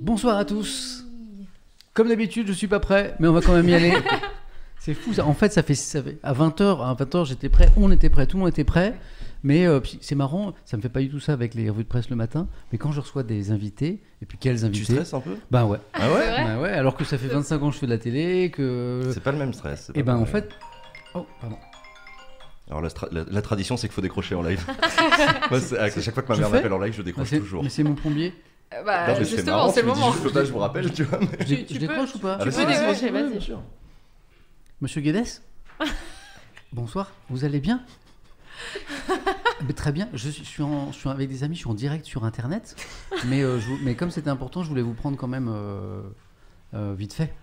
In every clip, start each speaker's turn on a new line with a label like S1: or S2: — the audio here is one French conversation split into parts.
S1: Bonsoir à tous. Comme d'habitude, je suis pas prêt, mais on va quand même y aller. C'est fou ça. En fait, ça fait, ça fait- à 20h, à 20h, j'étais prêt, on était prêt, tout le monde était prêt. Mais euh, c'est marrant, ça me fait pas du tout ça avec les revues de presse le matin, mais quand je reçois des invités, et puis quels
S2: Tu
S1: invités
S2: stresses un peu?
S1: Ben ouais.
S2: Ah ouais?
S1: Bah ouais, alors que ça fait 25 ans que je fais de la télé, que.
S2: C'est pas le même stress.
S1: Et
S2: pas
S1: ben en fait. Oh, pardon.
S2: Alors la, la- la tradition, c'est qu'il faut décrocher en live. Moi, à chaque fois que ma mère m'appelle en live, je
S1: Ah,
S2: décroche toujours.
S1: mais c'est mon plombier.
S3: Euh, Bah,
S2: Non, mais c'est
S3: justement,
S2: marrant,
S3: c'est le
S2: me dis
S3: moment.
S2: je vous rappelle, tu vois. mais-
S1: Je,
S3: Tu- tu
S1: je
S3: peux-
S1: décroche ou pas
S2: Ah,
S3: Tu peux
S2: si,
S3: décrocher, vas-y.
S2: bien sûr.
S1: Monsieur Guedes Bonsoir, vous allez bien Mais Très bien, je suis, je suis en- je suis avec des amis, je suis en direct sur internet, mais, euh, je vous- mais comme c'était important, je voulais vous prendre quand même euh, euh, vite fait.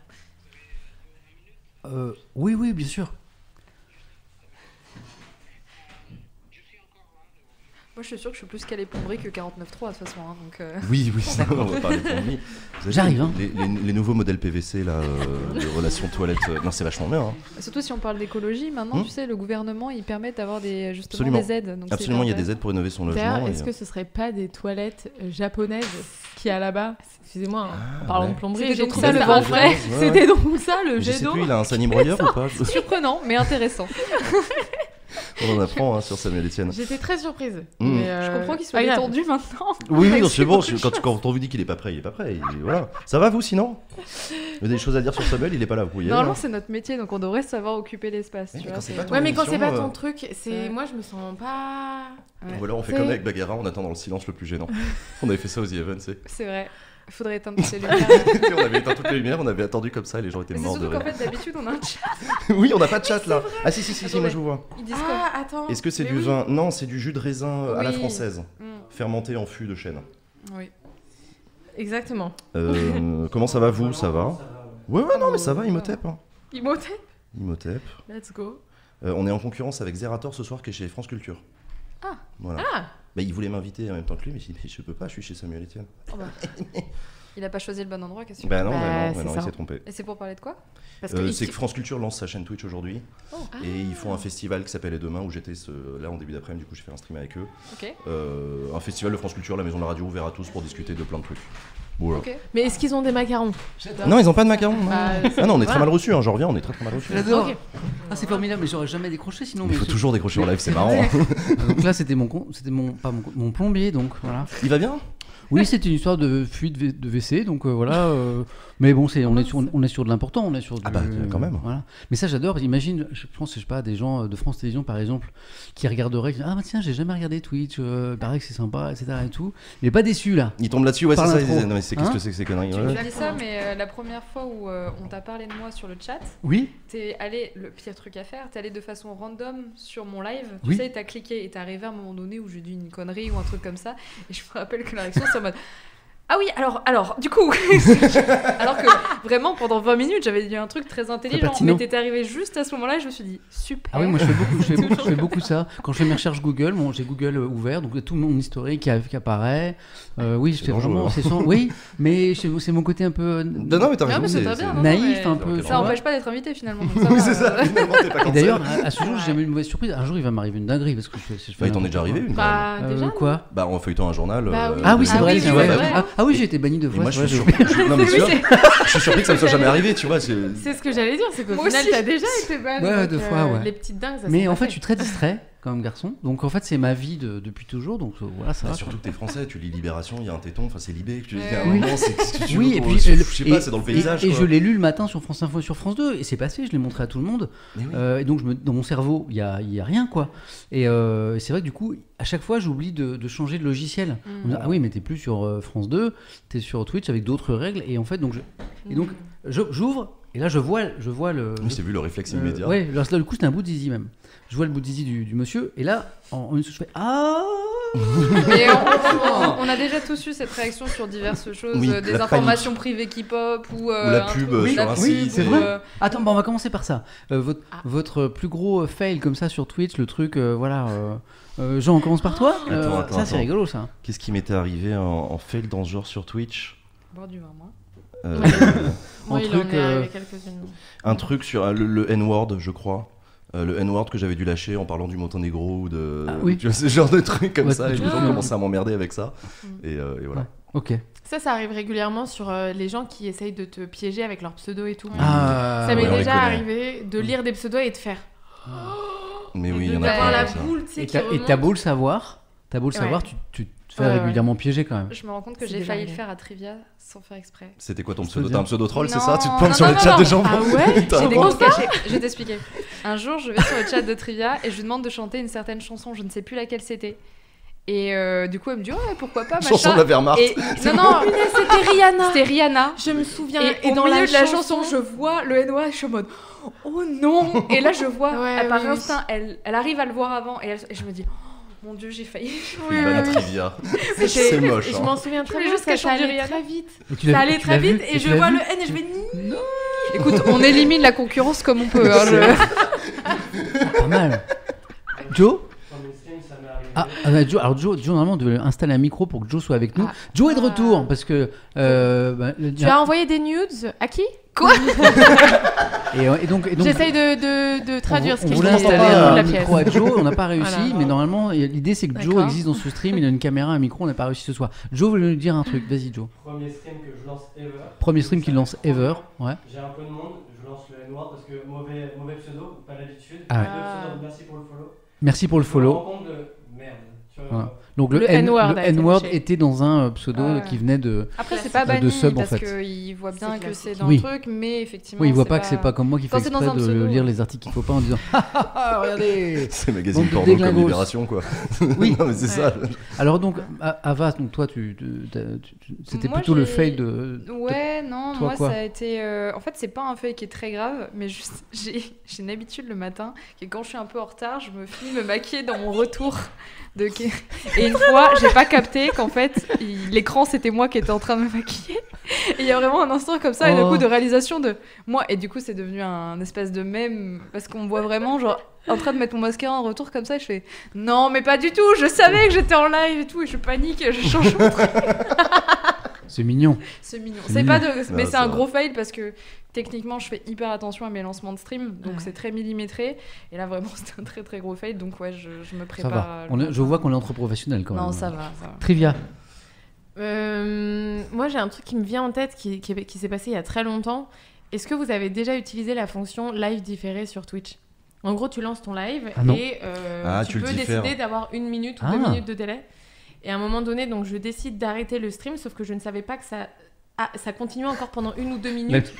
S1: Euh, oui, oui, bien sûr.
S3: Moi, je suis sûr que je suis plus calé plomberie que 49.3 de toute façon. hein, donc, euh,
S2: Oui, oui, ça, on va parler
S1: J'arrive, hein.
S2: Les, les- les nouveaux modèles PVC, là, euh, de relations toilettes. euh, Non, c'est vachement bien. hein.
S3: Surtout si on parle d'écologie, maintenant,
S2: Hmm.
S3: tu sais, le gouvernement, il permet d'avoir des, justement
S2: Absolument.
S3: des aides. donc
S2: Absolument, il y a des aides pour rénover son logement.
S4: est-ce
S2: et,
S4: que ce serait pas des toilettes euh, japonaises qu'il y a là-bas Excusez-moi, hein, en parlant
S2: ouais.
S4: de plomberie,
S3: C'était
S4: j'ai
S3: donc
S4: trouvé
S3: ça, le vent
S2: ouais.
S4: C'était donc ça le jet
S2: sais
S4: d'eau
S2: plus, il a un Sani broyeur ou pas.
S3: Surprenant, mais intéressant.
S2: On en apprend hein, sur Samuel Etienne.
S4: J'étais très surprise.
S2: Mm.
S4: mais,
S3: Je
S4: euh,
S3: comprends qu'il soit
S4: agréable.
S3: détendu maintenant.
S2: Oui, oui, c'est bon. Quand, quand on vous dit qu'il est pas prêt, il est pas prêt. il- voilà. Ça va vous sinon? Vous avez des choses à dire sur Samuel Il est pas là. Vous
S3: Normalement,
S2: hein.
S3: c'est notre métier, donc on devrait savoir occuper l'espace.
S4: Ouais, mais quand c'est pas ton
S2: euh,
S4: truc, c'est moi je me sens pas.
S3: Ouais.
S2: Ou alors on fait comme avec Bagara, on attend dans le silence le plus gênant. on avait fait ça aux The Event, c'est.
S3: C'est vrai. Il faudrait éteindre toutes les lumières.
S2: on avait éteint toutes les lumières, on avait attendu comme ça et les gens étaient
S3: Mais
S2: morts de rire.
S3: fait, d'habitude, on a un chat.
S2: oui, on n'a pas de chat là. Ah si, si, si, si, moi je vous vois.
S3: Ils disent quoi
S4: Ah, attends.
S2: Est-ce que c'est du
S4: oui.
S2: vin? Non, c'est du jus de raisin euh, à la française,
S3: Hmm,
S2: fermenté en fût de chêne.
S3: Oui.
S4: Exactement.
S2: Euh, comment ça va vous? Ça va? Ouais, ouais, non, mais ça va, Imhotep. hein.
S4: Imhotep?
S2: Imhotep.
S4: Let's go.
S2: Euh, on est en concurrence avec Zerator ce soir qui est chez France Culture.
S3: Ah.
S2: Voilà.
S4: Ah
S2: Bah, il voulait m'inviter en même temps que lui, mais il dit, je peux pas, je suis chez Samuel Etienne.
S3: Oh bah. Il a pas choisi le bon endroit, qu'est-ce que tu
S2: Bah non,
S4: Bah,
S2: bah non, bah non,
S4: ça.
S2: il s'est trompé.
S3: Et c'est pour parler de quoi?
S2: Euh,
S4: que
S2: c'est que France Culture lance sa chaîne Twitch aujourd'hui
S3: Oh.
S2: et ils font un festival qui s'appelle Les Demain où j'étais ce- là en début d'après-midi, du coup j'ai fait un stream avec eux. Euh, un festival de France Culture, la maison de la radio ouvert à tous pour discuter de plein de trucs. Voilà.
S4: Mais est-ce qu'ils ont des macarons
S2: Non, ils ont pas de macarons. non.
S4: Bah,
S2: ah non, on est très
S4: voilà.
S2: mal reçus, hein, j'en reviens, on est très très mal reçus.
S1: J'adore. Ah, c'est formidable, mais j'aurais jamais décroché sinon.
S2: Il
S1: mais
S2: faut
S1: ce-
S2: toujours décrocher en live, c'est marrant. hein.
S1: Ah, donc là, c'était mon, con- c'était mon, pas mon, con- mon plombier, donc voilà.
S2: Il va bien?
S1: Oui, c'était une histoire de fuite de WC, donc euh, voilà. euh, mais bon, c'est, on, est sur, on est sur de l'important, on est sur du,
S2: Ah bah, quand même.
S1: Voilà. Mais ça, j'adore. Imagine, je pense, je sais pas, des gens euh, de France Télévisions, par exemple, qui regarderaient, qui disent, ah bah tiens, j'ai jamais regardé Twitch, euh, paraît que c'est sympa, etc. Et tout. Il est pas déçu là.
S2: Il tombe là-dessus, ouais, c'est ça. il
S1: l'intro.
S2: disait, Non, mais c'est qu'est-ce
S1: Hein
S2: que c'est que ces conneries
S3: Tu
S2: ouais.
S3: me dis ça, mais euh, la première fois où euh, on t'a parlé de moi sur le chat,
S1: Oui.
S3: t'es allé, le pire truc à faire, t'es allé de façon random sur mon live. Tu
S1: Oui.
S3: sais, t'as cliqué et t'es arrivé à un moment donné où j'ai dit une connerie ou un truc comme ça. Et je me rappelle que la réaction, c'est en mode. Ah oui, alors, alors, du coup. alors que vraiment, pendant 20 minutes, j'avais dit un truc très intelligent. Mais t'étais arrivé juste à ce moment-là et je me suis dit, super.
S1: Ah oui, moi je fais beaucoup, je fais beaucoup, je fais beaucoup ça. Quand je fais mes recherches Google, bon, j'ai Google euh, ouvert, donc tout mon historique qui, a- qui apparaît. Euh, oui, je
S2: C'est
S1: fais vraiment,
S2: hein.
S1: c'est sans- oui, mais c'est mon côté un peu euh,
S2: Non, non, mais t'as
S3: Non,
S2: raison.
S3: mais c'est très
S2: c'est-
S3: bien, non,
S1: naïf,
S3: mais
S1: un peu.
S3: Ça
S1: vois.
S3: empêche pas d'être invité finalement. donc
S2: Oui, c'est ça,
S3: euh,
S2: finalement, t'es pas
S1: Et
S2: cancel.
S1: d'ailleurs, à, ce jour, j'ai jamais eu une mauvaise surprise. Un jour, il va m'arriver une dinguerie parce que je fais.
S2: Bah, il t'en est déjà arrivé une
S4: Bah, déjà.
S1: quoi
S2: Bah, en feuilletant un journal.
S4: Bah oui.
S1: Ah oui, c'est
S4: Ah
S1: vrai. Ah, oui, j'ai été banni de
S2: Et
S1: fois.
S2: moi, je suis,
S1: vrai,
S2: surpris, je- non, mais
S4: Oui,
S2: tu vois,
S4: c'est-
S2: je suis surpris que ça me soit jamais arrivé, tu vois. c'est-
S4: ce que j'allais dire, c'est qu'au
S3: Moi
S4: final,
S3: aussi.
S4: t'as déjà été ban.
S1: Ouais, deux
S4: euh,
S1: fois, ouais.
S4: Les petites dingues, ça
S1: Mais en fait, je suis très distrait comme garçon. Donc en fait, c'est ma vie de- depuis toujours. Donc euh, voilà, ça
S2: Bah,
S1: va.
S2: surtout que t'es français, tu lis Libération, il y a un téton, enfin c'est Libé, tu dis
S3: Ouais.
S2: à un
S1: Oui.
S2: moment, tu
S1: Oui,
S2: veux
S1: et puis
S2: je
S1: euh,
S2: sais pas,
S1: et-
S2: c'est dans le
S1: et-
S2: paysage.
S1: Et, je l'ai lu le matin sur France Info et sur France 2 et c'est passé. Je l'ai montré à tout le monde.
S2: Oui.
S1: Euh, et donc je me, dans mon cerveau, il y a, il y a rien quoi. Et euh, c'est vrai que du coup, à chaque fois, j'oublie de, de changer de logiciel.
S3: Mm.
S1: On me dit, ah oui, mais t'es plus sur euh, France 2, t'es sur Twitch avec d'autres règles. Et en fait, donc je, et donc je- j'ouvre et là je vois, je vois le.
S2: Oui, j'ai vu le réflexe
S1: euh,
S2: immédiat.
S1: ouais, alors là, du coup, c'était un bout de zizi même. Je vois le bout du, du monsieur et là, en, en une seconde, je fais ah.
S3: Et on, a déjà tous eu cette réaction sur diverses choses,
S2: Oui,
S3: euh, des
S2: la
S3: informations privées qui pop ou, euh,
S2: Ou la pub,
S3: truc-
S2: euh,
S3: la
S2: sur un
S3: pub,
S2: site,
S1: c'est vrai.
S3: euh,
S1: Attends, bon, on va commencer par ça. Euh, votre,
S4: Ah.
S1: votre plus gros fail comme ça sur Twitch, le truc, euh, voilà. Jean, on commence par toi.
S2: Attends,
S1: Euh,
S2: attends,
S1: ça, c'est rigolo, ça.
S2: Qu'est-ce qui m'était arrivé en, en fail dans ce genre sur Twitch?
S3: Boire du vin, moi.
S2: Euh,
S4: Moi,
S1: Un
S4: il
S1: truc,
S4: en est arrivé
S1: euh,
S4: quelques-unes.
S2: Un truc sur euh, le, le N-word, je crois. Euh, le N-word que j'avais dû lâcher en parlant du Monténégro ou de.
S1: Ah oui.
S2: Tu vois, ce genre de trucs comme
S1: Ouais,
S2: ça. Et les gens
S4: peux-
S2: commençaient à m'emmerder avec ça.
S4: Mm.
S2: Et, euh, et voilà.
S1: Ouais. Ok.
S4: Ça, ça arrive régulièrement sur euh, les gens qui essayent de te piéger avec leur pseudo et tout.
S1: Ah,
S4: ça m'est
S2: ouais,
S4: déjà arrivé de lire des pseudos et de faire.
S2: Mais
S4: et
S2: oui, il y en a plein
S4: la
S2: comme ça.
S4: boule, tu sais,
S1: Et t'as beau le savoir, t'as beau le
S4: Ouais.
S1: savoir, tu, tu te fais régulièrement piéger quand même.
S3: Je me rends compte que j'ai failli le faire à Trivia sans faire exprès.
S2: C'était quoi ton pseudo. T'as un pseudo troll, c'est ça Tu te pointes
S3: non,
S2: sur
S3: non,
S2: chats
S3: non,
S2: des gens
S4: Ah ouais
S2: T'as un
S3: J'ai des. Je vais t'expliquer. Un jour, je vais sur le chat de Trivia et je lui demande de chanter une certaine chanson. Je ne sais plus laquelle c'était. Et euh, du coup, elle me dit ouais, pourquoi pas
S2: Chanson de
S3: machin.
S2: la Wehrmacht.
S3: Et non, non,
S4: C'était Rihanna.
S3: c'était Rihanna.
S4: Je me souviens.
S3: Et,
S4: Et,
S3: au
S4: dans
S3: milieu
S4: la
S3: de la
S4: chanson,
S3: je vois le NOA, je suis en mode oh non Et là, je vois,
S4: Ouais,
S3: elle, par
S4: oui, oui.
S3: instinct, elle, elle arrive à le voir avant et, elle- et je me dis oh mon dieu, j'ai failli.
S2: Une bonne trivia. C'est moche.
S4: Je
S2: hein.
S4: m'en souviens très bien,
S3: juste
S4: ça,
S3: qu'elle
S4: ça allait très vite. Ça allait très vite et je vois le N et je vais ni.
S3: Écoute, on élimine la concurrence comme on peut. hein, je-
S1: Pas mal. Joe ah, ah, bah, Joe, alors Joe, Joe, normalement, on devait installer un micro pour que Joe soit avec nous.
S4: Ah.
S1: Joe est de retour parce que. euh, bah,
S4: Tu as envoyé des nudes à qui?
S1: et, et donc, et donc
S4: J'essaye de, de, de traduire
S1: on,
S4: ce
S1: on
S4: qui
S1: voulait
S4: est
S1: installer un
S4: la pièce.
S1: micro à Joe, on n'a pas réussi,
S4: Voilà.
S1: mais normalement, il y a- l'idée c'est que Joe existe dans ce stream, il a une caméra, un micro, on n'a pas réussi ce soir. Joe voulait nous dire un truc, vas-y Joe.
S5: Premier stream que je lance ever.
S1: Premier stream qu'il lance ever, ouais.
S5: J'ai un peu de monde, je lance le noir parce que mauvais, mauvais pseudo, pas l'habitude.
S1: Ah ouais.
S5: Merci pour le follow.
S1: Merci pour le
S5: Je me
S1: follow.
S5: rends compte de merde. Tu vois,
S1: Voilà. Donc le,
S4: N-word
S1: était dans un euh, pseudo
S3: Ah ouais.
S1: qui venait de.
S3: Après, c'est pas
S1: de
S3: banni
S1: sub, en
S3: parce
S1: fait.
S3: qu'il voit bien
S4: C'est
S3: que
S4: classique.
S3: c'est dans
S1: Oui.
S3: le truc, mais effectivement.
S1: Oui, il voit pas que c'est pas comme moi qui fait exprès de
S3: pseudo,
S1: lire les articles qu'il faut pas en disant Ah, regardez
S2: C'est magazine porno comme. Libération, quoi.
S1: Oui.
S2: non, mais c'est ça.
S1: Alors donc, Ava, donc toi, tu, c'était
S3: Moi,
S1: plutôt le fail de.
S3: Ouais, non,
S1: Toi,
S3: moi
S1: quoi
S3: ça a été. euh, En fait, c'est pas un fail qui est très grave, mais juste j'ai j'ai une habitude le matin que quand je suis un peu en retard, je me finis me maquiller dans mon retour. De... Et une fois, j'ai pas capté qu'en fait, il- l'écran c'était moi qui étais en train de me maquiller. Et il y a vraiment un instant comme ça, et du
S1: Oh.
S3: coup, de réalisation de moi. Et du coup, c'est devenu un espèce de mème parce qu'on me voit vraiment, genre, en train de mettre mon mascara en retour comme ça. Et je fais non, mais pas du tout, je savais que j'étais en live et tout, et je panique, et je change mon truc.
S1: C'est mignon.
S3: C'est mignon.
S1: C'est
S3: C'est pas de... mais c'est
S2: ça
S3: un
S2: va.
S3: gros fail parce que techniquement, je fais hyper attention à mes lancements de stream, donc
S4: Ouais.
S3: c'est très millimétré. Et là, vraiment, c'était un très très gros fail, donc ouais, je, je me
S1: Ça
S3: prépare.
S1: va. On est- je vois qu'on est entre professionnels quand même.
S3: Non, ça va, ça va.
S1: Trivia.
S4: Euh, moi, j'ai un truc qui me vient en tête qui, qui, qui s'est passé il y a très longtemps. Est-ce que vous avez déjà utilisé la fonction live différé sur Twitch? En gros, tu lances ton live
S1: Ah
S4: et euh,
S2: Ah,
S4: tu, peux décider d'avoir une minute ou
S1: Ah.
S4: deux minutes de délai. Et à un moment donné, donc je décide d'arrêter le stream, sauf que je ne savais pas que ça, ah, ça continuait encore pendant une ou deux minutes.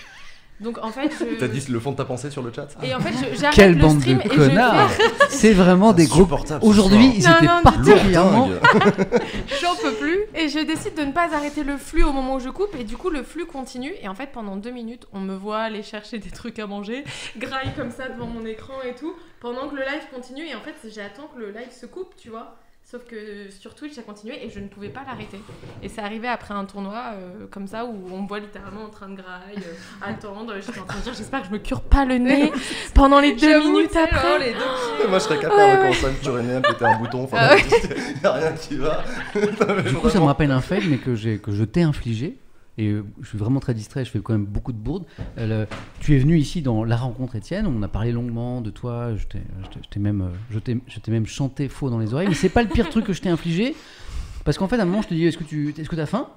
S4: Donc en fait, je...
S2: T'as dit le fond de ta pensée sur le chat
S4: Et en fait, j'arrête
S1: Quelle
S4: le
S1: bande
S4: stream
S1: de
S4: et je
S1: connards
S4: fais...
S1: C'est vraiment des gros.
S2: Insupportable, ce
S1: Aujourd'hui, ils étaient
S4: Non,
S1: particulièrement.
S4: J'en peux plus. Et je décide de ne pas arrêter le flux au moment où je coupe. Et du coup le flux continue. Et en fait pendant deux minutes on me voit aller chercher des trucs à manger, graille comme ça devant mon écran et tout pendant que le live continue. Et en fait j'attends que le live se coupe tu vois sauf que sur Twitch ça continuait et je ne pouvais pas l'arrêter et c'est arrivé après un tournoi euh, comme ça où on me voit littéralement en train de graille, euh, attendre, j'étais en train de dire j'espère que je me cure pas le nez pendant les deux minutes après.
S3: genre, les deux
S2: Moi, je serais capable
S4: Ouais,
S2: de
S4: ouais.
S2: console, tu aurais même pété un bouton. Enfin,
S3: Ah ouais.
S2: y a rien qui va.
S1: Du coup, ça me rappelle un fail, mais que, j'ai, que je t'ai infligé. Et euh, je suis vraiment très distrait, je fais quand même beaucoup de bourdes. Euh, tu es venu ici dans La Rencontre Étienne, on a parlé longuement de toi, je t'ai, même, euh, je je même chanté faux dans les oreilles, mais c'est pas le pire truc que je t'ai infligé. Parce qu'en fait, à un moment, je te dis Est-ce que tu est-ce que as faim?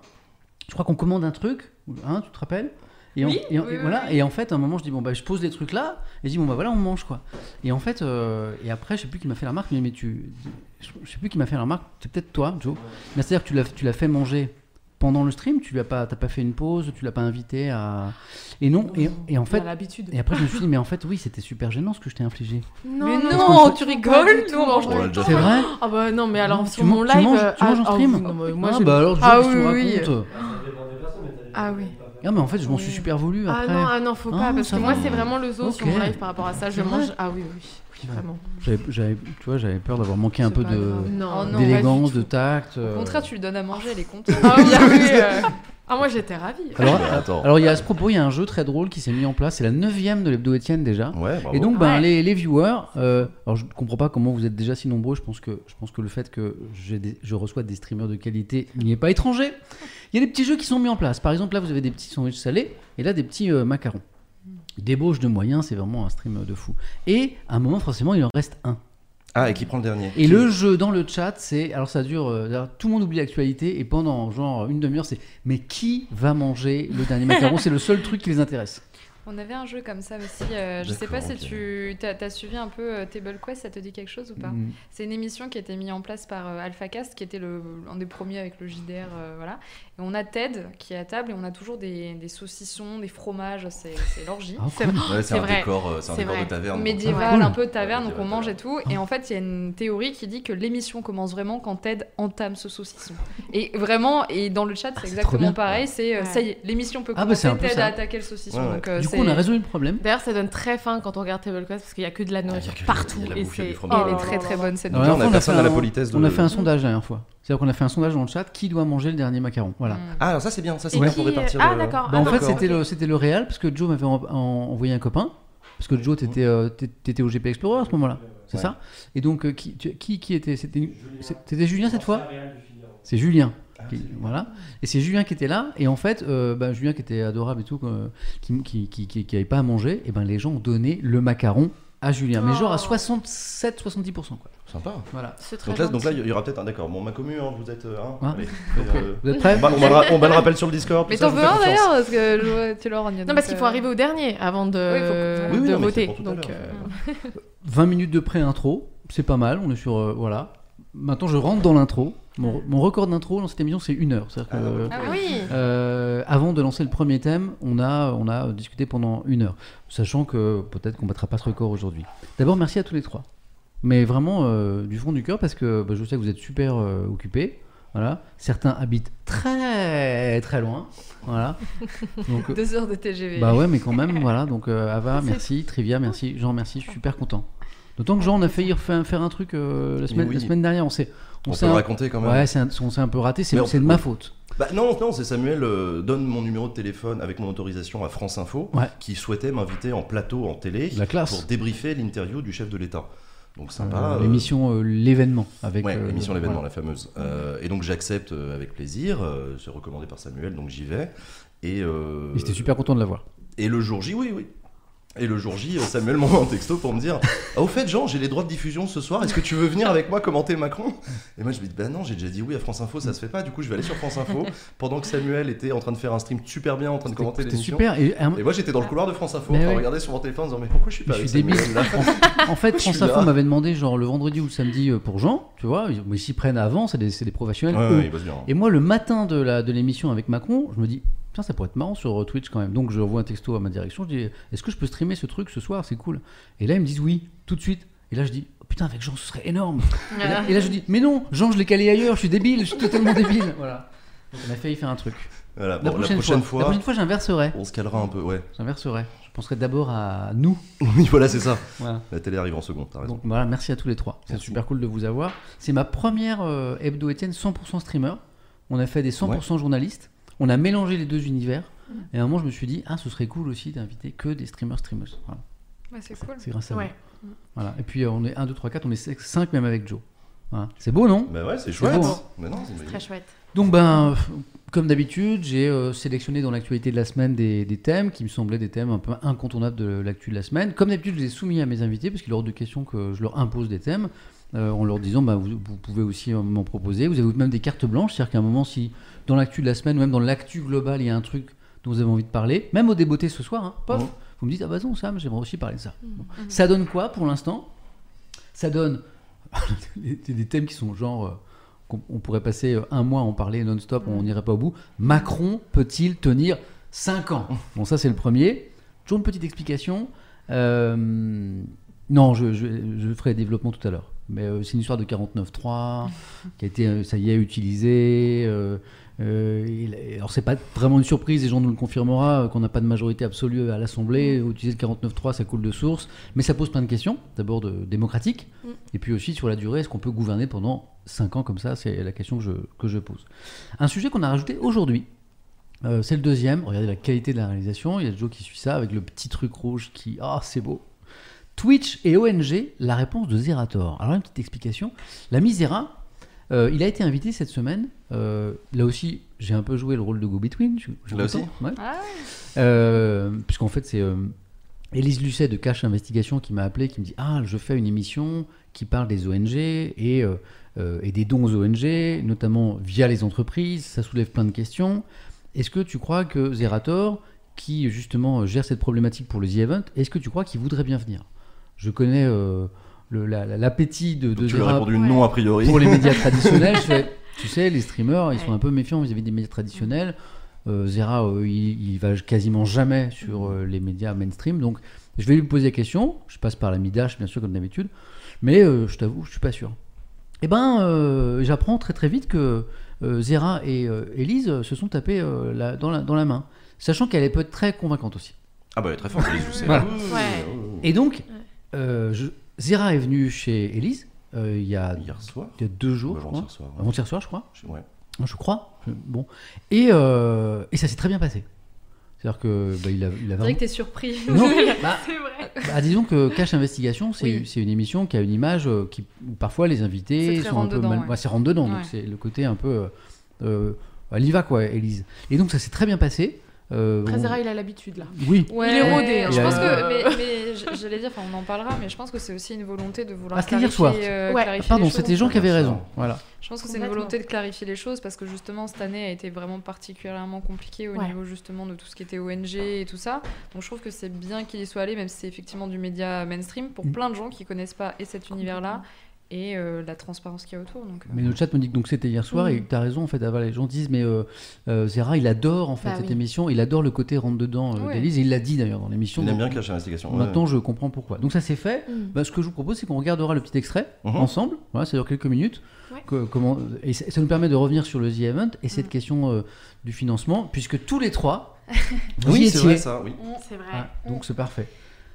S1: Je crois qu'on commande un truc, hein, tu te rappelles? Et, en-
S4: Oui,
S1: et
S4: oui,
S1: et
S4: oui,
S1: voilà,
S4: oui.
S1: et en fait, à un moment, je dis bon bah je pose des trucs là, et je dis bon bah voilà, on mange quoi. Et en fait, euh, et après, je sais plus qui m'a fait la remarque, mais, mais tu, je, sais plus qui m'a fait la remarque, c'est peut-être toi, Joe. Mais c'est-à-dire que tu l'as, tu l'as fait manger pendant le stream, tu lui as pas, t'as pas fait une pause, tu l'as pas invité à. Et non, et, et en fait,
S4: l'habitude.
S1: et après je me suis dit mais en fait oui, c'était super gênant ce que je t'ai infligé.
S4: Non,
S3: Mais
S4: non,
S3: tu rigoles Nous, on
S1: C'est vrai
S4: Ah bah non, mais alors
S1: Non,
S4: sur mon live.
S1: tu manges, tu manges en
S4: ah, ah
S1: stream
S4: moi,
S1: ah
S4: je-
S1: bah alors
S4: Ah
S5: mais t'as des
S4: Ah oui.
S1: Ah mais en fait je m'en suis super voulu
S4: Ah
S1: après.
S4: non, ah non, faut
S1: Ah,
S4: pas, parce que moi c'est vraiment le zoo sur mon live par rapport à ça. Je mange. Ah oui, oui. Vraiment.
S1: J'avais, tu vois, j'avais peur d'avoir manqué un peu de
S3: Oh
S1: d'élégance, de tact.
S3: Au
S1: euh.
S3: contraire, tu lui donnes à manger, elle est contente.
S4: Ah oui, ah euh. Ah, moi j'étais ravie.
S1: Alors,
S2: attends.
S1: alors il y a à ce propos, il y a un jeu très drôle qui s'est mis en place. C'est la neuvième de l'hebdo Étienne déjà.
S2: Ouais, bravo.
S1: Et donc, ben,
S4: Ouais.
S1: les, les viewers, euh, alors je ne comprends pas comment vous êtes déjà si nombreux. Je pense que, je pense que le fait que des- je reçois des streamers de qualité n'y est pas étranger. Il y a des petits jeux qui sont mis en place. Par exemple, là, vous avez des petits sandwichs salés et là, des petits euh, macarons. Débauche de moyens, c'est vraiment un stream de fou. Et à un moment, forcément, il en reste un.
S2: Ah, et qui prend le dernier
S1: Et le jeu dans le chat, c'est. Alors ça dure. euh, tout le monde oublie l'actualité et pendant genre une demi-heure, c'est. Mais qui va manger le dernier macaron C'est le seul truc qui les intéresse.
S3: On avait un jeu comme ça aussi. euh, je sais pas si tu as, suivi un peu euh, Table Quest, ça te dit quelque chose ou pas
S1: Mm.
S3: C'est une émission qui a été mise en place par euh, AlphaCast, qui était le, un des premiers avec le JDR. euh, voilà. Et on a Ted qui est à table et on a toujours des, des saucissons, des fromages, c'est l'orgie.
S1: Ah,
S4: C'est
S1: cool.
S2: Ouais, un
S4: vrai.
S2: décor, euh, un décor
S4: vrai.
S2: de taverne.
S3: médiéval,
S1: Cool.
S3: un peu de taverne,
S2: Ouais,
S3: donc on mange et tout. Et en fait, il y a une théorie qui dit que l'émission commence vraiment quand Ted entame ce saucisson. Et vraiment, et dans le chat, c'est
S1: bien.
S3: exactement pareil. C'est
S4: Ouais.
S3: ça y est, l'émission peut
S1: Ah, bah,
S3: commencer.
S1: un peu
S3: Ted a attaqué le saucisson.
S2: Ouais, ouais.
S3: donc, euh,
S1: Du coup, on a résolu le problème.
S4: D'ailleurs, ça donne très faim quand on regarde Table Quest parce qu'il y a que de la nourriture
S2: que-
S4: partout.
S2: la
S4: et
S2: bouffe, il y a
S4: c'est
S3: elle est très très bonne cette
S2: Là, on a personne
S1: fait
S2: à la politesse
S1: On a fait un sondage la dernière fois. C'est-à-dire qu'on a fait un sondage dans le chat qui doit manger le dernier macaron. Voilà.
S3: Mm.
S2: Ah, alors ça c'est bien, ça c'est bien pour répartir
S4: Ah, d'accord.
S1: Bah, en
S4: Ah,
S1: fait, c'était le, c'était le réel parce que Joe m'avait en- en- envoyé un copain. Parce que Joe, t'étais, euh, t'étais au GP Explorer à ce moment-là. C'est
S2: Ouais.
S1: ça? Et donc, euh, qui, tu- qui, qui était C'était c'était Julien cette fois. C'est Julien. Qui- voilà. Et c'est Julien qui était là. Et en fait, euh, bah, Julien qui était adorable et tout, euh, qui, qui, qui, qui, qui avait pas à manger, et ben les gens ont donné le macaron à Julien. Mais genre à
S4: Oh.
S1: 67-70%. Quoi.
S2: Sympa.
S1: Voilà.
S4: C'est très
S2: Donc là, donc là,
S4: gentil.
S2: il y aura peut-être un d'accord. Bon, ma commu, hein, vous êtes. euh, hein,
S1: Hein
S2: allez. Euh,
S1: vous êtes prêts
S2: on, bat le rappel sur le Discord.
S3: Mais t'en veux un d'ailleurs parce que je- tu leur
S4: Non, parce qu'il faut arriver au dernier avant de,
S3: Oui, faut-
S2: Oui, oui,
S4: de
S2: non, mais
S4: voter.
S2: c'est pour tout à
S4: Donc,
S2: l'heure.
S4: euh,
S1: 20 minutes de pré-intro, c'est pas mal. On est sur. euh, voilà. Maintenant, je rentre dans l'intro. Mon, mon record d'intro dans cette émission, c'est une heure. C'est-à-dire que.
S2: Ah, ouais.
S3: Ah
S4: Ah oui.
S1: Euh, avant de lancer le premier thème, on a, on a discuté pendant une heure, sachant que peut-être qu'on battra pas ce record aujourd'hui. D'abord, merci à tous les trois, mais vraiment euh, du fond du cœur parce que bah, je sais que vous êtes super euh, occupés. Voilà, certains habitent très très loin. Voilà. Donc, euh,
S3: Deux heures de TGV.
S1: bah ouais, mais quand même, voilà. Donc euh, Ava, merci. Trivia, merci. Jean, merci. Je suis super content. D'autant que Jean, on a failli refaire faire un truc euh, la, semaine,
S2: oui.
S1: la semaine dernière. On s'est,
S2: On
S1: s'est
S2: peut le
S1: un-
S2: raconter quand même.
S1: Ouais, c'est un- on s'est un peu raté. C'est,
S2: on
S1: de ma faute.
S2: Bah non, non, c'est Samuel euh, donne mon numéro de téléphone avec mon autorisation à France Info,
S1: Ouais.
S2: qui souhaitait m'inviter en plateau en télé
S1: La classe.
S2: pour débriefer l'interview du chef de l'État. Donc sympa.
S1: Euh, l'émission euh, l'événement avec
S2: Ouais, l'émission l'événement, la fameuse. Et donc j'accepte avec plaisir. c'est recommandé par Samuel, donc j'y vais. Et,
S1: j'étais super content de l'avoir.
S2: Et le jour J, oui, oui. Et le jour J, Samuel m'envoie un texto pour me dire Ah, au fait, Jean, j'ai les droits de diffusion ce soir, est-ce que tu veux venir avec moi commenter Macron? Et moi, je me dis Bah non, j'ai déjà dit oui à France Info, ça se fait pas. Du coup, je vais aller sur France Info pendant que Samuel était en train de faire un stream super bien, en train de commenter l'émission.
S1: super. Et, euh,
S2: Et moi, j'étais dans le couloir de France Info, en train de regarder sur mon téléphone en disant Mais pourquoi je suis pas
S1: je
S2: avec
S1: suis débile.
S2: Samuel là?
S1: En, en fait, France Info m'avait demandé genre le vendredi ou le samedi euh, pour Jean, tu vois. Ils, s'y prennent avant, c'est des, des professionnels.
S2: Ouais, ouais, hein.
S1: Et moi, le matin de la de l'émission avec Macron, je me dis Putain, ça pourrait être marrant sur euh, Twitch quand même. Donc, je envoie un texto à ma direction. Je dis Est-ce que je peux streamer ce truc ce soir? C'est cool. Et là, ils me disent Oui, tout de suite. Et là, je dis oh, Putain, avec Jean, ce serait énorme. Et là, et là, je dis Mais non, Jean, je l'ai calé ailleurs. Je suis débile. Je suis totalement débile. Voilà. Donc, on a failli faire un truc.
S2: Voilà,
S1: la, prochaine fois, la prochaine fois, j'inverserai.
S2: on se calera un peu, ouais.
S1: J'inverserai. Je penserai d'abord à nous.
S2: Oui, voilà, c'est ça.
S1: Voilà.
S2: La télé arrive en seconde, t'as raison.
S1: Donc voilà, merci à tous les trois. C'est super cool de vous avoir. C'est ma première euh, hebdo Étienne 100% streamer. On a fait des 100% journalistes. On a mélangé les deux univers. Et à un moment, je me suis dit, ah, ce serait cool aussi d'inviter que des streamers streamers. Voilà.
S3: C'est cool.
S1: C'est grâce à
S4: Ouais.
S1: vous. Voilà. Et puis euh, on est 1, 2, 3, 4, on est 5 même avec Joe. Voilà. C'est beau, non?
S2: Bah ouais, c'est chouette.
S1: beau, hein.
S2: Mais non, c'est
S4: Très chouette.
S1: Donc ben, comme d'habitude, j'ai euh, sélectionné dans l'actualité de la semaine des, des thèmes qui me semblaient des thèmes un peu incontournables de l'actu de la semaine. Comme d'habitude, je les ai soumis à mes invités parce qu'il est hors de question que je leur impose des thèmes. euh, en leur disant, bah, vous, vous pouvez aussi m'en proposer. Vous avez même des cartes blanches, c'est-à-dire qu'à un moment, si dans l'actu de la semaine ou même dans l'actu globale, il y a un truc dont vous avez envie de parler, même au débeauté ce soir, hein, pof, vous me dites, ah bah non, Sam, j'aimerais aussi parler de ça. Bon. Ça donne quoi pour l'instant? Ça donne des, des thèmes qui sont genre. euh, qu'on- on pourrait passer euh, un mois à en parler non-stop, on n'irait pas au bout. Macron peut-il tenir 5 ans? Bon, ça c'est le premier. Toujours une petite explication. Euh, non, je, je, je ferai développement tout à l'heure. Mais euh, c'est une histoire de 49.3 qui a été, ça y est, utilisé. Euh, euh, alors c'est pas vraiment une surprise, et Jean nous le confirmera, qu'on n'a pas de majorité absolue à l'Assemblée. Utiliser le 49.3, ça coule de source. Mais ça pose plein de questions. D'abord de démocratique,
S4: Mm.
S1: et puis aussi sur la durée, est-ce qu'on peut gouverner pendant 5 ans comme ça? C'est la question que je, que je pose. Un sujet qu'on a rajouté aujourd'hui, euh, c'est le deuxième. Regardez la qualité de la réalisation. Il y a Joe qui suit ça avec le petit truc rouge qui. Ah, c'est beau. Twitch et ONG, la réponse de Zerator. Alors, une petite explication. La Misera, euh, il a été invité cette semaine. Euh, là aussi, j'ai un peu joué le rôle de Go Between. Je, je suis
S2: Là aussi
S1: Ouais.
S3: Ah,
S1: Euh, Puisqu'en fait, c'est. euh, Élise Lucet de Cash Investigation qui m'a appelé, qui me dit Ah, je fais une émission qui parle des ONG et, et des dons aux ONG, notamment via les entreprises. Ça soulève plein de questions. Est-ce que tu crois que Zerator, qui justement gère cette problématique pour le The Event, est-ce que tu crois qu'il voudrait bien venir? Je connais le- la- la- l'appétit de, de
S2: tu
S1: Zera
S2: répondu non a priori.
S1: pour les médias traditionnels. je fais, tu sais, les streamers, ils sont un peu méfiants vis-à-vis des médias traditionnels. Euh, Zera, euh, il, il va quasiment jamais sur euh, les médias mainstream. Donc, je vais lui poser la question. Je passe par la Midash, bien sûr, comme d'habitude. Mais euh, je t'avoue, je suis pas sûr. Eh ben, euh, j'apprends très très vite que euh, Zera et euh, Elise se sont tapés euh, la- dans, la, dans la main. Sachant qu'elle est peut être très convaincante aussi.
S2: Ah bah elle est très forte, Elise, je sais.
S1: Voilà.
S4: Ouais.
S1: Et donc, euh, je- Zera est venue chez Elise euh, il y a,
S2: Hier soir
S1: il y a deux jours.
S2: Avant-hier soir. ouais.
S1: Avant-hier soir, je crois.
S2: Je- ouais.
S1: je crois. Bon. Et, euh, et ça s'est très bien passé. C'est-à-dire que bah, il a, il a vraiment-
S3: que t'es surpris.
S1: Non, bah,
S4: C'est vrai.
S1: bah, disons que Cash Investigation, c'est
S3: Oui.
S1: c'est une émission qui a une image euh, qui où parfois les invités sont un peu
S3: rentre-dedans,
S1: mal.
S3: ouais.
S1: c'est rentre dedans, donc c'est le côté un peu. euh, euh, elle y va quoi, Elise. Et donc ça s'est très bien passé. Euh, on-
S4: il a l'habitude là.
S1: Oui.
S3: Ouais,
S4: Il est rodé, hein.
S3: Je pense que, mais, j'allais dire, enfin, on en parlera, mais je pense que c'est aussi une volonté de vouloir
S1: Ah,
S3: clarifier,
S1: soir.
S3: euh,
S4: Ouais.
S3: clarifier
S1: Pardon,
S3: les
S1: c'était. Jean qui avait raison. Voilà.
S3: Je pense que c'est une volonté de clarifier les choses parce que justement cette année a été vraiment particulièrement compliquée au
S4: Ouais.
S3: niveau justement de tout ce qui était ONG et tout ça. Donc je trouve que c'est bien qu'il y soit allé, même si c'est effectivement du média mainstream, pour
S1: Mm.
S3: plein de gens qui connaissent pas et cet univers-là et euh, la transparence qu'il y a autour. Donc, euh,
S1: Mais le chat me dit que donc c'était hier soir et tu as raison en fait. ah, voilà, les gens disent mais euh, euh, Zera il adore en fait
S4: Bah
S1: cette
S4: oui.
S1: émission, il adore le côté rentre dedans euh,
S3: Ouais.
S1: d'Élise et il l'a dit d'ailleurs dans l'émission.
S2: Il aime bien Cache Investigation. ouais.
S1: Maintenant, je comprends pourquoi. Donc ça c'est fait.
S4: Mm.
S1: Bah, ce que je vous propose, c'est qu'on regardera le petit extrait
S2: Mhm.
S1: ensemble. Voilà, ça dure quelques minutes.
S4: Ouais.
S1: Que- comment, et ça, ça nous permet de revenir sur le The Event et cette
S3: Mhm.
S1: question euh, du financement, puisque tous les trois, vous
S2: Oui, c'est
S1: étiez.
S2: vrai ça, oui.
S4: C'est vrai.
S1: Ah, donc c'est parfait.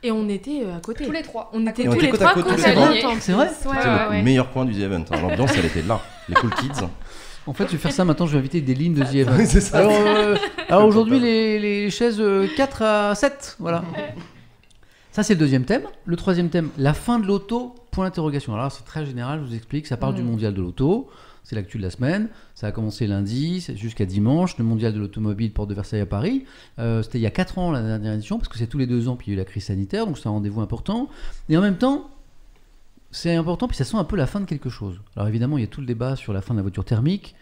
S4: Et on était euh, à côté.
S3: tous les trois.
S4: On était tous
S2: était
S4: les
S2: côte à
S4: trois
S2: côte,
S4: côte
S2: tous
S4: à
S2: les trois.
S4: côte. en
S1: C'est vrai
S4: ouais,
S2: le
S4: ouais.
S2: meilleur coin du The Event. hein. L'ambiance, elle était là. Les cool kids.
S1: En fait, je vais faire ça maintenant. Je vais inviter des lignes de The Event.
S2: c'est ça.
S1: Alors, euh, alors aujourd'hui, les, les chaises euh, 4 à 7. Voilà. Ça, c'est le deuxième thème. Le troisième thème, la fin de l'auto, point d'interrogation. Alors, c'est très général, je vous explique. Ça parle du
S4: Mhm.
S1: mondial de l'auto. C'est l'actu de la semaine. Ça a commencé lundi jusqu'à dimanche. Le mondial de l'automobile, porte de Versailles à Paris. Euh, C'était il y a 4 ans la dernière édition, parce que c'est tous les deux ans, puis il y a eu la crise sanitaire. Donc, c'est un rendez-vous important. Et en même temps, c'est important, puis ça sent un peu la fin de quelque chose. Alors, évidemment, il y a tout le débat sur la fin de la voiture thermique.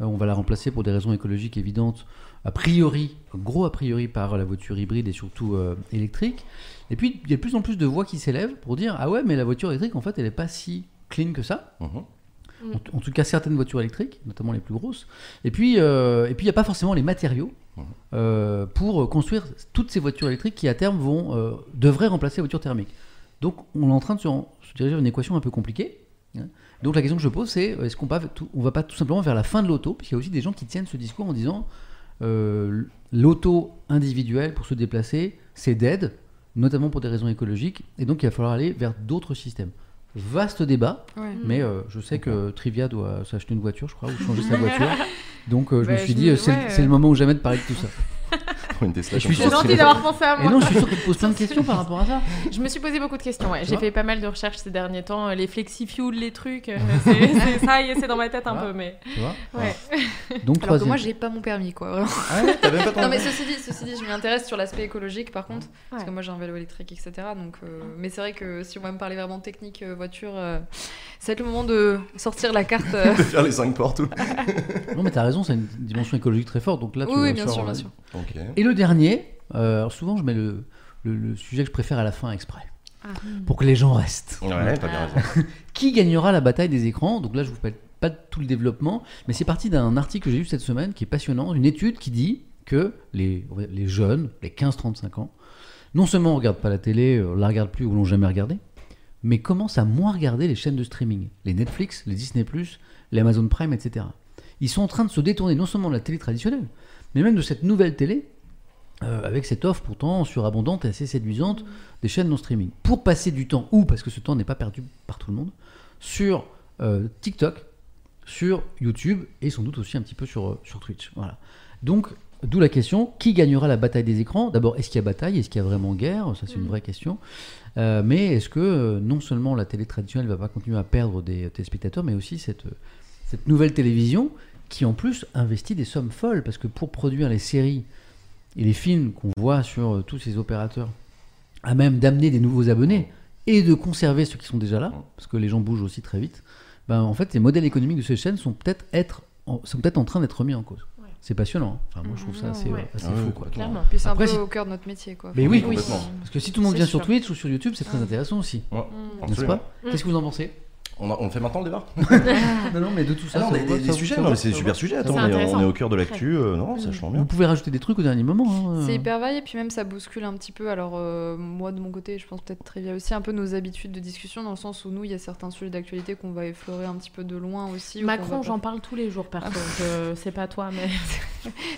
S1: Euh, on va la remplacer pour des raisons écologiques évidentes, a priori, gros a priori, par la voiture hybride et surtout euh, électrique. Et puis, il y a de plus en plus de voix qui s'élèvent pour dire Ah ouais, mais la voiture électrique, en fait, elle n'est pas si clean que ça.
S2: Mhm.
S1: En, en tout cas, certaines voitures électriques, notamment les plus grosses. Et puis, euh, et puis il n'y a pas forcément les matériaux euh, pour construire toutes ces voitures électriques qui, à terme, vont, euh, devraient remplacer les voitures thermiques. Donc, on est en train de se, se diriger vers une équation un peu compliquée. hein. Donc, la question que je pose, c'est est-ce qu'on va, tout- on va pas tout simplement vers la fin de l'auto Puisqu'il y a aussi des gens qui tiennent ce discours en disant euh, l'auto individuelle pour se déplacer, c'est dead, notamment pour des raisons écologiques. Et donc, il va falloir aller vers d'autres systèmes. Vaste débat.
S3: Ouais.
S1: Mais euh, je sais que Trivia doit s'acheter une voiture, je crois, ou changer sa voiture. Donc euh, je
S4: Bah,
S1: me suis
S4: je
S1: dit,
S4: me-
S1: euh, c'est
S4: ouais,
S1: le- moment ou jamais de parler de tout ça.
S2: Une Tesla
S1: Et je suis
S4: C'est gentil d'avoir pensé à
S1: Et
S4: moi.
S1: non, je suis sûr que tu te poses plein de questions par rapport à ça.
S4: Je me suis posé beaucoup de questions, ouais. J'ai fait pas mal de recherches ces derniers temps. euh, Les flexi-fuel, les trucs, euh, c'est c'est ça, y est, c'est dans ma tête un
S1: Ah.
S4: peu, mais...
S1: Tu vois
S4: Ouais.
S1: Donc
S3: Alors que moi j'ai pas mon permis quoi. vraiment.
S2: Ah ouais, t'as même pas ton
S3: Non mais ceci dit, ceci dit, je m'y intéresse sur l'aspect écologique par contre, parce que moi j'ai un vélo électrique etc. Donc, euh, mais c'est vrai que si on va me parler vraiment technique euh, voiture, euh, ça va être le moment de sortir la carte. euh.
S2: de faire les 5 portes. ou-
S1: Non, mais t'as raison, c'est une dimension écologique très forte. Donc là, tu
S3: oui,
S1: vois,
S3: bien sûr, bien sûr.
S1: Et le dernier, euh, alors souvent je mets le, le- le sujet que je préfère à la fin exprès,
S3: Ah.
S1: pour que les gens restent.
S2: Ouais, t'as bien raison.
S1: Qui gagnera la bataille des écrans? Donc là, je vous parle pas de tout le développement, mais c'est parti d'un article que j'ai lu cette semaine qui est passionnant, une étude qui dit que les, les jeunes, les 15-35 ans, non seulement ne regardent pas la télé, euh, la regardent plus ou l'ont jamais regardée, mais commencent à moins regarder les chaînes de streaming, les Netflix, les Disney+, les Amazon Prime, etc. Ils sont en train de se détourner non seulement de la télé traditionnelle, mais même de cette nouvelle télé, euh, avec cette offre pourtant surabondante et assez séduisante des chaînes non streaming, pour passer du temps, ou parce que ce temps n'est pas perdu par tout le monde, sur euh, TikTok, sur YouTube et sans doute aussi un petit peu sur, euh, sur Twitch. Voilà. Donc, d'où la question qui gagnera la bataille des écrans? D'abord, est-ce qu'il y a bataille? Est-ce qu'il y a vraiment guerre? Ça, c'est une
S4: Mm.
S1: vraie question. Euh, mais est-ce que non seulement la télé traditionnelle va pas continuer à perdre des téléspectateurs, mais aussi cette, cette nouvelle télévision qui en plus investit des sommes folles parce que pour produire les séries et les films qu'on voit sur euh, tous ces opérateurs à même d'amener des nouveaux abonnés et de conserver ceux qui sont déjà là, parce que les gens bougent aussi très vite, ben, en fait, les modèles économiques de ces chaînes sont peut-être être, en, sont peut-être en train d'être remis en cause.
S4: Ouais.
S1: C'est passionnant. hein. Enfin, moi, je trouve ça
S3: Mhm,
S1: assez,
S4: ouais.
S1: assez
S2: Ah
S1: fou.
S2: oui,
S1: quoi.
S4: Clairement.
S3: Puis c'est un
S1: Après,
S3: peu
S1: si-
S3: au cœur de notre métier, quoi.
S1: Mais oui. Parce que si tout le monde vient sur. Twitch ou sur YouTube, c'est très
S3: Mm.
S1: intéressant aussi.
S2: Ouais.
S1: N'est-ce pas? Qu'est-ce que vous en pensez?
S2: On, a- on fait maintenant le débat
S1: Non, non, mais de tout ça.
S2: Ah non,
S1: ça
S2: des, des- des
S1: ça
S2: sujets,
S1: ça
S2: non, mais c'est
S1: ça
S2: super sujet.
S4: C'est
S2: Attends, on est, on est au cœur de l'actu. euh, non, c'est vachement bien.
S1: Vous pouvez rajouter des trucs au dernier moment. hein.
S3: C'est hyper varié, puis même ça bouscule un petit peu. Alors, euh, moi de mon côté, je pense peut-être Trivia aussi, un peu nos habitudes de discussion, dans le sens où nous, il y a certains sujets d'actualité qu'on va effleurer un petit peu de loin aussi.
S4: Macron, j'en
S3: pas-
S4: parle tous les jours, perso. Je sais pas toi, mais.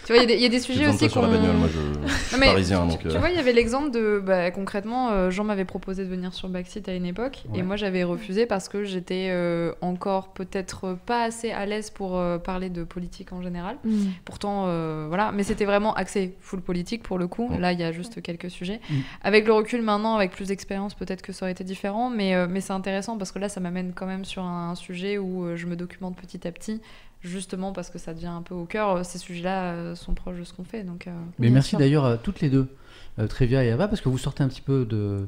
S3: Tu vois, il y a des- y, a des sujets aussi
S2: sur la
S3: qu'on.
S2: bagnole, moi je, je suis
S3: mais
S2: parisien
S3: tu,
S2: donc.
S3: tu
S2: euh,
S3: vois, il y avait l'exemple de. Bah, concrètement, euh, Jean m'avait proposé de venir sur Backseat à une époque, et moi j'avais refusé parce que j'étais euh, encore peut-être pas assez à l'aise pour euh, parler de politique en général. Pourtant, euh, voilà, mais c'était vraiment axé full politique pour le coup.
S2: Mm.
S3: Là, il y a juste quelques sujets.
S1: Mm.
S3: Avec le recul maintenant, avec plus d'expérience, peut-être que ça aurait été différent, mais, euh, mais c'est intéressant parce que là, ça m'amène quand même sur un sujet où je me documente petit à petit, justement parce que ça devient un peu au cœur. Ces sujets-là sont proches de ce qu'on fait, donc. euh,
S1: Mais merci d'ailleurs à toutes les deux, Trévia et Ava, parce que vous sortez un petit peu de,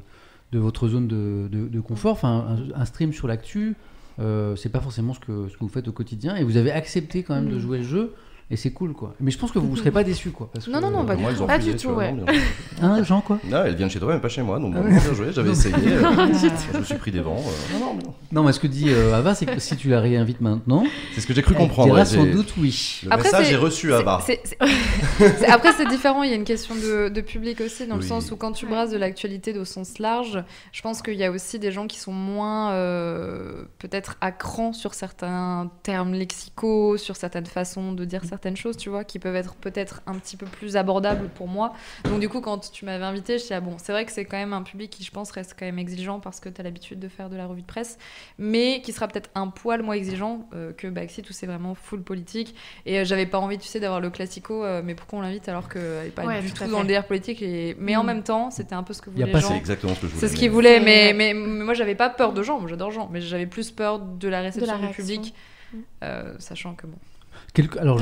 S1: de votre zone de, de- de confort. Enfin, un, un stream sur l'actu, euh, c'est pas forcément ce que, ce que vous faites au quotidien, et vous avez accepté quand même de
S4: Mm.
S1: jouer le jeu, et c'est cool quoi. Mais je pense que vous ne serez pas déçus quoi. Parce
S3: Non,
S1: que-
S3: non, non, pas
S2: moi, ils ont
S4: Pas du tout, ouais.
S2: non, bien.
S1: Hein, Jean quoi?
S2: Là, elle vient de chez toi, mais pas chez moi, donc bien joué, j'avais
S1: Non,
S2: essayé. euh, je me suis pris des vents. euh, non, non, mais non.
S1: Non, mais ce que dit euh, Ava, c'est que si tu la réinvites maintenant,
S2: C'est ce que j'ai cru comprendre.
S1: dira
S2: ouais,
S1: sans doute oui.
S2: Le
S3: Après,
S2: message est reçu
S3: c'est- Après, c'est différent. Il y a une question de, de public aussi, dans le sens où quand tu brasses de l'actualité au sens large, je pense qu'il y a aussi des gens qui sont moins euh, peut-être à cran sur certains termes lexicaux, sur certaines façons de dire certaines choses, tu vois, qui peuvent être peut-être un petit peu plus abordables pour moi. Donc, du coup, quand tu m'avais invité, je dis, ah bon, c'est vrai que c'est quand même un public qui, je pense, reste quand même exigeant parce que tu as l'habitude de faire de la revue de presse, mais qui sera peut-être un poil moins exigeant euh, que Backseat où c'est vraiment full politique. Et euh, j'avais pas envie, tu sais, d'avoir le classico, euh, mais pourquoi on l'invite alors qu'elle est pas
S4: Ouais,
S3: du
S4: tout
S3: dans le délire politique et... Mais en
S4: Mm.
S3: même temps, c'était un peu ce que
S1: Y a
S3: voulaient
S1: pas
S3: les gens.
S2: C'est exactement ce que je voulais.
S3: C'est ce qu'ils
S2: mais-
S3: voulaient, mais, mais, mais moi j'avais pas peur de moi j'adore Jean, mais j'avais plus peur de la réception
S4: la
S3: du public,
S4: Mm.
S3: euh, sachant que bon.
S1: Quelque- Alors,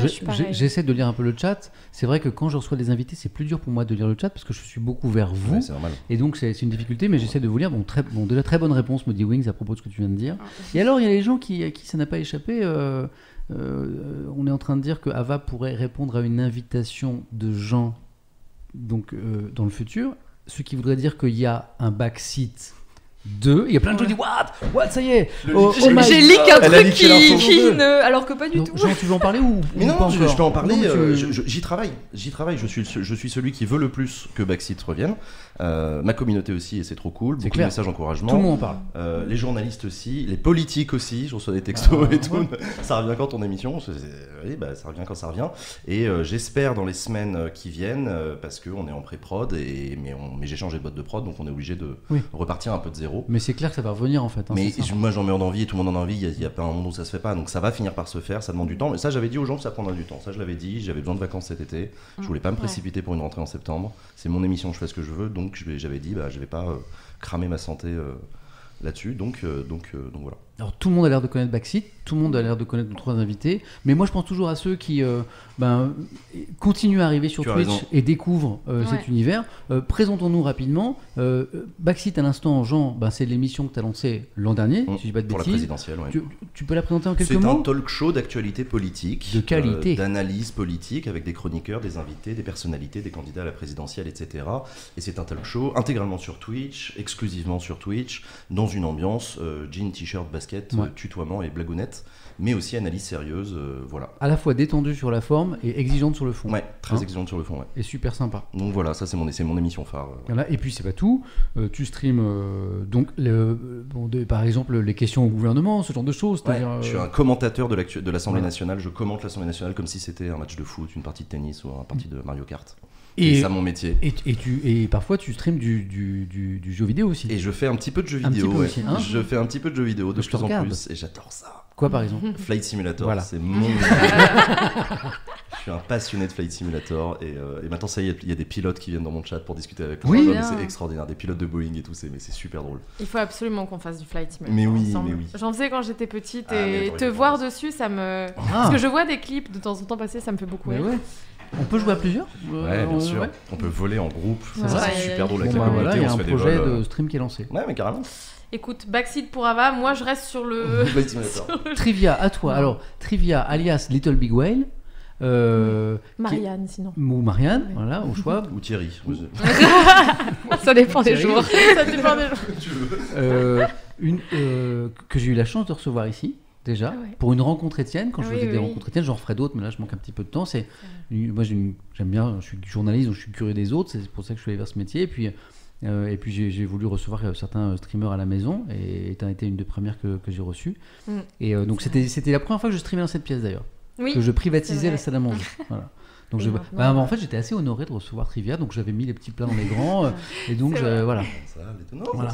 S4: Ouais,
S1: j'essaie de lire un peu le chat. C'est vrai que quand je reçois des invités, c'est plus dur pour moi de lire le chat parce que je suis beaucoup vers vous.
S2: Ouais, c'est normal.
S1: Et donc c'est c'est une difficulté, mais j'essaie de vous lire. Bon, très, bon, déjà très bonne réponse, me dit Wings à propos de ce que tu viens de dire. Et alors, il y a les gens qui, à qui ça n'a pas échappé. euh, euh, on est en train de dire que Ava pourrait répondre à une invitation de gens donc, euh, dans le futur, ce qui voudrait dire qu'il y a un backseat 2. Il y a plein de gens qui disent What? What Ça y est Oh, oh
S3: J'ai leak un truc qui, qui ne. Alors que pas du
S1: Donc,
S3: tout.
S1: Jean, tu veux en parler ou
S2: Mais
S1: ou
S2: non,
S1: pas
S2: je, je peux en parler.
S1: Non,
S2: euh, J'y travaille. J'y travaille. Je suis, je suis celui qui veut le plus que Backseat revienne. Euh, ma communauté aussi, et c'est trop cool. Beaucoup
S1: clair.
S2: de messages d'encouragement.
S1: Tout le monde en parle.
S2: Euh, les journalistes aussi, les politiques aussi, je reçois des textos
S1: Ah,
S2: et tout. Ça revient quand ton émission? Oui, bah, ça revient quand ça revient. Et euh, j'espère dans les semaines qui viennent, parce qu'on est en pré-prod, et, mais, j'ai changé de boîte de prod, donc on est obligé de
S1: Oui.
S2: repartir un peu de zéro.
S1: Mais c'est clair que ça va revenir en fait. hein,
S2: Mais je- moi j'en meurs d'envie et tout le monde en a envie, il n'y a, pas un monde où ça se fait pas, donc ça va finir par se faire, ça demande du temps. Mais ça j'avais dit aux gens que ça prendrait du temps, ça je l'avais dit, j'avais besoin de vacances cet été, je voulais pas me
S4: Ouais.
S2: précipiter pour une rentrée en septembre, c'est mon émission, je fais ce que je veux, donc j'avais dit bah, je vais pas euh, cramer ma santé euh, là-dessus, donc, euh, donc, euh, donc voilà.
S1: Alors tout le monde a l'air de connaître Backseat, tout le monde a l'air de connaître nos trois invités, mais moi je pense toujours à ceux qui euh, ben, continuent à arriver sur
S2: Tu
S1: Twitch et découvrent euh,
S3: Ouais.
S1: cet univers. Euh, Présentons-nous rapidement. Euh, Backseat à l'instant, Jean, ben, c'est l'émission que tu as lancée l'an dernier,
S2: Mm,
S1: si je dis pas de
S2: pour la présidentielle, ouais.
S1: Tu, tu peux la présenter en quelques
S2: C'est un
S1: mots?
S2: talk show d'actualité politique,
S1: De qualité.
S2: euh, d'analyse politique avec des chroniqueurs, des invités, des personnalités, des candidats à la présidentielle, etc. Et c'est un talk show intégralement sur Twitch, exclusivement sur Twitch, dans une ambiance euh, jean, t-shirt, basket,
S1: Ouais.
S2: euh, tutoiement et blagounette, mais aussi analyse sérieuse, euh, voilà.
S1: À la fois détendue sur la forme et exigeante sur le fond.
S2: Ouais, très
S1: Hein
S2: exigeante sur le fond, ouais.
S1: Et super sympa.
S2: Donc voilà, ça c'est mon, mon émission phare. euh.
S1: Voilà. Et puis c'est pas tout. Euh, tu streams euh, donc le- bon, de- par exemple les questions au gouvernement, ce genre de choses.
S2: Ouais, je suis un commentateur de l'Assemblée nationale. Je commente l'Assemblée nationale comme si c'était un match de foot, une partie de tennis ou un partie de Mario Kart. C'est
S1: et,
S2: ça mon métier.
S1: et, et tu, et parfois tu streams du, du, du, du jeu vidéo aussi.
S2: Et je fais un petit peu de jeux
S1: Un
S2: vidéo. ouais.
S1: aussi, hein.
S2: je fais un petit peu de jeux vidéo de
S1: Je
S2: plus en
S1: regarde.
S2: plus et j'adore ça.
S1: Quoi par exemple
S2: Flight Simulator,
S1: Voilà.
S2: c'est mon. je suis un passionné de Flight Simulator et, euh, et maintenant ça y est, il y a des pilotes qui viennent dans mon chat pour discuter avec
S1: Oui.
S2: moi.
S3: Bien.
S2: c'est extraordinaire, des pilotes de Boeing et tout, c'est mais c'est super drôle.
S4: Il faut absolument qu'on fasse du flight simulator
S2: Mais oui,
S4: ensemble.
S2: mais oui.
S4: J'en faisais quand j'étais petite
S2: Ah,
S4: et te voir dessus, ça me.
S1: Ah.
S4: Parce que je vois des clips de temps en temps passer, ça me fait beaucoup
S1: Mais
S4: rire.
S1: ouais. On peut jouer à plusieurs? Euh,
S2: Ouais, bien
S1: euh,
S2: sûr.
S1: ouais.
S2: On peut voler en groupe.
S4: Ouais.
S2: Ça,
S3: Ouais.
S2: c'est super drôle avec
S1: Bon,
S2: la
S1: bah, voilà, il y a
S2: on
S1: un projet
S2: vols,
S1: de
S2: euh,
S1: stream qui est lancé.
S2: Ouais, mais carrément.
S4: Écoute, backseat pour Ava, moi je reste sur le.
S1: Trivia, à toi. Alors, Trivia alias Little Big Whale. euh,
S4: Marianne, sinon.
S1: ou Marianne,
S4: Oui.
S1: voilà, au choix.
S2: Ou Thierry.
S3: Ça dépend des
S1: Thierry.
S3: jours.
S4: Ça dépend des.
S1: Euh, une, euh, que j'ai eu la chance de recevoir ici, déjà,
S4: Ah ouais.
S1: pour une rencontre Étienne. Quand je
S4: Oui,
S1: faisais des
S4: oui.
S1: rencontres Étienne, j'en ferai d'autres, mais là, je manque un petit peu de temps. C'est moi, j'aime bien, je suis journaliste, donc je suis curieux des autres. C'est pour ça que je suis allé vers ce métier. Et puis, euh, et puis j'ai voulu recevoir euh, certains euh, streamers à la maison, et tu as été une des premières que, que j'ai reçues.
S4: Mm.
S1: Et euh, donc, c'était c'était la première fois que je streamais dans cette pièce, d'ailleurs.
S4: Oui.
S1: que je privatisais la salle à manger. voilà. Donc je, bah, en fait, j'étais assez honoré de recevoir Trivia, donc j'avais mis les petits plats dans les grands, et donc je- voilà.
S2: Ça, l'étonnant.
S1: Voilà.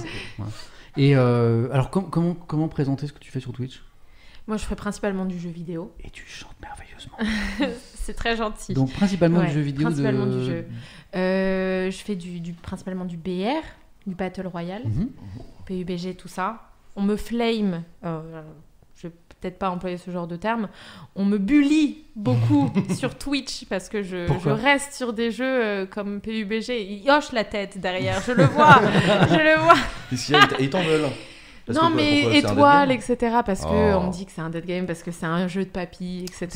S1: Et euh, alors, com- comment, comment présenter ce que tu fais sur Twitch?
S4: Moi je ferai principalement du jeu vidéo.
S1: Et tu chantes merveilleusement.
S4: C'est très gentil.
S1: Donc, principalement
S4: Ouais,
S1: du jeu vidéo.
S4: principalement
S1: de...
S4: du jeu. Euh, je fais du, du- principalement du BR, du Battle Royale,
S1: Mhm.
S4: PUBG, tout ça. On me flame, euh, je vais peut-être pas employer ce genre de terme, on me bully beaucoup sur Twitch parce que je, reste sur des jeux euh, comme PUBG. Il hoche la tête derrière, je le vois, je le vois.
S2: Ils t'en veulent. Parce
S4: non
S2: que,
S4: mais étoile,
S2: game
S4: etc. Parce que
S2: Oh.
S4: on me dit que c'est un dead game, parce que c'est un jeu de papy, etc.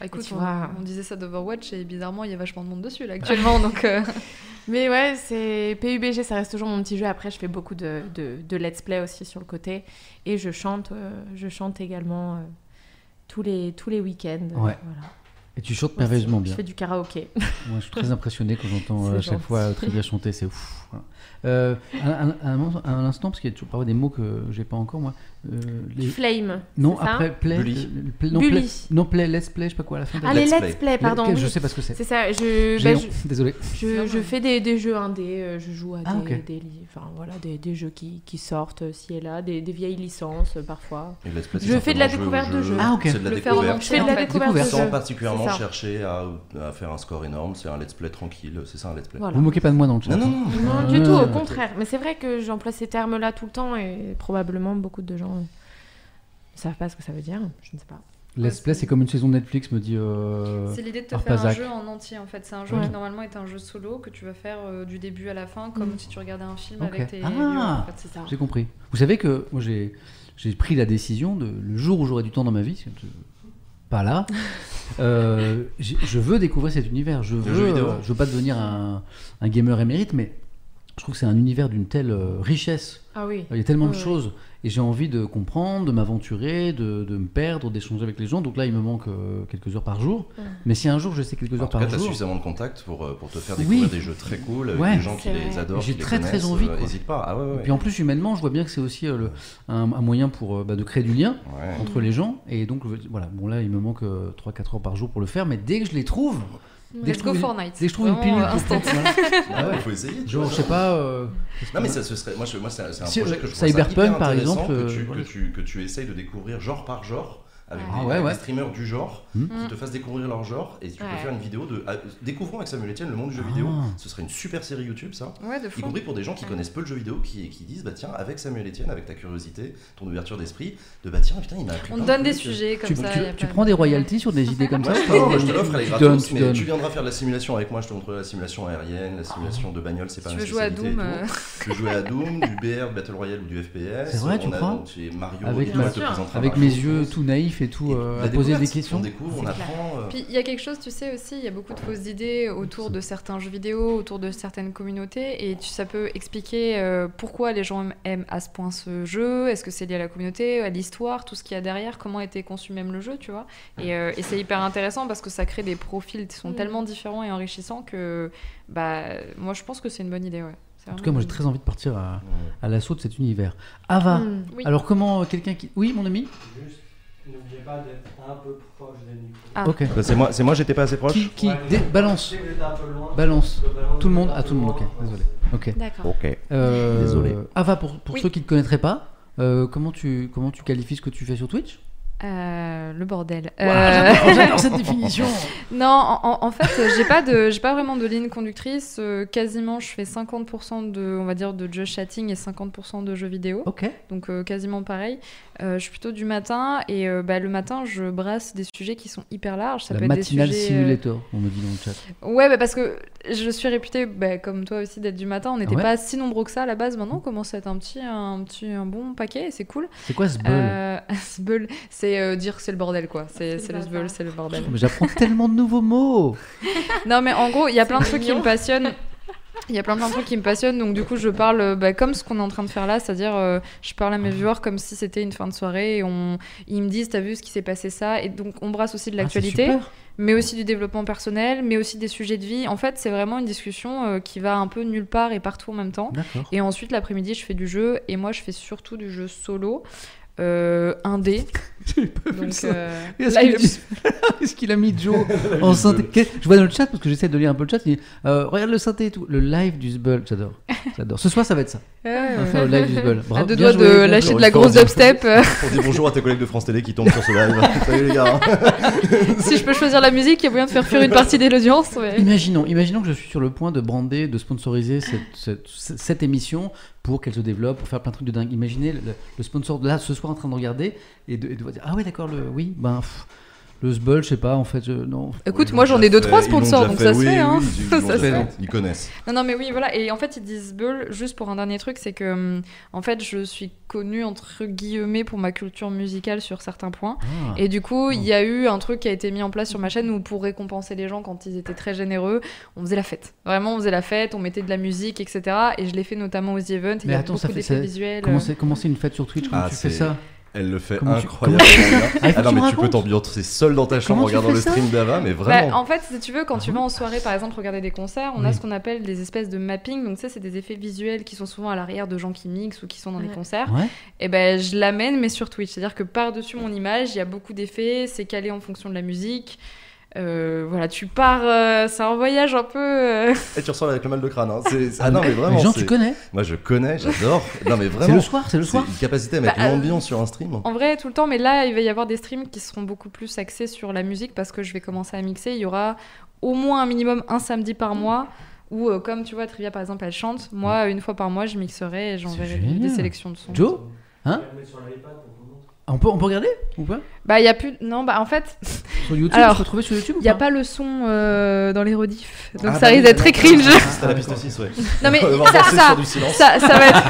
S3: Ah, écoute,
S4: tu
S3: on,
S4: vois.
S3: on disait ça d'Overwatch et bizarrement, il y a vachement de monde dessus là actuellement. donc, euh,
S4: Mais ouais, c'est PUBG, ça reste toujours mon petit jeu. Après, je fais beaucoup de, de, de let's play aussi sur le côté. Et je chante, euh, je chante également euh, tous les, tous les week-ends.
S1: Ouais.
S4: Voilà.
S1: Et tu chantes merveilleusement
S4: Je
S1: bien.
S4: fais du karaoké.
S1: Moi, je suis très impressionné quand j'entends euh, à chaque fois Trivia chanter, c'est ouf. Voilà. Euh, un, instant, parce qu'il y a toujours parfois des mots que j'ai pas encore, moi. Euh, les-
S4: Flame.
S1: Non, après, play.
S2: Bully.
S1: euh, play- non,
S4: Bully.
S1: play, non, play, let's play, je sais pas quoi, à la fin. de-
S4: Ah, les
S2: Let's
S4: let's
S2: play.
S4: play, pardon. Oui.
S1: Je sais pas ce que c'est.
S4: C'est ça. Je, bah, je,
S1: Désolé.
S4: je, je fais des, des jeux indés. euh, Je joue à
S1: Ah,
S4: des,
S1: ok.
S4: des, enfin, voilà, des, des jeux qui, qui sortent euh, ci et là, des, des vieilles licences parfois.
S2: Et let's play,
S4: Je fais de la découverte de
S2: jeu.
S4: jeux.
S1: Ah, ok.
S2: C'est de la
S3: Le
S2: découverte.
S4: Je fais de la découverte de.
S2: Sans particulièrement chercher à, à faire un score énorme, c'est un let's play tranquille, c'est ça un let's play.
S1: Vous moquez pas de moi dans le chat.
S2: Non, non,
S1: hein.
S2: non.
S4: Non,
S1: Ah,
S4: du tout, au
S1: ouais.
S4: contraire. Mais c'est vrai que j'emploie ces termes-là tout le temps et probablement beaucoup de gens ne savent pas ce que ça veut dire. Je ne sais pas.
S1: Let's play, c'est comme une saison de Netflix, me dit. euh,
S3: c'est l'idée de te faire un
S1: Arpazac.
S3: jeu en entier en fait. C'est un jeu
S4: Ouais.
S3: qui normalement est un jeu solo que tu vas faire euh, du début à la fin, comme
S4: Mm.
S3: si tu regardais un film
S1: Ok.
S3: avec tes
S1: Ah.
S3: en fait, c'est ça.
S1: J'ai compris. Vous savez que moi j'ai j'ai pris la décision de le jour où j'aurai du temps dans ma vie, pas là. euh, je veux découvrir cet univers. Je veux,
S2: jeu vidéo.
S1: euh, je veux pas devenir un, un gamer émérite, mais je trouve que c'est un univers d'une telle euh, richesse.
S4: Ah oui.
S1: Il y a tellement de choses et j'ai envie de comprendre, de m'aventurer, de, de me perdre, d'échanger avec les gens. Donc là, il me manque euh, quelques heures par jour.
S4: Ouais.
S1: Mais si un jour je sais quelques
S2: En
S1: heures
S2: tout cas,
S1: par
S2: tu as
S1: jour,
S2: suffisamment de contacts pour, euh, pour te faire
S1: Oui.
S2: découvrir des jeux très cool, avec
S1: Ouais.
S2: des gens qui les adorent,
S1: J'ai très, très envie,
S2: euh,
S1: quoi.
S2: Hésite pas. Ah ouais, ouais.
S1: et puis en plus humainement, je vois bien que c'est aussi euh, le- un, un moyen pour euh, bah, de créer du lien.
S2: Ouais.
S1: entre les gens et donc voilà bon là il me manque 3-4 heures par jour pour le faire mais dès que je les trouve dès que
S3: Let's
S1: je
S3: go Fortnite.
S1: dès que je trouve une pilule
S3: euh,
S1: prendre, voilà.
S2: Ah ouais, il faut essayer.
S1: genre je sais pas euh,
S2: Non mais ça ce serait moi je- moi c'est un
S1: Si,
S2: projet
S1: euh,
S2: que je trouve
S1: Cyberpunk, par exemple,
S2: que
S1: euh,
S2: tu, que tu que tu essayes de découvrir genre par genre avec,
S4: Ah
S2: des,
S1: ouais,
S2: avec
S1: ouais.
S2: des streamers du genre
S1: Hmm.
S2: qui te fassent découvrir leur genre et tu peux
S4: Ouais.
S2: faire une vidéo de ah, découvrons avec Samuel Etienne le monde du jeu vidéo
S1: Ah.
S2: ce serait une super série YouTube ça
S3: Ouais, de
S2: y
S3: fou.
S2: compris pour des gens qui connaissent peu le jeu vidéo qui, qui disent bah tiens avec Samuel Etienne avec ta curiosité ton ouverture d'esprit de bah tiens putain il m'a appris
S3: On te donne des sujets comme
S1: tu,
S3: ça.
S1: tu- tu
S3: pas
S1: prends
S3: de-
S1: des royalties sur des idées comme ça
S2: Ouais, non, je te l'offre, elle est
S1: Tu
S2: gratos,
S1: donnes, tu
S2: mais
S1: donnes.
S2: tu viendras faire de la simulation avec moi, je te montrerai la simulation aérienne, la simulation de bagnole, c'est pas
S3: Tu
S2: ma
S3: veux jouer à Doom euh,
S2: veux jouer à Doom, du BR, Battle Royale ou du FPS.
S1: C'est vrai, tu crois
S2: Mario,
S1: Avec mes yeux tout naïfs et tout
S2: Et
S1: euh, à poser des questions
S2: On découvre, on apprend. euh,
S3: Puis il y a quelque chose, tu sais aussi, il y a beaucoup de fausses idées autour de certains jeux vidéo, autour de certaines communautés, et tu, ça peut expliquer euh, pourquoi les gens aiment, à ce point ce jeu. Est-ce que c'est lié à la communauté, à l'histoire, tout ce qu'il y a derrière, comment a été conçu même le jeu, tu vois. Et, euh, et c'est hyper intéressant parce que ça crée des profils qui sont
S4: Mm.
S3: tellement différents et enrichissants que, bah, moi je pense que c'est une bonne idée, ouais.
S1: En tout cas moi j'ai très envie de partir à, l'assaut de cet univers Ava.
S3: Oui.
S1: alors comment quelqu'un qui oui mon ami?
S5: Juste, n'oubliez pas d'être un peu proche des micros.
S3: Ah.
S1: ok
S2: Bah, c'est moi, c'est moi, j'étais pas assez proche.
S1: qui, qui
S5: Ouais,
S1: dé-
S5: je
S1: balance balance Tout le monde?
S5: Un
S1: Ah, tout le monde, ok, désolé. ok
S4: D'accord.
S2: Ok.
S1: Euh,
S2: Désolé.
S1: Ava, pour, pour
S3: Oui.
S1: ceux qui ne te connaîtraient pas, euh, comment, tu, comment tu qualifies ce que tu fais sur Twitch?
S3: Euh, le bordel. Euh,
S1: j'adore- J'adore cette définition
S3: Non, en, en- en fait, j'ai pas de, j'ai pas vraiment de ligne conductrice. Euh, quasiment, je fais 50% de, on va dire, de jeux chatting et 50% de jeux vidéo.
S1: Ok.
S3: Donc euh, quasiment pareil. Euh, je suis plutôt du matin et euh, bah, le matin, je brasse des sujets qui sont hyper larges. Ça
S1: La
S3: peut être des
S1: matinale
S3: sujets. euh,
S1: simulator, on me dit dans le chat.
S3: Ouais, bah, parce que je suis réputée, bah, comme toi aussi, d'être du matin. On n'était
S1: ouais
S3: pas si nombreux que ça à la base. Maintenant, on commence à être un petit, un petit, un bon paquet. et C'est cool.
S1: C'est quoi ce bol
S3: Euh, Sbeul, c'est euh, dire que c'est le bordel, quoi. C'est
S4: le bazar.
S3: c'est le bordel.
S1: Mais J'apprends tellement de nouveaux mots.
S3: Non, mais en gros, il y a plein de trucs qui me passionnent. Il y a plein plein de trucs qui me passionnent, donc du coup je parle euh, bah, comme ce qu'on est en train de faire là, c'est-à-dire euh, je parle à mes viewers comme si c'était une fin de soirée et on, ils me disent t'as vu ce qui s'est passé ça? Et donc on brasse aussi de
S1: Ah,
S3: l'actualité, mais aussi du développement personnel, mais aussi des sujets de vie. En fait c'est vraiment une discussion euh, qui va un peu nulle part et partout en même temps. Et ensuite l'après-midi je fais du jeu et moi je fais surtout du jeu solo, euh, indé. donc euh,
S1: Est-ce
S3: live
S1: qu'il a mis Joe en synthé Je vois dans le chat parce que j'essaie de lire un peu le chat. Il dit, euh, regarde le synthé et tout. Le live du Zbul, j'adore. J'adore. Ce soir, ça va être ça.
S3: Ouais,
S1: On va
S3: ouais.
S1: faire le live du Zbul.
S3: à
S1: Bravo,
S3: deux
S1: bien
S3: doigts de lâcher de la grosse dubstep.
S2: On dit bonjour à tes collègues de France Télé qui tombent sur ce live. Salut les gars.
S3: si je peux choisir la musique, il y a moyen de faire fuir une partie de l'audience. mais-
S1: Imaginons, imaginons que je suis sur le point de brander, de sponsoriser cette, cette, cette émission pour qu'elle se développe, pour faire plein de trucs de dingue. Imaginez le, sponsor de là ce soir en train de regarder et de, et dire ah ouais d'accord le oui ben le Zbul je sais pas en fait je- non
S3: Écoute, moi j'en ai deux trois
S2: fait,
S3: sponsors, donc
S2: fait,
S3: ça se
S2: oui,
S3: fait. Hein.
S2: oui,
S3: Ça fait.
S2: fait. Ils connaissent.
S3: Non, non, mais oui, voilà. Et en fait, ils disent Bull, juste pour un dernier truc, c'est que hum, en fait, je suis connue entre guillemets pour ma culture musicale sur certains points.
S1: Ah.
S3: Et du coup, il y a eu un truc qui a été mis en place sur ma chaîne où pour récompenser les gens quand ils étaient très généreux, on faisait la fête. Vraiment, on faisait la fête, on mettait de la musique, etc. Et je l'ai fait notamment aux events. Il
S1: Mais
S3: y a
S1: attends, ça fait- ça-
S3: visuels.
S1: comment c'est comment c'est une fête sur Twitch? Comment
S2: Ah,
S1: tu fais
S2: c'est-
S1: ça?
S2: Elle le fait
S1: Comment tu-
S2: incroyablement bien.
S1: Ah,
S2: Ah non, mais tu peux t'ambiancer seul dans ta chambre
S1: Comment
S2: en regardant le stream d'Ava, mais
S3: Bah,
S2: vraiment.
S3: en fait, si tu veux, quand tu
S1: Ah
S3: vas en soirée, par exemple, regarder des concerts, on a ce qu'on appelle des espèces de mapping. Donc, ça, c'est des effets visuels qui sont souvent à l'arrière de gens qui mixent ou qui sont dans les
S4: Ouais.
S3: concerts.
S1: Ouais.
S3: Et ben, je l'amène, mais sur Twitch. C'est-à-dire que par-dessus mon image, il y a beaucoup d'effets, c'est calé en fonction de la musique. Euh, voilà, tu pars, euh, c'est un voyage un peu. euh,
S2: Et tu ressors avec le mal de crâne. hein. C'est- c'est- Ah non, mais vraiment.
S1: les gens
S2: c'est-
S1: tu connais
S2: Moi, je connais, j'adore. Non, mais
S1: c'est
S2: vraiment.
S1: le soir c'est le
S2: C'est
S1: soir
S2: une capacité à mettre
S3: Bah,
S2: l'ambiance sur un stream.
S3: En vrai, tout le temps, mais là, il va y avoir des streams qui seront beaucoup plus axés sur la musique parce que je vais commencer à mixer. Il y aura au moins un minimum un samedi par mois où, euh, comme tu vois, Trivia par exemple, elle chante. Moi, une fois par mois, je mixerai et j'enverrai
S1: C'est
S3: des, sélections de sons.
S1: Joe Hein on peut on peut regarder ou pas?
S3: Bah, il y a plus. Non, bah, en fait,
S1: sur YouTube
S3: Alors,
S1: on peut retrouver sur YouTube ou
S3: il n'y a
S1: pas?
S3: le son euh, dans les rediffs. Donc
S2: Ah,
S3: ça
S2: bah
S3: risque d'être très cringe.
S2: C'était la piste 6, ouais.
S3: Non, mais ça, ça,
S2: sur du silence.
S3: ça, ça va être.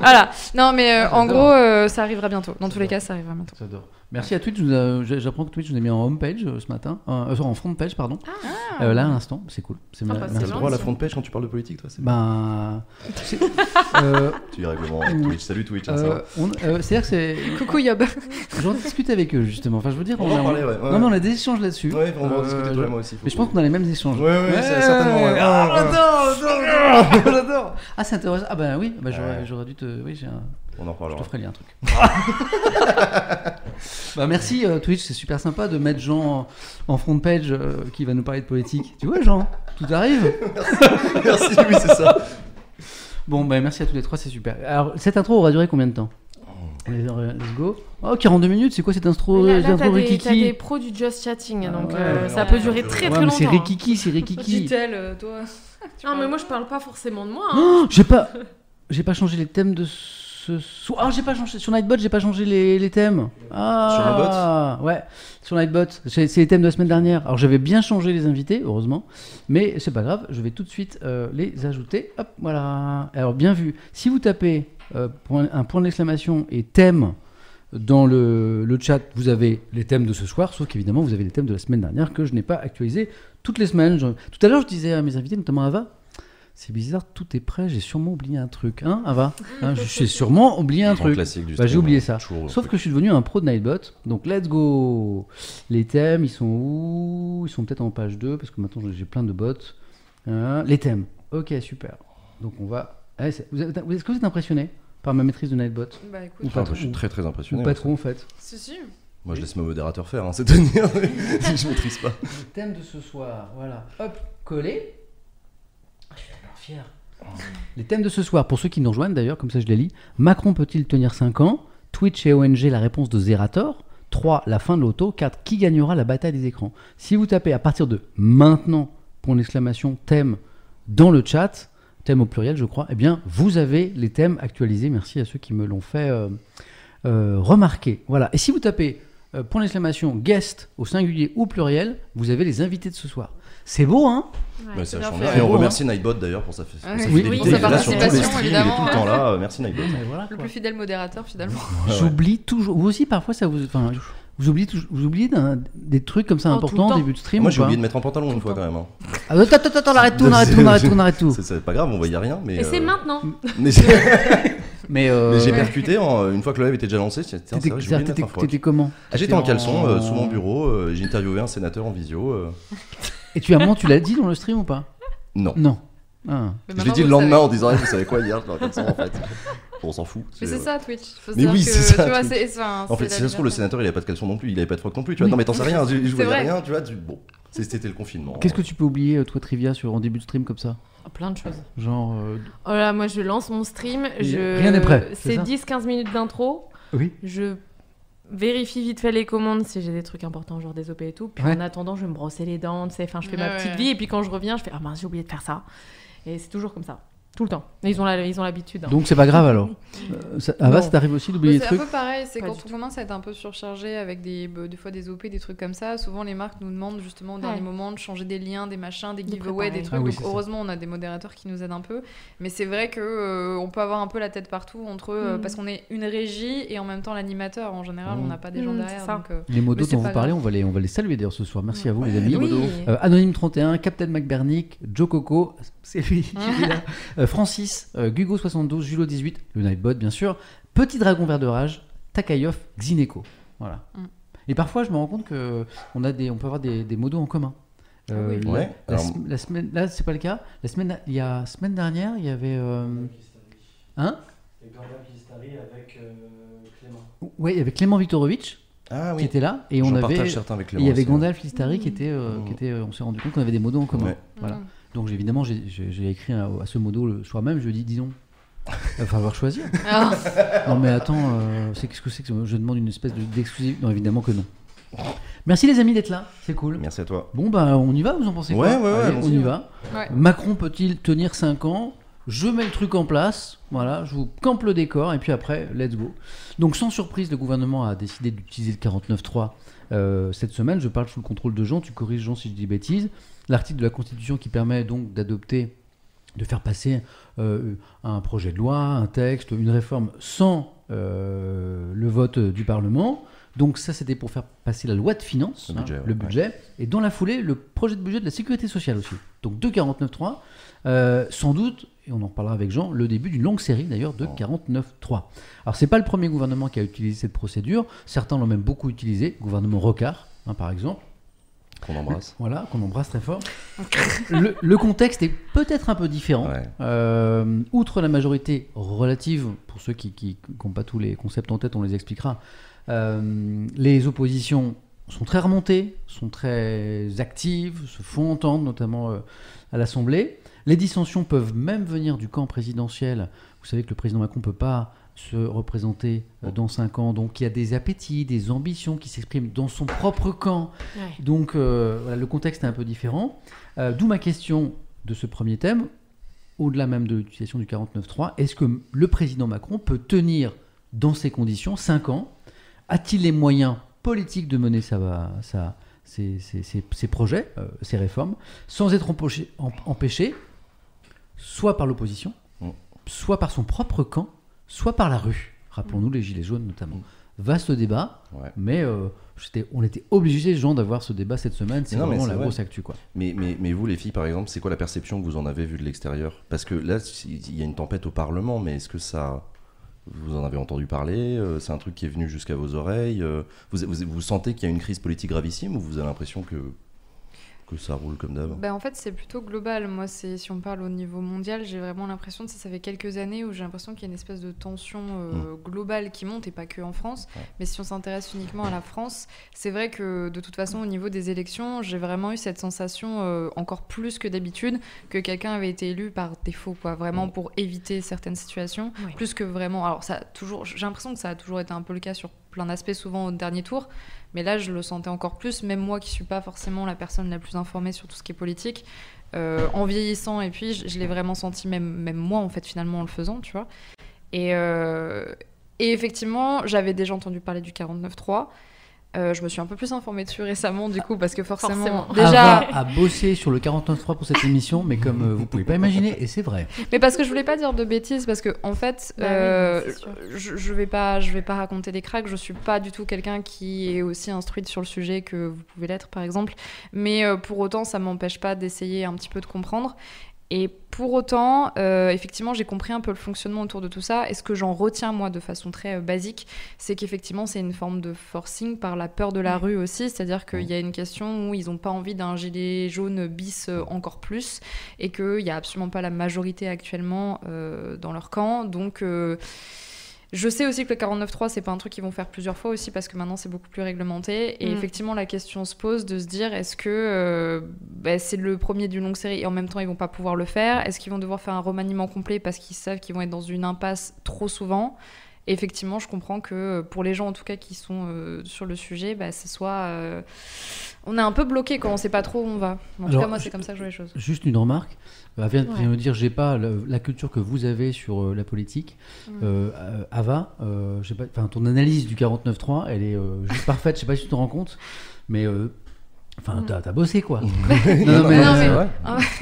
S3: voilà. Non, mais euh, en gros, euh, ça arrivera bientôt. Dans tous les cas, ça arrivera bientôt.
S1: J'adore. Merci à Twitch. je J'apprends que Twitch vous a mis en home page euh, ce matin, euh, en front page pardon.
S3: Ah.
S1: Euh, là à l'instant, c'est cool. C'est
S4: Ah,
S2: le droit à la front page quand tu parles de politique, toi
S1: Ben, euh,
S2: Tu es règlement
S1: Mm.
S2: Twitch. Salut Twitch, hein,
S1: euh, on- euh, c'est-à-dire que c'est.
S3: Coucou Yob.
S1: J'en discute avec eux justement. Enfin, je veux dire,
S2: On va
S1: a-
S2: en parler, ouais. ouais.
S1: Non, mais on a des échanges là-dessus.
S2: Ouais, on va en
S1: Euh,
S2: discuter toi et moi aussi.
S1: Mais je pense qu'on a les mêmes échanges.
S2: Ouais, ouais, c'est certainement. ouais.
S1: Ah,
S2: Ah,
S1: j'adore, j'adore, j'adore. Ah, c'est intéressant. Ah, ben oui, bah, j'aurais, dû te. Oui, j'ai un.
S2: On en
S1: Je
S2: reparlera.
S1: te ferai lire un truc. bah merci euh, Twitch, c'est super sympa de mettre Jean en, front page euh, qui va nous parler de politique. Tu vois Jean, tout arrive.
S2: Merci, oui, c'est ça.
S1: Bon bah merci à tous les trois, c'est super. Alors cette intro aura duré combien de temps? Allez, euh, Let's go. Oh 42 minutes, c'est quoi cette intro,
S4: là,
S1: cette
S4: là,
S1: intro
S4: t'as des,
S1: rikiki?
S4: t'as des pros du just chatting,
S1: Ah
S4: donc
S1: ouais,
S4: euh,
S2: ouais,
S4: ça
S2: ouais.
S4: peut durer très
S1: Ouais,
S4: très
S1: mais
S4: longtemps.
S1: c'est rikiki, c'est rikiki.
S3: Dit-elle, euh, toi
S4: Non, mais moi je parle pas forcément de moi. hein.
S1: Oh, j'ai pas, j'ai pas changé les thèmes de ce soir. Ah j'ai pas changé sur Nightbot, j'ai pas changé les, les thèmes. Ah ouais, sur Nightbot, c'est c'est les thèmes de la semaine dernière. Alors j'avais bien changé les invités, heureusement, mais c'est pas grave, je vais tout de suite euh, les ajouter. Hop, voilà. Alors bien vu. Si vous tapez euh, point- un point d'exclamation et thème dans le, le chat, vous avez les thèmes de ce soir, sauf qu'évidemment vous avez les thèmes de la semaine dernière que je n'ai pas actualisés toutes les semaines. Je- Tout à l'heure, je disais à mes invités, notamment Ava, c'est bizarre, tout est prêt, j'ai sûrement oublié un truc. Hein, Ava Hein, J'ai sûrement oublié un truc.
S2: classique du
S1: Bah, j'ai oublié
S2: hein.
S1: ça. Sauf que je suis devenu un pro de Nightbot, donc let's go Les thèmes, ils sont où? Ils sont peut-être en page 2, parce que maintenant j'ai plein de bots. Hein, les thèmes, ok, super. Donc on va... Êtes- Est-ce que vous êtes impressionné par ma maîtrise de Nightbot?
S3: Bah
S1: Ou pas
S2: Ah,
S1: trop
S2: je suis très très
S1: Ou
S2: impressionné.
S1: pas
S2: moi,
S1: trop en fait
S3: c'est sûr.
S2: Moi, je laisse mon modérateur faire, hein, c'est tenir. je maîtrise pas.
S1: Le thème de ce soir, voilà. Hop, collé. Ah, je suis tellement Les thèmes de ce soir, pour ceux qui nous rejoignent d'ailleurs, comme ça je les lis. Macron peut-il tenir 5 ans? Twitch et ONG, la réponse de Zerator. 3. La fin de l'auto. 4. Qui gagnera la bataille des écrans? Si vous tapez à partir de maintenant, point d'exclamation, thème, dans le chat, thème au pluriel, je crois, eh bien, vous avez les thèmes actualisés. Merci à ceux qui me l'ont fait euh, euh, remarquer. Voilà. Et si vous tapez euh, point d'exclamation guest au singulier ou pluriel, vous avez les invités de ce soir. C'est beau, hein
S4: Ouais,
S2: Bah,
S4: c'est.
S2: Et on remercie Nightbot d'ailleurs pour sa, pour sa
S3: Oui,
S2: fidélité.
S1: oui,
S2: il
S1: sa
S2: est là sur tous les
S3: participation,
S2: streams, il est tout
S3: évidemment.
S2: le temps là. Euh, Merci Nightbot.
S1: Mais voilà,
S3: Le plus fidèle modérateur finalement.
S1: J'oublie toujours. Vous aussi, parfois, ça vous. Enfin, vous oubliez, vous oubliez des trucs comme ça
S4: Oh,
S1: importants au début de stream
S2: Moi j'ai oublié de mettre un pantalon
S4: Tout
S2: une fois quand même. hein.
S1: Ah, Attends, attends, attends, on arrête tout, on arrête tout, on arrête tout, arrête tout.
S2: C'est- pas grave, on voyait rien. Mais,
S4: Et c'est
S2: euh,
S4: maintenant.
S2: Mais j'ai
S1: Mais, euh,
S2: mais j'ai percuté en- une fois que le live était déjà lancé.
S1: T'étais comment
S2: Ah, J'étais en caleçon euh, sous mon bureau. euh, J'ai interviewé un sénateur en visio.
S1: Et tu, à un moment, tu l'as dit dans le stream ou pas
S2: Non.
S1: Non. Ah.
S3: Mais
S2: Je l'ai
S3: maintenant,
S2: dit le lendemain
S3: savez.
S2: en disant Eh, Vous savez quoi hier Je caleçon en fait. On s'en fout.
S3: Mais c'est
S2: euh,
S3: ça Twitch. Faut
S2: Mais oui,
S3: que,
S2: c'est ça,
S3: Tu vois,
S2: Twitch.
S3: c'est enfin,
S2: En fait,
S3: c'est
S2: si
S3: la
S2: ça se trouve, le
S3: liberté.
S2: sénateur il avait pas de caleçon non plus, il avait pas de froc non plus, tu vois.
S1: Oui.
S2: Non, mais t'en sais rien, je, je voyais
S3: vrai.
S2: rien, tu vois. tu- Bon, c'est- c'était le confinement.
S1: Qu'est-ce que tu peux oublier, euh, toi, Trivia, sur, en début de stream comme ça
S4: Plein de choses.
S1: Genre. euh,
S4: Oh là, moi je lance mon stream. Je...
S1: rien n'est prêt, c'est
S4: C'est
S1: ça
S4: 10-15 minutes d'intro.
S1: Oui.
S4: Je vérifie vite fait les commandes si j'ai des trucs importants, genre des OP et tout. Puis
S1: Ouais.
S4: en attendant, je vais me brosser les dents, tu sais. Enfin, je fais ma petite
S3: ouais.
S4: vie. Et puis quand je reviens, je fais Ah mince, j'ai oublié de faire ça. Et c'est toujours comme ça. Tout le temps. Ils ont la- ils ont l'habitude. hein.
S1: Donc, c'est pas grave alors. Euh, ça, Ava,
S4: Non.
S1: ça t'arrive aussi d'oublier
S3: Mais
S1: des
S3: C'est un
S1: trucs
S3: peu pareil, c'est quand on commence à être un peu surchargé avec des, bah, des fois des OP, des trucs comme ça. Souvent, les marques nous demandent justement au dernier
S4: Ouais.
S3: moment de changer des liens, des machins, des
S4: De
S3: giveaways, des trucs.
S1: Ah oui,
S3: Donc,
S1: c'est ça.
S3: heureusement, on a des modérateurs qui nous aident un peu. Mais c'est vrai que euh, on peut avoir un peu la tête partout entre euh, parce qu'on est une régie et en même temps l'animateur. En général, on n'a pas des gens
S4: Mhm,
S3: derrière.
S4: c'est ça.
S3: donc, euh,
S1: Les modos dont vous parlez, on va, les, on va les saluer d'ailleurs ce soir. Merci à vous, les amis. Euh, Anonyme 31, Captain McBernick, Joe Coco, c'est lui qui. Euh, Francis, euh, Gugo 72, Julo 18, le Nightbot bien sûr, Petit Dragon Vert de Rage, Takayov, Xineko. Voilà.
S3: Mm.
S1: Et parfois je me rends compte que on, a des, on peut avoir des, des modos en commun. Euh,
S3: Ah oui.
S1: la-
S2: Ouais,
S1: la,
S2: alors-
S1: la semaine, là c'est pas le cas. La semaine, il y a semaine dernière, il y avait, euh, hein?
S5: Et Gandalf Listari avec euh, Clément.
S1: Ouais, il y avait Clément Viktorovitch
S2: Ah
S1: qui
S2: oui,
S1: était là et on avait,
S2: partage certains avec Clément.
S1: il y avait
S2: ouais.
S1: Gandalf Listari qui
S4: Mm.
S1: était, euh,
S2: Mm.
S1: qui était, euh, on s'est rendu compte qu'on avait des modos en commun.
S2: Ouais.
S1: Voilà.
S3: mhm.
S1: Donc évidemment, j'ai- écrit à, à ce modo le soir même, je lui ai dit, dis donc, il va falloir choisir.
S3: Ah,
S1: non mais attends, euh, c'est qu'est-ce que c'est que je demande une espèce de- d'exclusivité? Non, évidemment que non. Merci les amis d'être là, c'est cool.
S2: Merci à toi.
S1: Bon bah on y va, vous en pensez quoi?
S2: Ouais, ouais, ouais,
S1: Allez, on y
S2: ouais.
S1: va.
S3: ouais.
S1: Macron peut-il tenir 5 ans? Je mets le truc en place, voilà, je vous campe le décor et puis après, let's go. Donc sans surprise, le gouvernement a décidé d'utiliser le 49.3 euh, cette semaine. Je parle sous le contrôle de Jean, tu corriges Jean si je dis bêtises. L'article de la Constitution qui permet donc d'adopter, de faire passer euh, un projet de loi, un texte, une réforme sans euh, le vote du Parlement. Donc ça, c'était pour faire passer la loi de finances,
S2: Le
S1: hein,
S2: budget, ouais,
S1: le
S2: ouais.
S1: budget. Et dans la foulée, le projet de budget de la sécurité sociale aussi. Donc de 49.3, euh, sans doute, et on en reparlera avec Jean, le début d'une longue série d'ailleurs de
S2: Oh.
S1: 49.3. Alors c'est pas le premier gouvernement qui a utilisé cette procédure, certains l'ont même beaucoup utilisé, gouvernement Rocard hein, par exemple,
S2: Qu'on embrasse.
S1: voilà, qu'on embrasse très fort. le, le contexte est peut-être un peu différent.
S2: Ouais.
S1: Euh, outre la majorité relative, pour ceux qui n'ont pas tous les concepts en tête, on les expliquera, euh, les oppositions sont très remontées, sont très actives, se font entendre, notamment euh, à l'Assemblée. Les dissensions peuvent même venir du camp présidentiel. Vous savez que le président Macron ne peut pas se représenter euh, dans 5 ans, donc il y a des appétits, des ambitions qui s'expriment dans son propre camp.
S4: Ouais.
S1: Donc euh, voilà, le contexte est un peu différent. Euh, D'où ma question de ce premier thème, au-delà même de l'utilisation du 49.3, est-ce que le président Macron peut tenir dans ces conditions 5 ans? A-t-il les moyens politiques de mener sa, sa- ses, ses- ses- ses projets, euh, ses réformes, sans être empêché, soit par l'opposition,
S2: Mm.
S1: soit par son propre camp, soit par la rue Rappelons-nous les Gilets jaunes notamment. Vaste débat,
S2: Ouais.
S1: mais euh, on était obligés, Jean, d'avoir ce débat cette semaine. C'est
S2: mais
S1: vraiment la
S2: vrai.
S1: grosse actu. Quoi.
S2: Mais, mais, mais vous, les filles, par exemple, c'est quoi la perception que vous en avez vue de l'extérieur? Parce que là, il y a une tempête au Parlement, mais est-ce que ça. Vous en avez entendu parler? Euh, C'est un truc qui est venu jusqu'à vos oreilles? Euh, vous, vous, vous sentez qu'il y a une crise politique gravissime ou vous avez l'impression que, que ça roule comme d'hab
S3: Ben, en fait, c'est plutôt global. Moi, c'est si on parle au niveau mondial, j'ai vraiment l'impression, ça, ça fait quelques années où j'ai l'impression qu'il y a une espèce de tension euh, globale qui monte, et pas que en France.
S2: Ouais.
S3: Mais si on s'intéresse uniquement à la France, c'est vrai que de toute façon, au niveau des élections, j'ai vraiment eu cette sensation, euh, encore plus que d'habitude, que quelqu'un avait été élu par défaut, quoi, vraiment
S2: Mm.
S3: pour éviter certaines situations, plus que vraiment. Alors, ça a toujours, j'ai l'impression que ça a toujours été un peu le cas sur plein d'aspects souvent au dernier tour. Mais là, je le sentais encore plus, même moi qui suis pas forcément la personne la plus informée sur tout ce qui est politique. euh, en vieillissant, et puis je, l'ai vraiment senti, même, même moi, en fait, finalement, en le faisant, tu vois. Et, euh, et effectivement, j'avais déjà entendu parler du 49.3. Euh, je me suis un peu plus informée dessus récemment, du coup, parce que forcément,
S4: Forcément.
S3: déjà,
S1: Ava a bossé sur le 49.3 pour cette émission, mais comme euh, vous pouvez pas imaginer, et c'est vrai.
S3: Mais parce que je voulais pas dire de bêtises, parce que en fait,
S4: Bah
S3: euh, je, je vais pas, je vais pas raconter des cracks. Je suis pas du tout quelqu'un qui est aussi instruite sur le sujet que vous pouvez l'être, par exemple. Mais euh, pour autant, ça m'empêche pas d'essayer un petit peu de comprendre. Et pour autant, euh, effectivement, j'ai compris un peu le fonctionnement autour de tout ça. Et ce que j'en retiens, moi, de façon très euh, basique, c'est qu'effectivement, c'est une forme de forcing par la peur de la rue aussi. C'est-à-dire qu'il y a une question où ils n'ont pas envie d'un gilet jaune bis euh, encore plus et qu'il n'y a absolument pas la majorité actuellement euh, dans leur camp. Donc. Je sais aussi que le 49.3, c'est pas un truc qu'ils vont faire plusieurs fois aussi parce que maintenant c'est beaucoup plus réglementé. Et
S4: Mm.
S3: effectivement, la question se pose de se dire est-ce que euh, bah, c'est le premier d'une longue série et en même temps ils vont pas pouvoir le faire? Est-ce qu'ils vont devoir faire un remaniement complet parce qu'ils savent qu'ils vont être dans une impasse trop souvent? Et effectivement, je comprends que euh, pour les gens en tout cas qui sont euh, sur le sujet, bah, ce soit. euh, on est un peu bloqué quand on sait pas trop où on va. En tout cas, moi, c'est comme ça que je vois les choses.
S1: Juste une remarque. Elle vient,
S4: Ouais.
S1: de dire, j'ai pas la culture que vous avez sur euh, la politique.
S3: Mm.
S1: Euh, euh, Ava, pas, ton analyse du 49.3, elle est juste parfaite. Je sais pas si tu te rends compte, mais enfin, t'as as bossé quoi.
S2: non,
S1: non, mais-
S2: mais
S3: Non, mais-
S2: c'est vrai.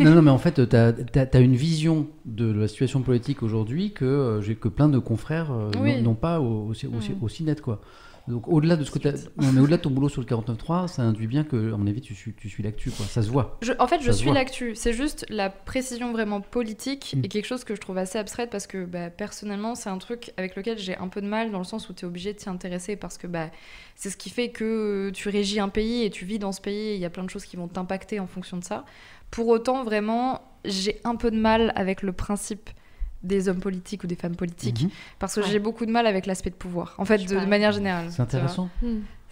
S1: non, non, mais en fait, tu as, une vision de la situation politique aujourd'hui que euh, j'ai que plein de confrères euh,
S3: Oui.
S1: n'ont- pas au- aussi, aussi, aussi net, quoi. Donc au-delà de ce que non, mais au-delà de ton boulot sur le 49.3, ça induit bien que, à mon avis, tu suis, tu suis l'actu, quoi. Ça se voit.
S3: Je- en fait, je
S1: Ça
S3: suis l'actu. C'est juste la précision vraiment politique
S1: Mm.
S3: et quelque chose que je trouve assez abstraite parce que bah, personnellement, c'est un truc avec lequel j'ai un peu de mal dans le sens où tu es obligé de t'y intéresser parce que bah, c'est ce qui fait que tu régis un pays et tu vis dans ce pays et il y a plein de choses qui vont t'impacter en fonction de ça. Pour autant, vraiment, j'ai un peu de mal avec le principe des hommes politiques ou des femmes politiques
S1: Mhm.
S3: parce que
S4: Ouais.
S3: j'ai beaucoup de mal avec l'aspect de pouvoir en fait de, manière générale
S1: C'est intéressant.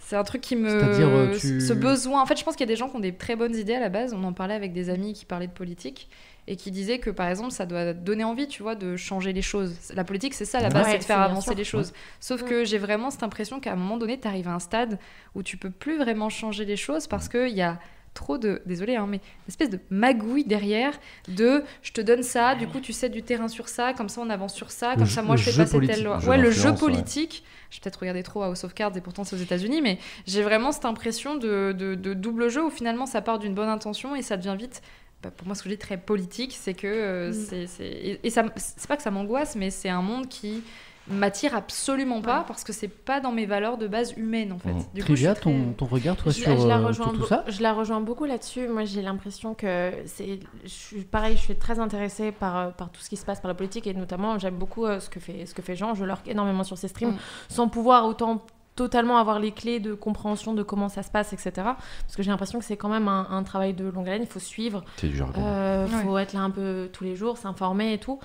S3: C'est un truc qui me.
S1: C'est-à-dire, euh, tu-
S3: Ce besoin. En fait, je pense qu'il y a des gens qui ont des très bonnes idées à la base. On en parlait avec des amis qui parlaient de politique et qui disaient que, par exemple, ça doit donner envie, tu vois, de changer les choses. La politique, c'est ça, à la base,
S4: Ouais,
S3: c'est de faire avancer
S4: sûr.
S3: les choses. Sauf que j'ai vraiment cette impression qu'à un moment donné, tu arrives à un stade où tu peux plus vraiment changer les choses parce qu'il y a trop de, désolé, hein, mais une espèce de magouille derrière de je te donne ça, du coup tu cèdes du terrain sur ça, comme ça on avance sur ça, comme ça moi je fais passer
S1: politique,
S3: telle loi. Ouais, le jeu
S2: d'influence, ouais.
S3: politique. J'ai peut-être regardé trop House of Cards et pourtant c'est aux États-Unis, mais j'ai vraiment cette impression de, de- de double jeu où finalement ça part d'une bonne intention et ça devient vite. bah, pour moi, ce que je dis très politique, c'est que euh,
S4: Mm.
S3: c'est et, et c'est pas que ça m'angoisse, mais c'est un monde qui m'attire absolument pas
S4: Ouais.
S3: parce que c'est pas dans mes valeurs de base humaines en fait.
S2: Mm.
S3: Du coup,
S1: Trivia,
S3: très-
S1: ton, ton regard, toi,
S4: Je,
S1: sur,
S4: je la
S1: euh,
S4: rejoins
S1: sur tout ça
S4: je la rejoins beaucoup là-dessus. Moi, j'ai l'impression que c'est. Je suis pareil, je suis très intéressée par, euh, par tout ce qui se passe par la politique et notamment, j'aime beaucoup euh, ce, que fait, ce que fait Jean. Je lurk énormément sur ses streams
S3: Mm.
S4: sans pouvoir autant totalement avoir les clés de compréhension de comment ça se passe, etc. Parce que j'ai l'impression que c'est quand même un, un travail de longue haleine. Il faut suivre,
S2: C'est du jargon.
S4: euh,
S3: Ouais.
S4: faut être là un peu tous les jours, s'informer et tout.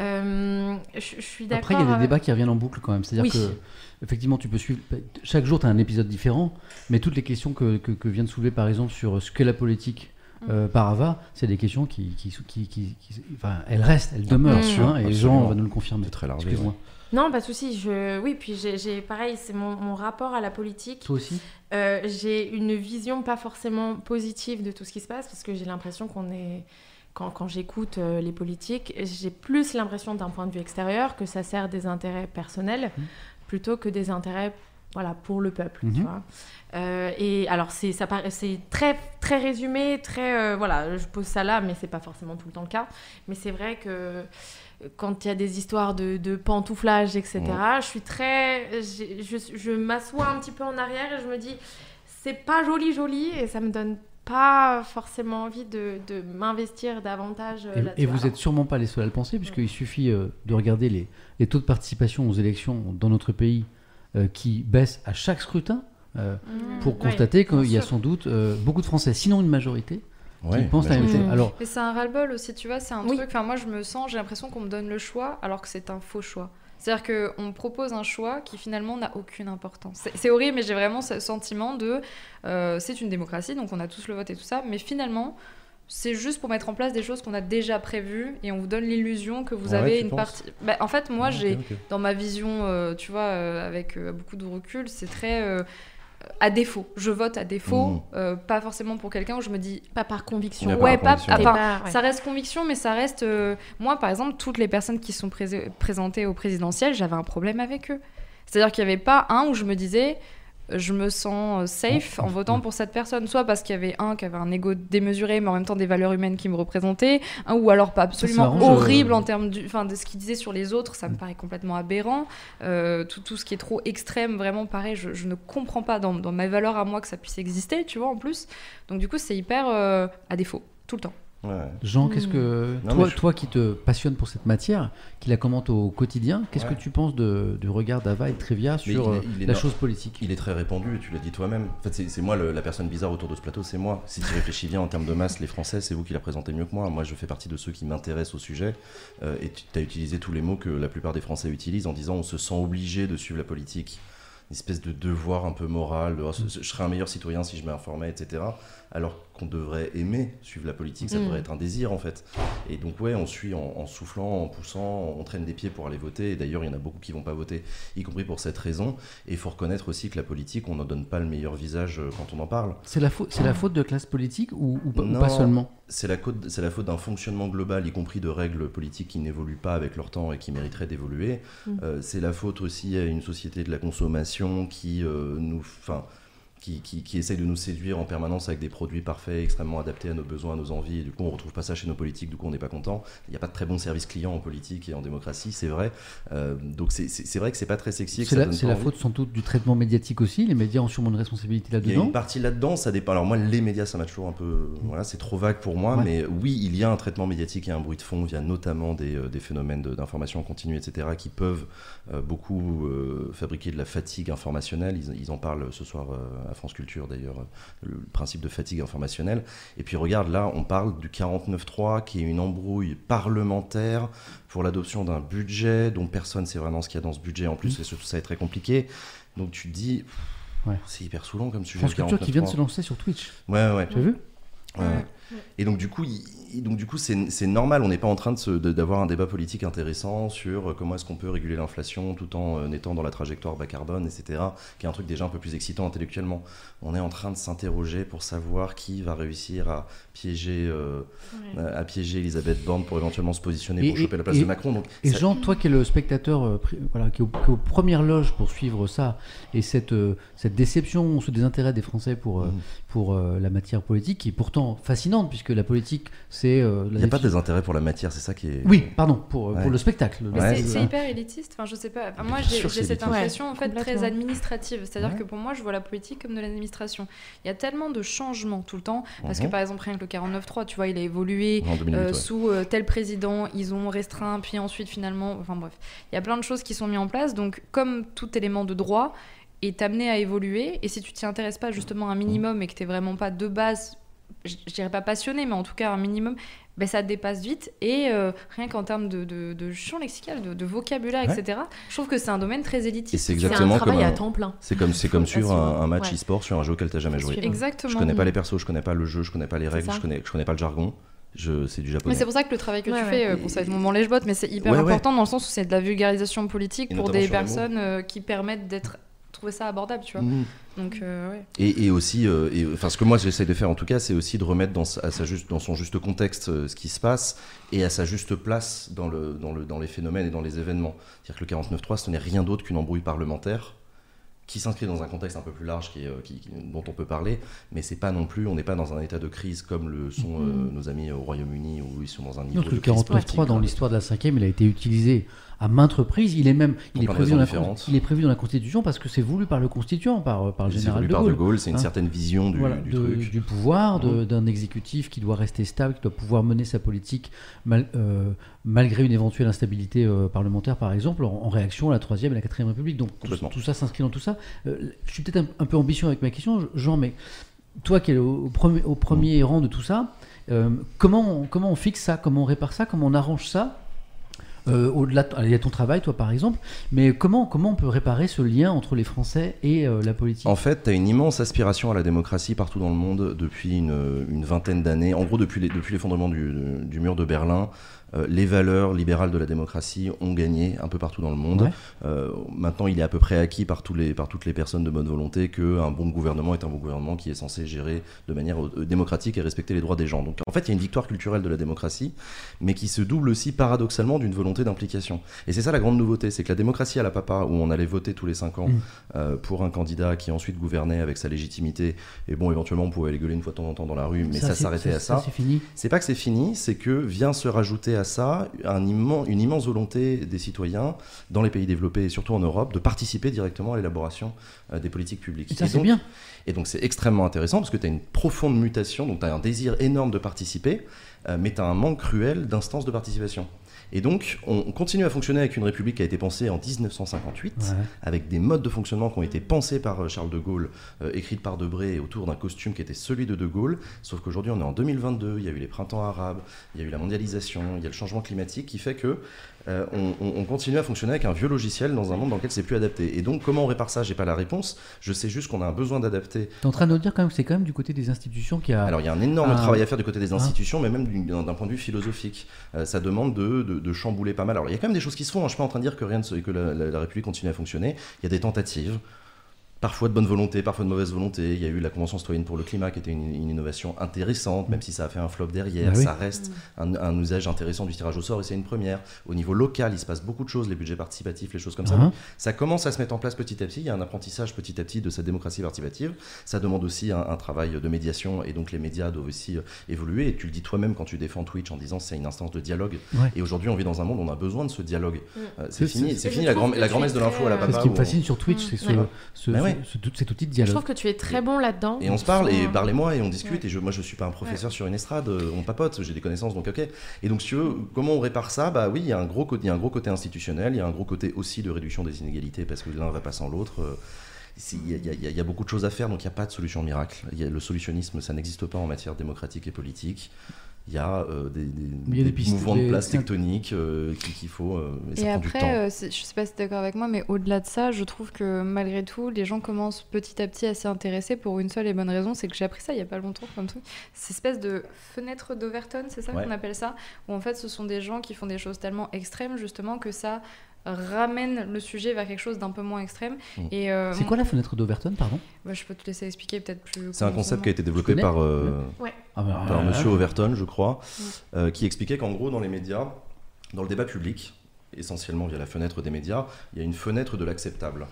S4: Euh, je, je suis d'accord.
S1: Après, il y a des
S4: avec-
S1: débats qui reviennent en boucle quand même. C'est-à-dire
S4: Oui.
S1: que, effectivement, tu peux suivre. Chaque jour, tu as un épisode différent, mais toutes les questions que, que, que vient de soulever, par exemple, sur ce qu'est la politique euh, par Ava, c'est des questions qui, qui, qui, qui- qui- enfin, elles restent, elles demeurent.
S4: Bien
S1: hein, et. Jean va nous le confirmer.
S2: C'est très larvé,
S1: Excuse-moi.
S4: Non, pas de souci. Je... Oui, puis j'ai- j'ai pareil, c'est mon, mon rapport à la politique.
S1: Toi aussi?
S4: Euh, j'ai une vision pas forcément positive de tout ce qui se passe parce que j'ai l'impression qu'on est. Quand, quand j'écoute euh, les politiques, j'ai plus l'impression d'un point de vue extérieur que ça sert des intérêts personnels
S1: Mhm.
S4: plutôt que des intérêts voilà, pour le peuple. tu
S1: Mhm.
S4: vois. Euh, et alors, c'est ça paraît- c'est très, très résumé, très. euh, voilà, je pose ça là, mais c'est pas forcément tout le temps le cas. Mais c'est vrai que quand il y a des histoires de, de pantouflage, etc., je suis très. je m'assois un petit peu en arrière et je me dis, c'est pas joli, joli, et ça me donne pas forcément envie de, de m'investir davantage euh,
S1: Et, vous
S4: Alors,
S1: êtes sûrement pas les seuls à le penser, puisqu'il suffit euh, de regarder les, les taux de participation aux élections dans notre pays euh, qui baissent à chaque scrutin pour constater qu'il y a sans doute euh, beaucoup de Français, sinon une majorité,
S2: Ouais,
S1: qui pensent la même chose. Alors,
S3: Mais c'est un ras-le-bol aussi, tu vois, c'est un
S4: Oui.
S3: truc. Enfin, moi, je me sens, j'ai l'impression qu'on me donne le choix alors que c'est un faux choix. C'est-à-dire qu'on propose un choix qui finalement n'a aucune importance. C'est- horrible, mais j'ai vraiment ce sentiment de. euh, c'est une démocratie, donc on a tous le vote et tout ça, mais finalement, c'est juste pour mettre en place des choses qu'on a déjà prévues et on vous donne l'illusion que vous
S2: Ouais,
S3: avez une partie. Bah, en fait, moi, j'ai dans ma vision, euh, tu vois, euh, avec beaucoup de recul, c'est très à défaut. Je vote à défaut,
S2: Mhm.
S3: euh, pas forcément pour quelqu'un où je me dis.
S4: Pas par conviction.
S2: Ouais,
S3: pas,
S2: conviction.
S4: T'es
S3: enfin,
S4: pas- ouais.
S3: ça reste conviction, mais ça reste. euh, moi, par exemple, toutes les personnes qui sont présentées au présidentiel, j'avais un problème avec eux. C'est-à-dire qu'il n'y avait pas un où je me disais. Je me sens euh, safe en votant pour cette personne, soit parce qu'il y avait un qui avait un ego démesuré, mais en même temps des valeurs humaines qui me représentaient, un ou alors pas absolument
S1: marrant, je-
S3: horrible en termes du, de ce qu'il disait sur les autres, ça me paraît complètement aberrant. Euh, tout, tout ce qui est trop extrême, vraiment pareil, je, je ne comprends pas dans, dans mes valeurs à moi que ça puisse exister, tu vois, en plus. Donc du coup, c'est hyper euh, à défaut, tout le temps.
S2: Ouais.
S1: Jean, qu'est-ce que
S2: Non,
S1: toi,
S2: je-
S1: toi qui te passionne pour cette matière, qui la commente au quotidien, qu'est-ce
S2: Ouais.
S1: que tu penses de- du regard d'Ava et de sur
S2: il est-
S1: euh,
S2: il est
S1: la chose politique?
S2: Il est très répandu, et tu l'as dit toi-même. En fait, c'est moi le- la personne bizarre autour de ce plateau, c'est moi. Si tu réfléchis bien en termes de masse, les Français, c'est vous qui la présentez mieux que moi. Moi, je fais partie de ceux qui m'intéressent au sujet. euh, et tu as utilisé tous les mots que la plupart des Français utilisent en disant on se sent obligé de suivre la politique. Une espèce de devoir un peu moral, de, Oh, je serais un meilleur citoyen si je m'informais, etc. Alors qu'on devrait aimer suivre la politique, ça
S4: Mm.
S2: devrait être un désir en fait. Et donc ouais, on suit en, en soufflant, en poussant, on traîne des pieds pour aller voter. Et d'ailleurs, il y en a beaucoup qui vont pas voter, y compris pour cette raison. Et il faut reconnaître aussi que la politique, on n'en donne pas le meilleur visage euh, quand on en parle.
S1: C'est la, faute- c'est la faute de classe politique ou, ou pas, ou
S2: Non.
S1: pas seulement?
S2: C'est la, c'est la faute d'un fonctionnement global, y compris de règles politiques qui n'évoluent pas avec leur temps et qui mériteraient d'évoluer.
S4: Mm.
S2: Euh, c'est la faute aussi à une société de la consommation qui euh, nous, qui, qui, qui essaye de nous séduire en permanence avec des produits parfaits, extrêmement adaptés à nos besoins, à nos envies. Et du coup, on retrouve pas ça chez nos politiques. Du coup, on n'est pas content. Il n'y a pas de très bons services clients en politique et en démocratie, c'est vrai. Euh, donc, c'est- vrai que c'est pas très sexy.
S1: C'est la, faute sans doute du traitement médiatique aussi. Les médias ont sûrement une responsabilité
S2: Il y a
S1: là-dedans.
S2: une partie là-dedans, ça dépend. Alors moi, les médias, ça m'a toujours un peu, voilà, c'est trop vague pour moi.
S1: Ouais.
S2: Mais oui, il y a un traitement médiatique et un bruit de fond via notamment des, euh, des phénomènes d'information en continu, etc., qui peuvent euh, beaucoup euh, fabriquer de la fatigue informationnelle. Ils, ils en parlent ce soir à France Culture d'ailleurs, le principe de fatigue informationnelle. Et puis regarde, là, on parle du 49.3, qui est une embrouille parlementaire pour l'adoption d'un budget dont personne ne sait vraiment ce qu'il y a dans ce budget. En plus, et surtout, ça est très compliqué. Donc tu te dis,
S1: Ouais.
S2: c'est hyper saoulant comme sujet.
S1: France Culture qui vient de se
S2: 49.3.
S1: lancer sur Twitch.
S2: Ouais, ouais.
S1: Tu as vu?
S2: Ouais.
S3: Ouais.
S2: Et donc du coup, il- donc du coup, c'est normal. On n'est pas en train de se- de- d'avoir un débat politique intéressant sur euh, comment est-ce qu'on peut réguler l'inflation tout en euh, étant dans la trajectoire bas carbone, etc. Qui est un truc déjà un peu plus excitant intellectuellement. On est en train de s'interroger pour savoir qui va réussir à piéger, euh, à piéger Elisabeth Borne pour éventuellement se positionner
S1: Et-
S2: pour
S1: et-
S2: choper la place
S1: et-
S2: de Macron. Donc
S1: Et
S2: ça-
S1: Jean, toi qui es le spectateur, euh, voilà, qui est, au- qui est aux premières loges pour suivre ça, et cette, euh, cette déception, ce désintérêt des Français pour, euh,
S2: Mhm.
S1: Pour euh, la matière politique, qui est pourtant fascinante, puisque la politique, c'est... euh, la
S2: il n'y a pas de désintérêt pour la matière, c'est ça qui est.
S1: Oui, pardon, pour, euh,
S2: Ouais.
S1: pour le spectacle.
S2: Ouais,
S3: c'est- hyper élitiste. Enfin, je sais pas. Enfin, moi, j'ai cette impression en fait très administrative. C'est-à-dire
S2: Ouais.
S3: que pour moi, je vois la politique comme de l'administration. Il y a tellement de changements tout le temps. Parce que
S2: Mhm.
S3: par exemple, rien que le 49.3, tu vois, il a évolué.
S2: En 2008,
S3: euh,
S2: ouais.
S3: sous euh, tel président, ils ont restreint, puis ensuite finalement, enfin bref, il y a plein de choses qui sont mises en place. Donc, comme tout élément de droit est amené à évoluer, et si tu t'y intéresses pas justement un minimum et que t'es vraiment pas de base, je dirais pas passionné, mais en tout cas un minimum, ben ça te dépasse vite. Et euh, rien qu'en termes de, de, de champ lexical, de, de vocabulaire,
S2: Ouais.
S3: etc., je trouve que c'est un domaine très élitiste.
S2: Et c'est
S4: C'est un
S2: exactement
S4: travail
S2: comme
S4: à temps plein.
S2: C'est comme, c'est comme suivre un, un match
S4: Ouais.
S2: e-sport sur un jeu auquel tu jamais joué.
S3: Exactement.
S2: Je connais pas les persos, je connais pas le jeu, je connais pas les règles, je connais, je connais pas le jargon. Je, c'est du
S3: Mais
S2: japonais.
S3: c'est pour ça que le travail que
S4: Ouais,
S3: tu
S4: ouais.
S3: fais, euh, bon, ça va être mon moment lèche-botte, mais c'est hyper
S2: Ouais, ouais.
S3: important dans le sens où c'est de la vulgarisation politique
S2: Et
S3: pour des personnes euh, qui permettent d'être trouver ça abordable, tu vois.
S2: Mhm.
S3: Donc, euh, ouais.
S2: Et, et aussi, euh, enfin, ce que moi j'essaye de faire en tout cas, c'est aussi de remettre dans, sa- à sa juste, dans son juste contexte euh, ce qui se passe et à sa juste place dans, le, dans, le, dans les phénomènes et dans les événements. C'est-à-dire que le 49.3, ce n'est rien d'autre qu'une embrouille parlementaire qui s'inscrit dans un contexte un peu plus large qui est, qui- qui- dont on peut parler, mais c'est pas non plus, on n'est pas dans un état de crise comme le sont euh, nos amis au Royaume-Uni où ils sont dans un niveau
S1: Non,
S2: de
S1: le
S2: crise
S1: 49.3
S2: politique
S1: dans l'histoire de la 5 il a été utilisé à maintes reprises. Il est même il est, prévu dans la,
S2: différentes.
S1: il est prévu dans la Constitution parce que c'est voulu par le Constituant, par, par le général
S2: voulu
S1: de
S2: par
S1: Gaulle.
S2: de Gaulle, c'est une
S1: Hein.
S2: certaine vision du,
S1: Voilà,
S2: du
S1: de-
S2: truc.
S1: du pouvoir,
S2: Mhm.
S1: d'un exécutif qui doit rester stable, qui doit pouvoir mener sa politique mal- euh, malgré une éventuelle instabilité euh, parlementaire, par exemple, en, en réaction à la Troisième et la Quatrième République. Donc tout, ça s'inscrit dans tout ça. Euh, je suis peut-être un, un peu ambitieux avec ma question, Jean, mais toi qui es au, au premier, au premier rang de tout ça, euh, comment, on, comment on fixe ça Comment on répare ça Comment on arrange ça Euh, au-delà, de- il y a ton travail, toi par exemple, mais comment, comment on peut réparer ce lien entre les Français et euh, la politique?
S2: En fait, tu as une immense aspiration à la démocratie partout dans le monde depuis une, vingtaine d'années. En gros, depuis depuis l'effondrement du, du mur de Berlin, euh, les valeurs libérales de la démocratie ont gagné un peu partout dans le monde.
S1: Ouais.
S2: Euh, maintenant, il est à peu près acquis par, tous les, par toutes les personnes de bonne volonté qu'un bon gouvernement est un bon gouvernement qui est censé gérer de manière euh, démocratique et respecter les droits des gens. Donc, en fait, il y a une victoire culturelle de la démocratie, mais qui se double aussi paradoxalement d'une volonté d'implication. Et c'est ça la grande nouveauté, c'est que la démocratie à la papa, où on allait voter tous les cinq ans
S1: Mm.
S2: euh, pour un candidat qui ensuite gouvernait avec sa légitimité, et bon, éventuellement, on pouvait aller gueuler une fois de temps en temps dans la rue, mais ça, s'arrêtait à ça.
S1: c'est fini.
S2: C'est pas que c'est fini, c'est que vient se rajouter à ça un immen- une immense volonté des citoyens dans les pays développés et surtout en Europe de participer directement à l'élaboration euh, des politiques publiques.
S1: Et ça, c'est bien.
S2: Et donc c'est extrêmement intéressant parce que tu as une profonde mutation, donc tu as un désir énorme de participer, euh, mais tu as un manque cruel d'instances de participation. Et donc on on continue à fonctionner avec une république qui a été pensée en 1958
S1: Ouais.
S2: avec des modes de fonctionnement qui ont été pensés par euh, Charles de Gaulle, euh, écrites par Debré autour d'un costume qui était celui de De Gaulle. Sauf qu'aujourd'hui, on est en 2022, il y a eu les printemps arabes, il y a eu la mondialisation, il y a le changement climatique qui fait que euh, on, on- on continue à fonctionner avec un vieux logiciel dans un monde dans lequel c'est plus adapté. Et donc, comment on répare ça? J'ai pas la réponse. Je sais juste qu'on a un besoin d'adapter.
S1: T'es en train de nous dire quand même que c'est quand même du côté des institutions qui a.
S2: Alors, il y a un énorme travail à faire du côté des institutions, mais même du- d'un point de vue philosophique. Euh, ça demande de, de- de chambouler pas mal. Alors, il y a quand même des choses qui se font. hein. Je suis pas en train de dire que rien ne se- que la, la- la République continue à fonctionner. Il y a des tentatives. Parfois de bonne volonté, parfois de mauvaise volonté. Il y a eu la Convention citoyenne pour le climat qui était une, une innovation intéressante, même si ça a fait un flop derrière.
S1: Ah oui.
S2: Ça reste un, un usage intéressant du tirage au sort et c'est une première. Au niveau local, il se passe beaucoup de choses, les budgets participatifs, les choses comme ça.
S1: Hein
S2: Ça commence à se mettre en place petit à petit. Il y a un apprentissage petit à petit de cette démocratie participative. Ça demande aussi un, un travail de médiation et donc les médias doivent aussi euh, évoluer. Et tu le dis toi-même quand tu défends Twitch en disant c'est une instance de dialogue.
S1: Ouais.
S2: Et aujourd'hui, on vit dans un monde où on a besoin de ce dialogue.
S4: Mm.
S2: Euh, c'est fini,
S1: c'est-
S2: fini la, grand, grand-messe
S4: es
S2: de l'info à la papa.
S1: ce qui me
S2: on-
S1: fascine sur Twitch, c'est ce,
S4: Ouais.
S1: ce-
S2: Bah ouais.
S1: ce- tout- cet outil de
S4: Je trouve que tu es très bon là-dedans.
S2: Et on se parle, et parlez-moi, et on discute. Et je, moi, je suis pas un professeur sur une estrade, euh, on papote, j'ai des connaissances, donc ok. Et donc, si tu veux, comment on répare ça? Bah oui, il y, a un gros côté, il y a un gros côté institutionnel, il y a un gros côté aussi de réduction des inégalités, parce que l'un va pas sans l'autre. si- Il y, a- y y beaucoup de choses à faire, donc il n'y a pas de solution miracle. Il y a- le solutionnisme, ça n'existe pas en matière démocratique et politique. Il y a euh, des, des-
S1: Il y a des
S2: des
S1: pistes,
S2: mouvements de place tectoniques euh, qu'il faut, euh, et
S3: Et après, euh, je sais pas si tu es d'accord avec moi, mais au-delà de ça, je trouve que malgré tout, les gens commencent petit à petit à s'y intéresser pour une seule et bonne raison, c'est que j'ai appris ça il y a pas longtemps comme truc. Cette espèce de fenêtre d'Overton, c'est ça
S2: Ouais.
S3: qu'on appelle ça? Où en fait, ce sont des gens qui font des choses tellement extrêmes, justement, que ça ramène le sujet vers quelque chose d'un peu moins extrême.
S2: Mm.
S3: Et euh,
S1: C'est quoi la fenêtre d'Overton, pardon?
S3: Bah, Je peux te laisser expliquer peut-être plus.
S2: C'est un concept qui a été développé par, euh,
S1: Ah, bah,
S2: par
S1: euh,
S2: Monsieur Overton, je crois,
S3: Mm.
S2: euh, qui expliquait qu'en gros, dans les médias, dans le débat public, essentiellement via la fenêtre des médias, il y a une fenêtre de l'acceptable.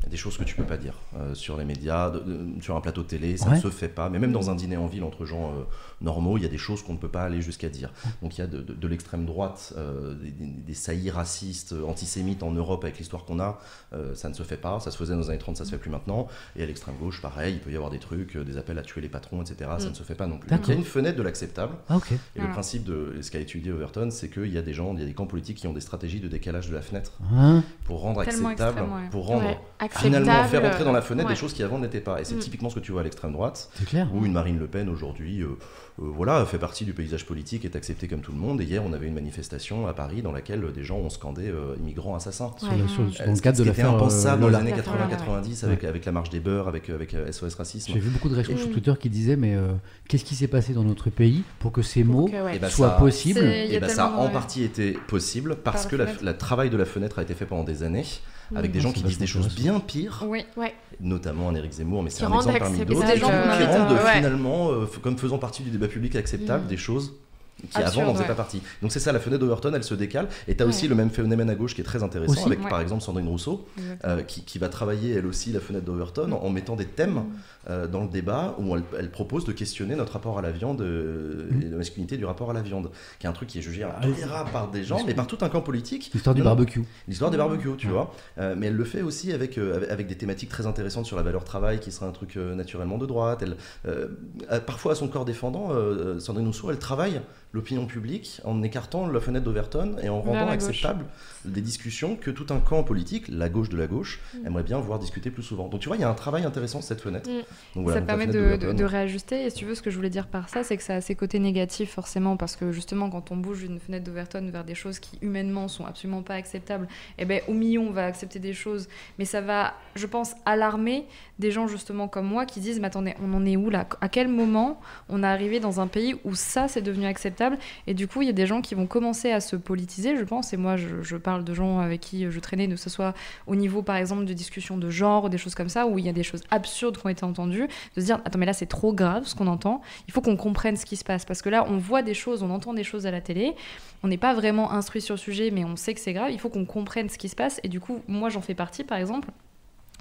S2: Il y a des choses que tu peux pas dire euh, sur les médias, de- de- sur un plateau de télé, ça
S1: Ouais.
S2: ne se fait pas. Mais même dans un dîner en ville entre gens euh, normaux, il y a des choses qu'on ne peut pas aller jusqu'à dire. Donc il y a de, de- de l'extrême droite, euh, des, des- des saillies racistes, antisémites en Europe avec l'histoire qu'on a, euh, ça ne se fait pas. Ça se faisait dans les années 30, ça se fait plus maintenant. Et à l'extrême gauche, pareil, il peut y avoir des trucs, euh, des appels à tuer les patrons, etc. Ça
S4: Mm.
S2: ne se fait pas non plus. Donc il y a une fenêtre de l'acceptable.
S1: Ah.
S2: Et le principe de ce qu'a étudié Overton, c'est qu'il y a des gens, il y a des camps politiques qui ont des stratégies de décalage de la fenêtre
S1: Hein
S2: pour rendre
S3: Tellement
S2: acceptable,
S3: extrême, ouais.
S2: pour rendre
S4: Ouais,
S2: finalement faire entrer dans la fenêtre
S4: ouais.
S2: des choses qui avant n'étaient pas. Et c'est
S4: Mm.
S2: typiquement ce que tu vois à l'extrême droite, où une Marine Le Pen aujourd'hui, euh, voilà, fait partie du paysage politique, est acceptée comme tout le monde. Et hier, on avait une manifestation à Paris dans laquelle des gens ont scandé euh, immigrants assassins.
S1: Sur
S2: Euh,
S1: dans le
S2: ce
S1: cadre
S2: qui
S1: de
S2: était
S1: l'affaire
S2: impensable
S1: euh,
S2: dans les années
S4: L'affaire Lola,
S2: 80-90 avec, avec la marche des beurs, avec, avec euh, SOS Racisme.
S1: J'ai vu beaucoup de réactions sur. Twitter qui disaient mais euh, qu'est-ce qui s'est passé dans notre pays pour que ces mots
S4: euh.
S2: Et bah,
S1: soient
S2: ça-
S1: possibles
S2: Et
S3: a
S2: bah, ça a en partie été possible parce
S3: Par
S2: que le travail de la fenêtre a été fait pendant des années avec des gens qui disent des choses bien pires,
S3: Oui.
S4: Ouais.
S2: notamment un Éric Zemmour, mais c'est un exemple parmi d'autres, qui
S4: euh,
S2: rendent
S4: ouais.
S2: finalement, euh, comme faisant partie du débat public acceptable,
S4: Mm.
S2: des choses qui
S3: Absurde,
S2: avant n'en faisaient
S3: ouais.
S2: pas partie. Donc c'est ça, la fenêtre d'Overton, elle se décale. Et tu as
S4: Ouais.
S2: aussi le même phénomène à gauche qui est très intéressant,
S1: Aussi.
S2: avec
S3: Ouais.
S2: par exemple Sandrine Rousseau, euh, qui, qui va travailler elle aussi la fenêtre d'Overton en, en mettant des thèmes euh, dans le débat où elle, elle propose de questionner notre rapport à la viande euh, et la masculinité du rapport à la viande, qui est un truc qui est jugé intolérable par des gens, mais par tout un camp politique.
S1: L'histoire du barbecue.
S2: L'histoire des barbecues, tu
S1: Ouais.
S2: vois. Euh, mais elle le fait aussi avec, euh, avec, des thématiques très intéressantes sur la valeur travail, qui serait un truc euh, naturellement de droite. Elle, parfois, à son corps défendant, euh, Sandrine Rousseau, elle travaille l'opinion publique en écartant la fenêtre d'Overton et en rendant acceptable des discussions que tout un camp politique, la gauche de la gauche,
S3: Mm.
S2: aimerait bien voir discuter plus souvent. Donc tu vois, il y a un travail intéressant cette fenêtre.
S3: Mm.
S2: Donc, voilà,
S3: ça permet de, de-
S2: d'Overton.
S3: de réajuster. Et si tu veux, ce que je voulais dire par ça, c'est que ça a ses côtés négatifs, forcément, parce que justement, quand on bouge d'une fenêtre d'Overton vers des choses qui, humainement, sont absolument pas acceptables, eh ben, au million, on va accepter des choses. Mais ça va, je pense, alarmer des gens, justement, comme moi, qui disent Mais attendez, on en est où là? À quel moment on est arrivé dans un pays où ça, c'est devenu acceptable? Et du coup, il y a des gens qui vont commencer à se politiser, je pense. Et moi, je, je parle de gens avec qui je traînais, que ce soit au niveau, par exemple, de discussions de genre, des choses comme ça, où il y a des choses absurdes qui ont été entendues, de se dire attends mais là c'est trop grave ce qu'on entend, il faut qu'on comprenne ce qui se passe. Parce que là on voit des choses, on entend des choses à la télé, on n'est pas vraiment instruit sur le sujet mais on sait que c'est grave, il faut qu'on comprenne ce qui se passe. Et du coup moi j'en fais partie par exemple.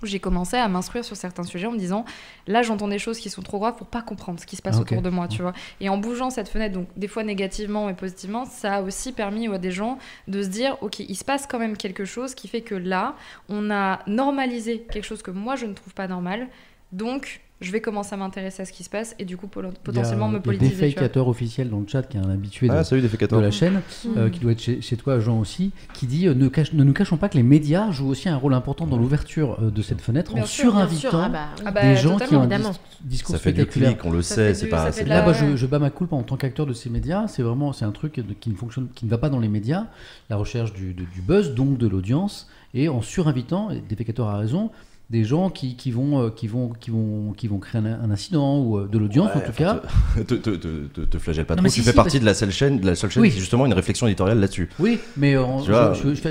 S3: J'ai commencé à m'instruire sur certains sujets en me disant là j'entends des choses qui sont trop graves pour pas comprendre ce qui se passe
S1: Ah,
S3: autour de moi tu vois. Et en bougeant cette fenêtre donc des fois négativement mais positivement ça a aussi permis à des gens de se dire ok il se passe quand même quelque chose qui fait que là on a normalisé quelque chose que moi je ne trouve pas normal donc je vais commencer à m'intéresser à ce qui se passe et du coup potentiellement
S1: il y a,
S3: me
S1: il y a
S3: politiser.
S1: Défacateur officiel dans le chat qui est un habitué de,
S2: Ah, salut des
S1: de la chaîne, euh,
S3: Mm.
S1: qui doit être chez, chez toi, Jean aussi, qui dit euh, ne, cache- ne nous cachons pas que les médias jouent aussi un rôle important dans l'ouverture euh, de cette fenêtre
S3: Bien
S1: en
S3: sûr,
S1: surinvitant
S4: ah bah, oui.
S3: Ah bah,
S1: des gens qui ont un
S4: évidemment.
S1: dis- discours
S2: Ça fait du
S1: spectaculaire.
S2: clic, on le
S3: Ça
S2: sait, c'est pas. pas-
S1: Là,
S3: la-
S1: moi, je, je bats ma coupe en tant qu'acteur de ces médias. C'est vraiment c'est un truc de- qui ne fonctionne, qui ne va pas dans les médias. La recherche du, de- du buzz, donc de l'audience, et en surinvitant, et Défécateur a raison, des gens qui, qui vont, euh, qui vont, qui vont, qui vont créer un, un incident ou euh, de l'audience en tout cas.
S2: Te, te, te, te- flagelle pas
S1: Non,
S2: trop. Tu
S1: si,
S2: fais
S1: si,
S2: partie de la seule chaîne, de la seule chaîne
S1: Oui.
S2: qui justement une réflexion éditoriale là-dessus.
S1: Oui, mais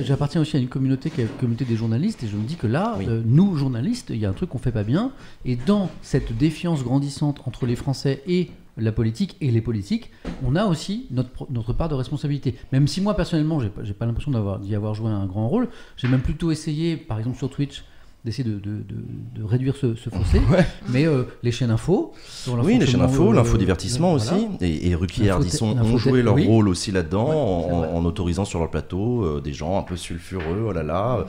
S1: j'appartiens aussi à une communauté qui est la communauté des journalistes et je me dis que là,
S2: Oui.
S1: euh, nous journalistes, il y a un truc qu'on fait pas bien et dans cette défiance grandissante entre les Français et la politique et les politiques, on a aussi notre, notre part de responsabilité. Même si moi personnellement, j'ai pas, j'ai pas l'impression d'avoir d'y avoir joué un grand rôle, j'ai même plutôt essayé, par exemple sur Twitch, d'essayer de, de- de- de réduire ce, ce fossé.
S2: Ouais.
S1: Mais euh, les chaînes info,
S2: Oui, les chaînes info,
S1: euh,
S2: l'infodivertissement
S1: voilà.
S2: aussi, et, et Ruquier et Ardisson ont joué leur
S1: oui.
S2: rôle aussi là-dedans,
S1: Ouais,
S2: en autorisant sur leur plateau euh, des gens un peu sulfureux, oh là là.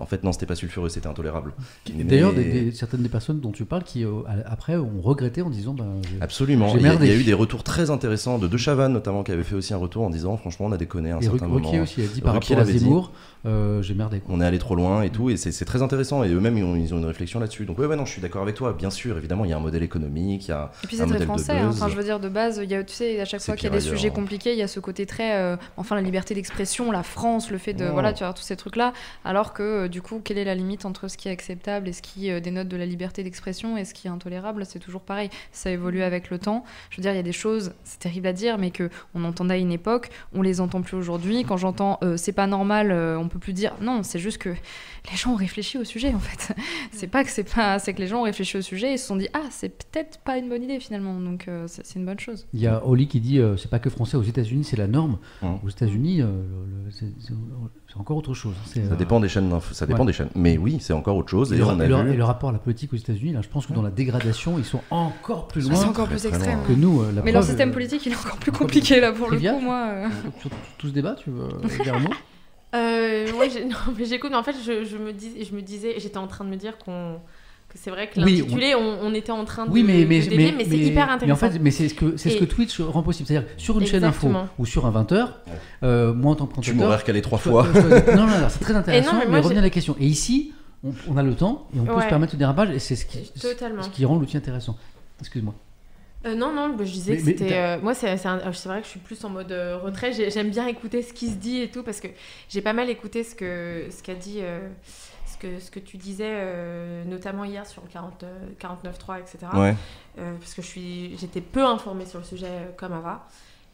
S2: En fait, non, c'était pas sulfureux, c'était intolérable. Mais-
S1: D'ailleurs, des- des- certaines des personnes dont tu parles qui, euh, après, ont regretté en disant ben, j'ai-
S2: Absolument.
S1: J'ai
S2: Il y, a,
S1: merdé.
S2: il y a eu des retours très intéressants de De Chavannes notamment qui avait fait aussi un retour en disant franchement on a déconné à un
S1: Et
S2: certain moment.
S1: Ruquier aussi a dit par
S2: Ruquier
S1: rapport à. Zemmour, euh, j'ai merdé. quoi.
S2: On est allé trop loin et tout, et c'est très intéressant. Et eux-mêmes, ils ont, ils ont une réflexion là-dessus. Donc, ouais, ouais, non, je suis d'accord avec toi. Bien sûr, évidemment, il y a un modèle économique, il y a
S3: Et puis
S2: un
S3: c'est très français. hein. Enfin, je veux dire, de base, il y a, tu sais, à chaque fois qu'il y a des sujets compliqués, il y a ce côté très, euh, enfin, la liberté d'expression, la France, le fait de, voilà, tu vois, tous ces trucs-là. Alors que, du coup, quelle est la limite entre ce qui est acceptable et ce qui euh, dénote de la liberté d'expression et ce qui est intolérable? C'est toujours pareil. Ça évolue avec le temps. Je veux dire, il y a des choses, c'est terrible à dire, mais que on entendait à une époque, on les entend plus aujourd'hui. Quand j'entends, euh, c'est pas normal, euh, on peut plus dire. Non, c'est juste que les gens ont réfléchi au sujet, en fait. c'est pas que c'est pas, c'est que les gens ont réfléchi au sujet et se sont dit, ah, c'est peut-être pas une bonne idée finalement. Donc, euh, c'est une bonne chose.
S1: Il y a Oli qui dit euh, c'est pas que français, aux États-Unis c'est la norme.
S2: Hum.
S1: Aux États-Unis, euh, c'est encore autre chose. C'est,
S2: Ça
S1: euh,
S2: dépend des chaînes ça dépend
S1: Ouais.
S2: des chaînes. Mais oui, c'est encore autre chose.
S1: Et
S2: Et,
S1: le,
S2: on a
S1: et le-
S2: vu.
S1: et le rapport à la politique aux États-Unis, là, je pense que dans la dégradation, ils sont encore plus
S3: C'est
S1: loin
S3: encore plus extrême.
S1: que nous. euh, la
S3: Mais leur
S1: preuve,
S3: système
S1: euh,
S3: politique, il est encore plus compliqué là pour le coup, moi. euh.
S1: Sur tout ce débat, tu veux dire un mot?
S4: Euh, ouais, non, mais j'écoute, mais en fait, je, je me dis, je me disais, j'étais en train de me dire qu'on que c'est vrai que
S1: Oui,
S4: l'intitulé, on... On, était en train de,
S1: Oui, mais,
S4: de
S1: mais,
S4: mais, c'est hyper
S1: Mais en
S4: intéressant.
S1: fait, mais c'est ce que, c'est ce que Twitch rend possible. C'est-à-dire, sur une chaîne info
S4: Exactement.
S1: ou sur un 20h, euh, moi en tant que
S2: Tu
S1: présentateur.
S2: m'aurais recalé trois fois.
S1: je- je- non, non, non, c'est très intéressant,
S4: non, mais
S1: mais,
S4: j'ai-
S1: à la question. Et ici, on, on a le temps et on peut
S4: Ouais.
S1: se permettre le dérapage et c'est ce qui,
S4: Totalement.
S1: ce qui rend l'outil intéressant. Excuse-moi.
S4: Euh, non, non, bah, je disais
S1: Mais-
S4: que c'était. euh, moi, c'est c'est vrai que je suis plus en mode euh, retrait. J'ai- J'aime bien écouter ce qui se dit et tout parce que j'ai pas mal écouté ce qu'a ce qu'a dit. ce que, ce que tu disais, notamment hier sur le 40, euh, 49.3, etc.
S2: Ouais.
S4: Parce que j'étais peu informée sur le sujet comme Ava.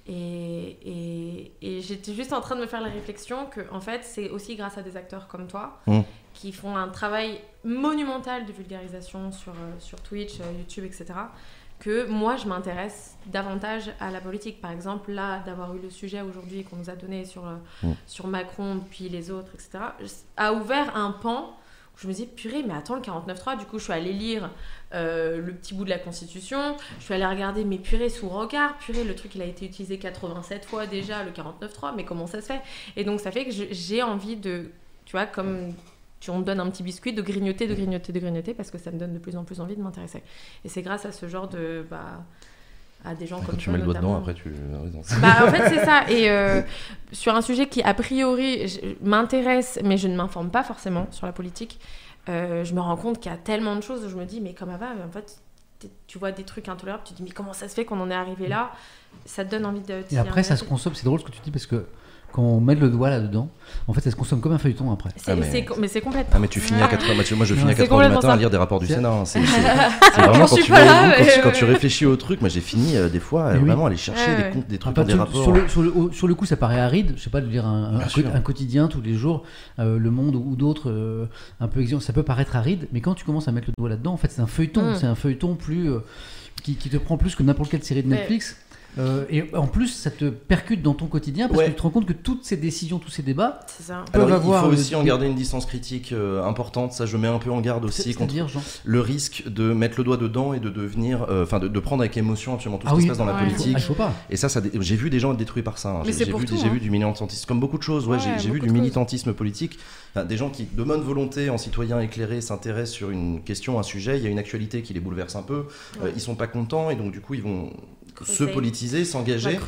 S4: Et, et, et j'étais juste en train de me faire la réflexion que, en fait, c'est aussi grâce à des acteurs comme toi
S2: Mm.
S4: qui font un travail monumental de vulgarisation sur, sur Twitch, YouTube, etc. que moi, je m'intéresse davantage à la politique. Par exemple, là, d'avoir eu le sujet aujourd'hui qu'on nous a donné sur, euh,
S2: Mm.
S4: sur Macron, puis les autres, etc., a ouvert un pan où je me dis, purée, mais attends, le 49.3, du coup, je suis allée lire euh, le petit bout de la Constitution, je suis allée regarder, mais purée, sous regard, purée, le truc, il a été utilisé 87 fois déjà, le 49.3, mais comment ça se fait? Et donc, ça fait que j'ai envie de, tu vois, comme tu on me donne un petit biscuit, de grignoter, de grignoter, de grignoter, parce que ça me donne de plus en plus envie de m'intéresser. Et c'est grâce à ce genre de... Bah, à des gens comme
S2: tu
S4: toi,
S2: mets le doigt dedans, après tu.
S4: Bah, en fait, c'est ça. Et euh, sur un sujet qui, a priori, m'intéresse, mais je ne m'informe pas forcément sur la politique, euh, je me rends compte qu'il y a tellement de choses où je me dis, mais comme avant, en fait, tu vois des trucs intolérables, tu te dis, mais comment ça se fait qu'on en est arrivé là? Ça te donne envie de.
S1: Et après, ça se consomme. C'est drôle ce que tu dis parce que quand on met le doigt là-dedans, en fait, ça se consomme comme un feuilleton après.
S2: Ah, mais-
S4: c'est co- mais c'est complètement.
S2: Ah mais tu finis à 4h, moi je finis à
S4: C'est
S2: 4h du matin
S4: ça.
S2: à lire des rapports du Sénat. hein. C'est vraiment quand tu, quand, tu, quand tu réfléchis au truc, moi j'ai fini euh, des fois euh,
S1: oui.
S2: vraiment aller chercher
S4: Ouais,
S2: des, comptes, des trucs dans des
S1: sur,
S2: rapports.
S1: sur le, sur, le, au- sur le coup, ça paraît aride. Je sais pas de lire un, quotidien tous les jours, euh, Le Monde ou d'autres, euh, un peu exigeants. Ça peut paraître aride, mais quand tu commences à mettre le doigt là-dedans, en fait, c'est un feuilleton.
S4: Mm.
S1: C'est un feuilleton plus qui, qui te prend plus que n'importe quelle série de. Netflix. Euh, et en plus, ça te percute dans ton quotidien parce
S2: Ouais.
S1: que tu te rends compte que toutes ces décisions, tous ces débats,
S4: ça.
S1: peuvent
S2: Alors, il
S1: avoir
S2: faut
S1: le-
S2: aussi en garder une distance critique euh, importante, ça je mets un peu en garde aussi contre le risque de mettre le doigt dedans et de devenir, euh, enfin de, de prendre avec émotion absolument tout
S1: Ah
S2: ce qui
S1: oui.
S2: se passe dans la
S3: Ouais.
S1: Ah,
S2: politique.
S1: il faut pas.
S2: Et ça, j'ai vu des gens être détruits par ça. hein.
S3: Mais
S2: J'ai vu,
S3: hein.
S2: vu du militantisme, comme beaucoup de choses. Ouais,
S3: Ouais,
S2: j'ai- vu du militantisme politique. Enfin, des gens qui, de bonne volonté, en citoyen éclairé, s'intéressent sur une question, un sujet. Il y a une actualité qui les bouleverse un peu. Euh, ils sont pas contents et donc du coup ils vont se politiser, s'engager.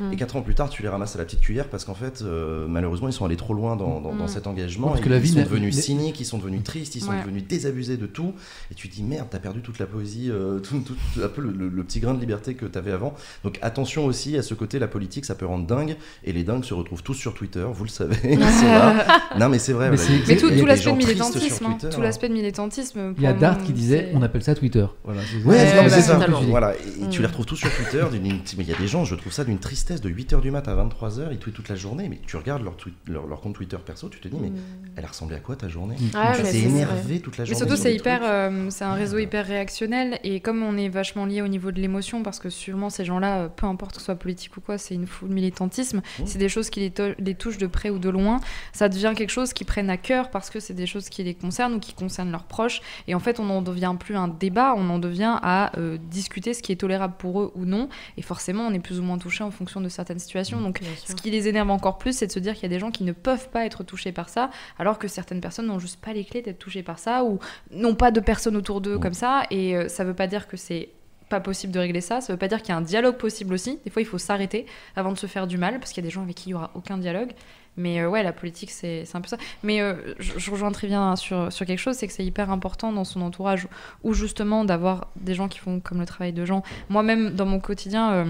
S4: Mm.
S2: Et quatre ans plus tard, tu les ramasses à la petite cuillère parce qu'en fait, euh, malheureusement, ils sont allés trop loin dans, dans- dans
S4: Mm.
S2: cet engagement.
S1: Parce
S2: et
S1: que la
S2: ils
S1: vie
S2: sont devenus cyniques, ils sont devenus tristes, ils sont
S3: Ouais.
S2: devenus désabusés de tout. Et tu te dis merde, t'as perdu toute la poésie, euh, tout, tout- un peu le, le- le petit grain de liberté que t'avais avant. Donc attention aussi à ce côté, la politique, ça peut rendre dingue. Et les dingues se retrouvent tous sur Twitter, vous le savez. ils sont là. Non, mais c'est vrai.
S1: Mais
S2: voilà,
S3: tout, l'aspect de militantisme,
S2: Twitter,
S3: tout
S2: hein.
S3: l'aspect de militantisme.
S1: Il y a Dart qui disait on appelle ça Twitter. Voilà,
S2: Ouais,
S1: c'est-
S2: non, mais
S1: c'est
S2: c'est
S1: ce
S2: ça. Voilà, et tu
S4: Mm.
S2: les retrouves tous sur Twitter. D'une- mais il y a des gens, je trouve ça d'une tristesse de 8h du mat à 23h, ils tweetent toute la journée, mais tu regardes leur, tweet- leur, leur compte Twitter perso, tu te dis, mais
S4: Mm.
S2: elle a ressemblé à quoi ta journée?
S4: Ah,
S2: Tu
S4: mais
S2: t'es
S4: c'est-
S2: énervé toute la
S3: Mais
S2: journée.
S3: surtout,
S2: sur
S3: c'est
S2: des
S3: hyper,
S2: trucs.
S3: euh, c'est un réseau hyper réactionnel et comme on est vachement lié au niveau de l'émotion, parce que sûrement ces gens-là, euh, peu importe que ce soit politique ou quoi, c'est une foule militantisme,
S2: Mmh.
S3: c'est des choses qui les, to- les touchent de près ou de loin. Ça devient quelque chose qu'ils prennent à cœur parce que c'est des choses qui les concernent ou qui concernent leurs proches. Et en fait, on n'en devient plus un débat, on en devient à euh, discuter ce qui est tolérable pour eux ou non. Et forcément, on est plus ou moins touché en fonction de certaines situations. Donc,
S4: Bien sûr.
S3: ce qui les énerve encore plus, c'est de se dire qu'il y a des gens qui ne peuvent pas être touchés par ça, alors que certaines personnes n'ont juste pas les clés d'être touchées par ça, ou n'ont pas de personnes autour d'eux
S2: Mm.
S3: comme ça. Et euh, ça veut pas dire que c'est pas possible de régler ça, ça veut pas dire qu'il y a un dialogue possible aussi. Des fois, il faut s'arrêter avant de se faire du mal, parce qu'il y a des gens avec qui il y aura aucun dialogue. Mais euh, ouais, la politique, c'est un peu ça. Mais euh, je, je rejoins très bien sur, sur quelque chose, c'est que c'est hyper important dans son entourage, ou justement d'avoir des gens qui font comme le travail de gens. Moi-même, dans mon quotidien, euh,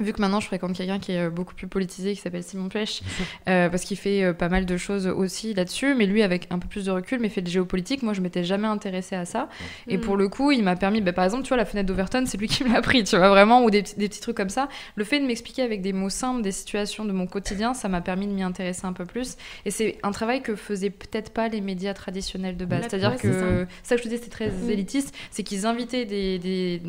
S3: vu que maintenant je fréquente quelqu'un qui est euh, beaucoup plus politisé, qui s'appelle Simon Pêche, euh, parce qu'il fait euh, pas mal de choses aussi là-dessus, mais lui avec un peu plus de recul, mais fait de géopolitique. Moi, je m'étais jamais intéressée à ça. Et
S4: Mm.
S3: pour le coup, il m'a permis, bah, par exemple, tu vois, la fenêtre d'Overton, c'est lui qui me l'a pris, tu vois, vraiment, ou des, petits- des petits trucs comme ça. Le fait de m'expliquer avec des mots simples des situations de mon quotidien, ça m'a permis de m'y intéresser un peu plus. Et c'est un travail que faisaient peut-être pas les médias traditionnels de base. C'est-à-dire
S4: ouais,
S3: que, ça. que je te disais, c'était très
S4: Mm.
S3: élitiste, c'est qu'ils invitaient des, des,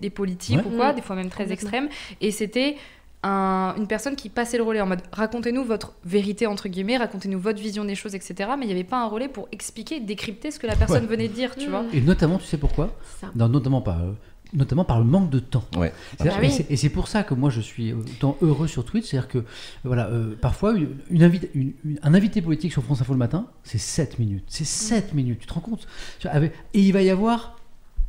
S3: des politiques
S1: Ouais.
S3: ou quoi,
S4: Mm.
S3: des fois même très extrêmes, et c'était un- une personne qui passait le relais en mode racontez-nous votre vérité entre guillemets, racontez-nous votre vision des choses, etc. Mais il n'y avait pas un relais pour expliquer, décrypter ce que la personne
S1: Ouais.
S3: venait de dire, tu
S4: Mm.
S3: vois.
S1: Et notamment, tu sais pourquoi. Non, notamment pas. euh, notamment par le manque de temps.
S2: Ouais.
S4: Ah
S1: et
S4: oui.
S1: c'est- Et c'est pour ça que moi je suis autant heureux sur Twitch, c'est-à-dire que voilà, euh, parfois une, une invite- une- une- un invité politique sur France Info le matin, c'est 7 minutes. C'est 7 minutes, tu te rends compte? Et il va y avoir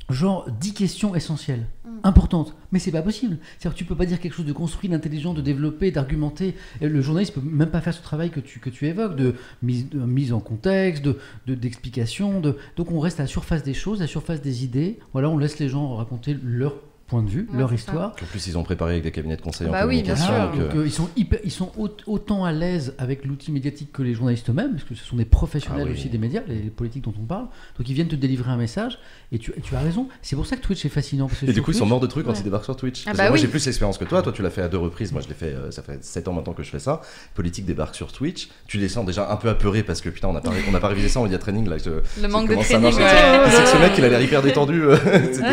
S1: genre 10 questions essentielles, importantes. Mais c'est pas possible. C'est-à-dire que tu peux pas dire quelque chose de construit, d'intelligent, de développé, d'argumenté. Le journaliste peut même pas faire ce travail que tu, que tu évoques, de mise, de mise en contexte, de de- d'explication. De, donc on reste à la surface des choses, à la surface des idées. Voilà, on laisse les gens raconter leur point de vue,
S3: Ouais,
S1: leur
S3: c'est ça.
S1: histoire.
S2: En plus, ils ont préparé avec des cabinets de conseil en
S3: Bah oui, bien
S2: communication.
S3: sûr.
S2: donc,
S1: Donc,
S2: euh,
S1: euh, ils sont, hyper- ils sont au- autant à l'aise avec l'outil médiatique que les journalistes eux-mêmes, parce que ce sont des professionnels
S2: Ah oui.
S1: aussi des médias, les, les politiques dont on parle. Donc ils viennent te délivrer un message, et tu, et tu as raison. C'est pour ça que Twitch est fascinant. parce que
S2: Et du coup, ils sont
S1: Twitch-
S2: morts de trucs quand
S4: Ouais.
S2: ils débarquent sur Twitch.
S3: Ah bah
S2: moi,
S3: oui.
S2: j'ai plus d'expérience que toi. Toi, tu l'as fait à deux reprises. Moi, je l'ai fait. euh, ça fait 7 ans maintenant que je fais ça. Politique débarque sur Twitch. Tu descends déjà un peu apeuré parce que putain, on n'a pas, on n'a pas révisé ça en media training là. Je-
S3: Le manque de training, ouais.
S2: Sais que ce mec, il a l'air hyper détendu, etc.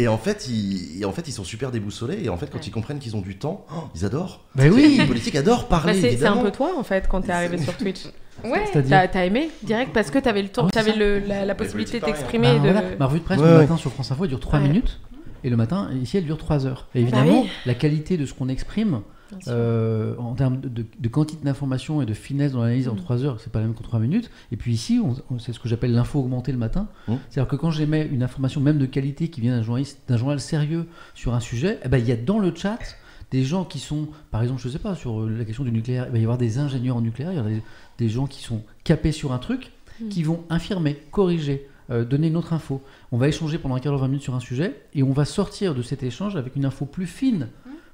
S2: Et en fait, ils, et en fait, ils sont super déboussolés. Et en fait, quand
S4: Ouais.
S2: ils comprennent qu'ils ont du temps, oh, ils adorent.
S1: Bah oui.
S2: Les politiques adorent
S4: Bah,
S2: parler.
S4: c'est c'est un
S2: évidemment.
S4: peu toi en fait quand t'es arrivé sur Twitch.
S3: Ouais.
S4: T'as aimé direct parce que t'avais le temps,
S1: Ah
S4: t'avais la, la possibilité
S2: pareil,
S4: d'exprimer.
S1: Bah,
S4: de...
S1: voilà, ma revue de presse
S2: Ouais,
S1: le
S2: ouais.
S1: matin sur France Info elle dure 3
S4: Ouais.
S1: minutes, et le matin, ici, elle dure 3 heures. Et évidemment,
S4: Bah oui.
S1: la qualité de ce qu'on exprime. Euh, en termes de, de- de quantité d'informations et de finesse dans l'analyse en
S4: Mm.
S1: 3 heures, c'est pas la même qu'en 3 minutes. Et puis ici, on- on- c'est ce que j'appelle l'info augmentée le matin.
S2: Mm.
S1: C'est-à-dire que quand j'émets une information, même de qualité, qui vient d'un journaliste, d'un journal sérieux sur un sujet, eh ben, il y a dans le chat des gens qui sont, par exemple, je sais pas, sur la question du nucléaire, il va y avoir des ingénieurs en nucléaire, il y des, des gens qui sont capés sur un truc,
S4: Mm.
S1: qui vont infirmer, corriger, euh, donner une autre info. On va échanger pendant un quart d'heure, 20 minutes sur un sujet, et on va sortir de cet échange avec une info plus fine,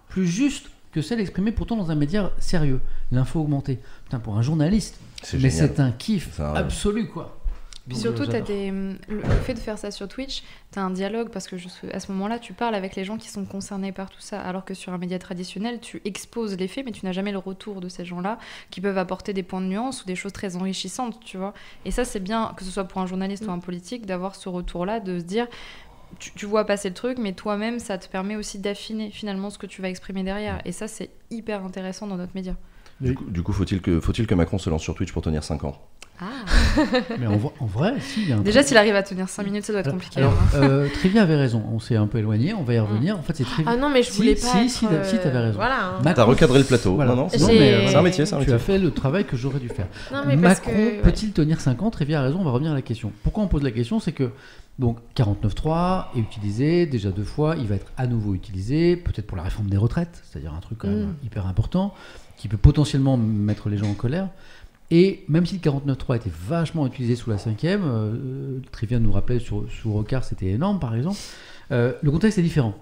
S1: plus juste que celle exprimée pourtant dans un média sérieux. L'info augmentée. Putain, pour un journaliste,
S2: C'est
S1: mais c'est un kiff absolu, quoi.
S3: Puis surtout,
S1: euh,
S3: des... le fait de faire ça sur Twitch, tu as un dialogue parce que je- à ce moment-là, tu parles avec les gens qui sont concernés par tout ça. Alors que sur un média traditionnel, tu exposes les faits, mais tu n'as jamais le retour de ces gens-là qui peuvent apporter des points de nuance ou des choses très enrichissantes, tu vois. Et ça, c'est bien, que ce soit pour un journaliste ou un politique, d'avoir ce retour-là, de se dire. Tu, tu vois passer le truc, mais toi-même, ça te permet aussi d'affiner finalement ce que tu vas exprimer derrière. Et ça, c'est hyper intéressant dans notre média.
S2: Du coup, du coup, faut-il que, faut que Macron se lance sur Twitch pour tenir 5 ans?
S3: Ah.
S1: Mais en, vrai- en vrai, si, il y a un
S3: Déjà, s'il arrive à tenir 5 minutes, ça doit être
S1: Alors-
S3: compliqué.
S1: Alors,
S3: hein.
S1: euh, Trivia avait raison. On s'est un peu éloigné. On va y revenir. En fait, c'est Trivia.
S4: Ah non, mais je
S1: Si,
S4: voulais pas.
S1: si,
S4: être,
S1: si, t'as- si, t'avais
S4: euh,
S1: raison.
S4: Voilà. hein.
S1: Macron-
S2: T'as recadré le plateau.
S1: Voilà.
S2: Non, non, c'est
S1: euh,
S2: un métier, c'est un
S1: Tu
S2: métier.
S1: as fait le travail que j'aurais dû faire.
S4: Non, mais
S1: Macron
S4: que. ouais.
S1: peut-il tenir 5 ans? Trivia a raison, on va revenir à la question. Pourquoi on pose la question? C'est que donc 49.3 est utilisé déjà deux fois, il va être à nouveau utilisé, peut-être pour la réforme des retraites, c'est-à-dire un truc quand même
S4: Mm.
S1: hyper important, qui peut potentiellement mettre les gens en colère. Et même si le 49.3 était vachement utilisé sous la 5e, euh, Trivia nous rappelait sur, sous Rocard, c'était énorme par exemple, euh, le contexte est différent.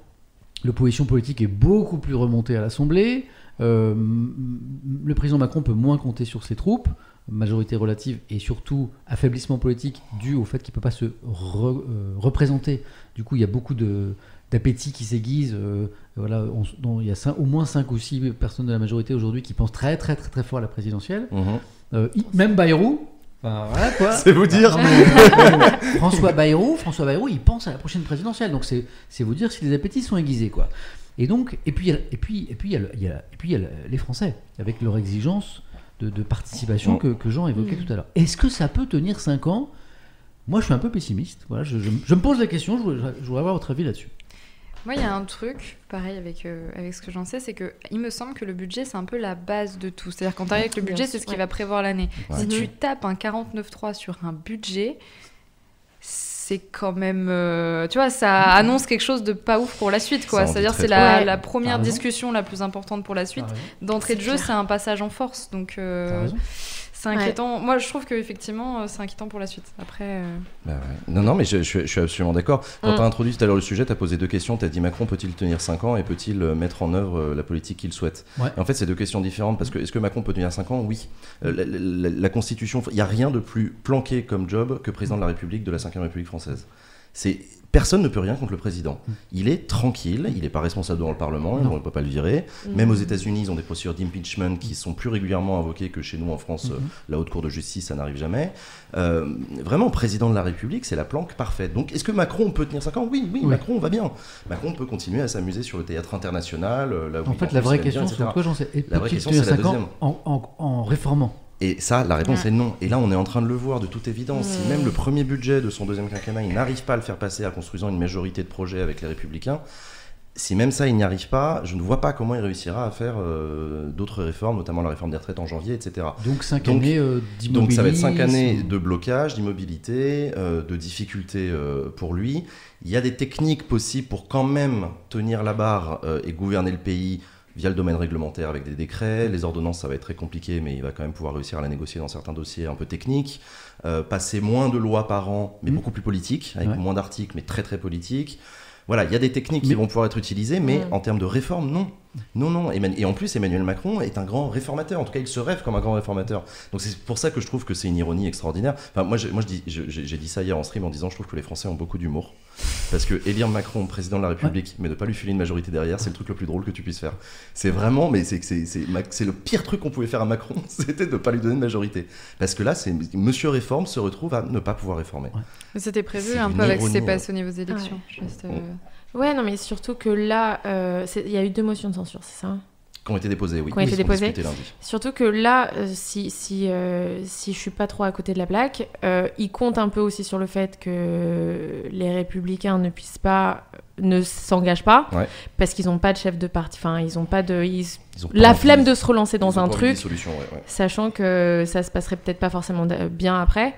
S1: L'opposition politique est beaucoup plus remontée à l'Assemblée. euh, le président Macron peut moins compter sur ses troupes, majorité relative et surtout affaiblissement politique dû au fait qu'il ne peut pas se re- euh, représenter. Du coup, il y a beaucoup de d'appétit qui s'aiguise. euh, voilà, on dont il y a au moins 5 ou 6 personnes de la majorité aujourd'hui qui pensent très très très très fort à la présidentielle.
S2: Mhm.
S1: Euh, même Bayrou. Enfin, voilà quoi.
S2: C'est vous dire.
S1: Mais- François Bayrou, François Bayrou, il pense à la prochaine présidentielle. Donc c'est vous dire si les appétits sont aiguisés quoi. Et donc et puis il y a- et puis et puis il y a le- il y a- et puis il y a le- les Français avec leur exigence de, de participation
S2: Mm.
S1: que, que Jean évoquait
S4: Mm.
S1: tout à l'heure. Est-ce que ça peut tenir 5 ans? Moi, je suis un peu pessimiste. Voilà, je, je- je me pose la question. Je voudrais, je voudrais avoir votre avis là-dessus.
S3: Moi, il y a un truc, pareil avec, euh, avec ce que j'en sais, c'est que il me semble que le budget, c'est un peu la base de tout. C'est-à-dire, quand tu arrives avec le budget, c'est ce qui
S4: ouais.
S3: va prévoir l'année.
S2: Ouais.
S3: Si tu tapes un 49.3 sur un budget, c'est quand même. euh, tu vois, ça annonce quelque chose de pas ouf pour la suite, quoi. C'est-à-dire, c'est la,
S4: Ouais.
S3: la première discussion la plus importante pour la suite. D'entrée de jeu, c'est un passage en force. Donc, euh. C'est inquiétant. Moi, je trouve qu'effectivement, euh, c'est inquiétant pour la suite. Après. euh,
S2: Bah ouais. Non, non, mais je, je- je suis absolument d'accord. Quand
S4: Mm.
S2: tu as introduit tout à l'heure le sujet, tu as posé deux questions. Tu as dit Macron peut-il tenir 5 ans et peut-il euh, mettre en œuvre la politique qu'il souhaite
S1: Ouais.
S2: Et En fait, c'est deux questions différentes parce que est-ce que Macron peut tenir 5 ans? Oui. La, la- la- la Constitution, il n'y a rien de plus planqué comme job que président de la République de la 5 République française. C'est Personne ne peut rien contre le président. Il est tranquille, il n'est pas responsable devant le Parlement, on ne peut pas le virer. Même aux États-Unis, ils ont des procédures d'impeachment qui sont plus régulièrement invoquées que chez nous en France. euh, La haute cour de justice, ça n'arrive jamais. Euh, vraiment, président de la République, c'est la planque parfaite. Donc, est-ce que Macron peut tenir 5 ans? Oui, oui,
S1: Oui.
S2: Macron va bien. Macron peut continuer à s'amuser sur le théâtre international. euh, Là où
S1: En fait, la vraie
S2: bien,
S1: question, c'est quoi j'en sais Et
S2: La vraie question, c'est la
S1: 5 ans
S2: deuxième.
S1: en, en- en réformant?
S2: Et ça, la réponse
S4: Ouais.
S2: est non. Et là, on est en train de le voir de toute évidence. Si même le premier budget de son deuxième quinquennat, il n'arrive pas à le faire passer à construisant une majorité de projets avec les Républicains, si même ça, il n'y arrive pas, je ne vois pas comment il réussira à faire euh, d'autres réformes, notamment la réforme des retraites en janvier, etc.
S1: Donc 5
S2: Donc-
S1: années euh,
S2: Donc ça va être cinq
S1: d'immobilisme.
S2: années de blocage, d'immobilité, euh, de difficultés euh, pour lui. Il y a des techniques possibles pour quand même tenir la barre euh, et gouverner le pays via le domaine réglementaire avec des décrets. Les ordonnances, ça va être très compliqué, mais il va quand même pouvoir réussir à la négocier dans certains dossiers un peu techniques. Euh, passer moins de lois par an, mais
S1: Mm.
S2: beaucoup plus politiques, avec
S1: Ouais.
S2: moins d'articles, mais très très politiques. Voilà, il y a des techniques qui vont pouvoir être utilisées, mais
S4: Mm.
S2: en termes de réforme, non. Non, non. Et en plus, Emmanuel Macron est un grand réformateur. En tout cas, il se rêve comme un grand réformateur. Donc c'est pour ça que je trouve que c'est une ironie extraordinaire. Enfin, moi, je- moi j'ai dit ça hier en stream en disant je trouve que les Français ont beaucoup d'humour. Parce que élire Macron président de la République, mais ne pas lui filer une majorité derrière, c'est le truc le plus drôle que tu puisses faire. C'est vraiment, mais c'est le pire truc qu'on pouvait faire à Macron, c'était de ne pas lui donner une majorité. Parce que là, c'est Monsieur Réforme se retrouve à ne pas pouvoir réformer.
S3: Mais C'était prévu un peu avec ce qui s'est passé au niveau des élections.
S4: Ouais.
S3: Juste, euh.
S4: Ouais, non, mais surtout que là, euh, il y a eu deux motions de censure, c'est ça
S2: Qui ont été déposés, oui.
S4: Qui ont été
S2: lundi.
S4: Surtout que là, euh, si, si, euh, si je suis pas trop à côté de la plaque, euh, il compte un peu aussi sur le fait que les républicains ne puissent pas, ne s'engagent pas,
S2: Ouais.
S4: parce qu'ils n'ont pas de chef de parti, enfin, ils ont pas de. ils-
S2: Ils ont pas
S4: la flemme de se relancer dans un truc,
S2: ouais, ouais.
S4: sachant que ça se passerait peut-être pas forcément bien après.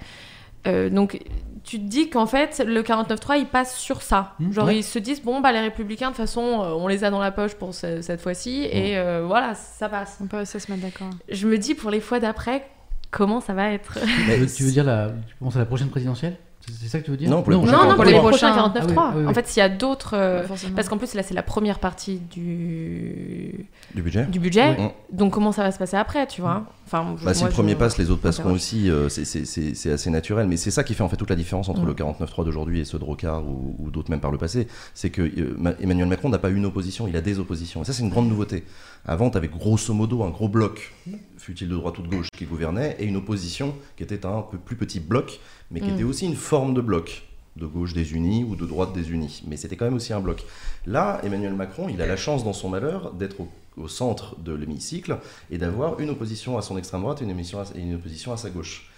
S4: Euh, donc, tu te dis qu'en fait, le 49.3, il passe sur ça.
S1: Mmh,
S4: Genre,
S1: ouais.
S4: ils se disent, bon, bah, les républicains, de toute façon, euh, on les a dans la poche pour ce- cette fois-ci, et euh, voilà, ça passe.
S3: On peut aussi se mettre d'accord.
S4: Je me dis, pour les fois d'après, comment ça va être?
S2: Mais
S1: Tu veux- tu veux dire la, tu penses à la prochaine présidentielle? C'est ça que tu veux dire
S2: Non, pour les prochains
S4: Non, pour les
S3: 49.3.
S4: prochains
S3: Ah
S4: 49.3.
S1: oui, oui, oui.
S4: En fait, s'il y a d'autres... euh, parce qu'en plus, là, c'est la première partie du,
S2: Du budget
S4: du budget.
S2: Ouais.
S4: Donc, comment ça va se passer après, tu vois? Enfin, je-
S2: Bah, c'est
S4: moi,
S2: le premier
S4: je-
S2: pas, les autres passeront aussi, euh, c'est- c'est c'est- c'est assez naturel, mais c'est ça qui fait en fait toute la différence entre
S4: Mm.
S2: le 49.3 d'aujourd'hui et ceux de Rocard ou, ou d'autres même par le passé, c'est que euh, Ma- Emmanuel Macron n'a pas une opposition, il a des oppositions, et ça c'est une grande nouveauté. Avant, tu avais grosso modo un gros bloc, fut-il de droite ou de gauche, qui gouvernait, et une opposition qui était un peu plus petit bloc, mais qui
S4: Mm.
S2: était aussi une forme de bloc de gauche des unis ou de droite des unis, mais c'était quand même aussi un bloc. Là, Emmanuel Macron, il a la chance dans son malheur d'être au, au centre de l'hémicycle et d'avoir une opposition à son extrême droite et une, émission à- et une opposition à sa gauche.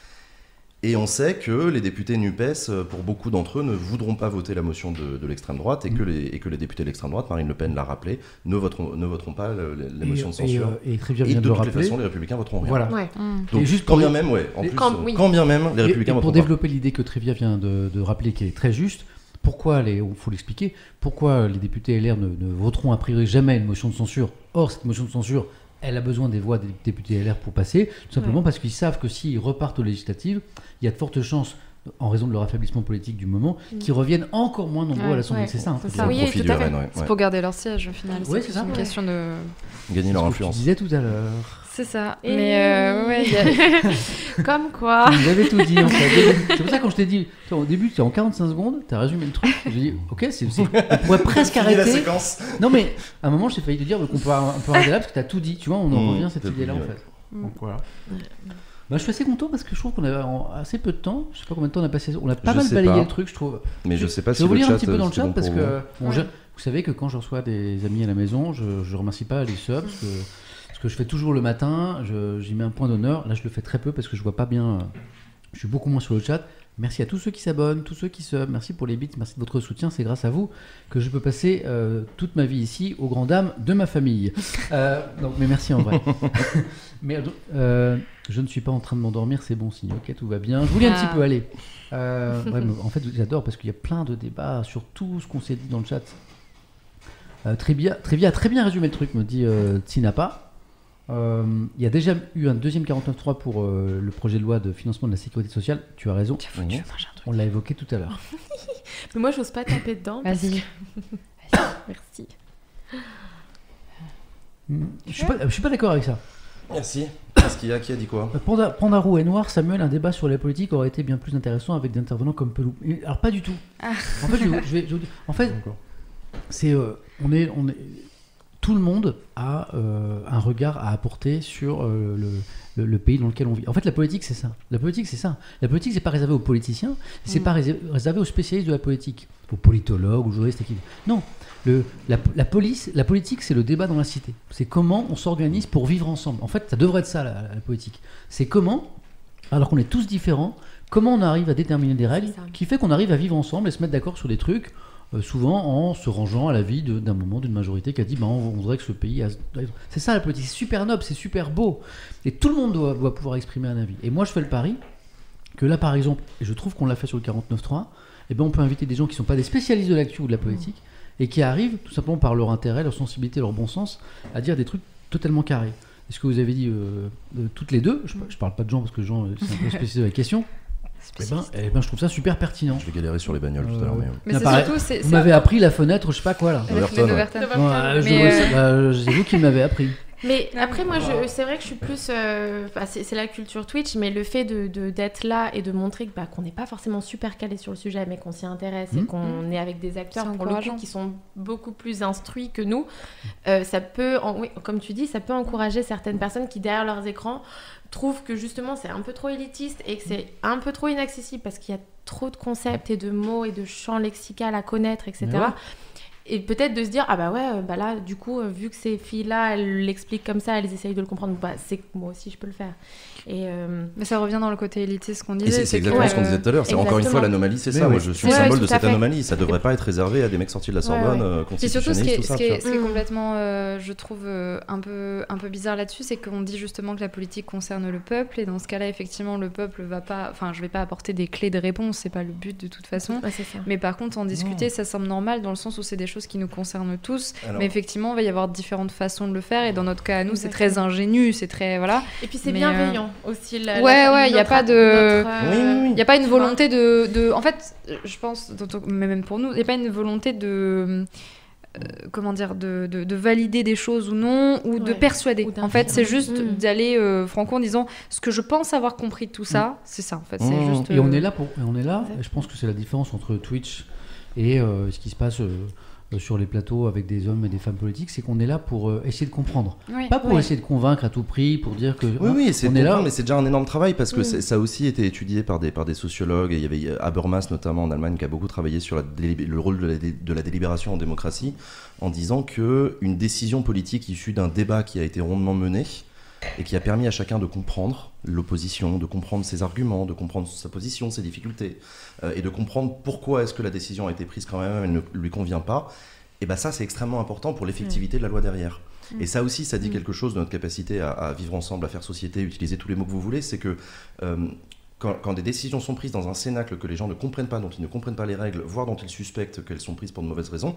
S2: Et on sait que les députés NUPES, euh, pour beaucoup d'entre eux, ne voudront pas voter la motion de, de l'extrême droite et, que les, et que les députés de l'extrême droite, Marine Le Pen l'a rappelé, ne voteront, ne voteront pas le- le- la motion de
S1: et, et,
S2: censure.
S1: euh, et vient
S2: de
S1: de le
S2: toutes les façons, les républicains voteront rien.
S1: Voilà.
S4: Ouais.
S3: Mm.
S2: Donc,
S1: juste
S2: quand
S1: pour-
S2: bien même, ouais, en
S1: et
S2: plus,
S4: quand-
S2: euh,
S4: oui.
S2: quand bien même, les républicains
S1: et pour
S2: voteront pas.
S1: développer l'idée que Trévia vient de, de rappeler, qui est très juste, pourquoi les, il faut l'expliquer, pourquoi les députés LR ne, ne voteront a priori jamais une motion de censure Or, cette motion de censure, elle a besoin des voix des députés LR pour passer, tout simplement
S4: Ouais.
S1: parce qu'ils savent que s'ils repartent aux législatives, il y a de fortes chances, en raison de leur affaiblissement politique du moment,
S4: Mm.
S1: qu'ils reviennent encore moins nombreux
S3: Ouais,
S1: à l'Assemblée.
S4: ouais,
S1: c'est ça. hein,
S3: ça.
S4: Oui,
S2: profit
S4: tout à fait.
S2: RN, ouais,
S3: C'est pour garder leur siège au final.
S1: Ouais,
S3: c'est
S1: c'est ça.
S3: une
S1: Ouais.
S3: question de.
S2: Gagner leur
S1: Ce que tu
S2: influence.
S1: disais tout à l'heure.
S3: C'est ça.
S4: Et-
S3: Mais euh, ouais, a-
S4: Comme quoi.
S1: Tu nous avais tout dit en fait. C'est pour ça que quand je t'ai dit, au début, tu en 45 secondes, tu as résumé le truc. J'ai dit, ok, c'est, on pourrait presque
S2: Fini la
S1: arrêter.
S2: séquence.
S1: Non, mais à un moment, j'ai failli te dire qu'on peut, on peut arrêter là parce que tu as tout dit. Tu vois, on en
S2: Mmh,
S1: revient à cette idée-là en fait.
S3: Mm.
S1: Donc voilà. Bah, je suis assez content parce que je trouve qu'on a en assez peu de temps, je sais pas combien de temps on a passé, on a pas
S2: Je
S1: mal balayé
S2: pas.
S1: le truc, je trouve.
S2: Mais je sais pas
S1: je
S2: si
S1: vais vous
S2: le
S1: lire
S2: chat,
S1: un petit peu dans le
S2: c'est
S1: chat
S2: bon
S1: parce que
S2: vous.
S1: bon,
S4: Ouais.
S1: je- vous savez que quand je reçois des amis à la maison, je, je remercie pas les subs parce que ce que je fais toujours le matin, j'y mets un point d'honneur. Là, je le fais très peu parce que je vois pas bien. euh, Je suis beaucoup moins sur le chat. Merci à tous ceux qui s'abonnent, tous ceux qui sub. Merci pour les bits, merci de votre soutien. C'est grâce à vous que je peux passer euh, toute ma vie ici aux grandes dames de ma famille. Euh, donc, mais merci en vrai. mais euh, je ne suis pas en train de m'endormir, c'est bon signe. Ok, tout va bien. Je voulais un
S3: Ah.
S1: petit peu aller. Ouais, en fait, j'adore parce qu'il y a plein de débats sur tout ce qu'on s'est dit dans le chat. Trivia, Trivia a très bien résumé le truc, me dit Tsinapa. Euh, il y a déjà eu un deuxième 49.3 pour euh, le projet de loi de financement de la sécurité sociale. Tu as raison. On l'a évoqué tout à l'heure.
S4: Mais moi, j'ose pas taper dedans. parce
S3: Vas-y.
S4: que- Merci.
S1: Je suis pas, je suis pas d'accord avec ça.
S2: Merci. Qu'est-ce qu'il y a Qui a dit quoi?
S1: Euh, Panda, Panda roux et noir, Samuel, un débat sur la politique aurait été bien plus intéressant avec des intervenants comme Pelou. Alors pas du tout.
S3: Ah.
S1: En fait, je, vais- je vais, je vais vous dire- en fait, c'est, euh, on est, on est, tout le monde a euh, un regard à apporter sur euh, le, le- le pays dans lequel on vit. En fait, la politique, c'est ça. La politique, c'est ça. La politique, c'est pas réservé aux politiciens, c'est
S3: Mm.
S1: pas réservé aux spécialistes de la politique, aux politologues, aux journalistes. et qui- Non, le, la, la police, la politique, c'est le débat dans la cité. C'est comment on s'organise pour vivre ensemble. En fait, ça devrait être ça, la, la politique. C'est comment, alors qu'on est tous différents, comment on arrive à déterminer des règles qui fait qu'on arrive à vivre ensemble et se mettre d'accord sur des trucs, euh, souvent en se rangeant à la vie de- d'un moment d'une majorité qui a dit bah, on, voudrait que ce pays. C'est ça la politique, c'est super noble, c'est super beau. Et tout le monde doit, pouvoir exprimer un avis. Et moi, je fais le pari que là, par exemple, et je trouve qu'on l'a fait sur le 49.3, eh ben, on peut inviter des gens qui ne sont pas des spécialistes de l'actu ou de la politique et qui arrivent tout simplement par leur intérêt, leur sensibilité, leur bon sens à dire des trucs totalement carrés. Est-ce que vous avez dit euh, euh, toutes les deux? Je ne parle pas de Jean parce que Jean, c'est un peu spécialiste de la question. Eh ben, eh ben, je trouve ça super pertinent.
S2: Je vais galérer sur les bagnoles tout à
S1: Euh,
S2: l'heure. Mais...
S3: Mais c'est
S1: pareil,
S3: surtout. c'est-
S1: Vous m'avez appris la fenêtre, je sais pas quoi là.
S3: Mais, euh,
S1: bah, c'est vous qui m'avez appris.
S4: Mais après, moi, c'est vrai que je suis plus. euh, enfin, c'est la culture Twitch, mais le fait d'être de, d'être là et de montrer que, bah, qu'on n'est pas forcément super calé sur le sujet, mais qu'on s'y intéresse et
S1: Mhm.
S4: qu'on est avec des acteurs pour le coup qui sont beaucoup plus instruits que nous, euh, ça peut, en- oui, comme tu dis, ça peut encourager certaines personnes qui, derrière leurs écrans, trouvent que justement c'est un peu trop élitiste et que c'est un peu trop inaccessible parce qu'il y a trop de concepts et de mots et de champs lexicaux à connaître, etc.
S1: Ouais.
S4: Et peut-être de se dire, ah bah ouais, euh, bah là, du coup, euh, vu que ces filles-là, elles l'expliquent comme ça, elles essayent de le comprendre, bah c'est que moi aussi, je peux le faire. Et euh,
S3: Mais ça revient dans le côté élitiste qu'on
S2: Et
S3: disait.
S2: c'est
S3: que,
S2: exactement ce qu'on disait tout à l'heure. C'est encore une fois l'anomalie, c'est ça.
S1: oui.
S2: Moi, je suis
S4: Ouais,
S2: le symbole de cette
S4: fait.
S2: anomalie. Ça devrait pas être réservé à des mecs sortis de la Sorbonne,
S3: ouais.
S2: euh,
S3: Et surtout, ce qui est, ce
S2: ça.
S3: qui est- ce qui est
S4: Mm.
S3: complètement, euh, je trouve, euh, un, peu, un peu bizarre là-dessus, c'est qu'on dit justement que la politique concerne le peuple, et dans ce cas-là, effectivement, le peuple va pas. Enfin, je vais pas apporter des clés de réponse, c'est pas le but de toute façon. Mais par contre, en discuter, ça semble normal dans le sens où c'est des choses qui nous concernent tous.
S2: Alors-
S3: Mais effectivement, il va y avoir différentes façons de le faire. Et dans notre cas, à nous, c'est très ingénu, c'est très. Voilà.
S4: Et puis c'est
S3: Mais,
S4: bienveillant aussi. La,
S3: Ouais,
S4: la-
S3: ouais, y a
S4: notre-
S3: pas de-
S4: euh,
S2: Oui, oui, oui.
S3: Il n'y a pas une volonté de, de- En fait, je pense, mais même pour nous, il n'y a pas une volonté de. euh, comment dire, de, de- de valider des choses ou non, ou de persuader.
S4: Ou
S3: En fait, c'est juste
S4: Mm.
S3: d'aller euh, franco en disant ce que je pense avoir compris de tout ça, c'est ça en fait.
S2: Mm.
S3: juste.
S1: Et on
S3: euh,
S1: est là pour, et on est là. Je pense que c'est la différence entre Twitch et euh, ce qui se passe euh, euh, sur les plateaux avec des hommes et des femmes politiques, c'est qu'on est là pour euh, essayer de comprendre,
S3: oui.
S1: pas pour essayer de convaincre à tout prix, pour dire que
S2: Oui,
S1: hein,
S2: oui, c'est
S1: là.
S2: mais c'est déjà un énorme travail parce que ça a aussi été étudié par des, par des sociologues. Et il y avait euh, Habermas, notamment en Allemagne, qui a beaucoup travaillé sur la le rôle de la, dé- de la délibération en démocratie, en disant que une décision politique issue d'un débat qui a été rondement mené et qui a permis à chacun de comprendre l'opposition, de comprendre ses arguments, de comprendre sa position, ses difficultés, euh, et de comprendre pourquoi est-ce que la décision a été prise quand même, elle ne lui convient pas. Et ben ça, c'est extrêmement important pour l'effectivité de la loi derrière. Et ça aussi, ça dit
S4: Mm.
S2: quelque chose de notre capacité à, à vivre ensemble, à faire société, utiliser tous les mots que vous voulez. C'est que euh, quand, quand des décisions sont prises dans un cénacle que les gens ne comprennent pas, dont ils ne comprennent pas les règles, voire dont ils suspectent qu'elles sont prises pour de mauvaises raisons,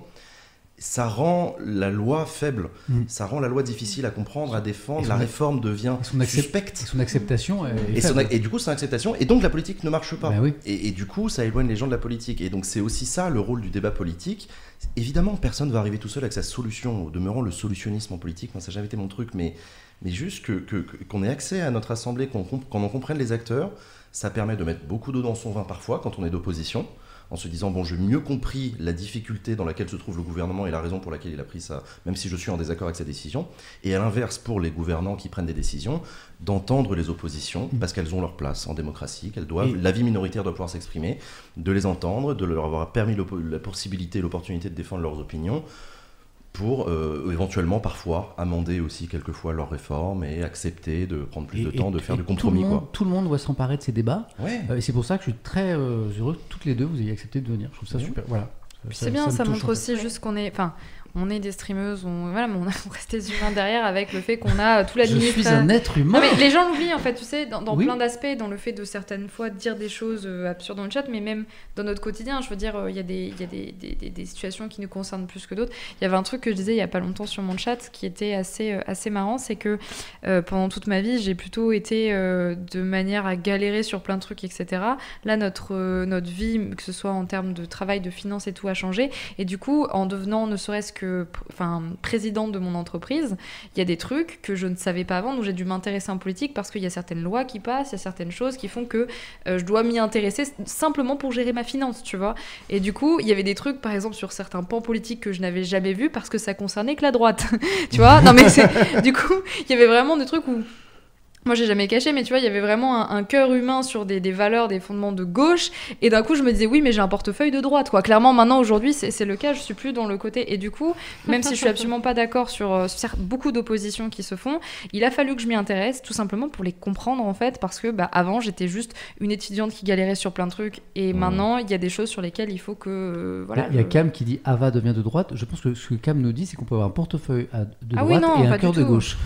S2: ça rend la loi faible,
S1: Mm.
S2: ça rend la loi difficile à comprendre, à défendre,
S1: son-
S2: la réforme devient
S1: et son
S2: suspecte.
S1: son acceptation est
S2: Et, son- du coup, c'est acceptation, et donc la politique ne marche pas.
S1: Oui.
S2: et, et du coup, ça éloigne les gens de la politique. Et donc, c'est aussi ça le rôle du débat politique. Évidemment, personne ne va arriver tout seul avec sa solution. Au demeurant, le solutionnisme en politique, moi, ça n'a jamais été mon truc, mais, mais juste que- que- qu'on ait accès à notre assemblée, qu'on qu'on en comprenne les acteurs, ça permet de mettre beaucoup d'eau dans son vin parfois quand on est d'opposition. En se disant, bon, j'ai mieux compris la difficulté dans laquelle se trouve le gouvernement et la raison pour laquelle il a pris ça, même si je suis en désaccord avec sa décision. Et à l'inverse, pour les gouvernants qui prennent des décisions, d'entendre les oppositions, parce qu'elles ont leur place en démocratie, qu'elles doivent,
S1: Et-
S2: l'avis minoritaire doit pouvoir s'exprimer, de les entendre, de leur avoir permis la possibilité, l'opportunité de défendre leurs opinions, pour euh, éventuellement parfois amender aussi quelquefois leurs réformes et accepter de prendre plus
S1: Et-
S2: de
S1: et-
S2: temps, de faire
S1: et
S2: du
S1: tout le
S2: compromis.
S1: monde-
S2: Quoi.
S1: Tout le monde doit s'emparer de ces débats.
S2: Ouais.
S1: Euh, et c'est pour ça que je suis très euh, heureux que toutes les deux vous ayez accepté de venir. Je trouve ça super. Voilà.
S3: C'est bien, ça, montre
S1: en fait.
S3: aussi juste qu'on est. Enfin, on est des streameuses, on, voilà, mais on, a, on reste des humains derrière avec le fait qu'on a tout
S1: Je
S3: l'administration.
S1: suis un être humain.
S3: Non, mais les gens l'oublient en fait, tu sais, dans, dans
S1: Oui.
S3: plein d'aspects, dans le fait de certaines fois dire des choses euh, absurdes dans le chat, mais même dans notre quotidien. Je veux dire, euh, il y a, des, y a des, des- des- situations qui nous concernent plus que d'autres. Il y avait un truc que je disais il y a pas longtemps sur mon chat qui était assez, euh, assez marrant, c'est que euh, pendant toute ma vie, j'ai plutôt été euh, de manière à galérer sur plein de trucs, etc. Là, notre, euh, notre vie, que ce soit en termes de travail, de finances et tout, a changé. Et du coup, en devenant ne serait-ce que enfin, présidente de mon entreprise, il y a des trucs que je ne savais pas avant, donc j'ai dû m'intéresser en politique parce qu'il y a certaines lois qui passent, il y a certaines choses qui font que euh, je dois m'y intéresser simplement pour gérer ma finance, tu vois. Et du coup, il y avait des trucs, par exemple, sur certains pans politiques que je n'avais jamais vus parce que ça concernait que la droite, tu vois. Non mais du coup, il y avait vraiment des trucs où moi, j'ai jamais caché, mais tu vois, il y avait vraiment un, un cœur humain sur des, des valeurs, des fondements de gauche. Et d'un coup, je me disais, oui, mais j'ai un portefeuille de droite, quoi. Clairement, maintenant, aujourd'hui, c'est le cas. Je suis plus dans le côté. Et du coup, même si je suis absolument pas d'accord sur euh, beaucoup d'oppositions qui se font, il a fallu que je m'y intéresse, tout simplement pour les comprendre, en fait, parce que bah, avant, j'étais juste une étudiante qui galérait sur plein de trucs. Et
S2: Mmh.
S3: maintenant, il y a des choses sur lesquelles il faut que. euh, voilà.
S1: il y a Cam qui dit Ava devient de droite. Je pense que ce que Cam nous dit, c'est qu'on peut avoir un portefeuille de
S3: Ah oui,
S1: droite
S3: non,
S1: et
S3: pas
S1: un cœur de gauche.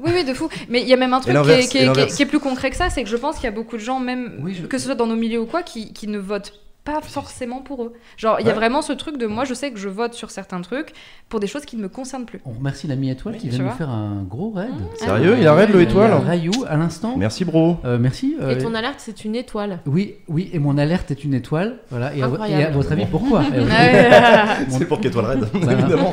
S3: Oui, oui, de fou. Mais il y a même un truc qui est, qui
S2: et
S3: est- qui est-
S2: l'inverse.
S3: qui est plus concret que ça, c'est que je pense qu'il y a beaucoup de gens, même
S1: Oui, je-
S3: que ce soit dans nos milieux ou quoi, qui, qui ne votent pas forcément pour eux. Genre, il y a
S2: Ouais.
S3: vraiment ce truc de moi, je sais que je vote sur certains trucs pour des choses qui ne me concernent plus.
S1: On remercie l'ami Étoile
S2: Oui,
S1: qui vient nous faire un gros raid.
S2: Sérieux, il a raid, le étoile
S1: Rayou à l'instant.
S2: Merci, bro.
S1: Euh, merci. euh,
S4: Et ton alerte, c'est une étoile.
S1: Oui, oui, et mon alerte est une étoile. Voilà. Et, à, vo-
S4: Incroyable.
S1: et à votre avis, pourquoi?
S2: C'est pour qu'étoile raid,
S1: Voilà.
S2: évidemment.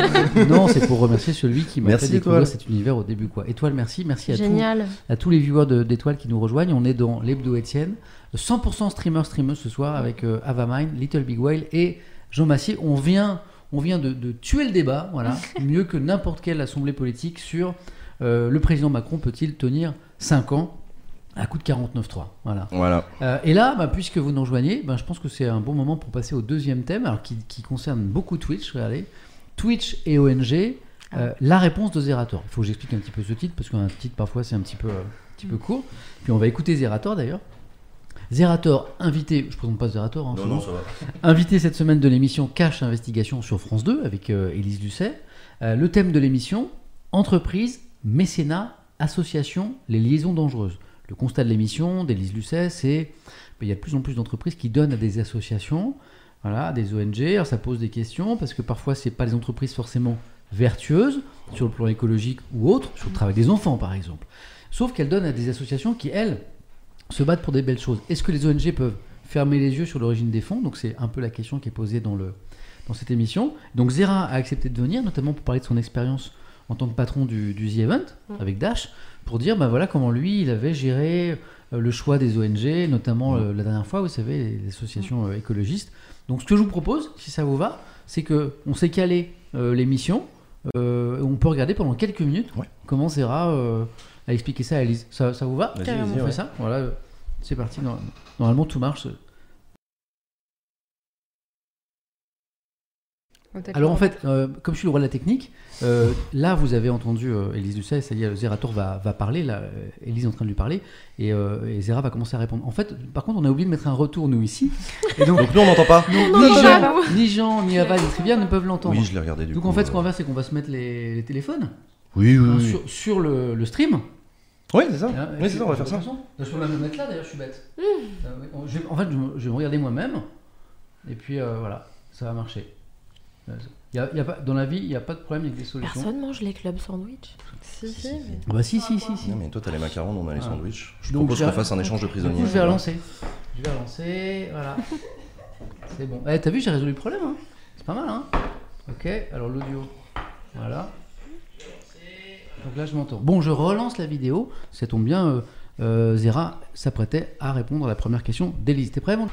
S1: Non, c'est pour remercier celui qui m'a
S2: Merci,
S1: fait découvrir cet univers au début. Quoi. Étoile, merci. Merci à tous,
S4: Génial.
S1: à tous les viewers d'Étoile qui nous rejoignent. On est dans l'Hebdo Étienne. 100% streamer, streameuse ce soir avec euh, Avamine, Little Big Whale et Jean Massier. On vient, on vient de, de tuer le débat, voilà, mieux que n'importe quelle assemblée politique sur euh, le président Macron peut-il tenir 5 ans à coup de 49.3. Voilà.
S2: Voilà.
S1: Euh, et là, bah, puisque vous nous rejoignez, bah, je pense que c'est un bon moment pour passer au deuxième thème, alors qui, qui concerne beaucoup Twitch. Regardez, Twitch et ONG, euh, la réponse de Zerator. Il faut que j'explique un petit peu ce titre, parce qu'un titre, parfois, c'est un petit peu, euh, un petit peu court. Puis on va écouter Zerator, d'ailleurs. Zerator, invité, je présente pas Zerator, hein,
S2: Non, non, ça va.
S1: invité cette semaine de l'émission Cache Investigation sur France 2 avec euh, Élise Lucet. Euh, le thème de l'émission, entreprise, mécénat, association, les liaisons dangereuses. Le constat de l'émission d'Élise Lucet, c'est qu'il y a de plus en plus d'entreprises qui donnent à des associations, voilà, à des ONG. Alors ça pose des questions parce que parfois c'est pas les entreprises forcément vertueuses sur le plan écologique ou autre, sur le travail des enfants par exemple. Sauf qu'elles donnent à des associations qui, elles, se battent pour des belles choses. Est-ce que les ONG peuvent fermer les yeux sur l'origine des fonds Donc c'est un peu la question qui est posée dans, le, dans cette émission. Donc Zera a accepté de venir, notamment pour parler de son expérience en tant que patron du, du The Event avec Dash, pour dire bah voilà comment lui il avait géré euh, le choix des ONG, notamment euh, la dernière fois, vous savez, les, associations euh, écologistes. Donc ce que je vous propose, si ça vous va, c'est que on s'est calé euh, l'émission. euh, on peut regarder pendant quelques minutes
S2: Ouais.
S1: comment Zera euh, a expliqué ça à Elise. Ça, ça vous va
S4: Carrément.
S1: on fait
S2: ouais.
S1: ça Voilà, c'est parti. Nor- Normalement, tout marche. Alors en fait, euh, comme je suis le roi de la technique, euh, là vous avez entendu euh, Élise Lucet, est, Zerator va, va parler, là, euh, Élise est en train de lui parler, et, euh, et Zera va commencer à répondre. En fait, par contre, on a oublié de mettre un retour, nous, ici. Et donc,
S2: Donc nous, on n'entend pas
S1: ni, Jean,
S4: pas,
S1: ni Jean, ni Ava, ni Trivia ne peuvent l'entendre.
S2: Oui, je l'ai regardé du
S1: donc
S2: coup.
S1: en fait, ce qu'on va faire, c'est qu'on va se mettre les, les téléphones
S2: Oui, oui,
S1: hein,
S2: oui.
S1: sur, sur le, le stream.
S2: Oui, c'est ça.
S1: Hein,
S2: Oui, c'est ça, on va faire ça.
S1: Je peux même me mettre là d'ailleurs, je suis bête. Euh, je vais- en fait, je, vais me regarder moi-même, et puis euh, voilà, ça va marcher. Y a- y a pas, dans la vie, il n'y a pas de problème avec des solutions.
S4: Personne mange les clubs sandwich.
S3: Si, si.
S1: Ah Bah si, si, si, si.
S2: Non, mais toi, t'as les macarons, on a les
S1: Ah.
S2: sandwichs. Je
S1: Donc,
S2: propose qu'on fasse un échange de prisonniers.
S1: je vais relancer. Je vais relancer, voilà. C'est bon. Eh, t'as vu, j'ai résolu le problème, hein C'est pas mal, hein Ok, alors l'audio. Voilà. Donc là, je m'entends. Bon, je relance la vidéo. Ça tombe bien, euh, euh, Zera s'apprêtait à répondre à la première question d'Élise. T'es prêt, mon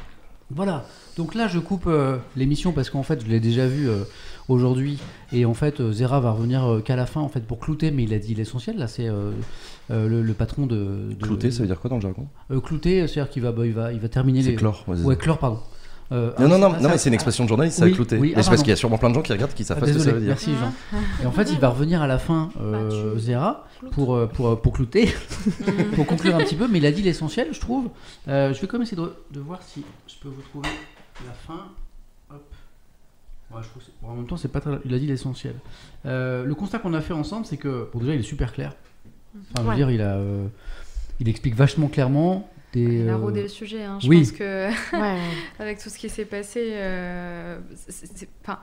S1: Voilà. Donc là, je coupe euh, l'émission parce qu'en fait, je l'ai déjà vu aujourd'hui. Et en fait, Zera va revenir qu'à la fin, en fait, pour clouter. Mais il a dit l'essentiel. Là, c'est le, le patron de... de
S2: Clouté, ça veut dire quoi dans le jargon?
S1: Clouter, c'est-à-dire qu'il va, bah, il va, il va terminer
S2: C'est
S1: les.
S2: clore.
S1: Ouais, clore, pardon. Euh,
S2: Non,
S1: ah,
S2: non, non, non, mais c'est une expression de journaliste, ça
S1: Oui,
S2: a clouté.
S1: oui,
S2: Mais
S1: ah,
S2: c'est parce qu'il y a sûrement plein de gens qui regardent qui savent
S1: Ah,
S2: pas ce que ça
S1: désolé,
S2: veut dire.
S1: merci Jean. Et en fait, il va revenir à la fin, euh,
S4: Ah, tu-
S1: Zera, pour, euh, pour, euh, pour clouter, pour conclure un petit peu, mais il a dit l'essentiel, je trouve. Euh, je vais quand même essayer de, de voir si je peux vous trouver la fin. Hop. Ouais, je trouve c'est- bon, en même temps, c'est pas très... Il a dit l'essentiel. Euh, le constat qu'on a fait ensemble, c'est que, bon, déjà, il est super clair. Enfin, je veux
S4: Ouais.
S1: dire, il a. euh, il explique vachement clairement des.
S3: Il a
S1: euh,
S3: rodé le sujet. hein. Je
S1: oui.
S3: pense que
S4: Ouais.
S3: avec tout ce qui s'est passé, euh, c'est- c'est- enfin,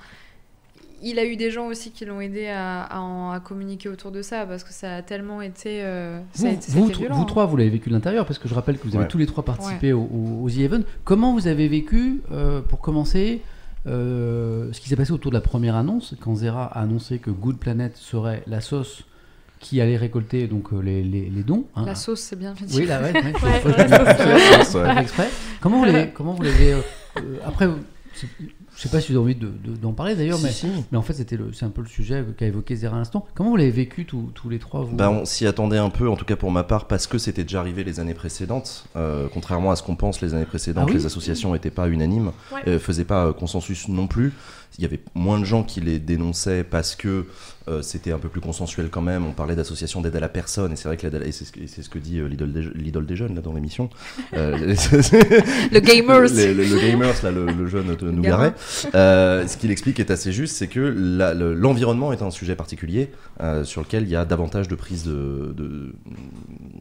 S3: il a eu des gens aussi qui l'ont aidé à, à en- à communiquer autour de ça parce que ça a tellement été, euh, ça a
S1: Vous,
S3: été-
S1: vous,
S3: violent,
S1: vous
S3: hein.
S1: trois, vous l'avez vécu de l'intérieur, parce que je rappelle que vous avez
S2: Ouais.
S1: tous les trois participé au, au- au The Event. Comment vous avez vécu, euh, pour commencer, euh, ce qui s'est passé autour de la première annonce, quand Zera a annoncé que Good Planet serait la sauce qui allait récolter donc euh, les, les- les dons. hein.
S3: La sauce, c'est bien fait.
S1: Oui, là, ouais,
S4: la sauce,
S1: exprès. Comment vous l'avez, comment vous l'avez, euh, après, je sais pas si vous avez envie de- de- d'en parler d'ailleurs,
S2: Si,
S1: mais,
S2: si.
S1: mais en fait c'était le, c'est un peu le sujet qu'a évoqué Zera à l'instant. Comment vous l'avez vécu tous, tous les trois vous?
S2: Bah, on s'y attendait un peu, en tout cas pour ma part, parce que c'était déjà arrivé les années précédentes. Euh, contrairement à ce qu'on pense, les années précédentes,
S1: Ah oui?
S2: les associations n'étaient pas unanimes,
S4: Ouais.
S2: euh, faisaient pas consensus non plus. Il y avait moins de gens qui les dénonçaient parce que euh, c'était un peu plus consensuel quand même. On parlait d'associations d'aide à la personne, et c'est vrai que c'est ce que, ce dit euh, l'idole des, des jeunes là dans l'émission. Euh,
S3: Le gamers.
S2: le, le- le gamers, là, le, le jeune de Nougaret. Euh, ce qu'il explique est assez juste, c'est que le- l'environnement est un sujet particulier sur lequel il y a davantage de prise de, de,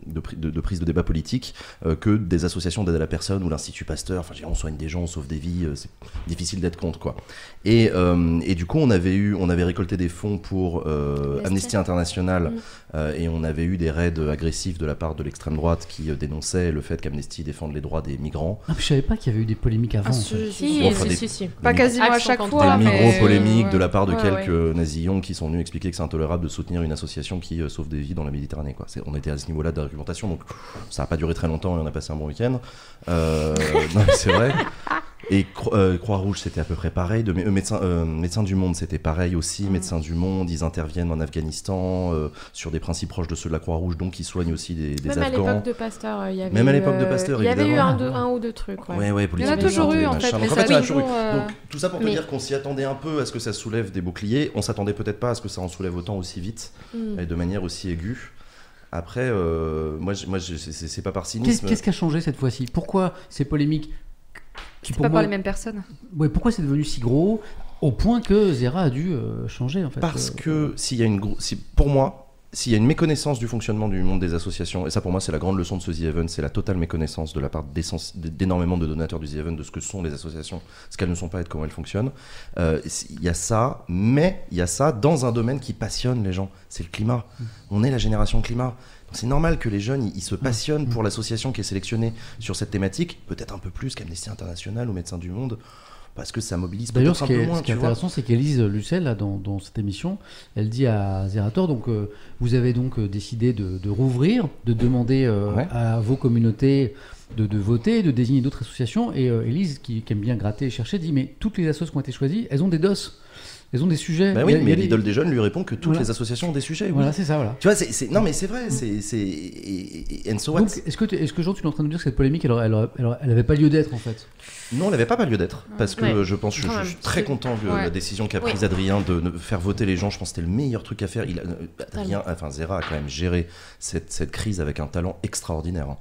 S2: de, de- prise de débat politique que des associations d'aide à la personne ou l'Institut Pasteur. Enfin, on soigne des gens, on sauve des vies, c'est difficile d'être contre, quoi. Et, euh, et du coup, on avait, eu, on avait récolté des fonds pour euh,
S4: Amnesty.
S2: International
S4: Mm.
S2: euh, et on avait eu des raids agressifs de la part de l'extrême droite qui euh, dénonçaient le fait qu'Amnesty défende les droits des migrants.
S1: Ah, puis je savais pas qu'il y avait eu des polémiques avant.
S3: Ah,
S1: en
S3: si,
S1: fait.
S3: si,
S4: Si,
S2: Bon, enfin,
S4: si,
S2: des-
S4: si, si.
S3: Pas quasiment à chaque fois.
S2: des micro-polémiques
S3: ouais.
S2: de la part de
S3: Ouais,
S2: quelques
S3: ouais.
S2: nazillons qui sont venus expliquer que c'est intolérable de soutenir une association qui euh, sauve des vies dans la Méditerranée. Quoi. On était à ce niveau-là de l'argumentation, donc ça n'a pas duré très longtemps et on a passé un bon week-end. Euh, non, mais c'est vrai. Et Cro- euh, Croix-Rouge, c'était à peu près pareil. De, euh, médecins, euh, Médecins du Monde, c'était pareil aussi.
S3: Mm.
S2: Médecins du Monde, ils interviennent en Afghanistan euh, sur des principes proches de ceux de la Croix-Rouge, donc ils soignent aussi des, des
S4: Même à
S2: Afghans.
S4: l'époque de Pasteur, il y avait
S2: Même à
S4: eu,
S2: l'époque de Pasteur,
S4: Il y avait eu un, deux- un ou deux trucs. Ouais.
S2: Ouais, ouais,
S3: Il y en a toujours eu, en fait,
S2: Donc, en
S3: ça
S2: fait, il y en a
S3: a
S2: toujours eu. Donc, tout ça pour te dire qu'on s'y attendait un peu à ce que ça soulève des boucliers. On s'attendait peut-être pas à ce que ça en soulève autant aussi vite
S4: Mm.
S2: et de manière aussi aiguë. Après, euh, moi, je- moi c'est- pas par cynisme.
S1: qu'est-ce qui a changé cette fois-ci? Pourquoi ces polémiques qui pour
S3: pas
S1: moi-
S3: par les mêmes personnes.
S1: Ouais, pourquoi c'est devenu si gros au point que Zera a dû euh, changer en fait
S2: Parce
S1: euh,
S2: que s'il y a une gro- si, pour moi, s'il y a une méconnaissance du fonctionnement du monde des associations, et ça pour moi c'est la grande leçon de ce The Event, c'est la totale méconnaissance de la part d'énormément de donateurs du The Event de ce que sont les associations, ce qu'elles ne sont pas et de comment elles fonctionnent. Euh, Il y a ça, mais il y a ça dans un domaine qui passionne les gens, c'est le climat. On est la génération climat. C'est normal que les jeunes ils, se passionnent pour l'association qui est sélectionnée sur cette thématique, peut-être un peu plus qu'Amnesty International ou Médecins du Monde, parce que ça mobilise
S1: D'ailleurs, ce
S2: un
S1: qui
S2: peu
S1: est,
S2: moins.
S1: ce qui est intéressant, c'est qu'Élise Lucel, là, dans, dans cette émission, elle dit à Zerator, donc euh, vous avez donc euh, décidé de, de rouvrir, de demander euh,
S2: Ouais.
S1: à vos communautés de, de voter, de désigner d'autres associations. Et euh, Élise, qui, qui aime bien gratter et chercher, dit mais toutes les associations qui ont été choisies, elles ont des DOS, elles ont des sujets.
S2: Bah oui,
S1: a-
S2: mais
S1: a des-
S2: l'idole des jeunes lui répond que toutes
S1: Voilà.
S2: les associations ont des sujets. oui.
S1: Voilà, c'est ça, voilà.
S2: Tu vois, c'est, c'est- non mais c'est vrai, c'est, c'est, and so what?
S1: Donc, est-ce que, tu- est-ce que Jean, tu es en train de dire que cette polémique, elle, elle, elle, elle avait pas lieu d'être en fait?
S2: Non, elle n'avait pas, pas lieu d'être. Parce que
S4: Ouais.
S2: je pense, je, je suis très
S4: c'est-
S2: content de
S3: Ouais.
S2: la décision qu'a prise Adrien de ne faire voter les gens. Je pense que c'était le meilleur truc à faire. Il a, euh, Adrien, enfin Zera a quand même géré cette, cette crise avec un talent extraordinaire. hein.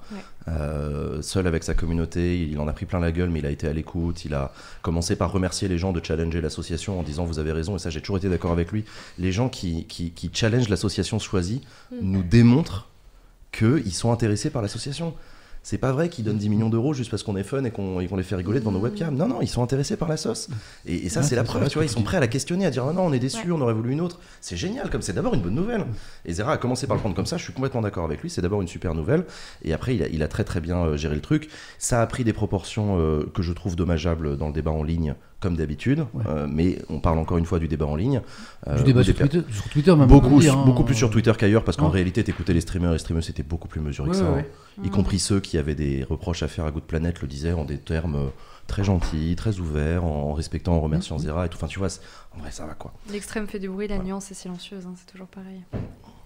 S2: Euh, seul avec sa communauté, il en a pris plein la gueule, mais il a été à l'écoute. Il a commencé par remercier les gens de challenger l'association en disant vous avez raison, et ça j'ai toujours été d'accord avec lui. Les gens qui, qui, qui challengent l'association choisie nous démontrent qu'ils sont intéressés par l'association. C'est pas vrai qu'ils donnent 10 millions d'euros juste parce qu'on est fun et qu'on qu'on les fait rigoler devant nos webcams. Non, non, ils sont intéressés par la sauce. Et, et ça, c'est la preuve, tu vois. Ils sont prêts à la questionner, à dire ah non, on est déçus, on aurait voulu une autre. C'est génial, comme c'est d'abord une bonne nouvelle. Et Zera a commencé par le prendre comme ça. Je suis complètement d'accord avec lui. C'est d'abord une super nouvelle. Et après, il a, il a très très bien euh, géré le truc. Ça a pris des proportions euh, que je trouve dommageables dans le débat en ligne, comme d'habitude.
S1: Ouais.
S2: Euh, mais on parle encore une fois du débat en ligne. Euh,
S1: Du débat sur Twitter, sur Twitter, même.
S2: Beaucoup,
S1: dire, hein.
S2: beaucoup plus sur Twitter qu'ailleurs parce qu'en
S1: Ouais.
S2: réalité t'écoutais les streamers et les streamers c'était beaucoup plus mesuré que ça
S1: ouais,
S2: hein. y compris ceux qui avaient des reproches à faire à Good Planet le disaient en des termes euh, très gentils très ouverts en respectant en remerciant Zera et tout enfin tu vois en vrai ça va quoi
S3: L'extrême fait du bruit, la nuance est silencieuse, hein, c'est toujours pareil.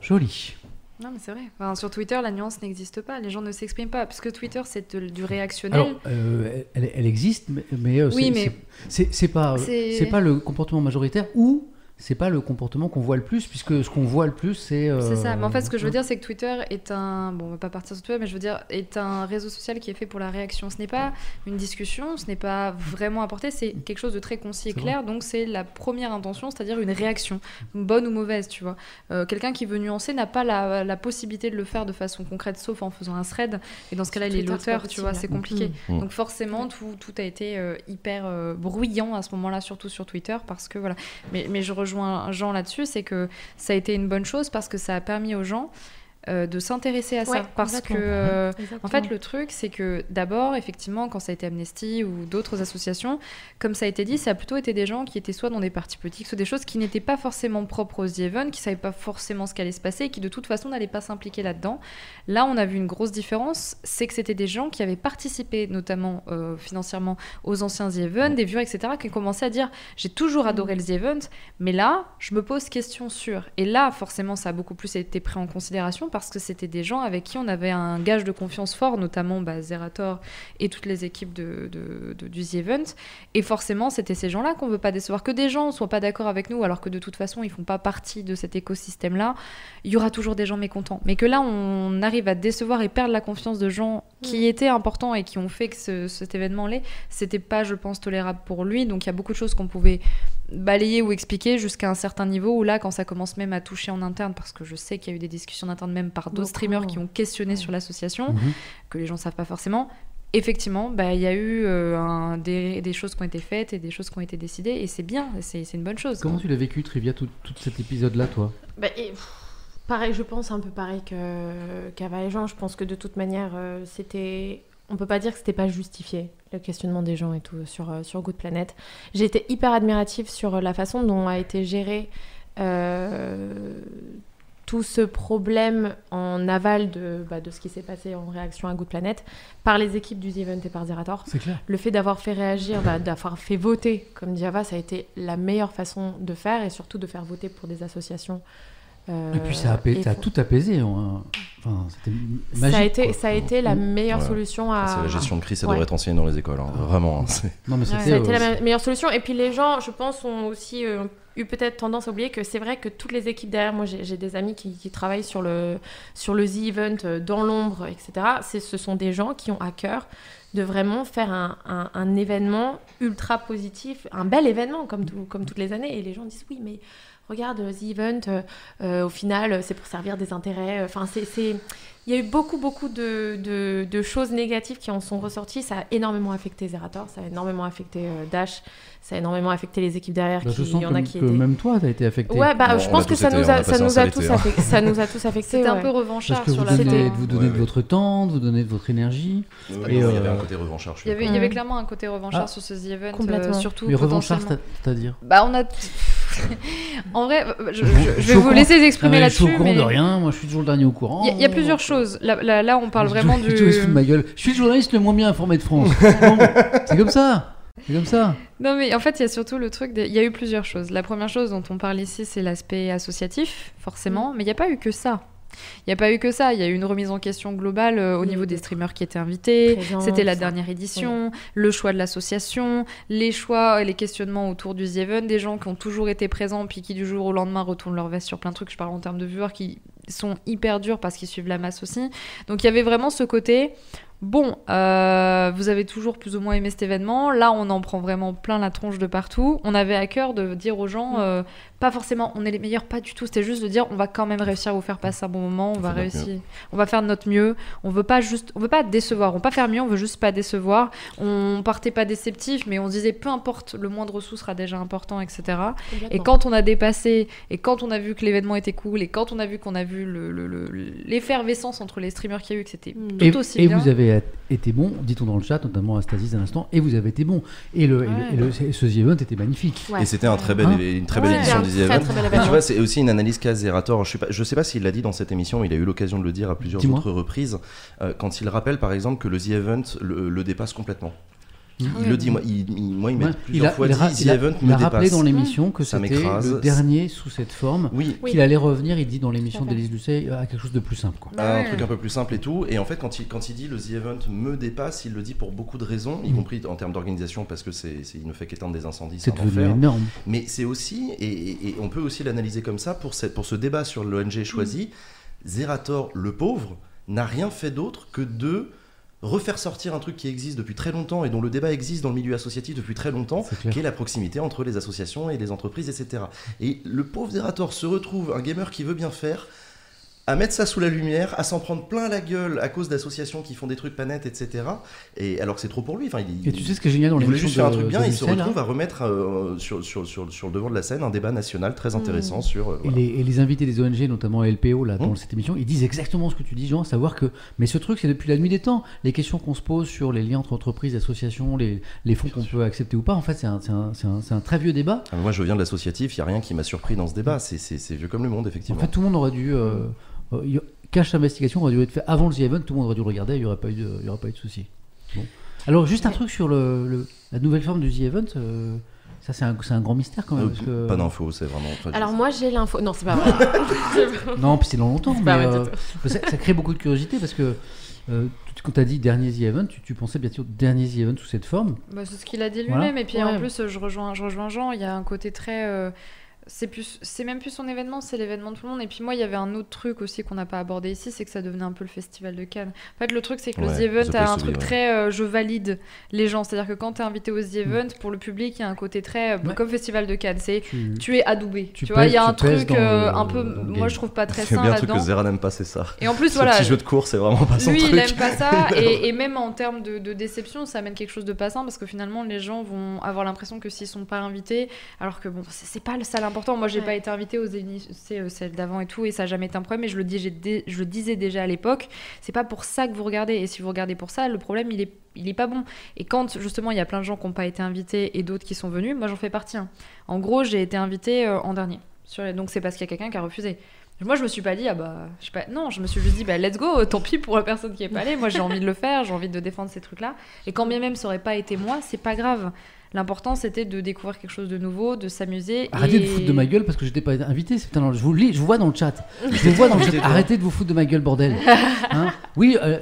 S1: Joli.
S3: Non, mais c'est vrai. Enfin, sur Twitter, la nuance n'existe pas. Les gens ne s'expriment pas. Parce que Twitter, c'est du réactionnel.
S1: Alors, euh, elle, elle existe, mais, mais, euh,
S3: Oui,
S1: pas,
S3: c'est
S1: pas le comportement majoritaire ou c'est pas le comportement qu'on voit le plus, puisque ce qu'on voit le plus, c'est. euh,
S3: C'est ça. Mais en fait, ce que je veux dire, c'est que Twitter est un. Bon, on va pas partir sur Twitter, mais je veux dire, est un réseau social qui est fait pour la réaction. Ce n'est pas une discussion, ce n'est pas vraiment apporté, c'est quelque chose de très concis et clair. Donc, c'est la première intention, c'est-à-dire une réaction, bonne ou mauvaise, tu vois. Euh, Quelqu'un qui veut nuancer n'a pas la, la possibilité de le faire de façon concrète, sauf en faisant un thread. Et dans ce cas-là, il est l'auteur, tu vois, c'est compliqué.
S2: Mm.
S3: Donc, forcément, tout, tout a été euh, hyper euh, bruyant à ce moment-là, surtout sur Twitter, parce que voilà. Mais, mais je rejoins Jean là-dessus, c'est que ça a été une bonne chose parce que ça a permis aux gens euh, de s'intéresser à ça.
S4: Ouais,
S3: parce que, euh, en fait, le truc, c'est que d'abord, effectivement, quand ça a été Amnesty ou d'autres associations, comme ça a été dit, ça a plutôt été des gens qui étaient soit dans des partis politiques, soit des choses qui n'étaient pas forcément propres aux The Even, qui savaient pas forcément ce qu'allait se passer et qui de toute façon n'allaient pas s'impliquer là-dedans. Là, on a vu une grosse différence, c'est que c'était des gens qui avaient participé, notamment euh, financièrement, aux anciens The Even, des viewers, etc., qui commençaient à dire j'ai toujours adoré le The Event, mais là, je me pose question sur. Et là, forcément, ça a beaucoup plus été pris en considération parce que c'était des gens avec qui on avait un gage de confiance fort, notamment bah, Zerator et toutes les équipes de, de- de- du The Event. Et forcément, c'était ces gens-là qu'on veut pas décevoir. Que des gens ne soient pas d'accord avec nous, alors que de toute façon, ils font pas partie de cet écosystème-là, il y aura toujours des gens mécontents. Mais que là, on arrive à décevoir et perdre la confiance de gens qui étaient importants et qui ont fait que ce- cet événement l'est, c'était pas, je pense, tolérable pour lui. Donc il y a beaucoup de choses qu'on pouvait balayer ou expliquer jusqu'à un certain niveau où là, quand ça commence même à toucher en interne, parce que je sais qu'il y a eu des discussions en interne même par d'autres streamers qui ont questionné sur l'association,
S1: Mhm.
S3: que les gens savent pas forcément. Effectivement, bah, il y a eu euh, un- des, des choses qui ont été faites et des choses qui ont été décidées, et c'est bien, c'est c'est une bonne chose.
S1: Comment tu l'as vécu, Trivia, tout, tout cet épisode-là, toi?
S4: Bah, et, pff, pareil, je pense un peu pareil que qu'Ava et Jean. Je pense que de toute manière, euh, c'était. On peut pas dire que c'était pas justifié, le questionnement des gens et tout sur, euh, sur Good Planet. J'ai été hyper admirative sur la façon dont a été géré euh, tout ce problème en aval de, bah, de ce qui s'est passé en réaction à Good Planet par les équipes du The Event et par Zerator.
S1: C'est clair.
S4: Le fait d'avoir fait réagir, bah, d'avoir fait voter, comme dit Ava, ça a été la meilleure façon de faire et surtout de faire voter pour des associations. Euh,
S1: Et puis ça a, apais- ça a tout apaisé. hein. Enfin,
S4: ça a été,
S1: quoi.
S4: ça a été la meilleure
S2: Ouais.
S4: solution à.
S2: C'est la gestion de crise, ça
S4: Ouais.
S2: devrait être enseigné dans les écoles, hein. vraiment. hein,
S1: Non, mais
S3: Ouais.
S1: c'était.
S4: Ça a été
S1: euh,
S4: la me- meilleure solution. Et puis les gens, je pense, ont aussi euh, eu peut-être tendance à oublier que c'est vrai que toutes les équipes derrière, moi j'ai des amis qui, qui travaillent sur le, sur le The Event euh, dans l'ombre, etc. Ce sont des gens qui ont à cœur de vraiment faire un, un- un événement ultra positif, un bel événement comme, tout- comme toutes les années. Et les gens disent oui, mais regarde, euh, The Event, euh, euh, au final, c'est pour servir des intérêts. Enfin, c'est... c'est- Il y a eu beaucoup, beaucoup de, de- de choses négatives qui en sont ressorties. Ça a énormément affecté Zerator, ça a énormément affecté euh, Dash, ça a énormément affecté les équipes derrière.
S1: bah,
S4: qui,
S1: je
S4: il
S1: sens
S4: y en
S1: que,
S4: a qui
S1: que
S4: étaient...
S1: même toi, t'as été affecté.
S4: Ouais, bah, je pense
S2: a
S4: que ça
S2: été-
S4: nous
S2: a
S4: ça nous tous affecté. Ça nous a tous affecté.
S3: C'était un peu revanchard
S1: Parce que
S3: sur
S1: vous
S3: la
S1: donnez, vous donnez de
S2: Ouais,
S1: votre temps, vous donnez de votre énergie.
S2: Oui,
S1: Et,
S2: il y avait un côté revanchard.
S3: Il y avait, il y avait clairement un côté revanchard
S1: Ah.
S3: sur ce The Event,
S4: Complètement.
S3: euh, surtout
S1: Mais revanchard, c'est-à-dire
S3: Bah on a. en vrai, je, vais vous laisser exprimer
S1: mais Je suis au
S3: là-dessus.
S1: courant
S3: mais
S1: de rien, moi je suis toujours le dernier au courant.
S3: Il y, a- il y a plusieurs choses. Là, là, là, on parle
S1: Je-
S3: vraiment du.
S1: je te fous de ma gueule. Je suis le journaliste le moins bien informé de France. C'est comme ça. C'est comme ça.
S3: Non, mais en fait, il y a surtout le truc. des- Il y a eu plusieurs choses. La première chose dont on parle ici, c'est l'aspect associatif,
S1: Mm.
S3: forcément. Mais il n'y a pas eu que ça. Il n'y a pas eu que ça. Il y a eu une remise en question globale euh, au
S4: Oui,
S3: niveau des streamers qui étaient invités. C'était la
S4: ça.
S3: dernière édition, le choix de l'association, les choix et les questionnements autour du The Event, des gens qui ont toujours été présents puis qui du jour au lendemain retournent leur veste sur plein de trucs. Je parle en termes de viewers qui sont hyper durs parce qu'ils suivent la masse aussi. Donc il y avait vraiment ce côté. Bon, euh, vous avez toujours plus ou moins aimé cet événement. Là, on en prend vraiment plein la tronche de partout. On avait à cœur de dire aux gens, euh, pas forcément, on est les meilleurs, pas du tout. C'était juste de dire, on va quand même réussir à vous faire passer un bon moment. On, va réussir, on va faire de notre mieux. On veut pas juste, on veut pas décevoir. On veut pas faire mieux. On veut juste pas décevoir. On partait pas déceptif, mais on se disait, peu importe, le moindre sou sera déjà important, etc. Et quand on a dépassé, et quand on a vu que l'événement était cool, et quand on a vu qu'on a vu le- le- le- l'effervescence entre les streamers qu'il y a eu, que c'était
S4: Mm.
S3: tout
S1: Et,
S3: aussi
S1: et
S3: bien.
S1: vous avez été bon, dit-on dans le chat, notamment à Stasis à l'instant, et vous avez été bon. Et, le, et le-
S3: Ouais.
S1: et le- ce The Event était magnifique.
S4: Ouais.
S2: Et c'était un très bel,
S1: Hein
S2: une très belle
S4: Ouais,
S2: édition du The Event. tu vois, c'est aussi une analyse qu'a Zerator. Je sais pas, je sais pas s'il l'a dit dans cette émission, il a eu l'occasion de le dire à plusieurs autres reprises, euh, quand il rappelle par exemple que le The Event le, le dépasse complètement. Il,
S3: Ah
S2: il le dit, moi il, il- moi, il m'a
S1: Ouais,
S2: plusieurs fois
S1: il
S2: dit The
S1: il a-
S2: Event
S1: il
S2: me
S1: a rappelé dans l'émission que
S2: Ça
S1: c'était
S2: m'écrase.
S1: le dernier sous cette forme,
S2: Oui,
S4: Oui.
S1: qu'il allait revenir, il dit dans l'émission d'Élise Lucet, à quelque chose de plus simple. Quoi.
S3: Bah
S2: un
S3: ouais.
S2: truc un peu plus simple et tout. Et en fait, quand il, quand il dit le The Event me dépasse, il le dit pour beaucoup de raisons, y
S1: Mm.
S2: compris en termes d'organisation, parce que c'est, c'est- il ne fait qu'éteindre des incendies.
S1: C'est
S2: un
S1: devenu
S2: enfer.
S1: énorme.
S2: Mais c'est aussi, et, et- et on peut aussi l'analyser comme ça, pour, cette, pour ce débat sur l'ONG choisi, Zerator, le pauvre, n'a rien fait d'autre que de refaire sortir un truc qui existe depuis très longtemps et dont le débat existe dans le milieu associatif depuis très longtemps, qui est la proximité entre les associations et les entreprises, etc. Et le pauvre Zerator se retrouve, un gamer qui veut bien faire, à mettre ça sous la lumière, à s'en prendre plein la gueule à cause d'associations qui font des trucs pas nets, etc. Et alors que c'est trop pour lui. Enfin, il,
S1: Et tu sais ce qui est génial dans
S2: il voulait juste faire un truc bien il se retrouve à remettre euh, sur, sur, sur, sur le devant de la scène un débat national très intéressant sur. euh,
S1: Et les, et les invités des ONG, notamment LPO, là, dans
S2: Hum.
S1: cette émission, ils disent exactement ce que tu dis, Jean, à savoir que. Mais ce truc, c'est depuis la nuit des temps. Les questions qu'on se pose sur les liens entre entreprises, associations, les, les fonds qu'on peut accepter ou pas, en fait, c'est un, très vieux débat.
S2: Ah, Moi, je viens de l'associatif, il n'y a rien qui m'a surpris dans ce débat. C'est- vieux comme le monde,
S1: En
S2: effectivement.
S1: fait, tout le monde aurait dû. Euh, euh, Cache Investigation aurait dû être fait avant le The Event, tout le monde aurait dû le regarder, il n'y aurait pas eu de, il y aurait pas eu de souci. Bon. Alors, juste un truc sur le, le- la nouvelle forme du The Event. euh, ça, c'est un, c'est un grand mystère quand même.
S2: Euh,
S1: parce que-
S2: Pas d'infos, c'est vraiment. enfin,
S4: Alors moi j'ai l'info. Non, c'est pas vrai.
S1: Non, puis c'est dans longtemps. Mais,
S4: pas vrai
S1: euh,
S4: du
S1: ça, ça crée beaucoup de curiosité parce que euh, quand tu as dit dernier The Event, tu, tu pensais bien sûr dernier The Event sous cette forme.
S3: Bah, c'est ce qu'il a dit
S1: Voilà.
S3: lui-même. Et puis
S4: Ouais.
S3: en plus, je rejoins, je rejoins Jean. Il y a un côté très. euh, c'est plus, c'est même plus son événement, c'est l'événement de tout le monde. Et puis moi, il y avait un autre truc aussi qu'on n'a pas abordé ici, c'est que ça devenait un peu le festival de Cannes. En fait, le truc, c'est que le
S2: Ouais,
S3: The Event a un
S2: to
S3: truc
S2: ouais.
S3: très, euh, je valide les gens. C'est-à-dire que quand tu es invité au The Event, pour le public, il y a un côté très, euh,
S1: Ouais.
S3: comme festival de Cannes. C'est
S1: Tu-
S3: tu es adoubé.
S1: Tu
S3: Tu, vois, il y a un truc euh,
S1: le-
S3: un peu,
S1: le
S3: moi je trouve pas très
S2: C'est
S3: sain
S2: bien un truc que
S3: là-dedans.
S2: Zera n'aime pas, c'est ça.
S3: Et en plus,
S2: Ce
S3: voilà.
S2: petit jeu de course, c'est vraiment pas son
S3: Lui,
S2: truc.
S3: il aime pas ça, et, et même en termes de, de déception, ça amène quelque chose de pas sain parce que finalement, les gens vont avoir l'impression que s'ils sont pas invités, alors que bon, c'est c'est pas le- ça l'important. Moi, j'ai
S4: Ouais.
S3: pas été invitée aux c'est euh, celle d'avant et tout, et ça a jamais été un problème. Et je le dis, j'ai dé- je le disais déjà à l'époque, c'est pas pour ça que vous regardez. Et si vous regardez pour ça, le problème, il est, il est pas bon. Et quand justement, il y a plein de gens qui n'ont pas été invités et d'autres qui sont venus, moi, j'en fais partie. hein. En gros, j'ai été invitée euh, en dernier. Sur les- Donc, c'est parce qu'il y a quelqu'un qui a refusé. Moi, je me suis pas dit, ah bah, je sais pas, non, je me suis juste dit, bah, let's go, tant pis pour la personne qui est pas allée. Moi, j'ai envie de le faire, j'ai envie de défendre ces trucs-là. Et quand bien même ça aurait pas été moi, c'est pas grave. L'important, c'était de découvrir quelque chose de nouveau, de s'amuser.
S1: Arrêtez
S3: et...
S1: de vous foutre de ma gueule parce que j'étais pas invité. non, je vous lis, je vous vois dans le chat. Je vous vois dans le chat. Arrêtez de vous foutre de ma gueule, bordel. Hein? Oui, euh,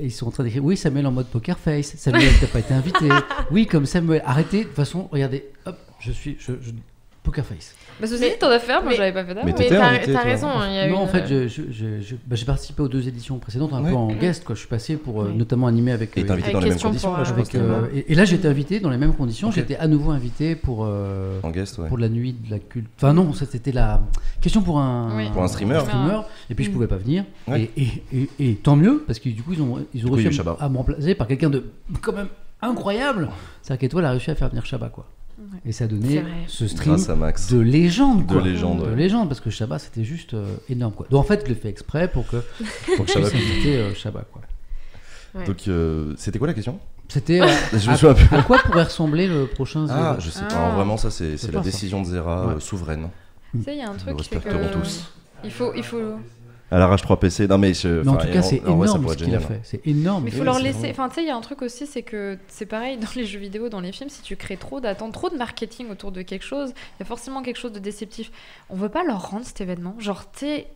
S1: ils sont en train d'écrire. Oui, Samuel en mode poker face. Samuel, t'as pas été invité. Oui, comme Samuel. Arrêtez. De toute façon, regardez. Hop, je suis. Je, je- poker face.
S3: Bah, ceci
S4: Mais-
S3: dit, t'en as fait, un, moi,
S4: mais-
S3: j'avais pas fait d'avant.
S2: Mais
S4: Mais
S2: t'étais
S4: t'as
S2: invité,
S4: t'as
S2: toi.
S4: raison, hein, il y a
S1: non,
S4: une-
S1: en fait, je- je- je- je- bah, j'ai participé aux deux éditions précédentes, un
S2: Ouais.
S1: peu en guest. Quoi. Je suis passé pour euh, notamment animer avec.
S2: Et
S1: euh,
S2: t'es invité
S4: Avec
S2: dans les mêmes
S4: question
S2: conditions
S4: pour,
S2: là, je
S4: euh,
S2: pense.
S1: avec, euh, et, et là, j'étais invité dans les mêmes conditions.
S2: Ok.
S1: J'étais à nouveau invité pour. euh,
S2: En guest, ouais.
S1: pour la nuit de la culte. Enfin non, ça c'était la question pour un,
S3: Oui.
S2: Pour un streamer.
S1: Et puis je
S3: Mm.
S1: pouvais pas venir.
S2: Ouais.
S1: Et, et, et, et tant mieux parce que du coup ils ont ils ont
S2: coup, il y a eu
S1: réussi
S2: Shabba.
S1: à me remplacer par quelqu'un de quand même incroyable. C'est-à-dire qu'Étoile a réussi à faire venir Shabba quoi.
S3: Ouais.
S1: Et ça
S4: vrai.
S1: ce stream de légende
S2: De
S1: quoi.
S2: légende,
S1: De
S2: ouais.
S1: légende parce que Shabba c'était juste euh, énorme quoi. Donc en fait je l'ai fait exprès pour que
S2: Pour que Shabba
S1: puisse euh, Shabba quoi.
S4: Ouais.
S2: Donc, euh, c'était quoi la question?
S1: C'était euh,
S2: Je me
S1: à,
S2: souviens plus.
S1: à quoi pourrait ressembler le prochain
S2: Ah,
S1: Zelda
S2: je sais pas.
S3: Ah.
S2: Alors, vraiment, ça, c'est la décision de Zera
S1: Ouais.
S2: euh, souveraine.
S3: Tu sais, il y a un truc qui fait que.
S2: tous.
S3: Il faut, il faut.
S2: À l'arrache 3 PC. Non, mais, je,
S1: Mais en tout cas, c'est
S2: vrai,
S1: énorme ce qu'il a
S2: génial.
S1: fait. C'est énorme.
S3: Mais il faut leur laisser. Enfin, tu sais, il y a un truc aussi, c'est que c'est pareil dans les jeux vidéo, dans les films, si tu crées trop d'attentes, trop de marketing autour de quelque chose, il y a forcément quelque chose de déceptif. On veut pas leur rendre cet événement. Genre, tu sais.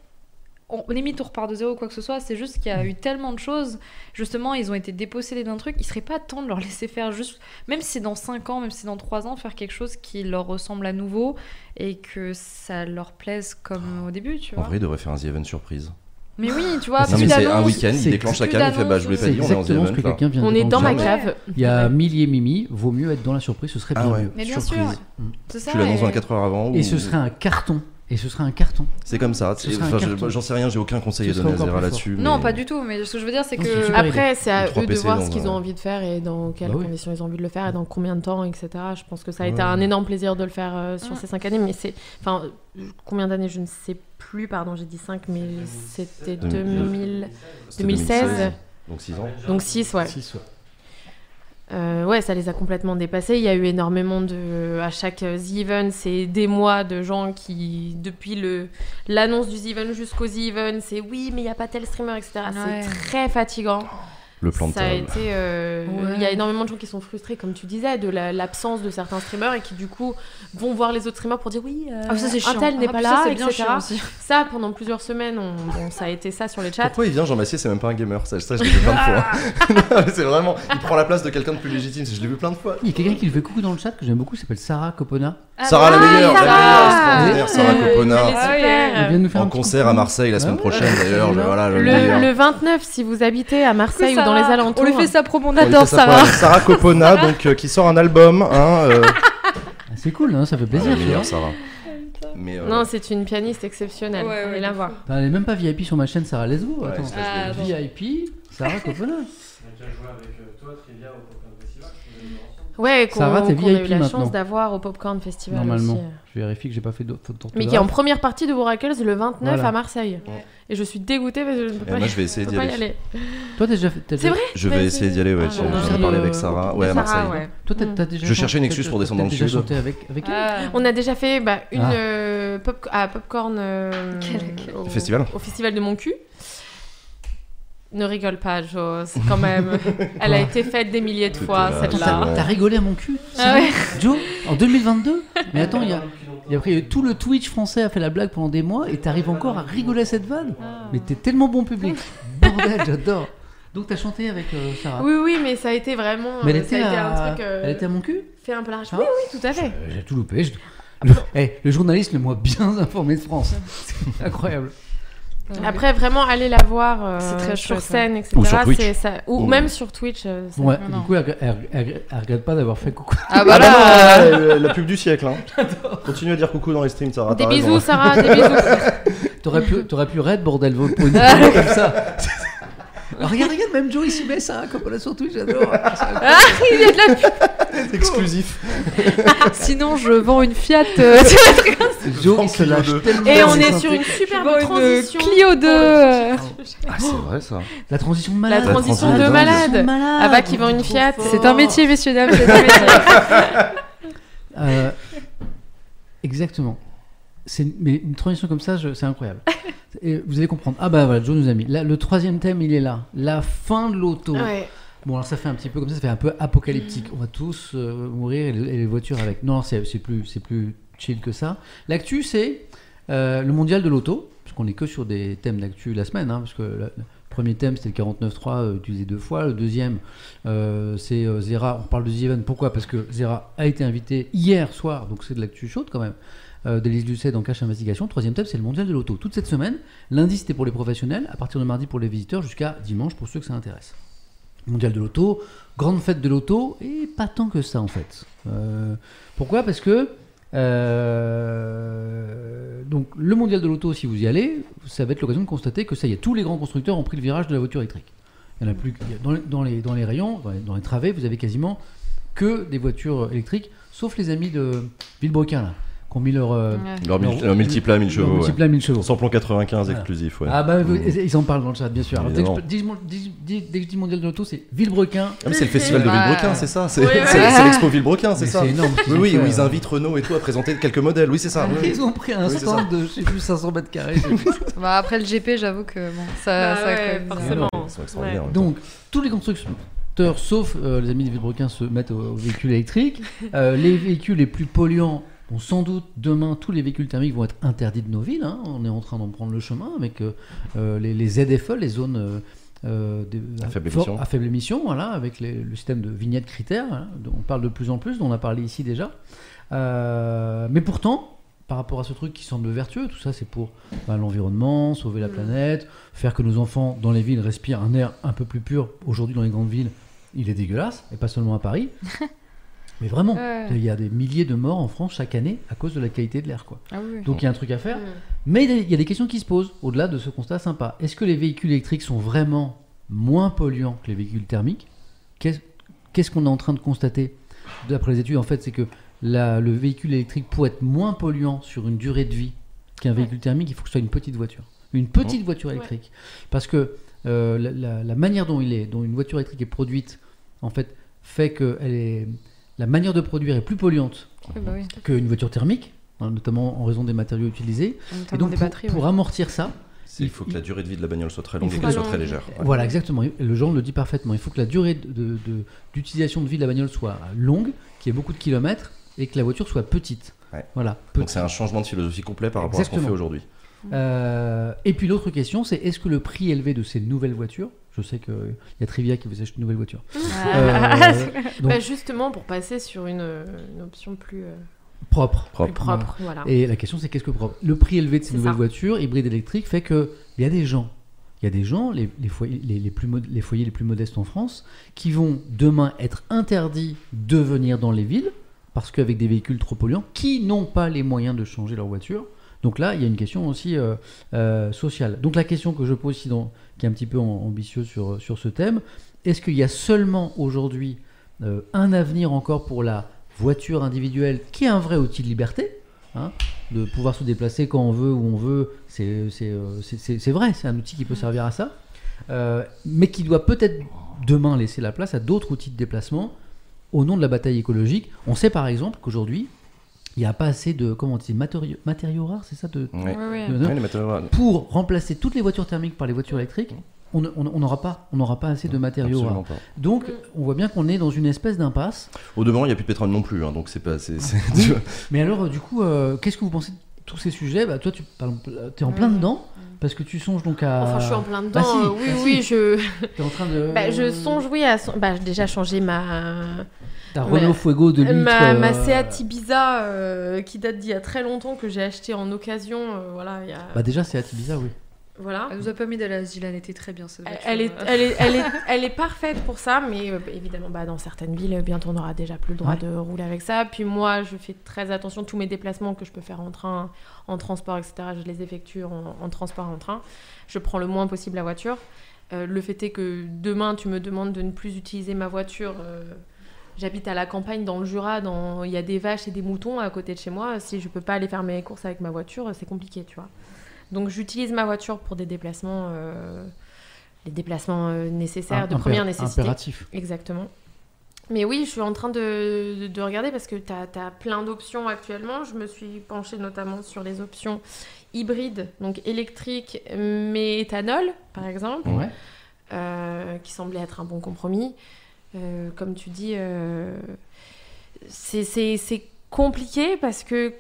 S3: On, limite, on repart de zéro ou quoi que ce soit. C'est juste qu'il y a eu tellement de choses. Justement, ils ont été dépossédés d'un truc. Il serait pas temps de leur laisser faire juste. Même si c'est dans 5 ans, même si c'est dans 3 ans, faire quelque chose qui leur ressemble à nouveau et que ça leur plaise comme au début, tu
S2: En vrai, il devrait faire un The Event surprise.
S3: Mais oui, tu vois,
S2: non, mais c'est un week-end, il déclenche la
S3: plus
S2: cam, il fait bah, je
S3: d'annonces,
S2: pas dit, on est en The Event là.
S1: vient
S4: On est
S1: dire
S4: dans ma cave.
S1: Il y a
S4: Ouais.
S1: Millie et Mimi, vaut mieux être dans la surprise, ce serait
S2: Ah
S1: bien
S2: ouais.
S1: mieux.
S3: Mais bien
S2: Surprise.
S3: sûr. C'est ça.
S2: Tu l'annonces
S3: et-
S2: 24 heures avant
S1: Et ce serait un carton. Et ce serait un carton.
S2: C'est comme ça. J'en sais rien, j'ai aucun conseil
S1: Ce
S2: à donner à là-dessus.
S3: Non,
S2: mais-
S3: pas du tout, mais ce que je veux dire, c'est que.
S4: Après, c'est à eux de voir ce qu'ils
S2: un-
S4: ont envie de faire et dans quelles
S1: Bah oui.
S4: conditions ils ont envie de le faire et dans combien de temps, etc. Je pense que ça a
S1: Ouais.
S4: été un énorme plaisir de le faire euh, sur ces cinq années. Mais c'est. Enfin, euh, combien d'années Je ne sais plus, pardon, j'ai dit 5, mais c'était 2000.
S2: C'était
S4: 2016.
S2: Donc 6 ans.
S4: Donc 6, ouais.
S1: Six, ouais.
S4: Euh, ouais, ça les a complètement dépassés. Il y a eu énormément de. À chaque The Event, c'est des mois de gens qui, depuis le l'annonce du The Event jusqu'au The Event, c'est oui, mais il n'y a pas tel streamer, etc.
S3: Ouais.
S4: C'est très fatigant.
S2: Le plan de
S4: Ça a
S2: table.
S4: été. euh,
S3: Ouais.
S4: Il y a énormément de gens qui sont frustrés, comme tu disais, de la- l'absence de certains streamers et qui, du coup, vont voir les autres streamers pour dire oui, euh,
S3: Ah, ça c'est chiant.
S4: un tel n'est
S3: Ah,
S4: pas
S3: ça,
S4: là, etc. Ça, pendant plusieurs semaines, on- bon, ça a été ça sur les chats.
S2: Pourquoi il vient Jean Massier C'est même pas un gamer. Ça, ça je l'ai vu plein de fois. Mais c'est vraiment. Il prend la place de quelqu'un de plus légitime. Je l'ai vu plein de fois.
S1: Il y a quelqu'un qui le fait coucou dans le chat que j'aime beaucoup, s'appelle Sarah Copona.
S2: Sarah la
S4: Ah,
S2: meilleure, la
S4: Sarah
S2: meilleure, extraordinaire, Sarah Copona.
S3: Ah.
S1: Elle vient de nous faire
S2: En concert à. Marseille la semaine prochaine d'ailleurs. le dis,
S4: Le,
S2: hein.
S4: le 29, si vous habitez à Marseille ou dans les alentours.
S3: On lui fait sa promo, on adore Sarah.
S2: Sarah Copona, donc euh, qui sort un album. Hein, euh,
S1: Ah, C'est cool, hein, ça fait plaisir. vois.
S2: Sarah. Mais euh,
S4: Non, c'est une pianiste exceptionnelle.
S3: Ouais, ouais,
S4: Allez la voir.
S1: Elle est même pas VIP sur ma chaîne Sarah Let's Go.
S2: Ouais,
S3: Ah.
S1: VIP, Sarah Copona.
S5: On a déjà joué avec toi, Trivia, au Popcorn Festival. vous avez joué ensemble.
S4: Ouais, qu'on a eu la
S1: maintenant.
S4: chance d'avoir au Popcorn Festival
S1: Normalement.
S4: aussi.
S1: Je vérifie que j'ai pas fait d'autres
S4: Mais qui est en première partie de Oracles le 29
S1: Voilà.
S4: à Marseille.
S2: Ouais.
S4: Et je suis dégoûtée parce que je ne peux
S2: Et
S4: pas,
S2: moi, je vais essayer
S4: peux
S2: d'y
S4: pas y
S2: aller.
S4: aller.
S1: Toi, t'as déjà fait.
S4: C'est vrai
S2: Je vais essayer d'y aller, ouais.
S4: Ah,
S2: J'en
S4: non,
S2: j'en ai parlé avec Sarah. Ouais, à
S4: Sarah,
S2: Marseille.
S4: ouais.
S1: Toi, t'as
S4: Mm.
S1: t'as déjà.
S2: Je cherchais une excuse pour descendre dans le
S1: déjà
S2: sud.
S1: chanté avec, avec elle
S3: Ah.
S4: On a déjà fait bah, une
S1: Ah.
S4: euh, pop, à Popcorn euh,
S3: Quel- quel-
S4: au,
S2: Festival
S4: au festival de mon cul. Ne rigole pas, Jo, c'est quand même. Elle a été faite des milliers de fois, celle-là.
S1: T'as rigolé à mon cul
S3: Ah ouais.
S1: Joe En 2022 Mais attends, il y a. Il y a pris tout le Twitch français a fait la blague pendant des mois et t'arrives encore à rigoler à cette vanne
S3: Ah.
S1: Mais t'es tellement bon public. Bordel, j'adore. Donc t'as chanté avec euh, Sarah.
S4: Oui, oui, mais ça a été vraiment.
S1: Mais elle
S4: euh,
S1: était,
S4: ça a été
S1: à...
S4: un truc. euh,
S1: elle était à mon cul
S4: Fait un peu large.
S1: Ah.
S4: Oui, oui, tout à fait.
S1: J'ai tout loupé. je- Le... Eh, le journaliste le moins bien informé de France. C'est incroyable.
S4: Après, vraiment, aller la voir euh, sur scène, etc.
S2: Ou sur Twitch.
S4: c'est ça- Ou
S2: Ou-
S4: même sur Twitch. euh,
S1: Ouais, du coup, elle, elle- elle- elle regrette pas d'avoir fait coucou.
S3: Ah
S2: Ah
S3: bah
S2: bah
S3: là.
S2: non, euh, la pub du siècle. Hein. Continue à dire coucou dans les streams, Sarah.
S4: Des bisous,
S2: raison.
S4: Sarah, des bisous.
S1: T'aurais pu, t'aurais pu raid, bordel, une vidéo comme ça. Alors, regarde, regarde, même Joe il s'y met ça, comme on a sur Twitch, j'adore.
S4: Ah, il y a de la
S2: Exclusif.
S3: Sinon, je vends une Fiat. euh,
S1: Joe il se lâche tellement.
S4: Et on est sur une superbe
S3: une
S4: transition.
S3: Clio 2. euh.
S2: Ah, c'est vrai ça.
S1: La transition de malade.
S4: La transition
S2: de
S1: La
S4: malade.
S1: malade.
S4: Ava qui vend une Fiat.
S3: C'est un métier, messieurs, dames. C'est un métier.
S1: Euh, exactement. Mais une transition comme ça, c'est incroyable. Et vous allez comprendre. Ah bah voilà, Joe nous a mis. Là, le troisième thème, il est là. La fin de l'auto.
S4: Ouais.
S1: Bon, alors ça fait un petit peu comme ça, ça fait un peu apocalyptique. On va tous euh, mourir et, le- et les voitures avec. Non, c'est plus, c'est plus chill que ça. L'actu, c'est euh, le mondial de l'auto, parce qu'on est que sur des thèmes d'actu la semaine, hein, parce que le, le premier thème c'était le 49.3 euh, utilisé deux fois. Le deuxième, euh, c'est Zera. On parle de The Event. Pourquoi? Parce que Zera a été invité hier soir, donc c'est de l'actu chaude quand même. Euh, d'Élise Lucet dans Cache Investigation. Troisième thème, c'est le mondial de l'auto. Toute cette semaine, lundi c'était pour les professionnels, à partir de mardi pour les visiteurs, jusqu'à dimanche pour ceux que ça intéresse mondial de l'auto, grande fête de l'auto, et pas tant que ça en fait. Euh, pourquoi? Parce que euh, donc le mondial de l'auto, si vous y allez, ça va être l'occasion de constater que ça y est, tous les grands constructeurs ont pris le virage de la voiture électrique. Il en a plus dans les rayons, dans les, dans les travées, vous avez quasiment que des voitures électriques, sauf les amis de Villebrequin là, qui ont mis leur, euh,
S3: Ouais.
S2: Leur
S1: leur-
S2: leur multiplat à 1000
S1: leur
S2: chevaux. ouais.
S1: multiplat à 1000 chevaux.
S2: Samplon 95
S1: Voilà.
S2: exclusif, ouais.
S1: Ah bah
S2: Mm.
S1: ils en parlent dans le chat bien sûr. Alors, dès, que je, dis, dis- dis- dès que je dis mondial de l'auto, c'est Villebrequin.
S2: Ah, c'est le festival de. Villebrequin, c'est ça C'est
S4: ouais.
S2: l'expo Villebrequin, c'est ça
S1: c'est énorme.
S2: Oui, oui, où ils
S1: euh.
S2: invitent Renault et tout à présenter quelques modèles. Oui, c'est ça.
S1: Ils ont pris un
S2: Oui,
S1: stand de, je sais plus, 500 mètres carrés.
S3: Bah, après le GP, j'avoue que bon, ça,
S4: Bah
S3: ça
S4: ouais, forcément.
S1: Donc, tous les constructeurs, sauf euh, les amis de Villebrequin, se mettent aux, aux véhicules électriques. Euh, les véhicules les plus polluants, bon, sans doute demain, tous les véhicules thermiques vont être interdits de nos villes. hein. On est en train d'en prendre le chemin avec euh, euh, les, les ZFE, les zones. euh, de-
S2: À faible
S1: fort-
S2: émission.
S1: à faible émission, voilà, avec les- le système de vignettes critères, hein, dont on parle de plus en plus, dont on a parlé ici déjà. Euh, mais pourtant, par rapport à ce truc qui semble vertueux, tout ça c'est pour bah, l'environnement, sauver la
S4: Mm.
S1: planète, faire que nos enfants dans les villes respirent un air un peu plus pur. Aujourd'hui dans les grandes villes, il est dégueulasse, et pas seulement à Paris. mais vraiment,
S3: Ouais.
S1: il y a des milliers de morts en France chaque année à cause de la qualité de l'air. quoi.
S3: Ah oui.
S1: Donc il y a un truc à faire. Mais il y a des questions qui se posent au-delà de ce constat sympa. Est-ce que les véhicules électriques sont vraiment moins polluants que les véhicules thermiques? Qu'est-ce qu'on est en train de constater? D'après les études En fait, c'est que la- le véhicule électrique, pour être moins polluant sur une durée de vie qu'un véhicule thermique, il faut que ce soit une petite voiture. Une petite voiture électrique. Parce que euh, la, la- la manière dont, il est, dont une voiture électrique est produite, en fait, fait que elle est, la manière de produire est plus polluante
S3: Oui, bah oui.
S1: qu'une voiture thermique, hein, notamment en raison des matériaux utilisés. Et donc,
S3: des
S1: pour,
S3: batteries.
S1: pour
S3: ouais.
S1: amortir ça,
S2: Il faut que la durée de vie de la bagnole soit très longue
S1: Il
S2: et
S1: faut
S2: qu'elle
S4: que-
S2: soit très légère. ouais.
S1: Voilà, exactement. Et Le genre le dit parfaitement. Il faut que la durée de- de- de- d'utilisation de, vie de la bagnole soit longue, qu'il y ait beaucoup de kilomètres et que la voiture soit petite.
S2: Ouais.
S1: Voilà.
S2: Donc c'est un changement de philosophie complet par rapport à ce qu'on fait aujourd'hui.
S1: Euh, et puis l'autre question, c'est est-ce que le prix élevé de ces nouvelles voitures, je sais qu'il y a Trivia qui veut acheter une nouvelle voiture.
S3: Ah.
S1: Euh, donc,
S4: Bah, justement pour passer sur une, une option plus, euh,
S1: propre.
S4: plus propre. Voilà.
S1: Et la question c'est qu'est-ce que propre? Le prix élevé de ces nouvelles
S4: ça.
S1: voitures hybrides électriques fait que il y a des gens, il y a des gens, les, les foyers, les, les plus mod- les foyers les plus modestes en France, qui vont demain être interdits de venir dans les villes parce qu'avec des véhicules trop polluants, qui n'ont pas les moyens de changer leur voiture. Donc là, il y a une question aussi euh, euh, sociale. Donc la question que je pose ici, qui est un petit peu am- ambitieuse sur, sur ce thème, est-ce qu'il y a seulement aujourd'hui euh, un avenir encore pour la voiture individuelle, qui est un vrai outil de liberté hein, de pouvoir se déplacer quand on veut, où on veut, c'est euh, vrai, c'est un outil qui peut servir à ça, euh, mais qui doit peut-être demain laisser la place à d'autres outils de déplacement au nom de la bataille écologique. On sait par exemple qu'aujourd'hui, il n'y a pas assez de comment on dit, matériaux, matériaux rares, c'est ça de, Pour remplacer toutes les voitures thermiques par les voitures électriques, on n'aura pas, on n'aura pas assez de matériaux rares.
S2: pas.
S1: Donc, on voit bien qu'on est dans une espèce d'impasse.
S2: Au demeurant, il n'y a plus de pétrole non plus, hein, donc c'est pas. c'est- c'est- tu vois.
S1: Mais alors, euh, du coup, euh, qu'est-ce que vous pensez de tous ces sujets? Bah, Toi, tu es en plein
S4: Mhm.
S1: dedans, parce que tu songes donc à.
S4: Enfin, je suis en plein dedans.
S1: Bah si,
S4: euh, oui,
S1: bah
S4: oui,
S1: si.
S4: je,
S1: T'es en train de.
S4: bah, je songe, oui, à bah, déjà changer ma,
S1: Ta Renault
S4: ma-
S1: Fuego de litre.
S4: ma, ma
S1: euh,
S4: Seat Ibiza euh, qui date d'il y a très longtemps que j'ai acheté en occasion. euh, voilà, il y a,
S1: Bah, déjà, c'est Ibiza, oui.
S4: voilà.
S3: Elle nous a pas mis d'aller à Asile, elle était très bien cette
S4: Elle,
S3: voiture.
S4: elle est, elle, est, elle, est, elle est parfaite pour ça, mais euh, évidemment, bah, dans certaines villes, bientôt on n'aura déjà plus le droit
S1: Ouais.
S4: de rouler avec ça. Puis moi, je fais très attention, tous mes déplacements que je peux faire en train, en transport, etc., je les effectue en, en transport, en train. Je prends le moins possible la voiture. Euh, le fait est que demain, tu me demandes de ne plus utiliser ma voiture. euh, J'habite à la campagne, dans le Jura, dans... il y a des vaches et des moutons à côté de chez moi. Si je peux pas aller faire mes courses avec ma voiture, c'est compliqué, tu vois. Donc j'utilise ma voiture pour des déplacements, euh, les déplacements euh, nécessaires, de
S1: Impé-
S4: première nécessité.
S1: Impératif.
S4: Exactement. Mais oui, je suis en train de, de- de regarder parce que tu as, plein d'options actuellement. Je me suis penchée notamment sur les options hybrides, donc électriques mais éthanol, par exemple,
S1: Ouais.
S4: euh, qui semblait être un bon compromis. Euh, comme tu dis, euh, c'est- compliqué parce que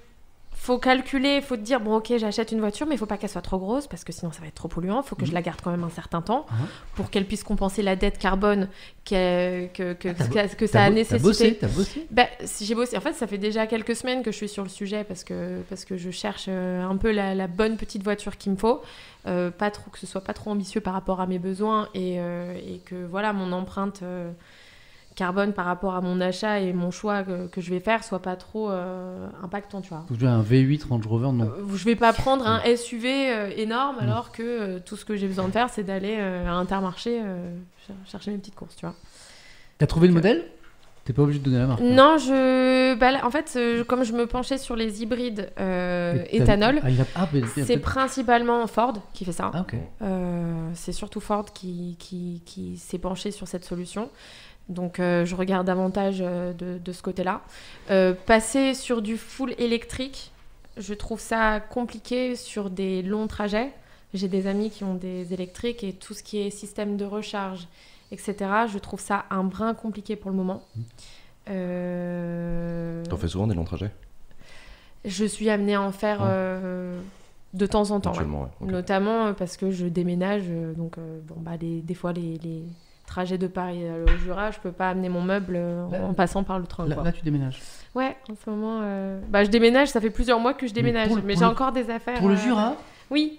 S4: faut calculer, faut te dire bon ok j'achète une voiture mais il faut pas qu'elle soit trop grosse parce que sinon ça va être trop polluant, faut que je la garde quand même un certain temps
S1: Mhm.
S4: pour qu'elle puisse compenser la dette carbone que, que,
S1: Ah,
S4: que, que ça a nécessité.
S1: T'as bossé, t'as bossé?
S4: Bah, si j'ai bossé. En fait, ça fait déjà quelques semaines que je suis sur le sujet parce que, parce que je cherche euh, un peu la, la bonne petite voiture qu'il me faut. Euh, pas trop, que ce soit pas trop ambitieux par rapport à mes besoins et, euh, et que voilà, mon empreinte euh, carbone par rapport à mon achat et mon choix que, que je vais faire soit pas trop euh, impactant, tu vois.
S1: Aies un V8 Range Rover, non.
S4: Euh, Je vais pas prendre un SUV euh, énorme alors que euh, tout ce que j'ai besoin de faire, c'est d'aller euh, à Intermarché cher- chercher mes petites courses, tu vois.
S1: T'as trouvé le modèle? T'es pas obligé de donner la marque. hein.
S4: Non, je. bah en fait, comme je me penchais sur les hybrides euh, éthanol,
S1: Ah, ah,
S4: c'est principalement Ford qui fait ça.
S1: Ah.
S4: Euh, c'est surtout Ford qui, qui, qui s'est penché sur cette solution. Donc, euh, je regarde davantage euh, de, de ce côté-là. Euh, passer sur du full électrique, je trouve ça compliqué sur des longs trajets. J'ai des amis qui ont des électriques et tout ce qui est système de recharge, etc. Je trouve ça un brin compliqué pour le moment. Euh,
S2: T'en fais souvent des longs trajets?
S4: Je suis amenée à en faire
S2: Ouais.
S4: euh, de temps en temps. ouais.
S2: Ouais.
S4: Notamment parce que je déménage, donc bon, bah, les- des fois les, les trajets de Paris au Jura, je peux pas amener mon meuble euh,
S1: Là-
S4: en passant par le train.
S1: Là,
S4: quoi.
S1: là, tu déménages.
S4: Ouais, en ce moment, euh, bah, je déménage, ça fait plusieurs mois que je déménage, mais, j'ai encore des affaires.
S1: Pour le
S4: euh,
S1: Jura
S4: Oui,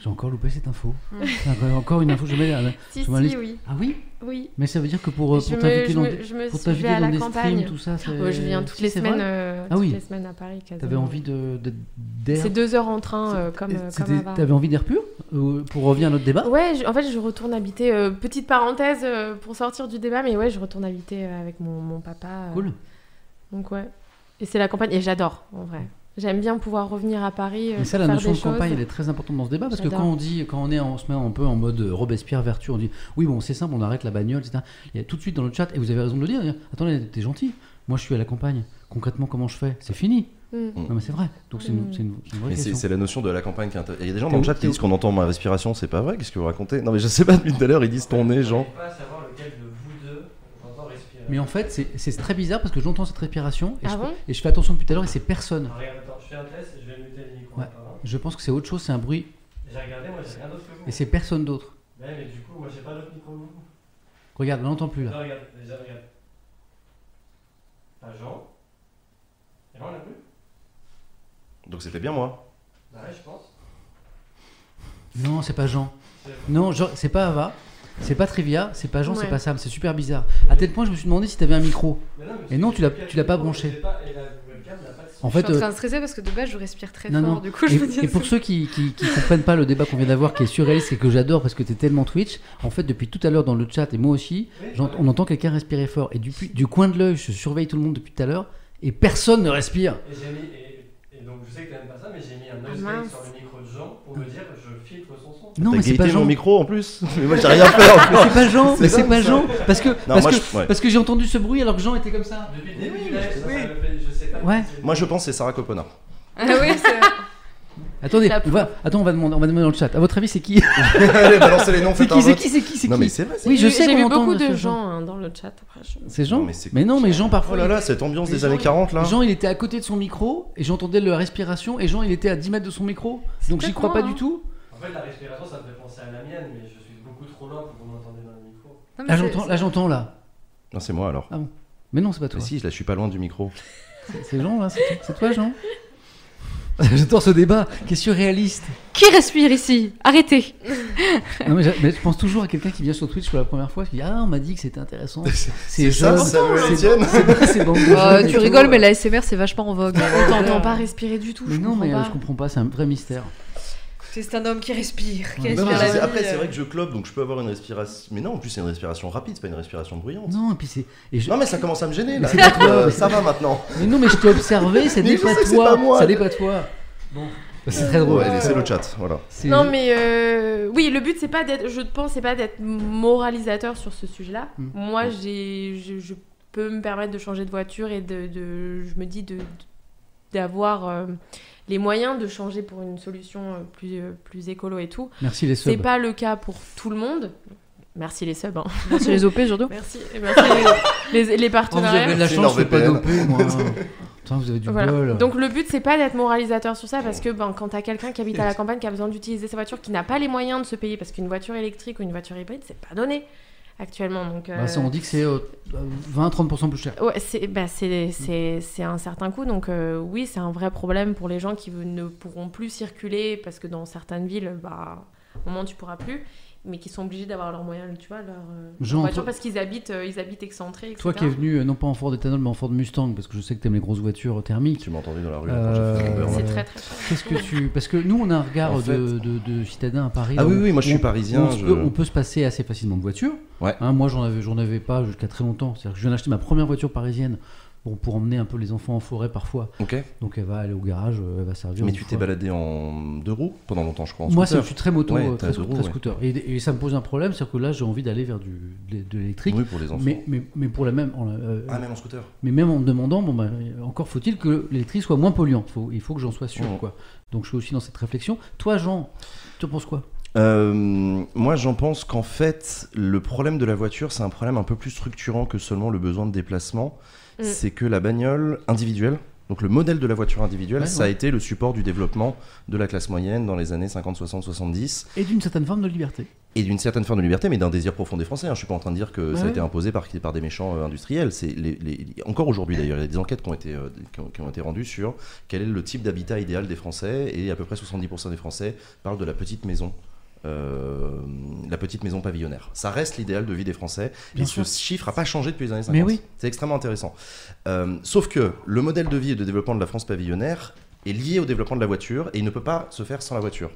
S1: J'ai encore loupé cette info.
S3: Mm.
S1: Vrai, encore une info, je mets.
S4: si,
S1: ma
S4: si, oui,
S1: Ah oui
S4: oui.
S1: Mais ça veut dire que pour,
S4: je
S1: pour
S4: me,
S1: t'inviter
S4: je
S1: dans, des-
S4: je me
S1: pour
S4: suis- je à
S1: dans
S4: la
S1: des
S4: campagne.
S1: streams, tout ça,
S4: Ouais, je viens toutes
S1: si,
S4: les semaines, euh,
S1: Ah
S4: toutes
S1: oui.
S4: les semaines à Paris.
S1: T'avais envie de de- d'air
S4: C'est deux heures en train, euh, comme,
S1: C'était-
S4: comme avant.
S1: T'avais envie d'air pur Pour revenir à notre débat
S4: Ouais, je- en fait, je retourne habiter. euh, petite parenthèse euh, pour sortir du débat, mais ouais, je retourne habiter euh, avec mon, mon papa. euh,
S1: Cool.
S4: donc ouais. Et c'est la campagne, et j'adore, en vrai. J'aime bien pouvoir revenir à Paris.
S1: Mais ça, la notion de campagne, elle est très importante dans ce débat parce que quand on dit, quand on est, on se met un peu en mode euh, Robespierre vertu, on dit oui bon c'est simple, on arrête la bagnole, etc. Il y a tout de suite dans le chat et vous avez raison de le dire, Attendez, t'es gentil. Moi je suis à la campagne. Concrètement, comment je fais? C'est fini.
S4: Mm.
S1: Non mais c'est vrai. Donc c'est une,
S4: Mm.
S1: c'est une- c'est une vraie
S2: Mais c'est
S1: question.
S2: c'est la notion de la campagne qui est intéressante. Il y a des gens dans le chat qui disent qu'on entend ma respiration, c'est pas vrai Qu'est-ce que vous racontez? Non, mais je sais pas depuis tout à l'heure, ils disent ton nez, Jean.
S5: Je pas à savoir lequel de vous deux entend respirer.
S1: Mais en fait, c'est- c'est très bizarre parce que j'entends cette respiration et,
S4: Ah
S1: je,
S4: bon?
S1: et je fais attention depuis tout à l'heure et c'est personne.
S5: Ah, regarde, attends, je fais un test et je vais muter le micro.
S1: Ouais.
S5: attends.
S1: Je pense que c'est autre chose, c'est un bruit
S5: J'ai regardé, moi j'ai rien d'autre que vous.
S1: et c'est personne d'autre.
S5: Ouais, mais du coup, moi j'ai pas d'autre micro que vous.
S1: Regarde, on n'entend plus là.
S5: Non, regarde, déjà, regarde. Pas Jean. Et là, on l'a plus?
S2: Donc c'était bien moi.
S5: Bah ouais, je pense.
S1: Non, c'est pas Jean. Non, Jean- c'est pas Ava. C'est pas Trivia, c'est pas Jean, c'est pas Sam, c'est super bizarre. À tel point, je me suis demandé si t'avais un micro.
S5: Mais non, mais
S1: Et non, tu l'as- tu l'as pas branché.
S5: pas, Et la webcam n'a pas de son.
S1: En
S3: Je suis
S1: fait,
S3: en
S1: euh,
S3: train de stresser parce que de base, je respire très
S1: non,
S3: fort.
S1: non.
S3: Du coup, je
S1: Et,
S3: me dis.
S1: et pour ceux qui, qui, qui comprennent pas le débat qu'on vient d'avoir, qui est surréaliste et que j'adore parce que t'es tellement Twitch, en fait, depuis tout à l'heure dans le chat et moi aussi,
S5: Oui,
S1: on entend quelqu'un respirer fort. Et du, du coin de l'œil, je surveille tout le monde depuis tout à l'heure et personne ne respire.
S5: Et donc, je sais que t'aimes pas ça, mais j'ai mis un
S4: Ah,
S5: noise
S4: mince.
S5: gate sur le micro de Jean pour me dire je filtre son son.
S1: Non,
S2: T'as
S1: mais c'est pas
S2: gaité mon
S1: Jean.
S2: micro en plus Mais moi j'ai rien fait en
S1: Mais
S2: plus.
S1: c'est pas Jean, mais c'est
S2: dingue,
S1: pas
S2: ça.
S1: Jean. Parce que, parce
S2: moi,
S1: que,
S2: je- ouais.
S1: parce que j'ai entendu ce bruit alors que Jean était comme ça.
S5: Depuis le
S2: Mais
S5: début ça,
S2: oui.
S5: ça me fait. Je sais pas.
S1: Ouais.
S2: Moi je pense que c'est Sarah Copona.
S3: Ah oui, c'est
S1: Attendez, on va, attends, on va demander, on va demander dans le chat. À votre avis, c'est qui?
S2: Allez, balancez les noms,
S1: C'est qui C'est qui C'est qui
S2: Non mais c'est vrai. c'est-
S1: Oui, je sais
S4: J'ai vu beaucoup de gens hein, dans le chat.
S1: C'est Jean? Mais, non, mais Jean
S2: Oh
S1: parfois.
S2: là
S1: il-
S2: là, cette ambiance des
S1: Jean,
S2: années
S1: il-
S2: 40 là.
S1: Jean, il était à côté de son micro et j'entendais la respiration et Jean, il était à 10 mètres de son micro. Donc j'y crois pas
S4: hein.
S1: du tout.
S5: En fait, la respiration, ça me fait penser à la mienne, mais je suis beaucoup trop loin pour que vous m'entendiez dans le micro.
S1: Là,
S3: c'est-
S1: j'entends, là, j'entends là.
S2: Non, c'est moi alors.
S1: Mais non, c'est pas toi.
S2: Mais si, là je suis pas loin du micro.
S1: C'est- Jean là, c'est toi, Jean? J'adore ce débat qui est surréaliste.
S3: Qui respire ici? Arrêtez
S1: Non, mais, je pense toujours à quelqu'un qui vient sur Twitch pour la première fois qui dit Ah, on m'a dit que c'était intéressant. C'est
S2: C'est ça. Samuel
S1: C'est
S3: Euh,
S1: et
S3: Tu
S1: tout.
S3: rigoles, mais la SMR, c'est vachement en vogue.
S4: On t'entend pas respirer du tout.
S1: Mais
S4: je
S1: non,
S4: comprends
S1: mais euh,
S4: pas.
S1: je comprends pas, c'est un vrai mystère.
S3: C'est un homme qui respire. Qui.
S2: Non,
S3: la vie,
S2: après, c'est
S3: euh.
S2: vrai que je clope, donc je peux avoir une respiration. Mais non, en plus, c'est une respiration rapide, c'est pas une respiration bruyante.
S1: Non, et puis c'est. et je-
S2: Non, mais ça commence à me gêner
S1: Mais
S2: là.
S1: c'est pas toi,
S2: Euh,
S1: mais
S2: ça va maintenant.
S1: Mais non, mais je t'ai observé, ça
S2: Mais
S1: n'est
S2: je
S1: pas
S2: sais que c'est
S1: toi.
S2: pas moi.
S1: Ça n'est pas toi. Bon. C'est très drôle.
S2: Ouais, laissez le chat, voilà.
S1: C'est-
S4: Non mais euh, oui, le but c'est pas d'être, je pense, c'est pas d'être moralisateur sur ce sujet-là.
S1: Mm.
S4: Moi, j'ai, je, je peut me permettre de changer de voiture et de, de- je me dis de d'avoir euh, les moyens de changer pour une solution euh, plus euh, plus écolo et tout.
S1: Merci les
S4: C'est
S1: subs.
S4: pas le cas pour tout le monde. Merci les subs. hein.
S3: Merci les OP surtout.
S4: Merci, les, les, les
S1: Oh, vous avez de la
S2: C'est
S1: chance, je pas dopé, moi. Putain, vous avez du
S4: Voilà.
S1: bol.
S4: Donc le but c'est pas d'être moralisateur sur ça parce que ben, quand t'as quelqu'un qui habite à la campagne qui a besoin d'utiliser sa voiture qui n'a pas les moyens de se payer parce qu'une voiture électrique ou une voiture hybride c'est pas donné actuellement donc
S1: Bah, ça, on
S4: euh,
S1: dit que c'est euh, 20-30% plus cher.
S4: ouais, c'est bah, c'est un certain coût donc euh, oui c'est un vrai problème pour les gens qui ne pourront plus circuler parce que dans certaines villes bah un moment tu pourras plus mais qui sont obligés d'avoir leurs moyens tu vois leur, euh,
S1: Jean,
S4: voiture
S1: toi-
S4: parce qu'ils habitent euh, ils habitent excentrés etc.
S1: Toi qui es venu, euh, non pas en Ford éthanol, mais en Ford Mustang, parce que je sais que t'aimes les grosses voitures thermiques.
S2: Tu m'as entendu dans la rue là, quand j'ai fait mon
S1: Euh,
S4: c'est très très cher.
S1: Qu'est-ce que tu. Parce que nous, on a un regard
S2: En fait-
S1: de, de, de citadin à Paris.
S2: Ah oui, oui, moi je suis
S1: on-
S2: parisien.
S1: On,
S2: je-
S1: peut, on peut se passer assez facilement de voiture.
S2: Ouais.
S1: Hein, moi, j'en avais, j'en avais pas jusqu'à très longtemps. C'est-à-dire que je viens d'acheter ma première voiture parisienne pour, pour emmener un peu les enfants en forêt parfois. Donc elle va aller au garage, euh, elle va servir.
S2: Mais tu t'es baladé en deux roues pendant longtemps, je crois. En
S1: Moi, c'est- je suis très moto,
S2: Ouais,
S1: euh, très,
S2: ouais.
S1: scooter. Et, et ça me pose un problème, c'est-à-dire que là, j'ai envie d'aller vers du, de, de l'électrique.
S2: Oui, pour les enfants.
S1: Mais, mais, mais pour la même. en- euh,
S2: Ah, même en scooter.
S1: Mais même en me demandant, bon, bah, encore faut-il que l'électrique soit moins polluant. Faut, il faut que j'en sois sûr. Quoi. Donc je suis aussi dans cette réflexion. Toi, Jean, tu en penses quoi?
S2: Euh, moi, j'en pense qu'en fait, le problème de la voiture, c'est un problème un peu plus structurant que seulement le besoin de déplacement.
S4: Mm.
S2: C'est que la bagnole individuelle, donc le modèle de la voiture individuelle,
S1: Ouais,
S2: ça a été le support du développement de la classe moyenne dans les années 50, 60, 70
S1: Et d'une certaine forme de liberté.
S2: et d'une certaine forme de liberté, mais d'un désir profond des Français. hein. Je suis pas en train de dire que ça a été imposé par, par des méchants euh, industriels. C'est les, les- encore aujourd'hui d'ailleurs, il y a des enquêtes qui ont, été, euh, qui, ont, qui ont été rendues sur quel est le type d'habitat idéal des Français, et à peu près 70% des Français parlent de la petite maison. Euh, la petite maison pavillonnaire. Ça reste l'idéal de vie des Français
S1: Bien
S2: et
S1: sûr.
S2: ce chiffre n'a pas changé depuis les années 50.
S1: Mais oui.
S2: C'est extrêmement intéressant. Euh, sauf que le modèle de vie et de développement de la France pavillonnaire est lié au développement de la voiture et il ne peut pas se faire sans la voiture.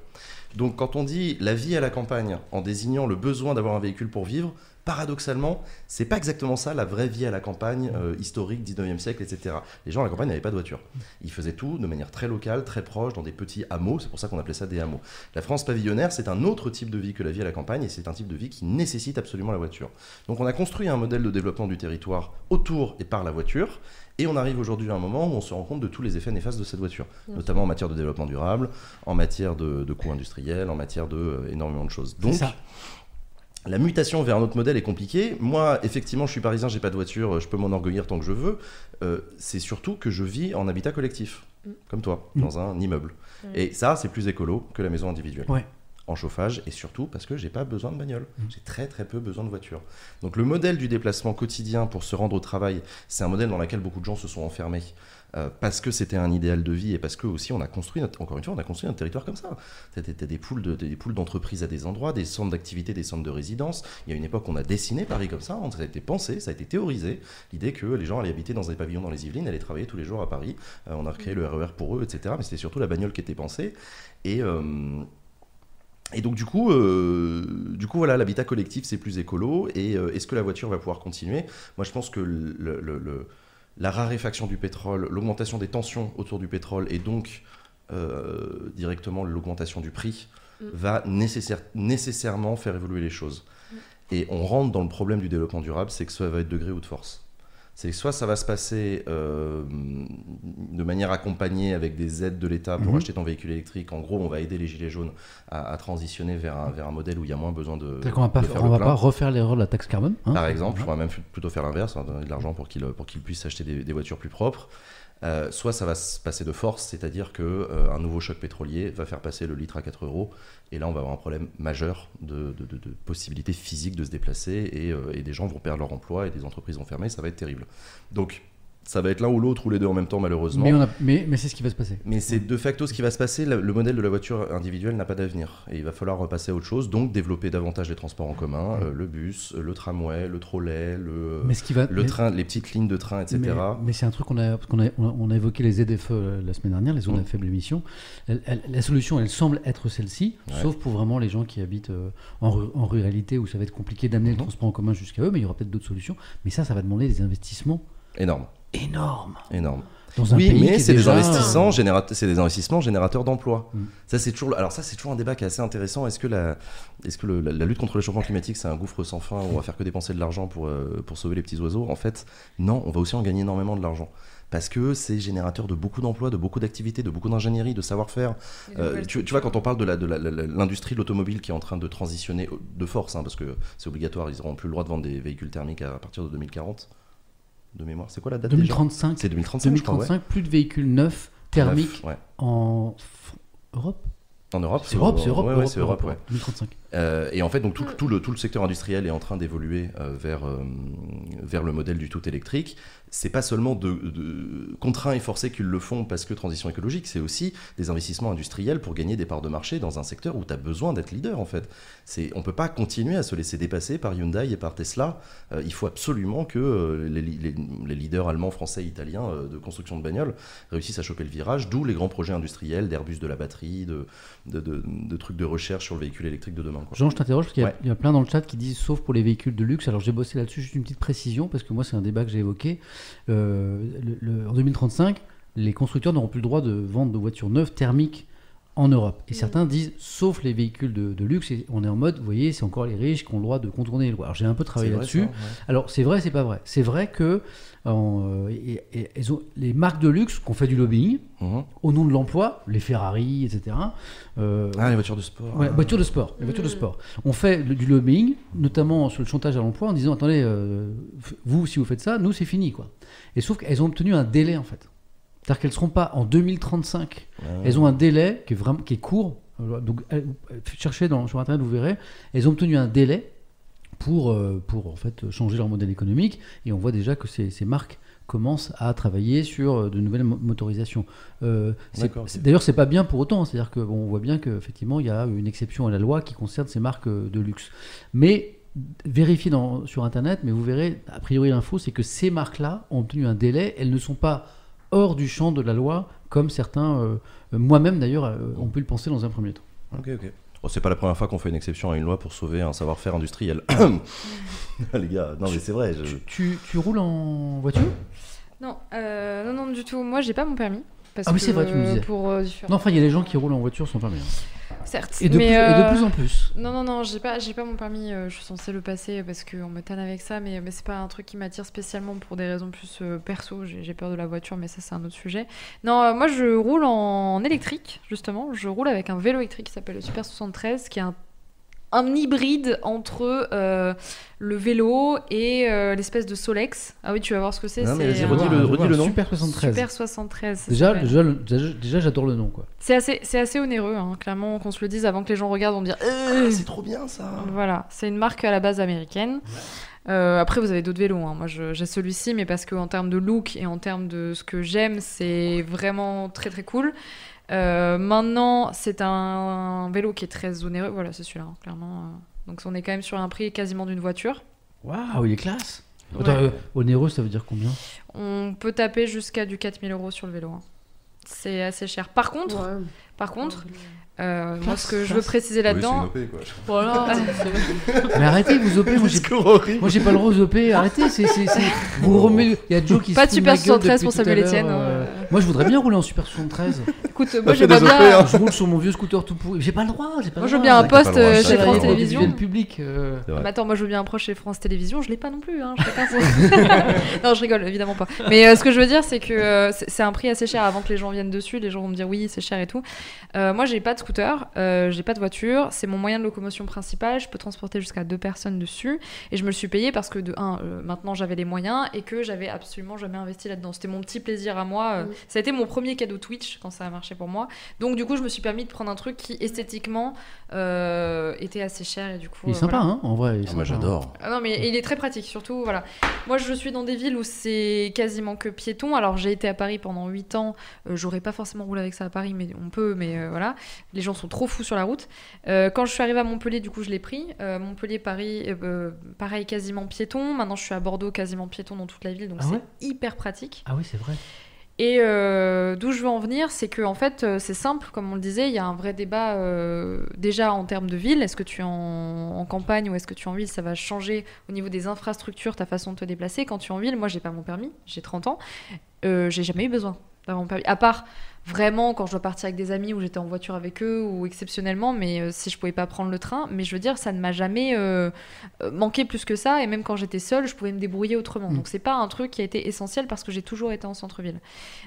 S2: Donc quand on dit la vie à la campagne en désignant le besoin d'avoir un véhicule pour vivre, paradoxalement, c'est pas exactement ça la vraie vie à la campagne euh, historique 19e siècle, etc. Les gens à la campagne n'avaient pas de voiture. Ils faisaient tout de manière très locale, très proche, dans des petits hameaux. C'est pour ça qu'on appelait ça des hameaux. La France pavillonnaire, c'est un autre type de vie que la vie à la campagne et c'est un type de vie qui nécessite absolument la voiture. Donc on a construit un modèle de développement du territoire autour et par la voiture. Et on arrive aujourd'hui à un moment où on se rend compte de tous les effets néfastes de cette voiture,
S4: Bien
S2: notamment en matière de développement durable, en matière de, de coûts industriels, en matière de euh, énormément de choses. Donc,
S1: ça.
S2: La mutation vers un autre modèle est compliquée. Moi, effectivement, je suis parisien, j'ai pas de voiture, je peux m'enorgueillir tant que je veux. Euh, c'est surtout que je vis en habitat collectif,
S4: Mm.
S2: comme toi,
S1: Mm.
S2: dans un immeuble.
S4: Ouais.
S2: Et ça, c'est plus écolo que la maison individuelle.
S1: Ouais.
S2: En chauffage et surtout parce que j'ai pas besoin de bagnole.
S1: Mm.
S2: J'ai très très peu besoin de voiture. Donc le modèle du déplacement quotidien pour se rendre au travail, c'est un modèle dans lequel beaucoup de gens se sont enfermés. Euh, parce que c'était un idéal de vie et parce que aussi on a construit, encore une fois, on a construit un territoire comme ça. T'as des poules d'entreprises à des endroits, des centres d'activité, des centres de résidence. Il y a une époque, on a dessiné Paris comme ça, ça a été pensé, ça a été théorisé. L'idée que les gens allaient habiter dans des pavillons dans les Yvelines, allaient travailler tous les jours à Paris. Euh, on a recréé le RER pour eux, etc. Mais c'était surtout la bagnole qui était pensée. Et euh, donc du coup, du coup voilà, l'habitat collectif c'est plus écolo. Et est-ce que la voiture va pouvoir continuer? Moi, je pense que le- la raréfaction du pétrole, l'augmentation des tensions autour du pétrole et donc euh, directement l'augmentation du prix
S4: Mm.
S2: va nécessaire- nécessairement faire évoluer les choses. Et on rentre dans le problème du développement durable, c'est que ça va être de gré ou de force. C'est que soit ça va se passer euh, de manière accompagnée avec des aides de l'État pour
S1: Mhm.
S2: acheter ton véhicule électrique. En gros, on va aider les gilets jaunes à, à transitionner vers un, vers un modèle où il y a moins besoin de,
S1: C'est-à-dire qu'on va pas,
S2: faire
S1: on va pas refaire l'erreur de la taxe carbone. hein.
S2: Par exemple, on va même plutôt faire l'inverse, hein, donner de l'argent pour qu'ils pour qu'ils puissent acheter des, des voitures plus propres. Euh, soit ça va se passer de force, c'est-à-dire que euh, un nouveau choc pétrolier va faire passer le litre à 4 euros, et là on va avoir un problème majeur de, possibilité physique de se déplacer, et, euh, et des gens vont perdre leur emploi, et des entreprises vont fermer, ça va être terrible. Ça va être l'un ou l'autre, ou les deux en même temps malheureusement.
S1: Mais, c'est ce qui va se passer.
S2: Mais c'est de facto ce qui va se passer. Le, le modèle de la voiture individuelle n'a pas d'avenir. Et il va falloir repasser à autre chose. Donc développer davantage les transports en commun, euh, le bus, euh, le tramway, le trolley, le,
S1: Mais ce qui va.
S2: le
S1: mais-
S2: train, les petites lignes de train, etc.
S1: Mais, c'est un truc qu'on a, qu'on a, on évoqué les ZFE euh, la semaine dernière, les zones
S2: Mm.
S1: à faible émission. Elle- elle- la solution, elle semble être celle-ci,
S2: Ouais.
S1: sauf pour vraiment les gens qui habitent en, ru- en ruralité où ça va être compliqué d'amener le
S2: Mhm.
S1: transport en commun jusqu'à eux, mais il y aura peut-être d'autres solutions. Mais ça, ça va demander des investissements
S2: Énorme,
S1: énormes.
S2: Énorme.
S1: Dans un
S2: Oui,
S1: pays
S2: mais
S1: est
S2: c'est des, investissements générat- c'est des investissements générateurs d'emplois.
S1: Mm.
S2: Ça, c'est toujours, alors ça, c'est toujours un débat qui est assez intéressant. Est-ce que, la, est-ce que le- la, la lutte contre le changement climatique, c'est un gouffre sans fin où on va faire que dépenser de l'argent pour, euh, pour sauver les petits oiseaux? En fait, non, on va aussi en gagner énormément de l'argent. Parce que c'est générateur de beaucoup d'emplois, de beaucoup d'activités, de beaucoup d'ingénierie, de savoir-faire. Euh, tu, tu vois, quand on parle de la- de la- la- la- l'industrie de l'automobile qui est en train de transitionner de force, hein, parce que c'est obligatoire, ils n'auront plus le droit de vendre des véhicules thermiques à partir de 2040. De mémoire, c'est quoi la date déjà?
S1: 2035,
S2: C'est 2035, je crois, ouais.
S1: 2035, plus de véhicules neufs thermiques
S2: Neuf, ouais.
S1: en Europe?
S2: En Europe
S1: C'est Europe, c'est Europe.
S2: C'est Europe, ouais.
S1: 2035.
S2: Euh, et en fait, donc tout, tout le, tout le secteur industriel est en train d'évoluer euh, vers, euh, vers le modèle du tout électrique. C'est pas seulement de, de contraints et forcés qu'ils le font parce que transition écologique, c'est aussi des investissements industriels pour gagner des parts de marché dans un secteur où tu as besoin d'être leader en fait. C'est, on peut pas continuer à se laisser dépasser par Hyundai et par Tesla. Il faut absolument que les, les- les leaders allemands, français, italiens de construction de bagnoles réussissent à choper le virage, d'où les grands projets industriels d'Airbus de la batterie, de- de trucs de recherche sur le véhicule électrique de demain. Quoi.
S1: Jean, je t'interroge parce qu'il y, a-
S2: Ouais.
S1: il y a plein dans le chat qui disent sauf pour les véhicules de luxe. Alors j'ai bossé là-dessus, juste une petite précision parce que moi c'est un débat que j'ai évoqué. Euh, le- le- en 2035, les constructeurs n'auront plus le droit de vendre de voitures neuves thermiques en Europe. Et certains disent sauf les véhicules de, de luxe. Et on est en mode, vous voyez, c'est encore les riches qui ont le droit de contourner les lois. Alors j'ai un peu travaillé là-dessus.
S2: ouais.
S1: Alors c'est vrai, c'est pas vrai. C'est vrai que en, euh, et- et- les marques de luxe qui ont fait du lobbying
S2: Mhm.
S1: au nom de l'emploi, les Ferrari, etc. euh,
S2: Ah, les voitures de sport.
S1: Ouais, voitures de sport. Les voitures de
S4: Mm.
S1: sport. On fait le- du lobbying, notamment sur le chantage à l'emploi, en disant attendez, euh, vous, si vous faites ça, nous, c'est fini. quoi. Et sauf qu'elles ont obtenu un délai, en fait. C'est-à-dire qu'elles ne seront pas en 2035.
S2: Ouais.
S1: Elles ont un délai qui est, vraiment, qui est court. Donc, cherchez dans, sur Internet, vous verrez. Elles ont obtenu un délai pour, euh, pour en fait, changer leur modèle économique. Et on voit déjà que ces, ces marques commencent à travailler sur euh, de nouvelles mo- motorisations. Euh. D'ailleurs, c'est pas bien pour autant. C'est-à-dire que bon, on voit bien qu'effectivement, il y a une exception à la loi qui concerne ces marques euh, de luxe. Mais vérifiez dans, sur Internet, mais vous verrez, a priori, l'info, c'est que ces marques-là ont obtenu un délai. Elles ne sont pas hors du champ de la loi, comme certains, euh, euh, moi-même d'ailleurs, euh, on peut le penser dans un premier temps.
S2: Ok, ok. Oh, c'est pas la première fois qu'on fait une exception à une loi pour sauver un savoir-faire industriel. Les gars, non mais c'est vrai. je-
S1: Tu, tu roules en voiture?
S3: Non, euh, non, non, du tout. Moi, j'ai pas mon permis. Parce
S1: Ah oui, c'est vrai, tu me disais.
S3: Pour euh,
S1: Non, enfin, il y a des gens qui roulent en voiture sans permis. hein.
S3: Certes.
S1: Et de,
S3: mais,
S1: plus, et de
S3: euh,
S1: plus en plus.
S3: Non, non, non, j'ai pas, j'ai pas mon permis. euh, je suis censée le passer parce qu'on me tanne avec ça, mais, mais c'est pas un truc qui m'attire spécialement pour des raisons plus euh, perso. J'ai j'ai peur de la voiture, mais ça, c'est un autre sujet. Non, moi, je roule en électrique, justement. Je roule avec un vélo électrique qui s'appelle le Super 73, qui est un, un hybride entre euh, le vélo et euh, l'espèce de Solex. Ah oui, tu vas voir ce que c'est.
S2: Non, mais
S3: c'est
S2: vas-y,
S3: un
S2: redis le- redis nom.
S1: Super 73.
S3: Super 73. ça
S1: Déjà, déjà, j'adore le nom. quoi.
S3: C'est assez, c'est assez onéreux, hein, clairement, qu'on se le dise avant que les gens regardent, on dire. Euh,
S2: Ah, c'est trop bien ça.
S3: Voilà, c'est une marque à la base américaine. Euh, après, vous avez d'autres vélos. hein. Moi, j'ai celui-ci, mais parce qu'en termes de look et en termes de ce que j'aime, c'est vraiment très très cool. Euh, maintenant, c'est un vélo qui est très onéreux. Voilà, c'est celui-là, hein, clairement. euh. Donc, on est quand même sur un prix quasiment d'une voiture.
S1: Waouh, il est classe.
S3: Ouais.
S1: Attends, euh, onéreux, ça veut dire combien?
S3: On peut taper jusqu'à du 4000 euros sur le vélo. hein. C'est assez cher. Par contre,
S4: Ouais.
S3: par contre, euh, moi, ce que je veux préciser là-dedans,
S2: Oui.
S4: Voilà.
S1: Mais arrêtez, vous opez. Moi, j'ai pas le droit aux opé. Arrêtez, c'est, vous. Il y a Joe qui
S3: Pas
S1: se
S3: de Super
S1: gueule
S3: 73
S1: depuis
S3: pour Samuel Etienne,
S1: euh. Moi, je voudrais bien rouler en Super 73.
S3: écoute, moi, j'ai pas bien.
S2: Hein.
S1: je roule sur mon vieux scooter tout pourri. J'ai pas le droit. Pas
S3: Moi, je veux bien un poste
S2: pas
S3: euh, chez France Télévisions.
S1: Télévision public. euh.
S3: Ah, mais attends, moi je veux bien un proche chez France Télévisions, je l'ai pas non plus. Hein, son- non, je rigole, évidemment pas. Mais euh, ce que je veux dire, c'est que euh, c'est un prix assez cher avant que les gens viennent dessus. Les gens vont me dire oui, c'est cher et tout. Euh, moi, j'ai pas de scooter, euh, j'ai pas de voiture. C'est mon moyen de locomotion principal. Je peux transporter jusqu'à deux personnes dessus. Et je me le suis payé parce que, de un, euh, maintenant j'avais les moyens et que j'avais absolument jamais investi là-dedans. C'était mon petit plaisir à moi. Ça a été mon premier cadeau Twitch quand ça a marché pour moi. Donc, du coup, je me suis permis de prendre un truc qui esthétiquement euh, était assez cher. Et du coup,
S1: Il est
S3: euh,
S1: sympa,
S3: voilà.
S1: hein, en vrai. il est
S2: Ah, moi j'adore.
S3: Ah non, mais il est très pratique, surtout, voilà. Moi, je suis dans des villes où c'est quasiment que piéton. Alors, j'ai été à Paris pendant 8 ans. Euh, J'aurais pas forcément roulé avec ça à Paris, mais on peut, mais euh, voilà. Les gens sont trop fous sur la route. Euh, quand je suis arrivée à Montpellier, du coup, je l'ai pris. Euh, Montpellier, Paris, pareil, quasiment piéton. Maintenant, je suis à Bordeaux, quasiment piéton dans toute la ville, donc
S1: Ah
S3: c'est
S1: ouais?
S3: hyper pratique.
S1: Ah oui, c'est vrai.
S3: Et euh, d'où je veux en venir, c'est que en fait, euh, c'est simple, comme on le disait, il y a un vrai débat euh, déjà en termes de ville. Est-ce que tu es en, campagne ou est-ce que tu es en ville? Ça va changer au niveau des infrastructures, ta façon de te déplacer. Quand tu es en ville, moi, j'ai pas mon permis, j'ai 30 ans, euh, j'ai jamais eu besoin d'avoir mon permis. À part vraiment quand je dois partir avec des amis ou j'étais en voiture avec eux ou exceptionnellement, mais euh, si je pouvais pas prendre le train. Mais je veux dire, ça ne m'a jamais euh, euh, manqué plus que ça. Et même quand j'étais seule, je pouvais me débrouiller autrement.
S1: Mm.
S3: Donc c'est pas un truc qui a été essentiel parce que j'ai toujours été en centre-ville.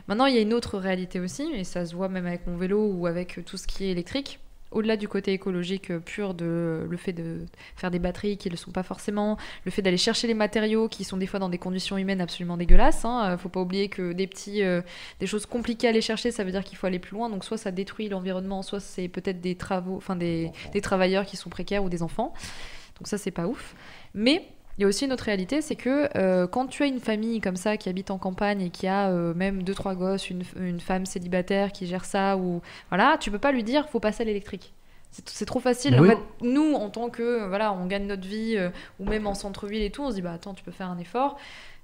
S3: Maintenant, il y a une autre réalité aussi, et ça se voit même avec mon vélo ou avec tout ce qui est électrique. Au-delà du côté écologique euh, pur de le fait de faire des batteries qui ne le sont pas forcément, le fait d'aller chercher les matériaux qui sont des fois dans des conditions humaines absolument dégueulasses. Hein. Euh, Faut pas oublier que des petits, euh, des choses compliquées à aller chercher, ça veut dire qu'il faut aller plus loin. Donc soit ça détruit l'environnement, soit c'est peut-être des travaux, enfin des, des travailleurs qui sont précaires ou des enfants. Donc ça c'est pas ouf. Mais il y a aussi une autre réalité, c'est que euh, quand tu as une famille comme ça qui habite en campagne et qui a euh, même deux trois gosses, une, une femme célibataire qui gère ça ou voilà, tu peux pas lui dire faut passer à l'électrique. C'est trop facile.
S1: Oui.
S3: En fait, nous, en tant que voilà, on gagne notre vie euh, ou même en centre-ville et tout, on se dit bah attends, tu peux faire un effort.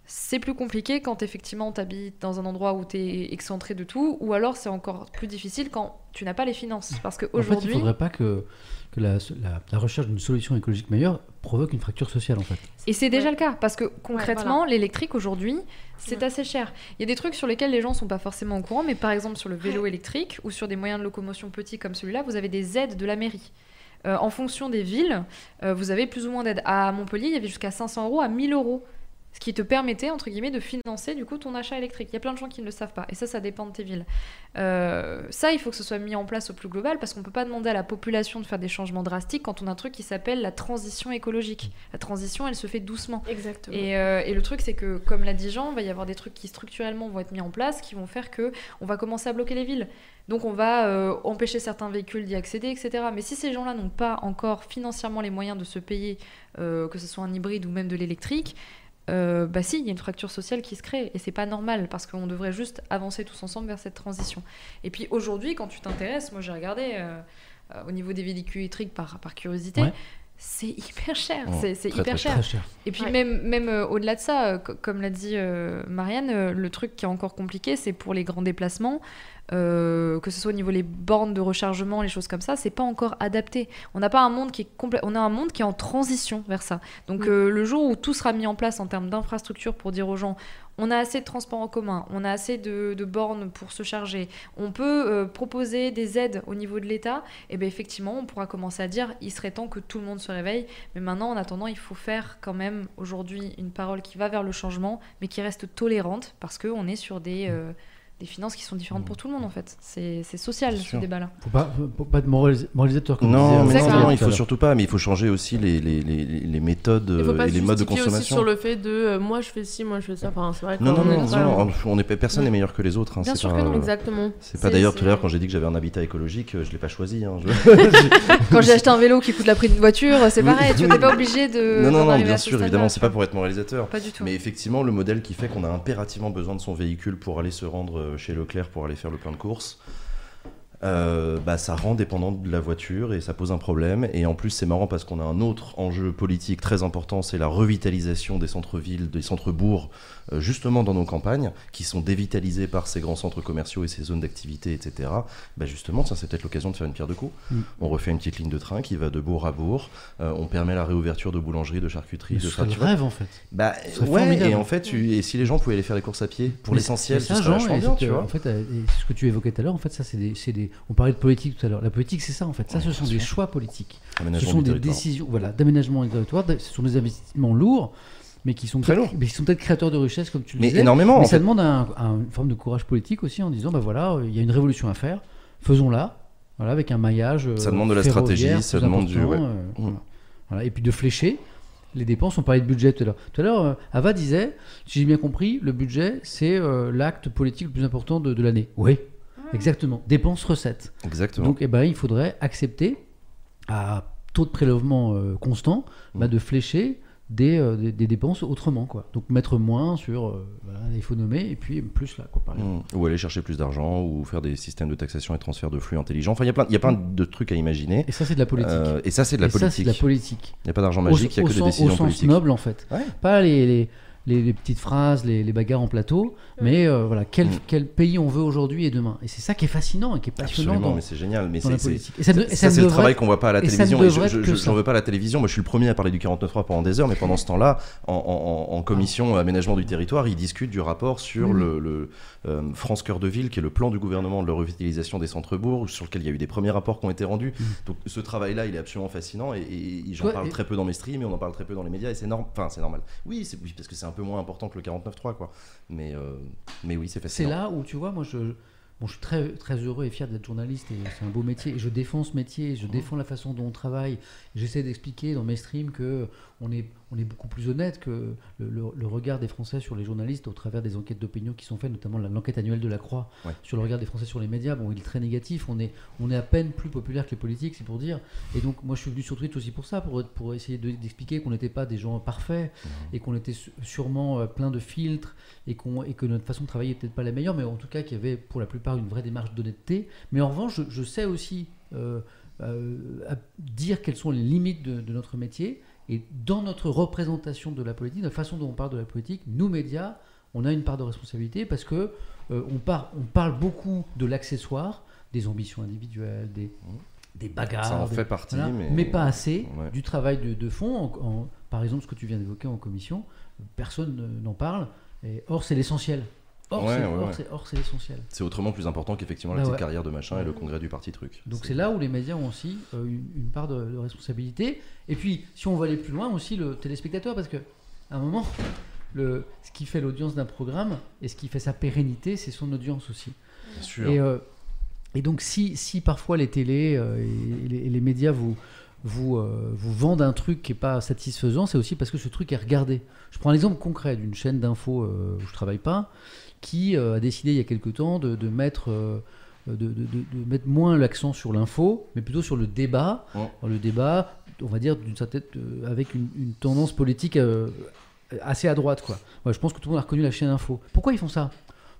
S3: C'est plus compliqué quand effectivement tu habites dans un endroit où tu es excentré de tout, ou alors c'est encore plus difficile quand tu n'as pas les finances. Parce
S1: En fait, il
S3: qu'aujourd'hui,
S1: faudrait pas que, que la, la- la recherche d'une solution écologique meilleure provoque une fracture sociale, en fait.
S3: Et c'est déjà
S4: Ouais.
S3: le cas, parce que concrètement, l'électrique aujourd'hui, c'est
S4: Ouais.
S3: assez cher. Il y a des trucs sur lesquels les gens sont pas forcément au courant, mais par exemple sur le vélo électrique ou sur des moyens de locomotion petits comme celui-là, vous avez des aides de la mairie. Euh, en fonction des villes, euh, vous avez plus ou moins d'aides. À Montpellier, il y avait jusqu'à 500 euros à 1000 euros. Ce qui te permettait, entre guillemets, de financer du coup ton achat électrique. Il y a plein de gens qui ne le savent pas. Et ça, ça dépend de tes villes. Euh, ça, il faut que ce soit mis en place au plus global parce qu'on peut pas demander à la population de faire des changements drastiques quand on a un truc qui s'appelle la transition écologique. La transition, elle se fait doucement.
S4: Exactement.
S3: Et, euh, et le truc, c'est que, comme l'a dit Jean, il va y avoir des trucs qui structurellement vont être mis en place, qui vont faire que on va commencer à bloquer les villes. Donc on va euh, empêcher certains véhicules d'y accéder, etc. Mais si ces gens-là n'ont pas encore financièrement les moyens de se payer, euh, que ce soit un hybride ou même de l'électrique, euh, bah si, il y a une fracture sociale qui se crée et c'est pas normal parce qu'on devrait juste avancer tous ensemble vers cette transition. Et puis aujourd'hui, quand tu t'intéresses, moi j'ai regardé euh, euh, au niveau des véhicules électriques par, par curiosité,
S1: Ouais.
S3: c'est hyper cher,
S2: Oh,
S3: c'est c'est
S2: très,
S3: hyper
S2: très
S3: cher.
S1: Très cher.
S3: Et puis
S4: Ouais.
S3: même, même euh, au-delà de ça, euh, co- comme l'a dit euh, Marianne, euh, le truc qui est encore compliqué, c'est pour les grands déplacements, euh, que ce soit au niveau des bornes de rechargement, les choses comme ça, c'est pas encore adapté. On n'a pas un monde qui est complet, on a un monde qui est en transition vers ça. Donc
S4: Mm.
S3: euh, le jour où tout sera mis en place en termes d'infrastructure pour dire aux gens, on a assez de transports en commun, on a assez de, de bornes pour se charger, on peut euh, proposer des aides au niveau de l'État, et bien effectivement, on pourra commencer à dire, il serait temps que tout le monde se réveille. Mais maintenant, en attendant, il faut faire quand même aujourd'hui une parole qui va vers le changement, mais qui reste tolérante, parce qu'on est sur des, euh, des finances qui sont différentes pour tout le monde, en fait. C'est c'est social, ce débat-là.
S1: Faut pas, faut pas être moralis- moralisateur comme
S2: Non,
S1: disait,
S2: mais non, non, il faut surtout pas, mais il faut changer aussi les, les, les, les méthodes
S4: Il faut
S2: euh,
S4: pas
S2: et les modes de
S4: justifier aussi
S2: consommation.
S4: sur le fait de euh, moi je fais ci, moi je fais ça. Enfin, c'est vrai
S2: Non, non, non, non, on est, personne n'est meilleur que les autres. hein,
S3: Bien
S2: c'est
S3: sûr
S2: pas,
S3: que non,
S4: Exactement.
S2: C'est pas d'ailleurs tout à l'heure quand j'ai dit que j'avais un habitat écologique, euh, je l'ai pas choisi. hein, je-
S3: Quand j'ai acheté un vélo qui coûte la prix d'une voiture, c'est pareil, tu n'es pas obligé de.
S2: non, non, non, bien sûr, évidemment, c'est pas pour être moralisateur.
S3: Pas du tout.
S2: Mais effectivement, le modèle qui fait qu'on a impérativement besoin de son véhicule pour aller se rendre chez Leclerc pour aller faire le plein de courses, euh, bah, ça rend dépendant de la voiture et ça pose un problème. Et en plus, c'est marrant parce qu'on a un autre enjeu politique très important, c'est la revitalisation des centres-villes, des centres-bourgs, euh, justement dans nos campagnes, qui sont dévitalisés par ces grands centres commerciaux et ces zones d'activité, etc. Bah, justement, ça c'est peut-être l'occasion de faire une pierre de coups.
S1: Mm.
S2: On refait une petite ligne de train qui va de bourg à bourg. Euh, on permet la réouverture de boulangeries, de charcuteries,
S1: Mais
S2: de
S1: ce serait le rêve en fait.
S2: Bah ouais,
S1: formidable.
S2: et en fait, tu- et si les gens pouvaient aller faire les courses à pied, pour l'essentiel,
S1: ça, Jean,
S2: bien,
S1: c'est
S2: tu vois.
S1: En fait, ce que tu évoquais tout à l'heure, en fait, ça, c'est des, c'est des- On parlait de politique tout à l'heure. La politique, c'est ça, en fait. Ça, ce sont des choix politiques. Ce sont des décisions, voilà, d'aménagement du territoire. Ce sont des investissements lourds, mais qui sont
S2: Très
S1: peut-être,
S2: lourds.
S1: mais qui sont peut-être créateurs de richesse, comme tu le
S2: Mais
S1: disais.
S2: énormément,
S1: Mais ça
S2: fait.
S1: demande un- un- une forme de courage politique aussi, en disant, bah voilà, il y a une révolution à faire, faisons-la. Voilà, avec un maillage. euh,
S2: Ça demande de la stratégie, ça demande du- ouais.
S1: euh,
S2: Mm.
S1: voilà. Voilà. Et puis de flécher les dépenses. On parlait de budget tout à l'heure. Tout à l'heure, euh, Ava disait, si j'ai bien compris, le budget, c'est l'acte politique le plus important de, de l'année. Oui, exactement. Dépenses-recettes.
S2: Exactement.
S1: Donc, eh ben, il faudrait accepter, à taux de prélèvement euh, constant, bah,
S2: Mm.
S1: de flécher des, euh, des, des dépenses autrement. Quoi. Donc, mettre moins sur euh, voilà, les faux nommés et puis plus là, quoi, par exemple.
S2: Mm. Ou aller chercher plus d'argent, ou faire des systèmes de taxation et transfert de flux intelligents. Enfin, il y a plein, il y a plein de trucs à imaginer.
S1: Et ça, c'est de la politique.
S2: Euh, et ça, c'est de la
S1: et ça, c'est
S2: politique.
S1: de la politique.
S2: Il n'y a pas d'argent magique, il n'y a que des décisions
S1: au sens
S2: politiques.
S1: noble, en fait.
S2: Ouais.
S1: Pas les, les, les, les petites phrases, les, les bagarres en plateau, mais euh, voilà, quel,
S2: Mm.
S1: quel pays on veut aujourd'hui et demain. Et c'est ça qui est fascinant et qui est passionnant
S2: Absolument,
S1: dans,
S2: mais c'est génial. Mais
S1: dans la
S2: c'est- c'est-
S1: politique. Et ça, ne- et
S2: Ça,
S1: ça ne
S2: c'est le travail qu'on voit pas à la télévision. Et je, j'en veux pas à la télévision. Moi, je suis le premier à parler du 49.3 pendant des heures, mais pendant ce temps-là, en, en- en- en commission aménagement du territoire, ils discutent du rapport sur
S1: oui.
S2: le, le, euh, France Cœur de Ville, qui est le plan du gouvernement de la revitalisation des centres-bourgs, sur lequel il y a eu des premiers rapports qui ont été rendus.
S1: Mhm.
S2: Donc, ce travail-là, il est absolument fascinant et, et j'en
S1: Ouais,
S2: parle
S1: et-
S2: très peu dans mes streams et on en parle très peu dans les médias et c'est normal. Enfin, c'est normal. Oui, oui, parce que c'est un peu moins important que le 49.3, quoi. Mais, euh, mais oui, c'est
S1: C'est
S2: fascinant.
S1: là où, tu vois, moi, je, bon, je suis très, très heureux et fier d'être journaliste et c'est un beau métier. Et je défends ce métier, je défends la façon dont on travaille. J'essaie d'expliquer dans mes streams que on est, on est beaucoup plus honnête que le, le- le regard des Français sur les journalistes au travers des enquêtes d'opinion qui sont faites, notamment l'enquête annuelle de la Croix
S2: Ouais.
S1: sur le regard des Français sur les médias. Bon, il est très négatif. On est, on est à peine plus populaire que les politiques, c'est pour dire. Et donc, moi, je suis venu sur Twitch aussi pour ça, pour, pour essayer de- d'expliquer qu'on n'était pas des gens parfaits et qu'on était sûrement euh, plein de filtres et, qu'on- et que notre façon de travailler n'était peut-être pas la meilleure, mais en tout cas qu'il y avait pour la plupart une vraie démarche d'honnêteté. Mais en revanche, je, je sais aussi euh, euh, à dire quelles sont les limites de, de notre métier. Et dans notre représentation de la politique, la façon dont on parle de la politique, nous médias, on a une part de responsabilité parce que euh, on, par- on parle beaucoup de l'accessoire, des ambitions individuelles, des, des bagarres,
S2: Ça en
S1: des-
S2: fait partie,
S1: voilà,
S2: mais...
S1: pas assez
S2: Ouais.
S1: du travail de, de fond. En- en- par exemple, ce que tu viens d'évoquer en commission, personne ne- n'en parle. Et, or, c'est l'essentiel. Or,
S2: Ouais,
S1: c'est
S2: ouais, ouais.
S1: c'est- or, c'est l'essentiel.
S2: C'est autrement plus important qu'effectivement la
S1: Bah
S2: petite carrière de machin et le congrès du parti truc.
S1: Donc c'est là où les médias ont aussi euh, une, une part de, de responsabilité. Et puis, si on veut aller plus loin, aussi le téléspectateur, parce que à un moment, le, ce qui fait l'audience d'un programme et ce qui fait sa pérennité, c'est son audience aussi.
S2: Bien sûr.
S1: Et, euh, et donc, si, si parfois les télés euh, et, les, et les médias vous, vous, euh, vous vendent un truc qui n'est pas satisfaisant, c'est aussi parce que ce truc est regardé. Je prends un exemple concret d'une chaîne d'infos euh, où je travaille pas, qui euh, a décidé il y a quelque temps de, de mettre. euh, de, de- de- de mettre moins l'accent sur l'info, mais plutôt sur le débat. Le débat, on va dire, d'une certaine, euh, avec une, une tendance politique euh, assez à droite. Quoi. Ouais, je pense que tout le monde a reconnu la chaîne info. Pourquoi ils font ça?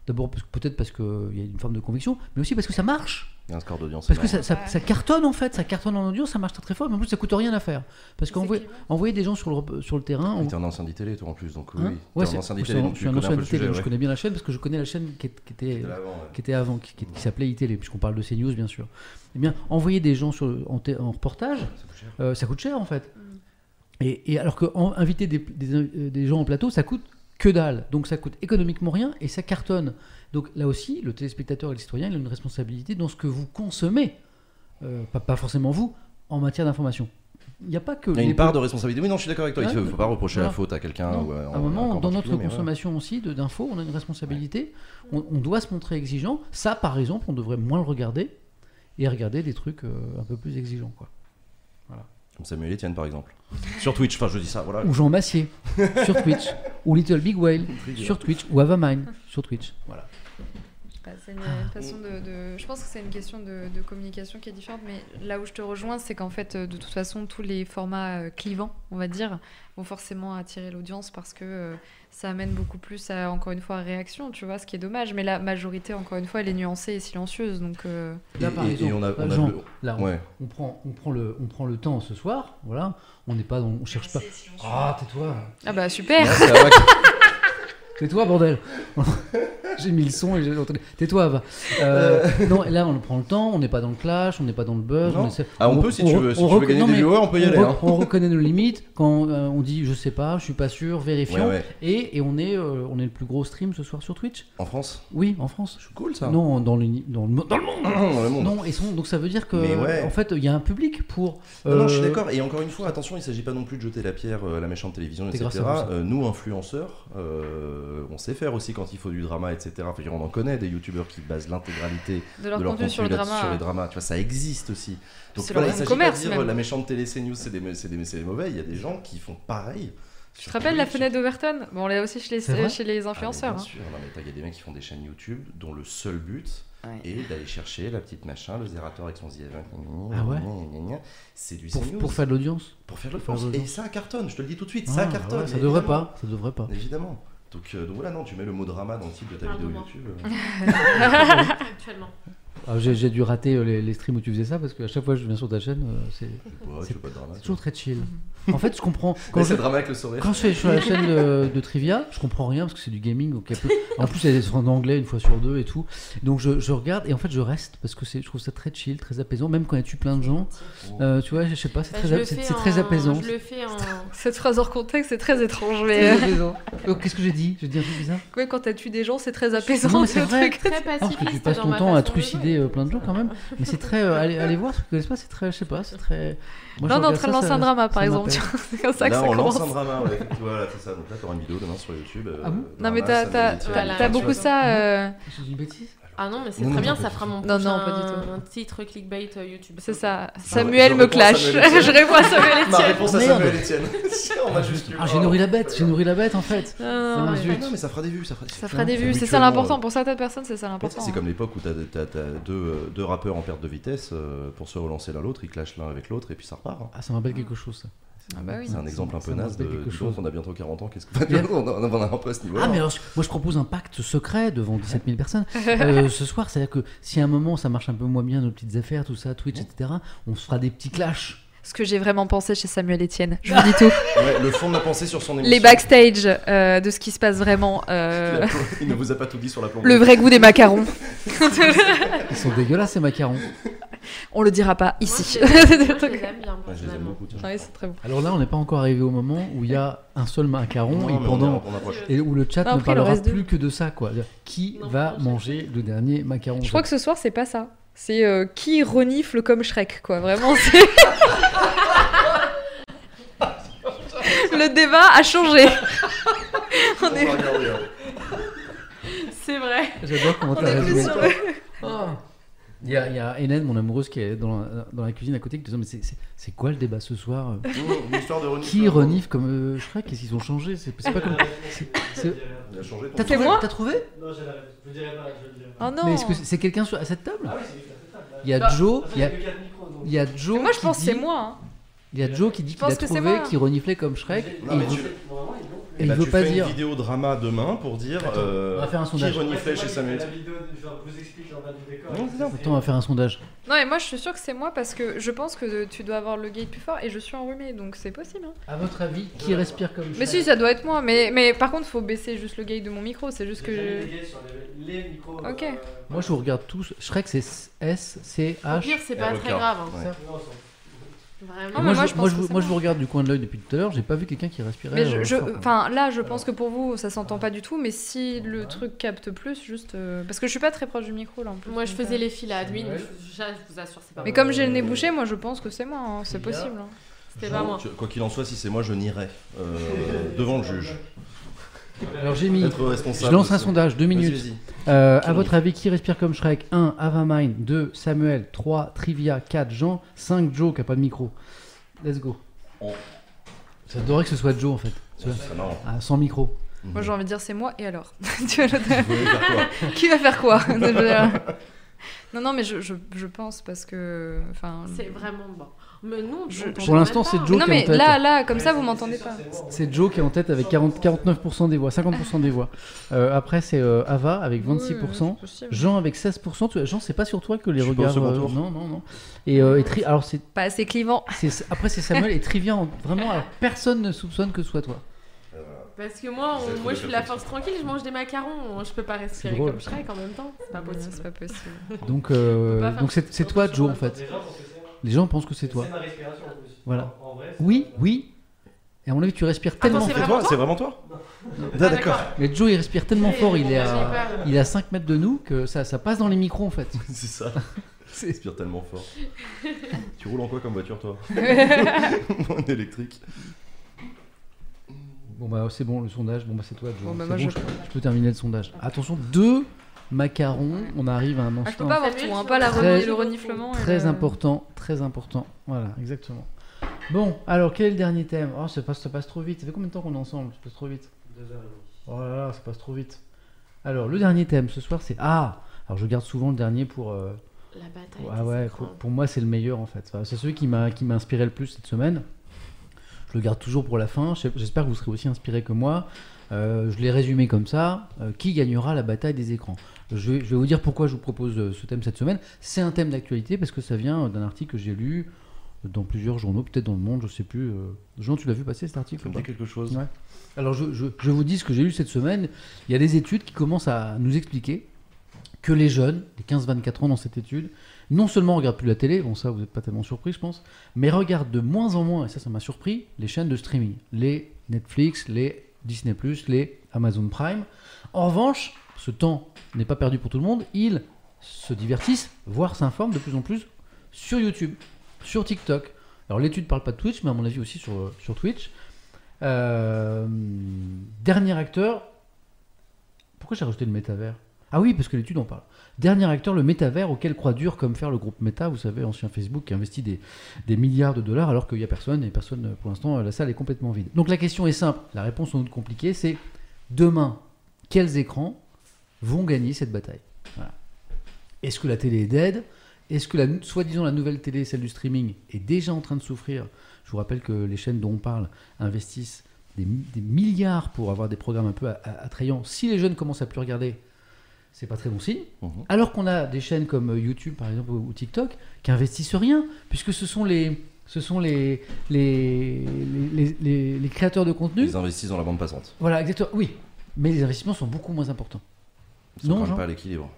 S1: D'abord, parce que- peut-être parce qu'il y a une forme de conviction, mais aussi parce que ça marche.
S2: Il y a un score d'audience.
S1: Parce que ça, ça- ça cartonne en fait, ça cartonne en audience, ça marche très très fort, mais en plus ça coûte rien à faire. Parce qu'envoyer envoyer des gens sur le, sur le terrain. on-
S2: T'es un ancien d'ITélé, toi en plus, donc oui.
S1: Hein
S2: oui.
S1: Ouais, c'est-
S2: un ancien d'ITélé, donc
S1: je
S2: tu
S1: suis un ancien
S2: peu le
S1: télé,
S2: sujet.
S1: donc je connais bien la chaîne parce que je connais la chaîne qui, est- qui était,
S2: C'était l'avant, ouais.
S1: qui était avant, qui, qui- qui s'appelait iTélé, puisqu'on parle de CNews bien sûr. Eh bien, envoyer des gens sur, le- en, en reportage,
S2: Ça coûte cher.
S1: euh, ça coûte cher en fait. Et, et alors que en- inviter des, des, euh, des gens en plateau, ça coûte que dalle. Donc ça coûte économiquement rien et ça cartonne. Donc là aussi, le téléspectateur et le citoyen, il a une responsabilité dans ce que vous consommez, euh, pas, pas forcément vous, en matière d'information. Il n'y a pas que.
S2: Il y a
S1: les
S2: une part de responsabilité. Oui, non, je suis d'accord avec toi. Il ne faut pas reprocher la faute à quelqu'un. Ou
S1: à un moment, dans notre
S2: consommation
S1: aussi d'infos, on a une responsabilité. On, on doit se montrer exigeant. Ça, par exemple, on devrait moins le regarder et regarder des trucs euh, un peu plus exigeants. Quoi.
S2: Comme Samuel Etienne, par exemple. Sur Twitch, enfin, je dis ça, voilà.
S1: Ou Jean Massier sur Twitch. Ou Little Big Whale sur Twitch. Ou Avamine sur Twitch. Voilà.
S3: Bah, c'est une, une façon de, de- Je pense que c'est une question de, de communication qui est différente, mais là où je te rejoins, c'est qu'en fait, euh, de toute façon, tous les formats euh, clivants, on va dire, vont forcément attirer l'audience parce que euh, ça amène beaucoup plus à, encore une fois, réaction, tu vois, ce qui est dommage. Mais la majorité, encore une fois, elle est nuancée et silencieuse, donc... euh,
S1: Là, par
S2: Et- et
S1: exemple,
S2: on a- on a
S1: Jean,
S2: le-
S1: là, on,
S2: Ouais.
S1: on prend, on, prend le, on prend le temps ce soir. Voilà. On n'est pas dans, on cherche pas. Ah, tais-toi.
S3: Ah bah super
S2: Ouais,
S1: Tais-toi, bordel J'ai mis le son et j'ai entendu. Tais-toi, va. Euh, Non, là, on prend le temps, on n'est pas dans le clash, on n'est pas dans le buzz.
S2: Non.
S1: on essaie-
S2: Ah, on peut, si tu veux- si tu veux gagner
S1: non,
S2: des viewers, on peut y aller, hein.
S1: On reconnaît nos limites quand euh, on dit je sais pas, je suis pas sûr, vérifions.
S2: Ouais, ouais.
S1: Et, et on, est, euh, on est le plus gros stream ce soir sur Twitch.
S2: En France?
S1: Oui, en France.
S2: C'est cool ça.
S1: Non, dans le, dans le, dans le monde.
S2: Dans le monde.
S1: Non, et son- donc ça veut dire que
S2: ouais.
S1: en fait il y a un public pour.
S2: Non, non, je suis d'accord. Et encore une fois, attention, il ne s'agit pas non plus de jeter la pierre à la méchante télévision, etc. nous, influenceurs, euh, on sait faire aussi quand il faut du drama, etc. Enfin, on en connaît des youtubeurs qui basent l'intégralité
S3: de leur
S2: de leur
S3: contenu sur le drama.
S2: sur les dramas. Tu vois, ça existe aussi. Donc
S3: C'est
S2: voilà, il s'agit pas de dire
S3: même.
S2: la méchante télé CNews, c'est des, c'est des, des- mauvais. Il y a des gens qui font pareil.
S3: Tu te rappelles la fenêtre d'Overton? Bon, on l'a aussi chez les, chez les
S2: Ah,
S3: influenceurs.
S2: bien
S3: hein.
S2: sûr. Il y a des mecs qui font des chaînes YouTube dont le seul but
S3: Ouais.
S2: est d'aller chercher la petite machin, le zérateur avec son ZF.
S1: Ah ouais?
S2: C'est du
S1: pour,
S2: CNews.
S1: pour faire de l'audience?
S2: Pour faire
S1: de
S2: Et ça cartonne, je te le dis tout de suite,
S1: Ah,
S2: ça cartonne.
S1: ouais, ça devrait pas. Ça devrait pas.
S2: Évidemment. Donc, euh, donc voilà, non, tu mets le mot drama dans le titre de ta vidéo. YouTube.
S4: Actuellement.
S1: Ah, J'ai dû rater euh, les, les streams où tu faisais ça parce qu'à chaque fois que je viens sur ta chaîne, euh, c'est
S2: Ouais,
S1: toujours très chill. En fait, je comprends. Quand
S2: c'est
S1: je,
S2: drama avec le sourire.
S1: quand je suis sur la chaîne de, de Trivia, je comprends rien parce que c'est du gaming. Donc peu- En plus, il y a des en anglais une fois sur deux et tout. Donc je, je regarde et en fait, je reste parce que c'est- je trouve ça très chill, très apaisant. Même quand il y a tu plein de gens, euh, tu vois, je sais pas, c'est
S4: Bah,
S1: très, a- apaisant.
S4: Je le fais en.
S3: Cette phrase hors contexte, c'est très étrange. Mais euh,
S1: apaisant. Oh, Qu'est-ce que j'ai dit? J'ai dit un truc bizarre?
S3: Ouais, quand t'as tué des gens, c'est très apaisant.
S1: C'est
S3: ce
S1: vrai.
S3: truc.
S4: Très
S1: Non, parce que tu
S4: pacifiste
S1: passes ton temps à trucider euh, plein de gens quand même. Mais c'est très. allez, allez voir, si vous connaissez pas, c'est très. Je sais pas, c'est très. Moi,
S3: Là, on est en train de
S1: ça,
S3: lancer
S1: ça-
S3: un drama, par exemple. C'est comme ça que
S2: Là,
S3: ça
S2: on lance
S3: commence.
S2: un drama, ouais. Voilà, c'est ça. Donc là, t'auras une vidéo demain sur YouTube. euh,
S1: Ah bon
S3: Non, mais t'as beaucoup ça. euh,
S1: J'ai dit une bêtise
S4: Ah non, mais c'est très
S2: non,
S4: bien, ça fera mon
S3: Non, non, pas du tout.
S4: un titre clickbait euh, YouTube.
S3: C'est ça.
S2: je
S3: Samuel me clash. Je réponds à Samuel
S2: Ma
S3: Etienne.
S2: réponse à. Samuel Etienne. on a juste.
S1: Ah, j'ai nourri la bête, j'ai nourri la bête en fait.
S3: Non,
S1: Ah,
S3: mais-.
S2: Ah non, mais ça fera des vues. Ça fera,
S3: Ça fera des
S2: C'est
S3: vues, c'est ça l'important.
S2: euh,
S3: Pour certaines personnes, c'est ça l'important.
S2: C'est comme l'époque où t'as deux, euh, deux rappeurs en perte de vitesse pour se relancer l'un l'autre, ils clashent l'un avec l'autre et puis ça repart. hein.
S1: Ah, ça me rappelle quelque chose ça.
S3: Ah bah oui.
S2: C'est un exemple un peu naze de
S1: chose.
S2: on a bientôt 40 ans, qu'est-ce que
S1: Bien.
S2: on en on en a un peu à ce niveau-là.
S1: Ah, mais alors, moi je propose un pacte secret devant 17 000 personnes euh, ce soir. C'est-à-dire que si à un moment ça marche un peu moins bien, nos petites affaires, tout ça, Twitch, etc., on se fera des petits clashs.
S3: Ce que j'ai vraiment pensé chez Samuel Etienne. Je vous dis tout.
S2: Ouais, le fond de ma pensée sur son émission.
S3: Les backstage euh, de ce qui se passe vraiment. euh,
S2: Il ne vous a pas tout dit sur la plomberie.
S3: le vrai goût des macarons.
S1: Ils sont dégueulasses ces macarons.
S3: On le dira pas
S4: Moi,
S3: ici.
S4: je- moi, je les aime bien.
S2: Ouais, je les aime
S4: personnellement.
S2: beaucoup. tiens.
S3: Ouais, c'est très bon.
S1: Alors là, on n'est pas encore arrivé au moment où il y a un seul macaron
S2: Non,
S1: et pendant.
S2: est- on approche.
S1: Et où le chat
S3: Non,
S1: ne parlera plus que de ça, quoi. Qui
S4: Non,
S1: va manger le dernier macaron
S3: Je crois que ce soir, c'est pas ça. C'est euh, qui renifle comme Shrek, quoi. Vraiment, c'est. Le débat a changé.
S2: On hein.
S4: C'est vrai.
S1: J'adore comment t'as résumé.
S3: le-
S1: Il y a, il y a Hélène, mon amoureuse, qui est dans la, dans la cuisine à côté, qui te dit Mais c'est- quoi le débat ce soir?
S2: Une histoire de renifle.
S1: Qui renifle comme euh, Shrek Qu'est-ce qu'ils ont changé C'est pas comme. T'as trouvé,
S3: moi
S1: t'as trouvé?
S5: Non, j'ai la réponse. Je dirais pas, je le dirais pas.
S3: Oh non.
S1: Mais est-ce que c'est quelqu'un à cette table?
S5: Ah oui, c'est qui
S1: Il y a Joe, il y a, Joe.
S3: Moi, je
S1: qui
S3: pense que c'est
S1: dit-
S3: moi. hein.
S1: Il y a Joe qui dit qu'il a trouvé qui reniflait comme Shrek.
S2: Non, mais tu-
S1: veut-
S5: Normalement, ils l'ont plus.
S1: Et il
S2: bah,
S1: veut
S2: tu
S1: pas
S2: fais
S1: dire.
S2: une vidéo drama demain pour dire euh,
S1: on va faire un
S2: qui
S1: sondage.
S2: reniflait
S5: Ouais,
S2: chez Samuel.
S5: La vidéo, genre, je vous explique l'envers du décor.
S2: Non, ça.
S1: Attends, on va faire un sondage.
S3: Non, et moi, je suis sûre que c'est moi parce que je pense que tu dois avoir le gate plus fort et je suis enrhumée, donc c'est possible. hein.
S1: À votre avis, qui respire comme
S3: Mais si, ça doit être moi. Mais, mais par contre, faut baisser juste le gate de mon micro. C'est juste que. Je-
S5: les les- les micros.
S3: Ok.
S5: euh,
S1: Moi, je vous regarde tous. Shrek, c'est S, C,
S4: Au
S1: H.
S4: pire, c'est pas très grave. Vraiment.
S1: Moi,
S3: moi,
S1: je,
S3: je
S1: moi,
S3: pense
S1: je
S3: que
S1: vous-
S3: c'est
S1: moi, je
S3: moi.
S1: vous regarde du coin de l'œil depuis tout à l'heure. J'ai pas vu quelqu'un qui respirait.
S3: Mais je,
S1: euh,
S3: je- enfin, là, je pense que pour vous, ça s'entend pas du tout. Mais si le truc capte plus, juste. euh, Parce que je suis pas très proche du micro là en plus.
S4: Moi, je faisais
S3: euh,
S4: les fils à Adwin.
S1: Ouais.
S4: Je, je- je vous assure, c'est pas
S3: Mais comme j'ai le nez bouché, moi je pense que c'est moi. hein, C'est possible. hein.
S4: C'était pas moi.
S2: Tu- Quoi qu'il en soit, si c'est moi, je nierai euh, devant le juge.
S1: Alors, j'ai mis.
S2: Être responsable.
S1: Je lance un sondage, deux minutes.
S2: vas-y.
S1: Euh, à votre avis, qui respire comme Shrek? 1. Avamine 2. Samuel 3. Trivia 4. Jean 5. Joe qui a pas de micro. Let's go.
S2: Oh.
S1: J'adorerais que ce soit Joe en fait. Ah, sans micro.
S3: Moi j'ai envie de dire c'est moi et alors? Tu Qui va faire quoi? Non, non, mais je, je, je pense parce que. Enfin.
S4: C'est vraiment bon. Mais non,
S3: Je-
S1: Pour l'instant, c'est. Joe
S3: non,
S1: qui est en
S3: mais
S1: tête.
S3: là, là, comme ça, vous m'entendez pas.
S5: c'est
S1: Joe qui est en tête avec 40 49% des voix, 50% des voix. Euh, après, c'est euh, Ava avec 26%.
S3: Oui, c'est possible.
S1: Jean avec 16%. Tu vois, Jean, c'est pas sur toi que les
S2: Je suis pas au
S1: regards.
S2: second
S1: euh,
S2: tour.
S1: non, non, non. Et, euh, et Tri- alors c'est,
S3: Pas assez clivant.
S1: c'est- après c'est Samuel et Trivia. en- Vraiment, alors, personne ne soupçonne que ce soit toi.
S4: Parce que moi, on- moi je suis la force tranquille, je mange des macarons. Je peux pas respirer
S1: drôle.
S4: comme Shrek en même temps. C'est pas
S3: Non,
S4: possible.
S3: C'est pas possible.
S1: Donc, euh,
S4: On peut pas faire
S1: donc c'est, c'est toi, Joe, en fait.
S5: Les gens pensent que c'est
S1: toi.
S5: C'est ma respiration en plus.
S1: Voilà.
S5: En en vrai, c'est
S1: Oui, oui. Et à mon avis, tu respires tellement fort.
S4: vraiment
S2: toi C'est vraiment toi Ah,
S4: Ah,
S2: D'accord.
S1: Mais Joe, il respire tellement fort. Il est, à, il est à 5 mètres de nous que ça, ça passe dans les micros, en fait.
S2: C'est ça. Ça respire tellement fort. tu roules en quoi comme voiture, toi En électrique.
S1: Bon, bah, c'est bon, le sondage. Bon, bah, c'est toi, Joe.
S3: Bon, bah,
S1: C'est
S3: moi,
S1: bon,
S3: je-
S1: je... je peux terminer le sondage. Attention, deux macarons. On arrive à un
S3: Ah, je peux
S1: instant
S3: pas avoir tout, hein, pas la
S1: Très-
S3: le reniflement. et
S1: très
S3: le-
S1: important. Très important. Voilà, exactement. Bon, alors, quel est le dernier thème? Oh, ça passe, ça passe trop vite. Ça fait combien de temps qu'on est ensemble? Ça passe trop vite.
S5: Deux heures et demie.
S1: Oh là là, ça passe trop vite. Alors, le dernier thème ce soir, c'est. Ah Alors, je garde souvent le dernier pour. euh,
S4: La bataille.
S1: Ah ouais, pour, pour moi, c'est le meilleur en fait. Enfin, c'est celui qui m'a qui m'a inspiré le plus cette semaine. je le garde toujours pour la fin. J'espère que vous serez aussi inspiré que moi. Euh, je l'ai résumé comme ça. Euh, qui gagnera la bataille des écrans? Je vais, je vais vous dire pourquoi je vous propose euh, ce thème cette semaine. C'est un thème d'actualité parce que ça vient d'un article que j'ai lu dans plusieurs journaux, peut-être dans le monde, je sais plus. Euh, Jean, tu l'as vu passer cet article
S2: Ça me dit quelque chose
S1: Ouais. Alors je, je- je vous dis ce que j'ai lu cette semaine. Il y a des études qui commencent à nous expliquer que les jeunes, les 15-24 ans dans cette étude, non seulement regardent plus la télé, bon ça vous n'êtes pas tellement surpris je pense, mais regardent de moins en moins, et ça ça m'a surpris, les chaînes de streaming, les Netflix, les Disney ⁇ les Amazon Prime. En revanche, ce temps n'est pas perdu pour tout le monde, ils se divertissent, voire s'informent de plus en plus sur YouTube, sur TikTok. Alors l'étude parle pas de Twitch, mais à mon avis aussi sur, sur Twitch. Euh, dernier acteur. Pourquoi j'ai rajouté le métavers? Ah oui, parce que l'étude en parle. Dernier acteur, le métavers auquel croit dur comme faire le groupe Meta, vous savez, ancien Facebook, qui investit des, des milliards de dollars alors qu'il n'y a personne et personne, euh, pour l'instant, la salle est complètement vide. Donc la question est simple, la réponse sans doute compliquée, c'est demain, quels écrans vont gagner cette bataille Voilà. Est-ce que la télé est dead? Est-ce que la, soi-disant la nouvelle télé, celle du streaming, est déjà en train de souffrir? Je vous rappelle que les chaînes dont on parle investissent des, mi- des milliards pour avoir des programmes un peu attrayants. Si les jeunes commencent à plus regarder, c'est pas très bon signe.
S2: Mhm.
S1: Alors qu'on a des chaînes comme euh, YouTube par exemple ou ou TikTok qui investissent rien, puisque ce sont les, ce sont les, les, les, les- les créateurs de contenu.
S2: Ils investissent dans la bande passante.
S1: Voilà, exactement. Oui, mais les investissements sont beaucoup moins importants.
S2: Ils sont
S1: Non,
S2: quand même pas à l'équilibre.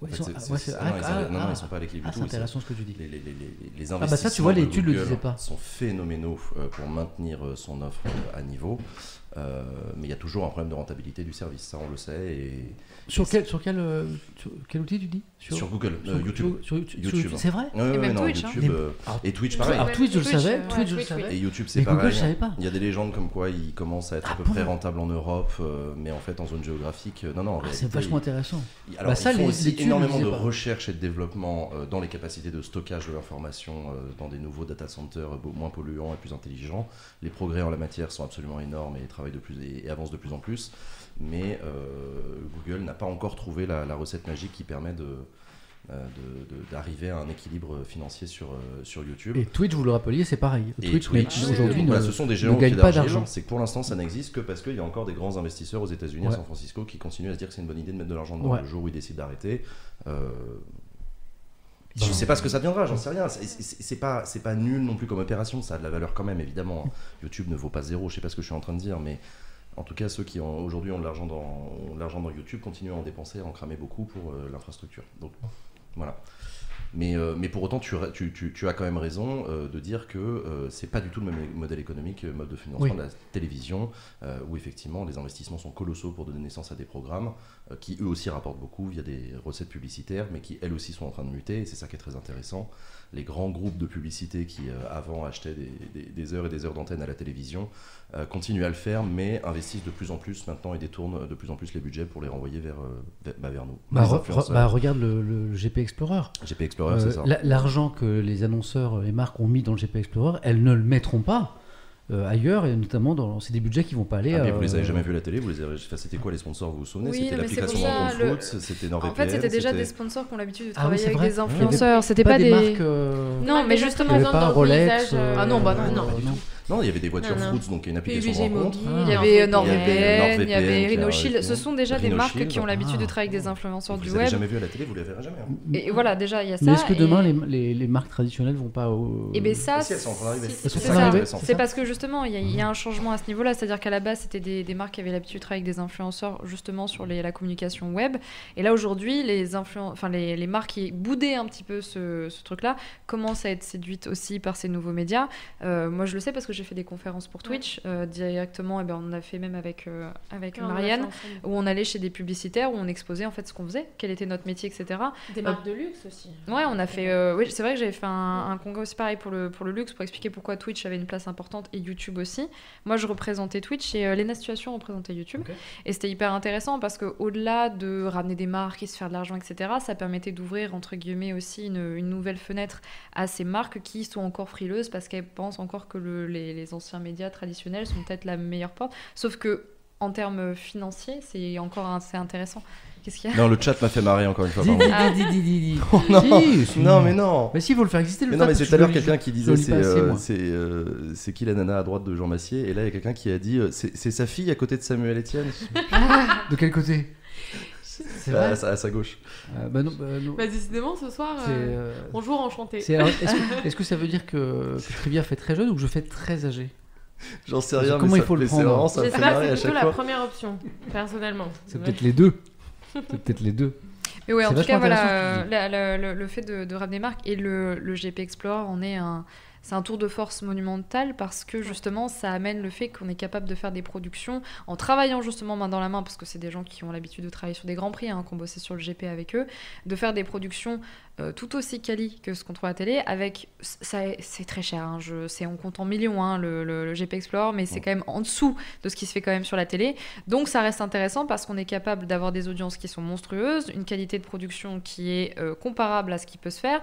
S1: Ouais,
S2: En
S1: ils
S2: fait,
S1: sont-
S2: c'est-
S1: ouais,
S2: c'est-
S1: c'est-
S2: non,
S1: ah,
S2: ils sont-
S1: ah,
S2: non,
S1: ah.
S2: ils sont pas à l'équilibre
S1: Ah,
S2: du
S1: c'est
S2: tout. Ils
S1: intéressant ce que tu dis.
S2: Les, les, les, les, les
S1: bah ça, tu
S2: investissements
S1: vois,
S2: de
S1: l'étude le
S2: Google
S1: disait pas.
S2: sont phénoménaux euh, pour maintenir euh, son offre euh, à niveau. Euh, mais il y a toujours un problème de rentabilité du service, ça on le sait. Et
S1: Sur quel, sur quel, euh, sur quel outil tu dis?
S2: Sur, Google,
S1: sur-
S2: euh, YouTube.
S1: sur- sur YouTube, sur
S2: YouTube.
S1: YouTube, c'est vrai?
S2: Ouais, ouais,
S3: même
S2: non,
S3: Twitch, hein.
S2: YouTube, euh, et Twitch
S4: Ouais,
S2: pareil.
S1: Alors Twitch, je le savais, Twitch,
S4: ouais,
S1: je le
S4: Twitch,
S1: savais.
S4: oui.
S2: Et YouTube, c'est pareil.
S1: Google, je savais pas.
S2: Il y a des légendes comme quoi il commence à être
S1: Ah
S2: à peu
S1: bon?
S2: près rentable en Europe, mais en fait en zone géographique, non, non.
S1: Ah, c'est vachement intéressant.
S2: il- Alors,
S1: Bah, ça,
S2: ils font
S1: les-
S2: aussi énormément de recherche et de développement dans les capacités de stockage de l'information dans des nouveaux data centers moins polluants et plus intelligents. Les progrès en la matière sont absolument énormes et travaillent de plus et, et avancent de plus en plus. Mais euh, Google n'a pas encore trouvé la, la recette magique qui permet de euh, d'arriver à un équilibre financier sur, euh, sur YouTube.
S1: Et Twitch, vous le rappeliez, c'est pareil.
S2: Et
S1: Twitch, aujourd'hui,
S2: voilà,
S1: ne-
S2: ce sont des
S1: ne
S2: géants
S1: gagne
S2: qui
S1: pas d'argent.
S2: C'est que pour l'instant, ça n'existe que parce qu'il y a encore des grands investisseurs aux États-Unis, à
S1: Ouais.
S2: San Francisco, qui continuent à se dire que c'est une bonne idée de mettre de l'argent dedans.
S1: Ouais.
S2: Le jour où ils décident d'arrêter, euh,
S1: Ben,
S2: je sais pas ce que ça deviendra, j'en sais rien. C'est- pas, c'est pas nul non plus comme opération, ça a de la valeur quand même, évidemment. YouTube ne vaut pas zéro, je sais pas ce que je suis en train de dire, mais en tout cas, ceux qui aujourd'hui ont de l'argent dans, l'argent dans YouTube continuent à en dépenser, à en cramer beaucoup pour euh, l'infrastructure. Donc voilà. Mais, euh, mais pour autant, tu, ra- tu, tu- tu as quand même raison euh, de dire que euh, c'est pas du tout le même modèle économique, euh, mode de financement
S1: Oui.
S2: de la télévision, euh, où effectivement les investissements sont colossaux pour donner naissance à des programmes euh, qui eux aussi rapportent beaucoup via des recettes publicitaires, mais qui elles aussi sont en train de muter, et c'est ça qui est très intéressant. Les grands groupes de publicité qui euh, avant achetaient des, des- des heures et des heures d'antenne à la télévision euh, continuent à le faire, mais investissent de plus en plus maintenant et détournent de plus en plus les budgets pour les renvoyer vers, euh, vers, bah, vers nous.
S1: Bah, re- bah, regarde le, le GP Explorer.
S2: GP Explorer,
S1: Euh,
S2: c'est ça.
S1: la- L'argent que les annonceurs, les marques ont mis dans le GP Explorer, elles ne le mettront pas euh, ailleurs, et notamment dans. C'est des budgets qui vont pas aller.
S2: Ah, mais
S1: euh,
S2: vous les avez jamais vus à la télé vous les avez... enfin, C'était quoi les sponsors Vous vous souvenez?
S3: Oui,
S2: C'était l'application
S3: le-
S2: Foot, c'était
S3: En
S2: NordVPN.
S3: fait, c'était déjà des sponsors qui ont l'habitude de
S1: Ah oui,
S3: travailler avec des influenceurs. C'était
S1: pas,
S3: pas
S1: des,
S3: des.
S1: marques. euh,
S3: Non, mais justement,
S4: dans le euh,
S3: Ah non, bah non,
S2: non,
S1: non.
S2: il y avait des voitures
S4: Non, non.
S2: Fruits, donc il y a une application de rencontre.
S4: Mobile,
S1: Ah.
S3: Il y avait NordVPN, il y avait
S2: NordVPN,
S3: Rhino
S2: qui a-
S3: Shield. Ce sont déjà des marques
S2: Shield.
S3: qui ont l'habitude de
S1: Ah.
S3: travailler avec des influenceurs
S2: Vous
S3: du
S2: les avez
S3: web.
S2: jamais vus à la télé, vous les verrez jamais. hein.
S3: Et voilà, déjà, il y a ça.
S1: Mais est-ce que demain,
S3: et-
S1: les, les, les marques traditionnelles vont pas. au-
S3: Et bien ça,
S2: Mais si, elles sont en train d'arriver.
S3: c'est- parce que justement, il y, a- a un changement à ce niveau-là. C'est-à-dire qu'à la base, c'était des, des marques qui avaient l'habitude de travailler avec des influenceurs justement sur les- la communication web. Et là, aujourd'hui, les, influen- enfin, les, les marques qui boudaient un petit peu ce, ce truc-là commencent à être séduites aussi par ces nouveaux médias. Euh, moi, je le sais parce que j'ai fait des conférences pour Twitch euh, directement. Et ben, on en a fait même avec, euh, avec Marianne. Où on allait chez des publicitaires, où on exposait en fait ce qu'on faisait, quel était notre métier, etc.
S4: Des marques de luxe aussi.
S3: Ouais, on a fait. euh, oui, c'est vrai que j'avais fait un, un congrès aussi pareil pour le, pour le luxe, pour expliquer pourquoi Twitch avait une place importante et YouTube aussi. Moi, je représentais Twitch et euh, Lena Situation représentait YouTube. Et c'était hyper intéressant parce que au delà de ramener des marques et se faire de l'argent, etc., ça permettait d'ouvrir, entre guillemets, aussi une, une nouvelle fenêtre à ces marques qui sont encore frileuses parce qu'elles pensent encore que le- les, les anciens médias traditionnels sont peut-être la meilleure porte. Sauf que. En termes financiers, c'est encore assez intéressant. Qu'est-ce qu'il y a?
S2: Non, le chat m'a fait marrer encore une fois.
S1: Dis, dis, dis, dis, dis, dis.
S2: Oh, non.
S1: Si, si.
S2: Non, mais non.
S1: Mais si, il faut le faire exister. Le
S2: Mais non, mais c'est tout à l'heure quelqu'un qui disait c'est euh, euh, c'est qui la nana à droite de Jean Massier? Et là il y a quelqu'un qui a dit euh, c'est c'est sa fille à côté de Samuel Etienne
S1: De quel côté? C'est
S2: à,
S1: vrai
S2: sa- à sa gauche.
S1: Euh, Bah non. bah non.
S4: Bah, décidément, ce soir,
S1: C'est,
S4: euh,
S1: euh,
S4: bonjour, enchanté.
S1: c'est- alors, Est-ce que, est-ce que ça veut dire que, que Trivia fait très jeune ou que je fais très âgé?
S2: J'en sais rien.
S1: Comment
S2: mais
S1: il
S2: ça-
S1: faut le
S2: mais c'est
S1: prendre
S2: marrant, ça me fait marrer à
S4: c'est
S2: chaque
S4: plutôt la
S2: fois.
S4: première option, personnellement.
S1: C'est peut-être les deux. C'est peut-être les deux.
S3: Mais ouais, en
S1: C'est
S3: tout cas, voilà, euh, la- la- le, le fait de, de ramener marque et le, le GP Explorer, on est un, c'est un tour de force monumental parce que justement, ça amène le fait qu'on est capable de faire des productions en travaillant justement main dans la main, parce que c'est des gens qui ont l'habitude de travailler sur des grands prix, hein, qui ont bossé sur le GP avec eux, de faire des productions euh, tout aussi quali que ce qu'on trouve à la télé, avec ça, c'est très cher, hein, je, c'est on compte en millions hein, le, le- le GP Explorer, mais c'est quand même en dessous de ce qui se fait quand même sur la télé. Donc ça reste intéressant parce qu'on est capable d'avoir des audiences qui sont monstrueuses, une qualité de production qui est euh, comparable à ce qui peut se faire,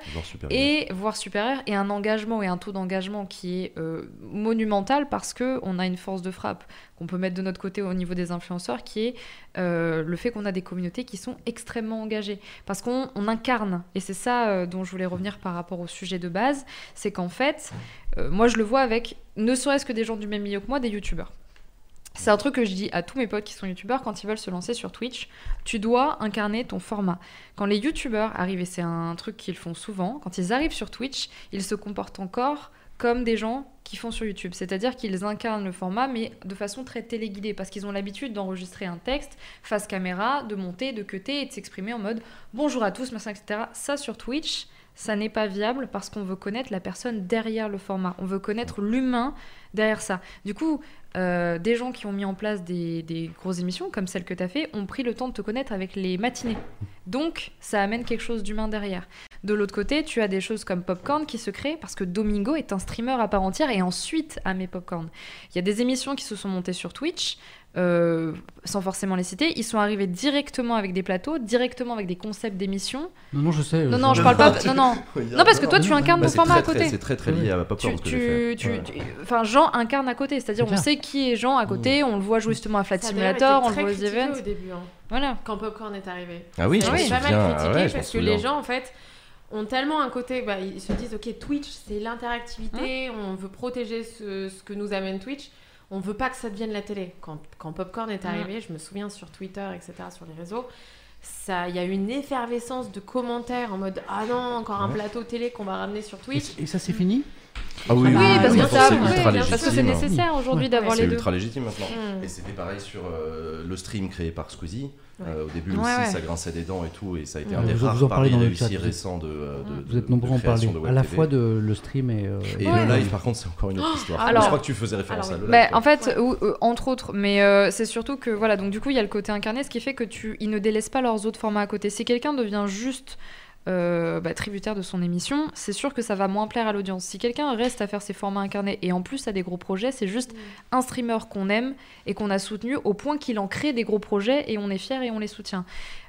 S3: et voire supérieur, et un engagement et un taux d'engagement qui est euh, monumental parce que on a une force de frappe qu'on peut mettre de notre côté au niveau des influenceurs, qui est euh, le fait qu'on a des communautés qui sont extrêmement engagées, parce qu'on on incarne, et c'est ça euh, dont je voulais revenir par rapport au sujet de base, c'est qu'en fait, euh, moi je le vois avec ne serait-ce que des gens du même milieu que moi, des youtubeurs. C'est un truc que je dis à tous mes potes qui sont youtubeurs quand ils veulent se lancer sur Twitch. Tu dois incarner ton format. Quand les youtubeurs arrivent, et c'est un truc qu'ils font souvent, quand ils arrivent sur Twitch, ils se comportent encore comme des gens qui font sur YouTube. C'est-à-dire qu'ils incarnent le format, mais de façon très téléguidée, parce qu'ils ont l'habitude d'enregistrer un texte face caméra, de monter, de cutter et de s'exprimer en mode bonjour à tous, machin, etc. Ça sur Twitch, ça n'est pas viable parce qu'on veut connaître la personne derrière le format. On veut connaître l'humain derrière ça. Du coup, euh, des gens qui ont mis en place des, grosses émissions comme celle que tu as fait ont pris le temps de te connaître avec les matinées. Donc, ça amène quelque chose d'humain derrière. De l'autre côté, tu as des choses comme Popcorn qui se créent parce que Domingo est un streamer à part entière et ensuite à mes Popcorn. Il y a des émissions qui se sont montées sur Twitch. Euh, sans forcément les citer, ils sont arrivés directement avec des plateaux, directement avec des concepts d'émissions.
S1: Non, non, je sais.
S3: Non, non, je parle pas. Non, non, non, parce que toi, tu incarnes
S2: Bah,
S3: ton format à
S2: très,
S3: côté.
S2: C'est très très lié à ma popcorn
S3: Tu,
S2: que
S3: tu, tu-
S2: Ouais.
S3: tu- enfin, Jean incarne à côté, c'est-à-dire
S1: C'est
S3: on sait qui est Jean à côté, on le voit jouer justement à Flight
S4: Ça
S3: Simulator, on le voit aux events.
S4: au début, hein,
S3: Voilà.
S4: quand Popcorn est arrivé.
S2: Ah oui, je
S4: pas mal
S2: ah
S4: critiqué
S2: m'en
S4: parce que les gens, en fait, ont tellement un côté, bah, ils se disent, ok, Twitch, c'est l'interactivité, on veut protéger ce, ce que nous amène Twitch, on veut pas que ça devienne la télé. Quand, quand Popcorn est
S3: Mm.
S4: arrivé, je me souviens sur Twitter, etc., sur les réseaux, ça, il y a eu une effervescence de commentaires en mode, ah non, encore un plateau télé qu'on va ramener sur Twitch.
S1: et ça, c'est fini?
S2: Ah oui,
S3: Oui,
S2: oui,
S3: parce
S2: oui,
S3: que ça,
S2: c'est
S3: oui,
S2: ultra
S3: parce que c'est
S2: légitime.
S3: nécessaire aujourd'hui
S1: Ouais.
S3: d'avoir
S2: C'est
S3: les deux.
S2: ultra légitime maintenant.
S4: Mm.
S2: Et c'était pareil sur euh, le stream créé par Squeezie.
S4: Ouais.
S2: Euh, au début
S3: Ouais,
S2: aussi,
S3: ouais.
S2: ça grinçait des dents et tout, et ça a été
S4: Mm.
S2: un des
S1: Vous- vous
S2: rares
S1: en parlez
S2: paris réussis récents de, euh, de,
S1: Vous êtes
S2: de-
S1: nombreux
S2: de
S1: à en parler. À la fois de le stream et. euh,
S2: Et
S3: Ouais.
S2: le live, par contre, c'est encore une autre histoire.
S3: Alors-
S2: je crois que tu faisais référence
S4: Alors
S2: à le
S3: Bah,
S2: live.
S3: en fait, ou- euh, entre autres, mais euh, c'est surtout que voilà, donc du coup, il y a le côté incarné, ce qui fait que tu, ils ne délaissent pas leurs autres formats à côté. Si quelqu'un devient juste euh, bah, tributaire de son émission, c'est sûr que ça va moins plaire à l'audience. Si quelqu'un reste à faire ses formats incarnés et en plus a des gros projets, c'est juste un streamer qu'on aime et qu'on a soutenu au point qu'il en crée des gros projets et on est fier et on les soutient.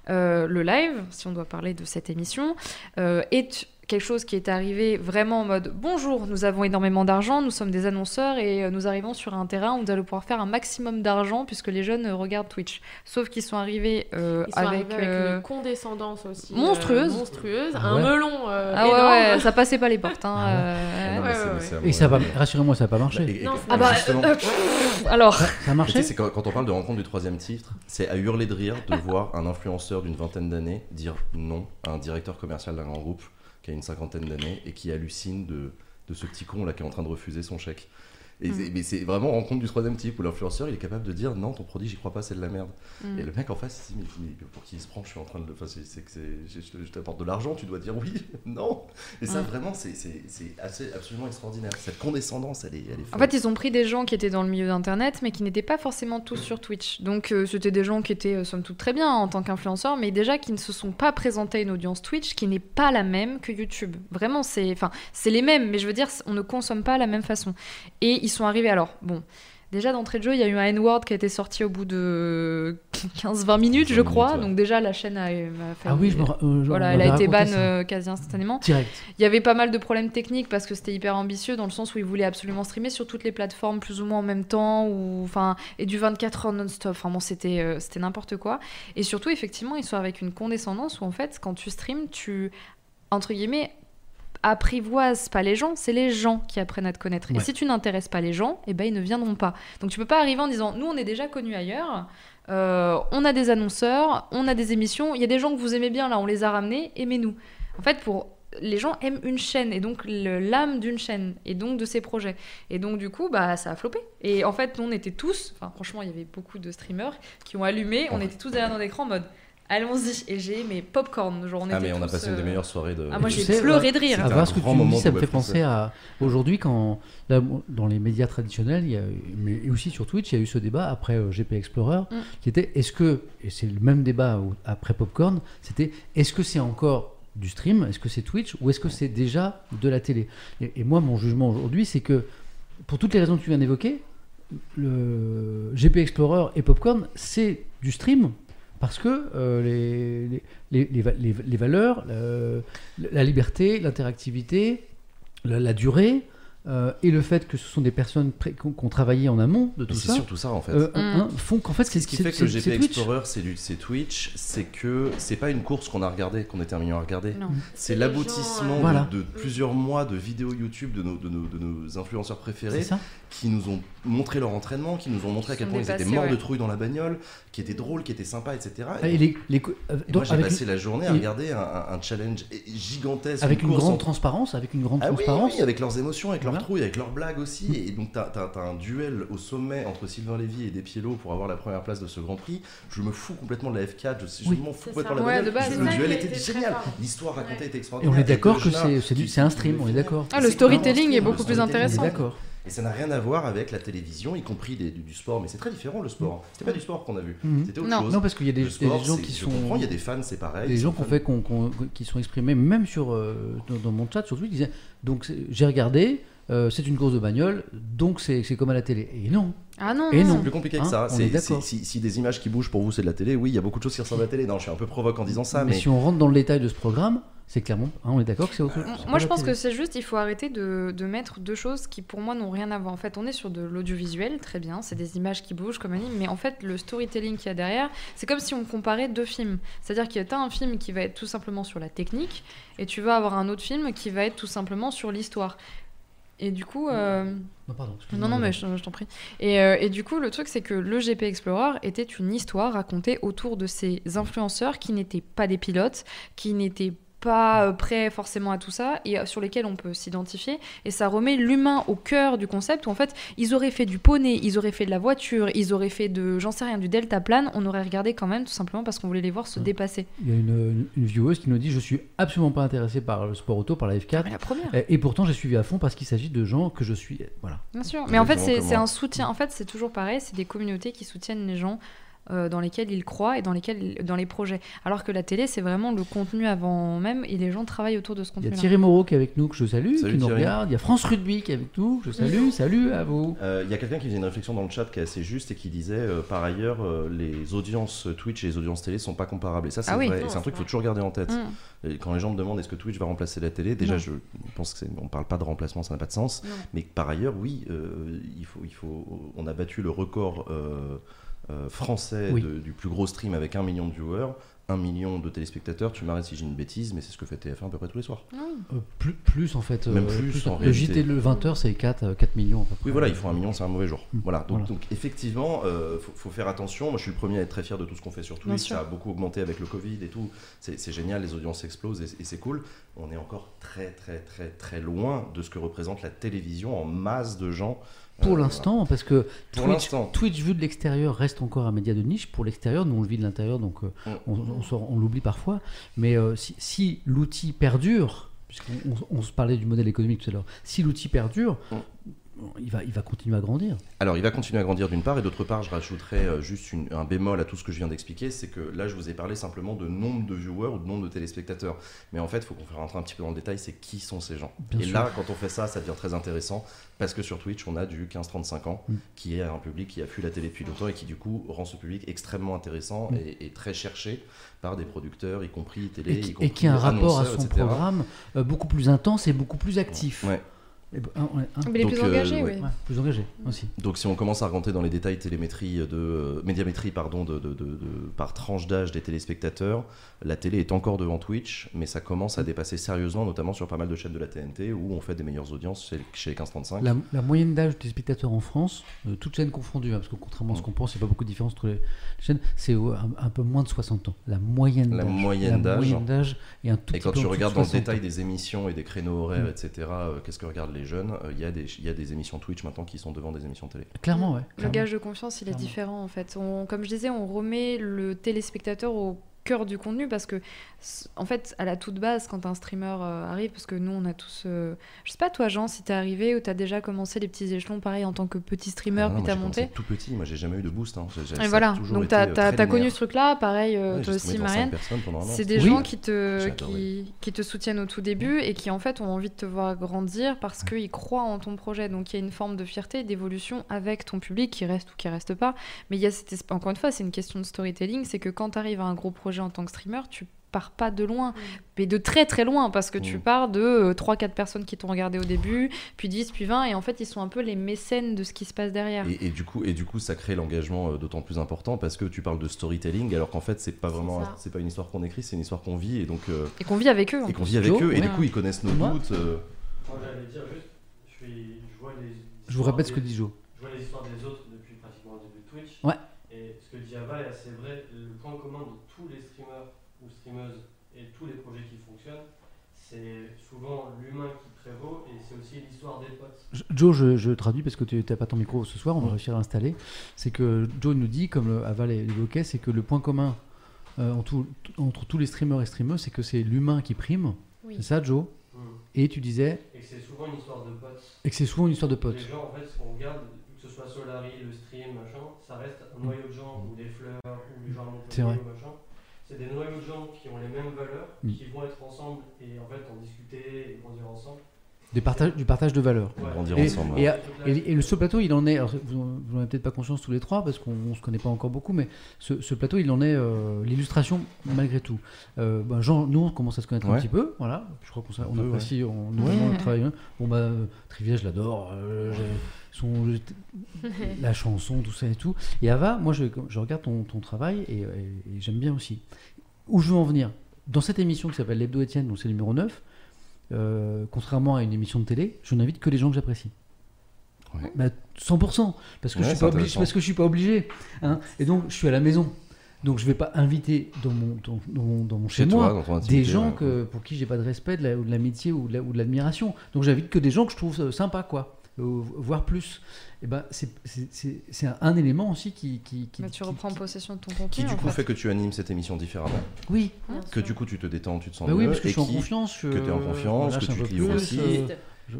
S3: Euh, le live, si on doit parler de cette émission, euh, est quelque chose qui est arrivé vraiment en mode bonjour, nous avons énormément d'argent, nous sommes des annonceurs et euh, nous arrivons sur un terrain où nous allons pouvoir faire un maximum d'argent puisque les jeunes euh, regardent Twitch. Sauf qu'ils sont arrivés euh,
S4: Ils sont
S3: avec.
S4: arrivés avec une condescendance aussi. euh,
S3: Monstrueuse.
S4: monstrueuse. Un melon euh,
S3: Ah ouais,
S4: énorme.
S3: ouais, ça passait pas les portes. Hein,
S1: Ah ouais.
S3: euh,
S2: Ah non,
S1: Et ça va, rassurez-moi, ça va pas marché.
S2: Et- et-
S4: Non,
S3: Ah bah, euh, alors.
S1: Ça a
S2: Mais tu
S1: marché
S2: sais, c'est quand, quand on parle de rencontre du troisième titre, c'est à hurler de rire de voir un influenceur d'une vingtaine d'années dire non à un directeur commercial d'un grand groupe qui a une cinquantaine d'années et qui hallucine de, ce petit con là qui est en train de refuser son chèque. Et
S3: Mm.
S2: Mais c'est vraiment rencontre du troisième type où l'influenceur il est capable de dire non, ton produit j'y crois pas, c'est de la merde.
S3: Mm.
S2: Et le mec en face il dit mais, mais pour qui il se prend, je suis en train de le. Enfin, c'est que je, je- t'apporte de l'argent, tu dois dire oui, non. Et ça
S3: Mm.
S2: vraiment c'est absolument extraordinaire. Cette condescendance elle est, elle est
S3: En fait, ils ont pris des gens qui étaient dans le milieu d'Internet, mais qui n'étaient pas forcément tous sur Twitch. Donc, euh, c'était des gens qui étaient, euh, somme toute, très bien en tant qu'influenceurs, mais déjà qui ne se sont pas présentés à une audience Twitch qui n'est pas la même que YouTube. Vraiment, c'est, les mêmes, mais je veux dire, on ne consomme pas la même façon. Et ils sont arrivés. Alors, bon, déjà d'entrée de jeu, il y a eu un N-word qui a été sorti au bout de 15-20 minutes,
S2: 15-20
S3: je crois.
S2: minutes, ouais.
S3: Donc déjà, la chaîne a, a failli-
S1: Ah oui, je me euh,
S3: Voilà, elle a été ban euh, quasi instantanément.
S1: Direct.
S3: Il y avait pas mal de problèmes techniques parce que c'était hyper ambitieux dans le sens où ils voulaient absolument streamer sur toutes les plateformes plus ou moins en même temps ou enfin et du 24 heures non-stop. Enfin bon, c'était euh, c'était n'importe quoi. Et surtout effectivement, ils sont avec une condescendance où en fait, quand tu streams, tu entre guillemets apprivoises pas les gens, c'est les gens qui apprennent à te connaître. Et si tu n'intéresses pas les gens, eh ben ils ne viendront pas. Donc tu peux pas arriver en disant nous on est déjà connus ailleurs. euh, on a des annonceurs, on a des émissions, il y a des gens que vous aimez bien là, on les a ramenés, aimez-nous. En fait, pour les gens aiment une chaîne et donc l'âme d'une chaîne et donc de ses projets. Et donc du coup, bah ça a floppé. Et en fait, on était tous, enfin franchement, il y avait beaucoup de streamers qui ont allumé, on était tous derrière notre écran en mode allons-y. Et j'ai mes popcorn, genre on
S2: Ah, mais on a passé une des
S3: euh,
S2: meilleures soirées de.
S3: Ah moi j'ai pleuré de rire.
S1: À ce que tu dis, ça me fait penser à aujourd'hui quand là, dans les médias traditionnels, il y a, mais aussi sur Twitch, il y a eu ce débat après euh, GP Explorer,
S3: Mm.
S1: qui était est-ce que et c'est le même débat après Popcorn, c'était est-ce que c'est encore du stream, est-ce que c'est Twitch? Ou est-ce que c'est déjà de la télé? Et, et moi, mon jugement aujourd'hui, c'est que pour toutes les raisons que tu viens d'évoquer, le GP Explorer et Popcorn, c'est du stream. Parce que euh, les, les, les, les va- les- les valeurs, euh, la liberté, l'interactivité, la durée, euh, et le fait que ce sont des personnes qui ont travaillé en amont de tout
S2: c'est
S1: ça,
S2: surtout ça en fait.
S1: euh,
S3: Mm.
S1: font qu'en fait c'est
S2: Ce qui
S1: c'est-
S2: fait que le
S1: c'est-
S2: GP
S1: c'est.
S2: Explorer, c'est c'est Twitch, c'est que c'est pas une course qu'on a regardée, qu'on un million à regarder. C'est l'aboutissement
S4: gens,
S2: de-
S1: Voilà.
S2: de, plusieurs mois de vidéos YouTube de nos, de nos, de nos influenceurs
S1: C'est
S2: préférés qui nous ont montré leur entraînement, qui nous ont montré à quel point ils étaient morts
S3: ouais.
S2: de trouille dans la bagnole, qui étaient drôles, qui étaient sympas, etc.
S1: Ah, Et les, les co- euh,
S2: Et
S1: donc,
S2: moi j'ai passé la journée à regarder un, challenge gigantesque.
S1: avec une grande
S2: en-
S1: transparence, avec une grande
S2: Ah oui,
S1: transparence.
S2: oui, avec leurs émotions, avec leurs
S1: Voilà.
S2: trouilles, avec leurs blagues aussi. Et donc, t'as as, un duel au sommet entre Sylvain Lévy et Despiello pour avoir la première place de ce Grand Prix. Je me fous complètement de la F4, je, je
S1: Oui.
S2: m'en fous complètement de la
S3: Ouais, de base,
S2: Le
S3: ça
S2: duel était
S4: était
S2: génial. L'histoire racontée était
S1: Et
S2: extraordinaire.
S1: on est
S2: Et
S1: d'accord que c'est un stream,
S2: le
S1: on est d'accord.
S3: Ah, le storytelling est beaucoup plus intéressant.
S1: d'accord.
S2: Et ça n'a rien à voir avec la télévision, y compris des- du, du sport. Mais c'est très différent le sport. C'était pas du sport qu'on a vu.
S1: Mhm.
S2: C'était autre
S3: Non.
S2: chose.
S1: Non, parce qu'il y a des, gens qui sont.
S2: il y a des fans, c'est pareil.
S1: des gens qu'on fait, qu'on- qui sont exprimés, même sur, euh, dans, dans mon chat sur Twitch, disaient donc j'ai regardé, euh, c'est une course de bagnole, donc c'est comme à la télé. Et non,
S3: Ah non.
S1: Et
S3: non.
S1: non.
S2: C'est plus compliqué que
S1: Hein,
S2: ça.
S1: on
S2: C'est-
S1: est d'accord.
S2: c'est- si, si des images qui bougent pour vous, c'est de la télé, oui, il y a beaucoup de choses qui ressemblent à la télé. Non, je suis un peu provoque en disant ça,
S1: mais,
S2: mais,
S1: si on rentre dans le détail de ce programme, c'est clairement, hein, on est d'accord que c'est autre chose. c'est pas
S3: Moi, je pense
S1: télé.
S3: que c'est juste, il faut arrêter de, de mettre deux choses qui, pour moi, n'ont rien à voir. En fait, on est sur de l'audiovisuel, très bien, c'est des images qui bougent comme anime, mais en fait, le storytelling qu'il y a derrière, c'est comme si on comparait deux films. C'est-à-dire que tu as un film qui va être tout simplement sur la technique, et tu vas avoir un autre film qui va être tout simplement sur l'histoire. Et du coup. euh,
S1: Non, pardon. excuse-moi.
S3: Non, non, mais je, je t'en prie. Et, euh, et du coup, le truc, c'est que le GP Explorer était une histoire racontée autour de ces influenceurs qui n'étaient pas des pilotes, qui n'étaient pas euh, prêts forcément à tout ça et euh, sur lesquels on peut s'identifier et ça remet l'humain au cœur du concept où en fait ils auraient fait du poney, ils auraient fait de la voiture, ils auraient fait de j'en sais rien du deltaplane, on aurait regardé quand même tout simplement parce qu'on voulait les voir se
S1: Ouais.
S3: dépasser.
S1: Il y a une, une, une vieweuse qui nous dit Je suis absolument pas intéressé par le sport auto, par la F4.
S3: Mais la première.
S1: Et, et pourtant, j'ai suivi à fond parce qu'il s'agit de gens que je suis. Voilà.
S3: Bien sûr. Mais en fait, c'est un soutien. En fait, c'est toujours pareil. C'est des communautés qui soutiennent les gens euh, dans lesquels ils croient et dans lesquels dans les projets. Alors que la télé, c'est vraiment le contenu avant même et les gens travaillent autour de ce
S1: Il y a
S3: contenu.
S1: Thierry Moreau qui est avec nous, que je salue,
S2: Salut
S1: qui nous
S2: Thierry.
S1: regarde. Il y a France Rugby qui est avec nous, que je salue. Salut à vous.
S2: Euh, Il y a quelqu'un qui faisait une réflexion dans le chat qui est assez juste et qui disait euh, par ailleurs euh, les audiences Twitch et les audiences télé sont pas comparables et ça c'est
S3: Ah oui.
S2: vrai et
S4: Non,
S2: c'est un truc qu'il faut toujours garder en tête.
S3: Mm.
S2: Et quand les gens me demandent est-ce que Twitch va remplacer la télé, déjà
S3: Non.
S2: je pense que c'est on parle pas de remplacement, ça n'a pas de sens.
S3: Non.
S2: Mais par ailleurs oui, euh, il faut il faut on a battu le record français
S1: Oui.
S2: de- du plus gros stream avec un million de viewers. Un million de téléspectateurs, tu m'arrêtes si j'ai une bêtise, mais c'est ce que fait TF1 à peu près tous les soirs.
S1: Euh, plus, plus en fait.
S2: Même
S1: euh,
S2: plus, en
S1: le
S2: réalité.
S1: JT le 20h, c'est 4, euh, 4 millions à peu près.
S2: Oui, voilà, ils font un million, c'est un mauvais jour.
S1: Mm.
S2: Voilà, donc,
S1: Voilà.
S2: donc effectivement, il faut, faut faire attention. Moi, je suis le premier à être très fier de tout ce qu'on fait sur
S3: Bien
S2: Twitch.
S3: sûr.
S2: Ça a beaucoup augmenté avec le Covid et tout. C'est c'est génial, les audiences explosent et, et c'est cool. On est encore très, très, très, très loin de ce que représente la télévision en masse de gens.
S1: Pour
S2: Euh,
S1: l'instant, parce que
S2: Pour
S1: Twitch, vu de l'extérieur reste encore un média de niche. Pour l'extérieur, nous on le vit de l'intérieur, donc euh,
S2: Mm.
S1: on, on s'en- on l'oublie parfois. Mais euh, si, si l'outil perdure, puisqu'on on, on se parlait du modèle économique tout à l'heure, si l'outil perdure,
S2: Mm.
S1: Il va, il va continuer à grandir.
S2: Alors, il va continuer à grandir d'une part, et d'autre part, je rajouterais euh, juste une- un bémol à tout ce que je viens d'expliquer, c'est que là, je vous ai parlé simplement de nombre de viewers ou de nombre de téléspectateurs. Mais en fait, il faut qu'on fasse rentrer un petit peu dans le détail, c'est qui sont ces gens.
S1: Bien
S2: et
S1: sûr.
S2: là, quand on fait ça, ça devient très intéressant, parce que sur Twitch, on a du 15-35 ans,
S1: Mm.
S2: qui est un public qui a fui la télé depuis longtemps, et qui du coup rend ce public extrêmement intéressant
S1: Mm.
S2: et, et très cherché par des producteurs, y compris télé,
S1: Et,
S2: y
S1: qui-
S2: compris
S1: et qui a un rapport à son
S2: etc.
S1: programme euh, beaucoup plus intense et beaucoup plus actif.
S2: Ouais.
S1: Et hein.
S3: Mais les
S2: Donc,
S3: plus
S2: euh,
S3: engagés,
S2: ouais.
S3: oui.
S1: Ouais, plus engagé aussi.
S2: Donc si on commence à rentrer dans les détails télémétrie de euh, médiamétrie pardon de, de- de- de- par tranche d'âge des téléspectateurs, la télé est encore devant Twitch, mais ça commence à dépasser sérieusement, notamment sur pas mal de chaînes de la TNT où on fait des meilleures audiences chez, chez les 15-35.
S1: La, la moyenne d'âge des spectateurs en France, euh, toutes chaînes confondues, hein, parce que contrairement à ce qu'on pense, il n'y a pas beaucoup de différence entre les chaînes, c'est euh, un, un peu moins de 60 ans. La moyenne
S2: La
S1: d'âge.
S2: moyenne
S1: La
S2: d'âge.
S1: moyenne d'âge est un tout
S2: Et
S1: petit
S2: quand
S1: peu
S2: tu regardes dans le
S1: 60
S2: détail
S1: ans.
S2: des émissions et des créneaux horaires,
S1: Mm.
S2: etc., euh, qu'est-ce que regardent les jeunes Euh, Il y, a des- il y a des émissions Twitch maintenant qui sont devant des émissions télé.
S1: Clairement, ouais.
S3: Le gage de confiance, il est
S1: Clairement.
S3: différent en fait. On- comme je disais, on remet le téléspectateur au cœur du contenu parce que, en fait, à la toute base, quand un streamer euh, arrive, parce que nous, on a tous. euh, Je sais pas, toi, Jean, si t'es arrivé ou t'as déjà commencé les petits échelons, pareil, en tant que petit streamer,
S2: Ah non,
S3: puis t'as monté.
S2: tout petit, moi j'ai jamais eu de boost. hein. J'ai- j'ai- ça
S3: Et
S2: a
S3: voilà, donc t'as
S2: euh,
S3: t'as connu ce truc-là, pareil, euh,
S2: Ouais,
S3: toi aussi, Marianne. C'est des
S1: Oui.
S3: gens qui te, qui, qui te soutiennent au tout début et qui en fait ont envie de te voir grandir parce qu'ils croient en ton projet. Donc il y a une forme de fierté, d'évolution avec ton public qui reste ou qui reste pas. Mais il y a cette encore une fois, c'est une question de storytelling, c'est que quand tu arrives à un gros projet en tant que streamer, tu pars pas de loin, mais de très très loin parce que tu
S2: Mm.
S3: pars de 3-4 personnes qui t'ont regardé au début, puis 10, puis 20 et en fait ils sont un peu les mécènes de ce qui se passe derrière.
S2: Et, et du coup, et du coup, ça crée l'engagement euh, d'autant plus important parce que tu parles de storytelling, alors qu'en fait, c'est pas vraiment, c'est pas une histoire qu'on écrit, c'est une histoire qu'on vit et donc euh,
S3: Et qu'on vit avec eux.
S2: et qu'on vit avec
S1: Joe,
S2: eux. Et
S1: ouais.
S2: du coup, ils connaissent nos
S1: Moi
S2: doutes. euh,
S5: Moi, j'allais dire juste, je, suis, je vois les.
S1: Je vous répète ce que dit Jo.
S5: Je vois les histoires des autres depuis pratiquement le début de Twitch.
S1: Ouais.
S5: Que dit Ava est assez vrai. Le point commun de tous les streamers ou streameuses et tous les projets qui fonctionnent, c'est souvent l'humain qui prévaut et c'est aussi l'histoire des potes.
S1: Joe, je, je traduis parce que tu n'as pas ton micro ce soir, on va
S2: Mm.
S1: réussir à l'installer. C'est que Joe nous dit, comme Aval l'évoquait, c'est que le point commun euh, en tout- entre tous les streamers et streameuses, c'est que c'est l'humain qui prime.
S4: Oui.
S1: C'est ça, Joe?
S5: Hmm.
S1: Et tu disais,
S5: Et que c'est souvent une histoire de potes.
S1: et que c'est souvent une histoire de potes.
S5: Les gens, en fait, on regarde, que ce soit Solari, le stream, machin, ça reste un noyau de gens, ou des fleurs, ou les gens à machin. C'est des noyaux de gens qui ont les mêmes valeurs,
S1: Mm.
S5: qui vont être ensemble et en fait en discuter et grandir ensemble.
S1: Des partages, du partage de valeurs.
S5: Ouais.
S2: Grandir
S1: Et-
S2: ensemble.
S1: et-
S2: ouais.
S1: Et, et le, ce plateau, il en est. alors, vous n'en avez peut-être pas conscience tous les trois parce qu'on ne se connaît pas encore beaucoup, mais ce, ce plateau, il en est euh, l'illustration malgré tout. Euh, ben, Jean, nous, on commence à se connaître un petit peu, voilà. Je crois qu'on on apprécie, on, nous,
S3: Ouais.
S1: vraiment, le travail. hein. Bon, bah, euh, Trivia, je l'adore. euh, son, la chanson, tout ça et tout. Et Ava, moi, je, je regarde ton, ton travail et, et- et j'aime bien aussi. Où je veux en venir? Dans cette émission qui s'appelle L'Hebdo Étienne, donc c'est le numéro 9, euh, contrairement à une émission de télé, je n'invite que les gens que j'apprécie.
S2: Ouais.
S1: Bah, 100%, parce que,
S2: Ouais,
S1: je suis pas obligé,
S2: intéressant.
S1: parce que je suis pas obligé. hein. Et donc, je suis à la maison. Donc, je vais pas inviter dans mon, dans, dans mon, dans mon
S2: Chez
S1: chez
S2: toi,
S1: moi
S2: intimité,
S1: des gens
S2: ouais.
S1: que, pour qui j'ai pas de respect de la- ou de l'amitié ou de la- l'admiration. Donc, j'invite que des gens que je trouve euh, sympas, quoi. Euh, voire plus. Et ben, c'est- c'est c'est- c'est un, un élément aussi qui. qui, qui-
S3: Mais tu
S1: qui-
S3: reprends
S1: qui-
S3: possession de ton contenu.
S2: Qui du coup
S3: fait.
S2: fait que tu animes cette émission différemment,
S1: Oui,
S4: Bien
S2: que
S4: sûr.
S2: du coup tu te détends, tu te sens
S1: bah oui, parce que je
S2: et
S1: suis en
S2: qui-
S1: confiance.
S2: que t'es en confiance, que tu te livres aussi.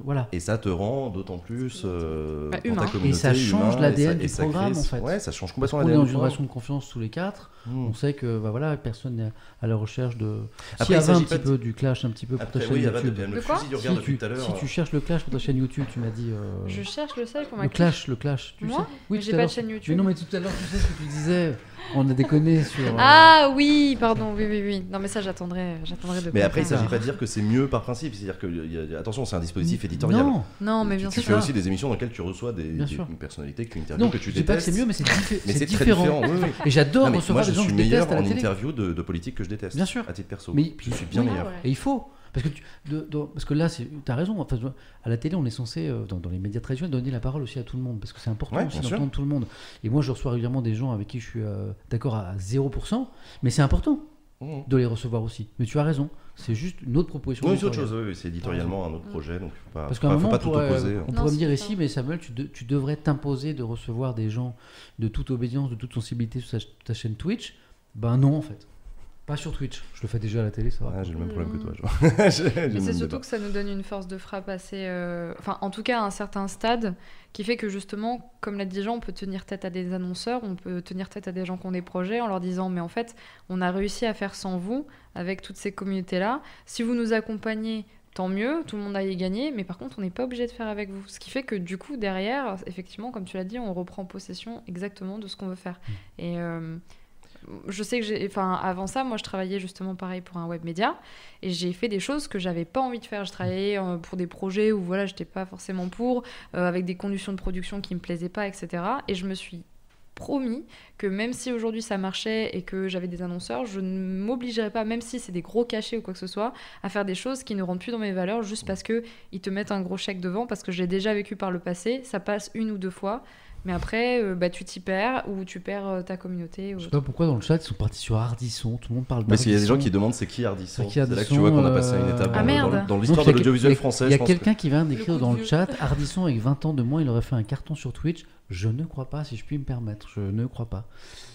S1: Voilà.
S2: Et ça te rend d'autant plus euh,
S3: Bah,
S2: dans
S3: humain.
S2: ta communauté.
S1: Et ça change l'ADN
S2: ça-
S1: du
S2: et ça crée-
S1: programme, en fait.
S2: Ouais, ça change complètement
S1: qu'on est
S2: l'ADN
S1: dans une
S2: programme.
S1: relation de confiance tous les quatre.
S2: Mm.
S1: On sait que bah voilà, personne n'est à la recherche de.
S2: Après,
S1: S'il y
S2: il
S1: avait un petit
S2: de-
S1: peu du clash, un petit peu pour
S2: Après,
S1: ta chaîne
S2: oui, de
S1: YouTube.
S2: bien me
S3: De quoi
S2: fusil
S1: Si tu,
S2: depuis tout à l'heure.
S1: si tu cherches le clash pour ta chaîne YouTube, tu m'as dit. euh,
S3: Je cherche le sel pour ma
S1: le clash, le clash. Tu
S3: Moi
S1: sais Oui,
S3: Mais j'ai pas de chaîne
S1: Mais
S3: YouTube.
S1: non, mais tout à l'heure, tu sais ce que tu disais. On a déconné sur. euh,
S3: Ah oui, pardon, oui, oui, oui. Non, mais ça, j'attendrai, j'attendrai de.
S2: Mais après, il ne s'agit pas de dire que c'est mieux par principe. C'est-à-dire que, il y a- attention, c'est un dispositif éditorial.
S1: Non,
S3: Non, mais
S2: tu,
S3: bien
S2: tu
S3: sûr.
S2: fais aussi des émissions dans lesquelles tu reçois des,
S1: Bien
S2: des personnalités que tu interviews,
S1: non
S2: que tu
S1: je dis pas que c'est
S2: détestes.
S1: mieux, mais c'est diffé-
S2: Mais
S1: c'est
S2: très
S1: différent.
S2: différent. oui, oui.
S1: Et j'adore recevoir
S2: moi, je
S1: des gens
S2: suis
S1: que je
S2: meilleur
S1: déteste à
S2: en
S1: la télé.
S2: interview de, de politique que je déteste.
S1: Bien sûr.
S2: À titre perso.
S1: Mais-
S2: je suis bien
S1: oui.
S2: meilleur.
S4: Ouais.
S1: Et il faut. Parce que, tu- de- de- parce que là, tu as raison. Enfin, à la télé, on est censé, euh, dans, dans les médias traditionnels, donner la parole aussi à tout le monde. Parce que c'est important
S2: Ouais,
S1: aussi d'entendre tout le monde. Et moi, je reçois régulièrement des gens avec qui je suis euh, d'accord à 0%. Mais c'est important
S2: Mmh.
S1: de les recevoir aussi. Mais tu as raison. C'est juste une autre proposition.
S2: Non, c'est autre chose, oui, oui, c'est éditorialement un autre
S3: Mm.
S2: projet, donc faut pas,
S1: Parce qu'à un
S2: faut
S1: moment,
S2: pas
S1: on
S2: tout
S1: pourrait,
S2: opposer.
S1: on
S3: Non,
S1: pourrait me dire ici, mais Samuel, tu, de- tu devrais t'imposer de recevoir des gens de toute obédience, de toute sensibilité sur ta, ta chaîne Twitch? Ben non, en fait. Pas sur Twitch. Je le fais déjà à la télé, ça va.
S2: Ah, j'ai le même problème que toi. je vois. Je- je
S3: Mais c'est surtout
S2: débat.
S3: que ça nous donne une force de frappe assez. euh, Enfin, en tout cas, à un certain stade, qui fait que justement, comme l'a dit Jean, on peut tenir tête à des annonceurs, on peut tenir tête à des gens qui ont des projets en leur disant Mais en fait, on a réussi à faire sans vous, avec toutes ces communautés-là. Si vous nous accompagnez, tant mieux, tout le monde a y gagné, mais par contre, on n'est pas obligé de faire avec vous. Ce qui fait que du coup, derrière, effectivement, comme tu l'as dit, on reprend possession exactement de ce qu'on veut faire. Et. euh, je sais que j'ai, enfin, avant ça, moi, je travaillais justement pareil pour un web média et j'ai fait des choses que j'avais pas envie de faire. Je travaillais euh, pour des projets où voilà, j'étais pas forcément pour, euh, avec des conditions de production qui me plaisaient pas, etc. Et je me suis promis que même si aujourd'hui ça marchait et que j'avais des annonceurs, je ne m'obligerais pas, même si c'est des gros cachets ou quoi que ce soit, à faire des choses qui ne rentrent plus dans mes valeurs juste parce que ils te mettent un gros chèque devant, parce que j'ai déjà vécu par le passé, ça passe une ou deux fois. Mais après, euh, bah, tu t'y perds ou tu perds euh, ta communauté. ou
S1: Je sais pas pourquoi dans le chat ils sont partis sur Ardisson. Tout le monde parle
S2: Parce qu'il y a des gens qui demandent c'est qui Ardisson.
S1: C'est
S2: là que tu vois qu'on a passé à une
S1: euh,
S2: étape
S3: Ah,
S2: dans,
S3: merde.
S2: dans- l'histoire
S1: il
S2: de l'audiovisuel
S1: il
S2: français.
S1: Il y a
S2: que-
S1: quelqu'un qui vient d'écrire dans
S4: de
S1: le chat Ardisson avec 20 ans de moins, il aurait fait un carton sur Twitch. Je ne crois pas, si je puis me permettre. Je ne crois pas.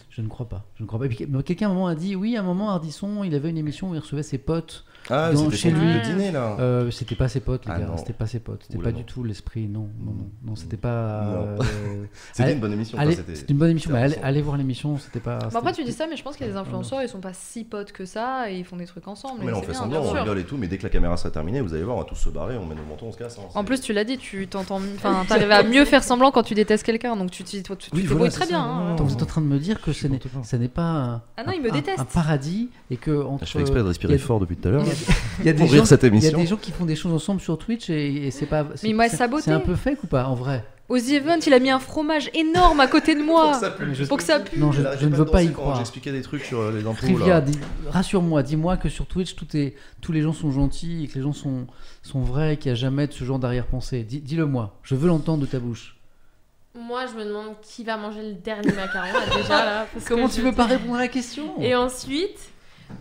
S1: Je ne crois pas. Je ne crois pas. Et puis, mais quelqu'un à un moment a dit oui, à un moment Ardisson, il avait une émission où il recevait ses potes.
S2: Ah,
S1: dans-
S2: c'était
S1: chez
S3: lui.
S2: de dîner là.
S1: Euh, c'était pas ses potes, les
S2: Ah
S1: gars. C'était pas ses potes. C'était pas
S2: non.
S1: du tout l'esprit. Non, non, non, non. C'était pas. Euh,
S2: C'était une bonne émission. c'était-
S1: une bonne émission. mais allez, voir l'émission. C'était pas.
S3: Bon, après, tu dis ça, mais je pense qu'il y a des influenceurs, ils sont pas si potes que ça et ils font des trucs ensemble.
S2: Mais là, on fait
S3: bien,
S2: semblant, on rigole et tout, mais dès que la caméra sera terminée, vous allez voir, on va tous se barrer, on met nos manteaux, on se casse. hein,
S3: En plus, tu l'as dit, tu t'entends, enfin, t'arrives à mieux faire semblant quand tu détestes quelqu'un, donc tu, te très bien. hein.
S1: vous êtes en train de me dire que ce n'est, pas un,
S3: Ah non, il me déteste.
S1: un paradis et que entre
S2: Je fais exprès de respirer fort depuis tout à l'heure.
S1: il y a- des
S2: Pour
S1: gens
S2: rire cette
S1: Il y a
S2: émission.
S1: des gens qui font des choses ensemble sur Twitch et, et c'est pas. c'est-
S3: il m'a
S1: c'est-
S3: saboté.
S1: C'est un peu fake ou pas en vrai?
S3: Aux The Event, il a mis un fromage énorme à côté de moi. Pour que ça pue.
S1: Non, je,
S2: Elle arrêtait
S1: je ne veux pas y croire.
S2: J'expliquais des trucs sur euh, les impôts.
S1: Dis- rassure-moi, dis-moi que sur Twitch, tout est, tous les gens sont gentils et que les gens sont, sont vrais et qu'il n'y a jamais de ce genre d'arrière-pensée. Dis- Dis-le moi, je veux l'entendre de ta bouche.
S4: Moi, je me demande qui va manger le dernier macaron là, déjà là. parce
S1: Comment
S4: que
S1: tu veux pas répondre à la question?
S4: Et ensuite,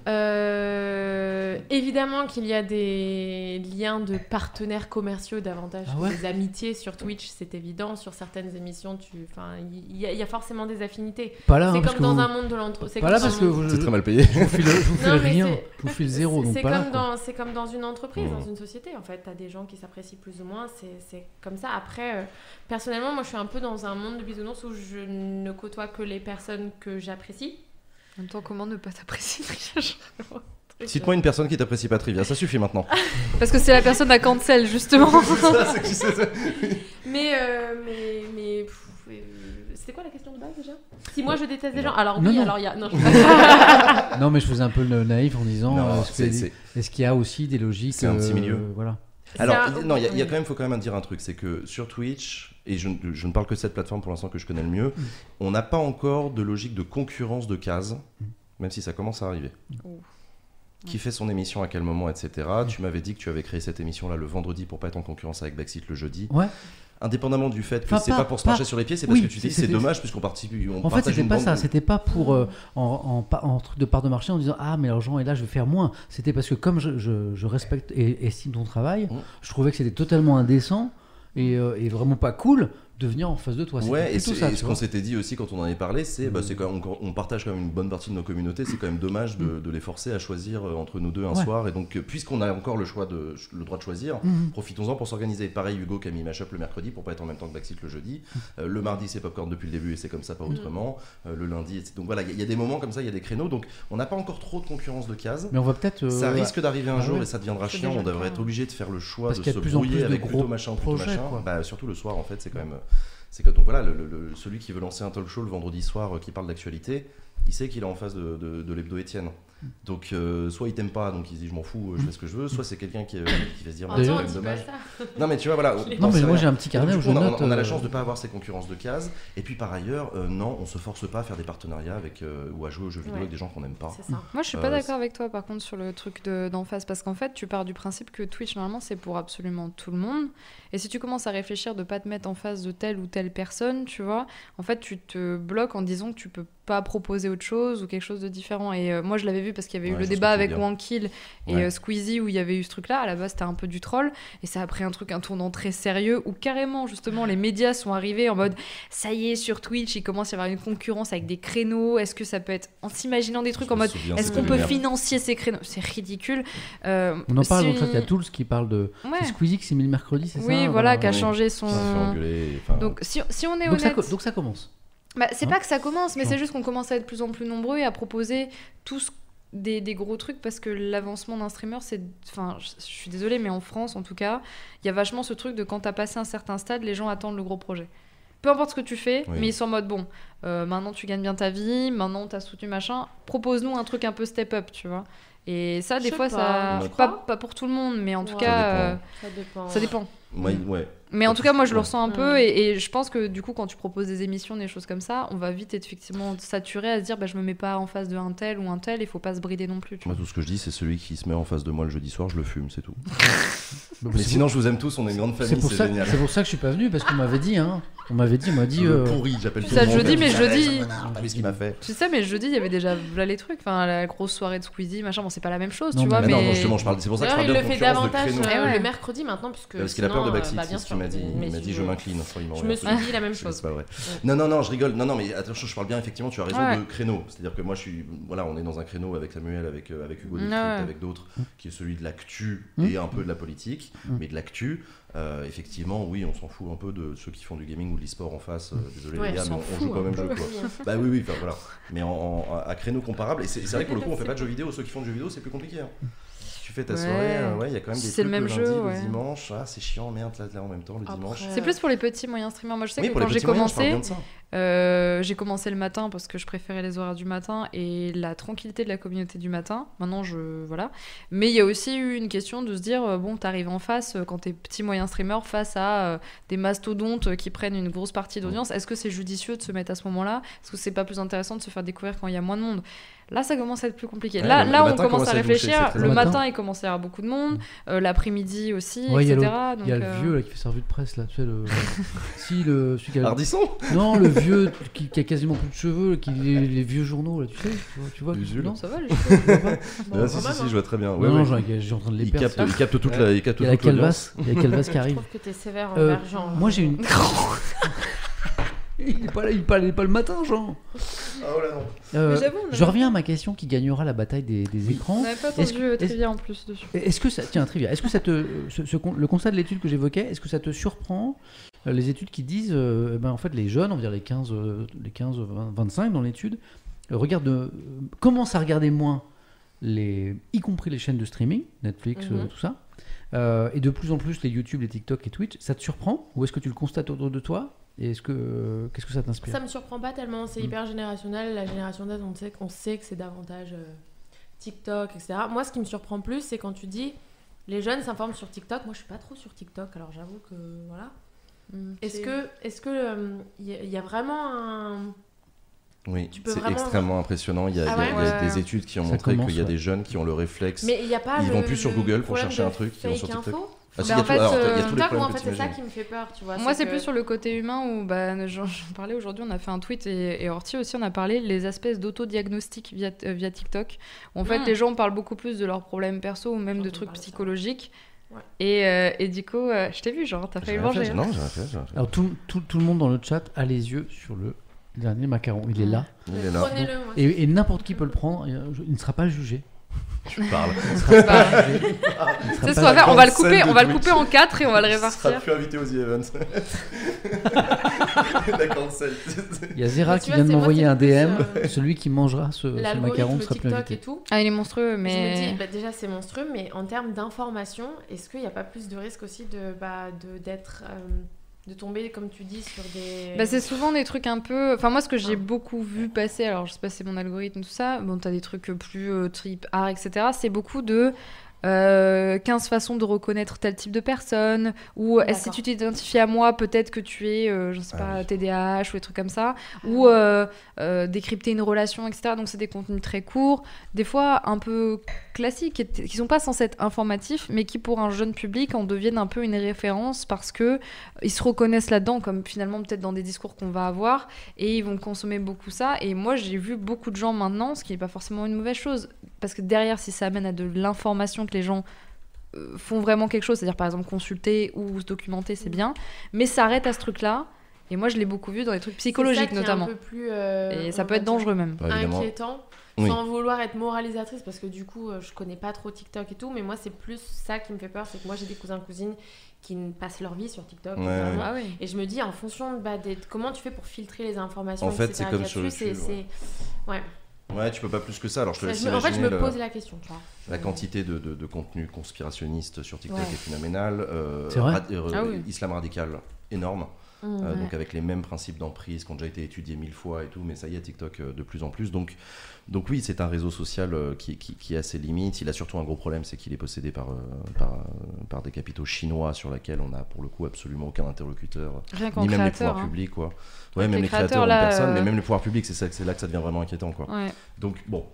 S4: euh, évidemment qu'il y a des liens de partenaires commerciaux davantage
S1: Ah
S4: que des amitiés sur Twitch, c'est évident. Sur certaines émissions, tu, enfin, il y, a- il y a forcément des affinités.
S1: Pas là,
S4: c'est
S1: hein, parce
S4: comme dans
S1: vous-
S4: un monde de l'entreprise.
S1: Pas là parce que vous,
S2: C'est très mal payé.
S1: je vous file, je vous file
S4: Non,
S1: rien,
S4: c'est-
S1: je vous file zéro, donc
S4: C'est
S1: pas là.
S4: comme, dans, c'est comme dans une entreprise, dans une société. En fait, tu as des gens qui s'apprécient plus ou moins. C'est, c'est comme ça. Après, euh, personnellement, moi, je suis un peu dans un monde de bisounours où je ne côtoie que les personnes que j'apprécie.
S3: En même temps, comment ne pas t'apprécier
S2: Cite-moi une personne qui t'apprécie pas Trivia, ça suffit maintenant.
S3: Parce que c'est la personne à cancel, justement.
S2: Ça, c'est qui c'est-
S4: Mais, euh, mais, mais pff, euh, c'était quoi la question de base déjà? Si moi je déteste des gens, alors
S1: Non,
S4: oui,
S1: non.
S4: alors il y a. Non, je-
S1: Non, mais je faisais un peu le naïf en disant
S2: Non,
S1: euh, est-ce qu'il y a aussi des logiques
S2: C'est un petit
S1: euh,
S2: milieu.
S1: Voilà.
S2: Alors,
S4: un-
S2: non, il y y a quand même, faut quand même dire un truc, c'est que sur Twitch, et je, ne- je ne parle que de cette plateforme pour l'instant que je connais le mieux, on n'a pas encore de logique de concurrence de cases, même si ça commence à arriver. Qui fait son émission à quel moment, etc. Tu m'avais dit que tu avais créé cette émission-là le vendredi pour pas être en concurrence avec Backseat le jeudi.
S1: Ouais.
S2: Indépendamment du fait que
S1: Enfin,
S2: c'est
S1: pas-
S2: pas, pour se marcher sur les pieds, c'est parce
S1: oui,
S2: que tu dis c'est dommage puisqu'on participe. On
S1: En fait, c'était pas ça.
S2: de-
S1: C'était pas pour euh, en, en, pa- en truc de part de marché en disant ah mais l'argent est là, je vais faire moins. C'était parce que comme je, je- je respecte et estime ton travail,
S2: Mm.
S1: je trouvais que c'était totalement indécent et, euh, et vraiment pas cool de venir en face de toi.
S2: Ouais, et,
S1: ça.
S2: et ce qu'on s'était dit aussi quand on en avait parlé, c'est bah,
S1: Mm.
S2: c'est quand même- on, on partage quand même une bonne partie de nos communautés, c'est quand même dommage de, de les forcer à choisir euh, entre nous deux un
S1: Ouais.
S2: soir. Et donc, puisqu'on a encore le choix de le droit de choisir,
S1: Mhm.
S2: profitons-en pour s'organiser. Pareil, Hugo qui a mis Mashup le mercredi pour pas être en même temps que Backseat le jeudi. Euh, le mardi, c'est Popcorn depuis le début et c'est comme ça, pas autrement. Euh, le lundi, etc. donc voilà, il y, a- il y a des moments comme ça, il y a des créneaux. Donc, on n'a pas encore trop de concurrence de cases.
S1: Mais on va peut-être. euh,
S2: Ça risque d'arriver un
S1: Ah
S2: jour
S1: ouais.
S2: et ça deviendra chiant. On devrait être obligé de faire le choix
S1: Parce
S2: de se brouiller avec
S1: gros
S2: plutôt machin plutôt machin. Bah, surtout le soir, en fait, c'est quand même. C'est que donc voilà, le- le- celui qui veut lancer un talk show le vendredi soir euh, qui parle d'actualité, il sait qu'il est en face de, de, de l'hebdo Étienne. Donc euh, soit il t'aime pas, donc il se dit je m'en fous, euh, je fais ce que je veux, soit c'est quelqu'un qui, euh, qui va se dire c'est quand même
S4: pas
S2: dommage.
S4: ça.
S2: Non mais tu vois voilà.
S4: Non,
S2: on
S1: Non, mais moi j'ai un petit carnet où je
S2: on, a,
S1: note.
S2: on a la
S1: euh,
S2: chance de pas avoir ces concurrences de cases. Et puis par ailleurs, euh, non, on se force pas à faire des partenariats avec euh, ou à jouer aux jeux vidéo
S4: Ouais.
S2: avec des gens qu'on n'aime pas.
S4: C'est ça.
S3: Moi, je suis
S2: Euh,
S3: pas d'accord avec toi, par contre, sur le truc de- d'en face, parce qu'en fait, tu pars du principe que Twitch, normalement, c'est pour absolument tout le monde. Et si tu commences à réfléchir de pas te mettre en face de telle ou telle personne, tu vois, en fait, tu te bloques en disant que tu peux pas proposer autre chose ou quelque chose de différent Et euh, moi, je l'avais vu parce qu'il y avait
S2: Ouais,
S3: eu le débat avec
S2: dire.
S3: Wankill et
S2: Ouais.
S3: euh, Squeezie où il y avait eu ce truc-là. À la base, c'était un peu du troll et ça a pris un truc, un tournant très sérieux où carrément, justement, les médias sont arrivés en mode ça y est, sur Twitch, il commence à y avoir une concurrence avec des créneaux. Est-ce que ça peut être en s'imaginant des trucs
S2: Je
S3: en mode est-ce qu'on peut financer ces créneaux? C'est ridicule. Euh,
S1: On en parle, donc ça, il y a Tools qui parle de.
S3: Ouais.
S1: C'est Squeezie qui s'est mis le mercredi, c'est ça
S3: Oui, voilà, qui a changé son.
S2: Engueuler.
S3: Donc, si, si on est
S1: donc, ça,
S3: honnête.
S1: donc ça commence.
S3: Bah, c'est
S1: Hein
S3: pas que ça commence, mais c'est juste qu'on commence à être de plus en plus nombreux et à proposer tous des, des gros trucs parce que l'avancement d'un streamer, c'est. Enfin, je, suis désolée, mais en France, en tout cas, il y a vachement ce truc de quand t'as passé un certain stade, les gens attendent le gros projet. Peu importe ce que tu fais,
S2: Oui.
S3: mais ils sont en mode bon, euh, maintenant tu gagnes bien ta vie, maintenant t'as soutenu machin, propose-nous un truc un peu step up, tu vois. Et ça, des fois,
S4: pas,
S3: ça. Pas, pas pour tout le monde, mais en tout cas,
S2: Ça
S3: euh,
S4: Ça dépend.
S3: ça dépend.
S2: ouais.
S3: Mais en tout cas, moi, je le ressens un peu. Et, et je pense que du coup, quand tu proposes des émissions, des choses comme ça, on va vite être effectivement saturé à se dire bah, je me mets pas en face de un tel ou un tel, il faut pas se brider non plus. Tu
S2: Moi,
S3: vois.
S2: tout ce que je dis, c'est celui qui se met en face de moi le jeudi soir, je le fume, c'est tout.
S1: Bah,
S2: Mais
S1: c'est
S2: sinon, je vous aime tous, on est une grande
S1: C'est
S2: famille,
S1: pour,
S2: c'est
S1: ça,
S2: génial.
S1: c'est pour ça que je suis pas venu parce qu'on m'avait dit, hein. On m'avait dit, on m'a dit. Euh,
S2: pourri, j'appelle tout
S3: Ça,
S2: le monde.
S3: jeudi, mais jeudi-
S2: ce qu'il m'a fait
S3: Tu sais, mais jeudi, il y avait déjà là les trucs. Enfin, la grosse soirée de Squeezie, machin. Bon, c'est pas la même chose,
S1: Non,
S3: tu vois.
S2: Mais
S3: Mais,
S2: non, non, justement, je parle. C'est pour ça que je parle
S4: il
S2: de
S4: le fait
S2: concurrence de
S4: davantage
S2: créneaux.
S4: euh,
S3: ouais.
S4: le mercredi maintenant, puisque.
S2: Parce qu'il a peur de m'a dit.
S4: mais
S2: Il m'a dit
S4: je
S2: m'incline. Enfin, il m'a
S4: Je me suis dit la même chose.
S2: C'est pas vrai. Non, non, non, je rigole. Non, non, mais attention, je parle bien, effectivement, tu as raison
S3: Ouais.
S2: de créneau. C'est-à-dire que moi, je suis. Voilà, on est dans un créneau avec Samuel, avec, euh, avec Hugo
S3: Ouais.
S2: Décrypte, avec d'autres, qui est celui de l'actu
S1: Mm.
S2: et un peu de la politique,
S1: Mm.
S2: mais de l'actu. euh, effectivement, oui, on s'en fout un peu de ceux qui font du gaming ou de l'e-sport en face. euh, désolé
S4: Ouais,
S2: les gars,
S4: on
S2: mais on, on joue pas au
S4: hein.
S2: même jeu. Quoi. bah oui, oui, enfin voilà. Mais en, en- à créneau comparable, et c'est c'est vrai que pour le coup, on fait pas de jeux vidéo. Ceux qui font du jeu vidéo, c'est plus compliqué. hein. Tu fais ta soirée, euh, ouais, il y a quand même des trucs
S3: le même
S2: lundi,
S3: jeu,
S2: le dimanche. Ah, c'est chiant, merde, là, là en même temps, le
S4: Après,
S2: dimanche.
S3: C'est plus pour les petits moyens streamers. Moi, je sais
S2: Oui,
S3: que quand j'ai commencé. Euh, j'ai commencé le matin parce que je préférais les horaires du matin et la tranquillité de la communauté du matin. Maintenant, je voilà. Mais il y a aussi eu une question de se dire euh, bon, t'arrives en face quand t'es petit moyen streamer face à euh, des mastodontes qui prennent une grosse partie d'audience. Est-ce que c'est judicieux de se mettre à ce moment-là? Est-ce que c'est pas plus intéressant de se faire découvrir quand il y a moins de monde? Là, ça commence à être plus compliqué.
S2: Ouais,
S3: là, là, on commence
S2: commence
S3: à réfléchir. le matin, il commence à y avoir beaucoup de monde. Euh, L'après-midi aussi,
S1: Ouais, il y a
S3: etc.
S1: Il y a le
S3: euh,
S1: vieux là, qui fait sa revue de presse là, tu sais le. si le. Celui qui a-
S2: Ardisson
S1: Non, le vieux qui, qui a quasiment plus de cheveux, qui les, les vieux journaux là, tu sais, tu vois, tu non,
S3: Ça va, les
S4: Bon,
S2: Ah, Si, si,
S4: hein.
S2: je vois très bien. Ouais,
S1: non,
S2: ouais.
S1: genre, j'ai en train de les
S2: Il
S1: perdre.
S2: capte, il capte toute la, il capte
S1: Il y a la calvasse, il y a Calvas qui
S4: Je
S1: arrive.
S4: trouve que t'es sévère
S1: Euh,
S4: envers Jean.
S1: Moi j'ai une. Il est pas là, il est pas, il est pas le matin, Jean.
S2: Ah, oh là non.
S1: Euh,
S3: Mais j'avoue, on a-
S1: je reviens à ma question qui gagnera la bataille des, des écrans.
S3: On n'avait pas
S1: Est-ce
S3: entendu
S1: que-
S3: euh,
S1: est-ce-
S3: Trivia en plus dessus.
S1: Est-ce que ça, tiens, trivia, est-ce que ça te, ce- ce con- le constat de l'étude que j'évoquais, est-ce que ça te surprend euh, les études qui disent, euh, eh ben, en fait, les jeunes, on va dire les 15, euh, les 15, 20, 25 dans l'étude, euh, regardent, euh, commencent à regarder moins les, y compris les chaînes de streaming, Netflix, euh,
S4: Mhm.
S1: tout ça, euh, et de plus en plus les YouTube, les TikTok et Twitch. Ça te surprend ou est-ce que tu le constates autour de toi Et est-ce que, euh, qu'est-ce que ça t'inspire
S4: Ça me surprend pas tellement, c'est
S1: Mm.
S4: hyper générationnel. La génération Z, on sait, qu'on sait que c'est davantage euh, TikTok, etc. Moi, ce qui me surprend plus, c'est quand tu dis les jeunes s'informent sur TikTok. Moi, je suis pas trop sur TikTok, alors j'avoue que voilà. Est-ce que, est-ce que euh, il y, il y a vraiment un
S2: Oui, c'est
S4: vraiment-
S2: extrêmement impressionnant. Il y a,
S4: Ah
S2: il y a-
S4: ouais
S2: il y a
S3: Ouais.
S2: des études qui ont
S1: Ça
S2: montré qu'il y a des jeunes qui ont le réflexe.
S4: Mais il n'y a pas
S2: Ils
S4: le-
S2: vont plus sur
S4: le
S2: Google pour chercher un truc, ils vont sur TikTok. Ah, si,
S3: Bah, en fait, euh,
S4: c'est ça qui me fait peur, tu vois.
S3: Moi, c'est
S4: que-
S3: plus sur le côté humain où bah, j'en parlais aujourd'hui, on a fait un tweet et, et Horty aussi, on a parlé les espèces d'autodiagnostic via, euh, via TikTok. Où, en fait,
S4: Mm.
S3: les gens parlent beaucoup plus de leurs problèmes perso ou même de trucs psychologiques.
S4: Ouais.
S3: Et, euh, et du coup, euh, je t'ai vu, genre, t'as
S2: J'ai
S3: failli
S2: fait,
S3: manger. hein.
S2: Non, j'ai rien fait. j'ai rien fait.
S1: Alors tout, tout, tout le monde dans le chat a les yeux sur le dernier macaron. Il est là.
S2: Il est là.
S1: Et, et n'importe qui peut le prendre. euh, Il ne sera pas jugé.
S2: Tu parles.
S3: On va le couper, on va le couper en quatre et on va le
S2: Tu seras
S3: répartir.
S2: plus invité aux The Events.
S1: Il y a Zera qui
S4: vois,
S1: vient de m'envoyer un DM.
S4: euh,
S1: Celui qui mangera ce, ce macaron sera plus invité.
S4: et tout.
S3: Ah, il est monstrueux,
S4: Je me
S3: mais.
S4: dis, bah, déjà c'est monstrueux, mais en termes d'information, est-ce qu'il n'y a pas plus de risque aussi de bah, de- d'être euh, de tomber, comme tu dis, sur des.
S3: Bah, c'est souvent des trucs un peu. Enfin, moi, ce que j'ai
S4: Ah.
S3: beaucoup vu passer, alors je sais pas si c'est mon algorithme, tout ça, bon, t'as des trucs plus euh, trip art, etc. C'est beaucoup de. euh, 15 façons de reconnaître tel type de personne, ou euh, si tu t'identifies à moi, peut-être que tu es, euh, je sais
S2: Ah
S3: pas,
S2: oui.
S3: TDAH ou des trucs comme ça, ou euh, euh, décrypter une relation, etc. Donc c'est des contenus très courts, des fois un peu classiques, qui qui sont pas censés être informatifs, mais qui pour un jeune public en deviennent un peu une référence parce que ils se reconnaissent là-dedans, comme finalement peut-être dans des discours qu'on va avoir, et ils vont consommer beaucoup ça. Et moi, j'ai vu beaucoup de gens maintenant, ce qui n'est pas forcément une mauvaise chose, parce que derrière, si ça amène à de l'information que les gens euh, font vraiment quelque chose, c'est-à-dire par exemple consulter ou se documenter, c'est bien, mais ça arrête à ce truc-là. Et moi, je l'ai beaucoup vu dans les trucs
S4: ça
S3: psychologiques
S4: est
S3: notamment.
S4: Un peu plus, euh,
S3: Et ça peut être dangereux même.
S2: Bah,
S4: inquiétant.
S2: Oui.
S4: Sans vouloir être moralisatrice, parce que du coup, euh, je connais pas trop TikTok et tout, mais moi, c'est plus ça qui me fait peur, c'est que moi, j'ai des cousins cousines qui passent leur vie sur TikTok.
S2: Ouais,
S4: littéralement.
S2: ouais.
S3: Ah oui.
S4: Et je me dis, en fonction bah, des- comment tu fais pour filtrer les informations,
S2: En fait,
S4: etc.,
S2: c'est comme sur
S4: c'est-
S2: ouais.
S4: Ouais.
S2: Ouais, tu peux pas plus que ça. Alors je te laisse
S4: en fait, je me
S2: le-
S4: pose la question. tu vois.
S2: La quantité de, de, de contenu conspirationniste sur TikTok
S4: Ouais.
S2: est phénoménale. Euh,
S1: C'est vrai
S2: rad- euh,
S3: Ah oui.
S2: Islam radical, énorme.
S4: Mmh,
S2: Euh,
S4: ouais.
S2: donc avec les mêmes principes d'emprise qui ont déjà été étudiés mille fois et tout, mais ça y est, TikTok euh, de plus en plus. Donc, donc oui, c'est un réseau social euh, qui, qui, qui a ses limites. Il a surtout un gros problème, c'est qu'il est possédé par, par, par des capitaux chinois sur lesquels on n'a pour le coup absolument aucun interlocuteur,
S3: Rien
S2: ni même les pouvoirs
S3: hein.
S2: publics. Quoi. Ouais, même
S3: les
S2: les créateurs,
S3: là,
S2: personne,
S3: euh,
S2: mais même les pouvoirs publics, c'est ça que- c'est là que ça devient vraiment inquiétant. Quoi.
S3: Ouais.
S2: Donc bon,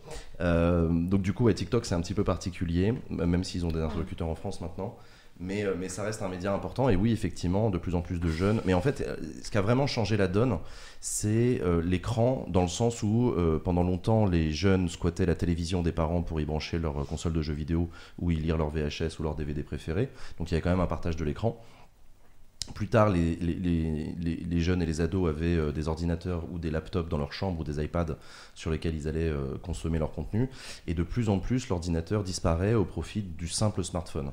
S2: Euh, donc du coup, ouais, TikTok c'est un petit peu particulier, même s'ils ont des interlocuteurs en France maintenant. Mais, euh, mais ça reste un média important et oui effectivement de plus en plus de jeunes. Mais en fait euh, ce qui a vraiment changé la donne c'est euh, l'écran dans le sens où pendant longtemps les jeunes squattaient la télévision des parents pour y brancher leur console de jeux vidéo ou y lire leur VHS ou leur DVD préféré. Donc il y avait quand même un partage de l'écran. Plus tard, les, jeunes et les ados avaient des ordinateurs ou des laptops dans leur chambre ou des iPads sur lesquels ils allaient consommer leur contenu. Et de plus en plus, l'ordinateur disparaît au profit du simple smartphone.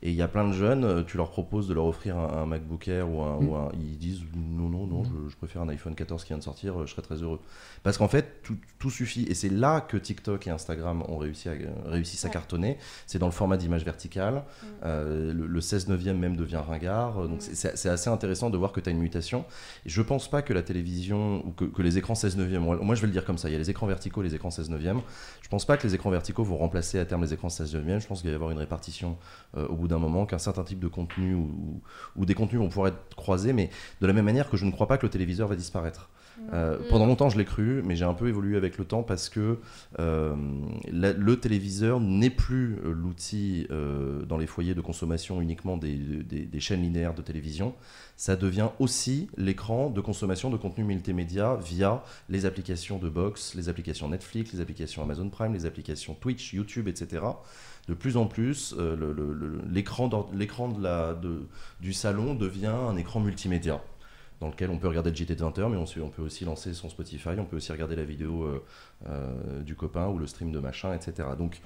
S2: Et il y a plein de jeunes, euh, tu leur proposes de leur offrir un, un MacBook Air ou un,
S1: Mm.
S2: ou un- Ils disent non, non, non, je, je préfère un iPhone 14 qui vient de sortir, euh, je serais très heureux. Parce qu'en fait, tout, tout suffit. Et c'est là que TikTok et Instagram ont réussi à, euh, réussissent à cartonner. C'est dans le format d'image verticale.
S4: Mm.
S2: Euh, le, le 16 neuvième même devient ringard. Donc
S4: Mm.
S2: c'est- assez intéressant de voir que tu as une mutation. Et je pense pas que la télévision ou que, que les écrans 16 neuvième, moi, moi, je vais le dire comme ça, il y a les écrans verticaux, les écrans 16 neuvième. Je pense pas que les écrans verticaux vont remplacer à terme les écrans 16 neuvième. Je pense qu'il va y avoir une répartition euh, au bout d'un moment, qu'un certain type de contenu ou, des contenus vont pouvoir être croisés, mais de la même manière que je ne crois pas que le téléviseur va disparaître. Euh,
S4: Mm.
S2: Pendant longtemps, je l'ai cru, mais j'ai un peu évolué avec le temps parce que euh, la- le téléviseur n'est plus euh, l'outil euh, dans les foyers de consommation uniquement des, des- des chaînes linéaires de télévision. Ça devient aussi l'écran de consommation de contenu multimédia via les applications de box, les applications Netflix, les applications Amazon Prime, les applications Twitch, YouTube, etc. De plus en plus, euh, l'écran du salon devient un écran multimédia dans lequel on peut regarder le JT de 20h, mais on, peut aussi lancer son Spotify, on peut aussi regarder la vidéo euh, euh, du copain ou le stream de machin, etc. Donc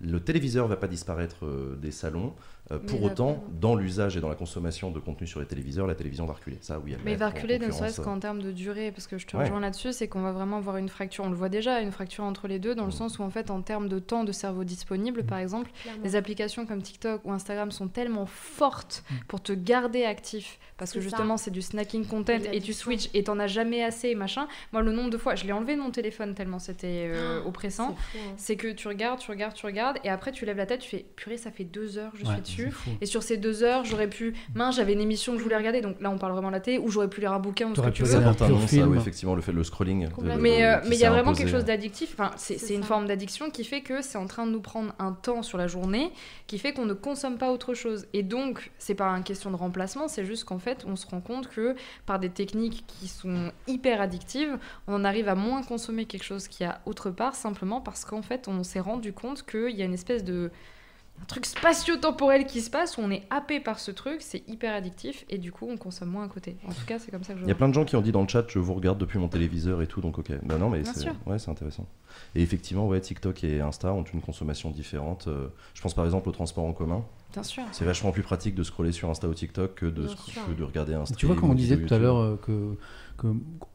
S2: le téléviseur va pas disparaître des salons. Euh, pour autant, dans l'usage et dans la consommation de contenu sur les téléviseurs, la télévision va reculer. Ça, oui, elle
S3: Mais va
S2: en
S3: reculer ne serait-ce
S2: euh,
S3: qu'en termes de durée, parce que je te
S2: Ouais.
S3: rejoins là-dessus, c'est qu'on va vraiment avoir une fracture, on le voit déjà, une fracture entre les deux, dans le
S2: Mm.
S3: sens où en fait en termes de temps de cerveau disponible, par exemple,
S4: Clairement.
S3: les applications comme TikTok ou Instagram sont tellement fortes
S1: Mm.
S3: pour te garder actif, parce que justement c'est du snacking content
S4: Et
S3: tu switches et t'en as jamais assez, machin. Moi le nombre de fois, je l'ai enlevé de mon téléphone tellement c'était euh,
S4: Oh,
S3: oppressant.
S4: C'est hein.
S3: C'est que tu regardes, tu regardes, tu regardes, et après tu lèves la tête, tu fais purée, ça fait deux heures que je
S1: Ouais,
S3: suis dessus. Et sur ces deux heures, j'aurais pu. Mince, j'avais une émission que je voulais regarder, donc là on parle vraiment de la télé, ou j'aurais pu lire un bouquin ou ce que tu
S1: pu
S3: veux.
S2: Ça oui, effectivement, le fait le scrolling. de-
S4: Complètement.
S3: Mais euh,
S2: qui
S3: mais il y a vraiment
S2: imposé.
S3: quelque chose d'addictif. Enfin, c'est une forme d'addiction qui fait que c'est en train de nous prendre un temps sur la journée, qui fait qu'on ne consomme pas autre chose. Et donc, c'est pas une question de remplacement, c'est juste qu'en fait, on se rend compte que par des techniques qui sont hyper addictives, on en arrive à moins consommer quelque chose qu'il y a autre part, simplement parce qu'en fait, on s'est rendu compte qu'il y a une espèce de un truc spatio-temporel qui se passe où on est happé par ce truc, c'est hyper addictif et du coup on consomme moins à côté. En tout cas, c'est comme ça que je
S2: Il y a plein de gens qui ont dit dans le chat je vous regarde depuis mon téléviseur et tout, donc ok. Bah non, mais
S3: Bien
S2: c'est
S3: sûr.
S2: ouais, c'est intéressant. Et effectivement, ouais, TikTok et Insta ont une consommation différente. Euh, je pense par exemple au transport en commun.
S3: Bien sûr.
S2: C'est vachement plus pratique de scroller sur Insta ou TikTok que de, que de regarder un stream.
S1: Tu vois, comme
S2: ou
S1: on disait tout à l'heure euh, que, que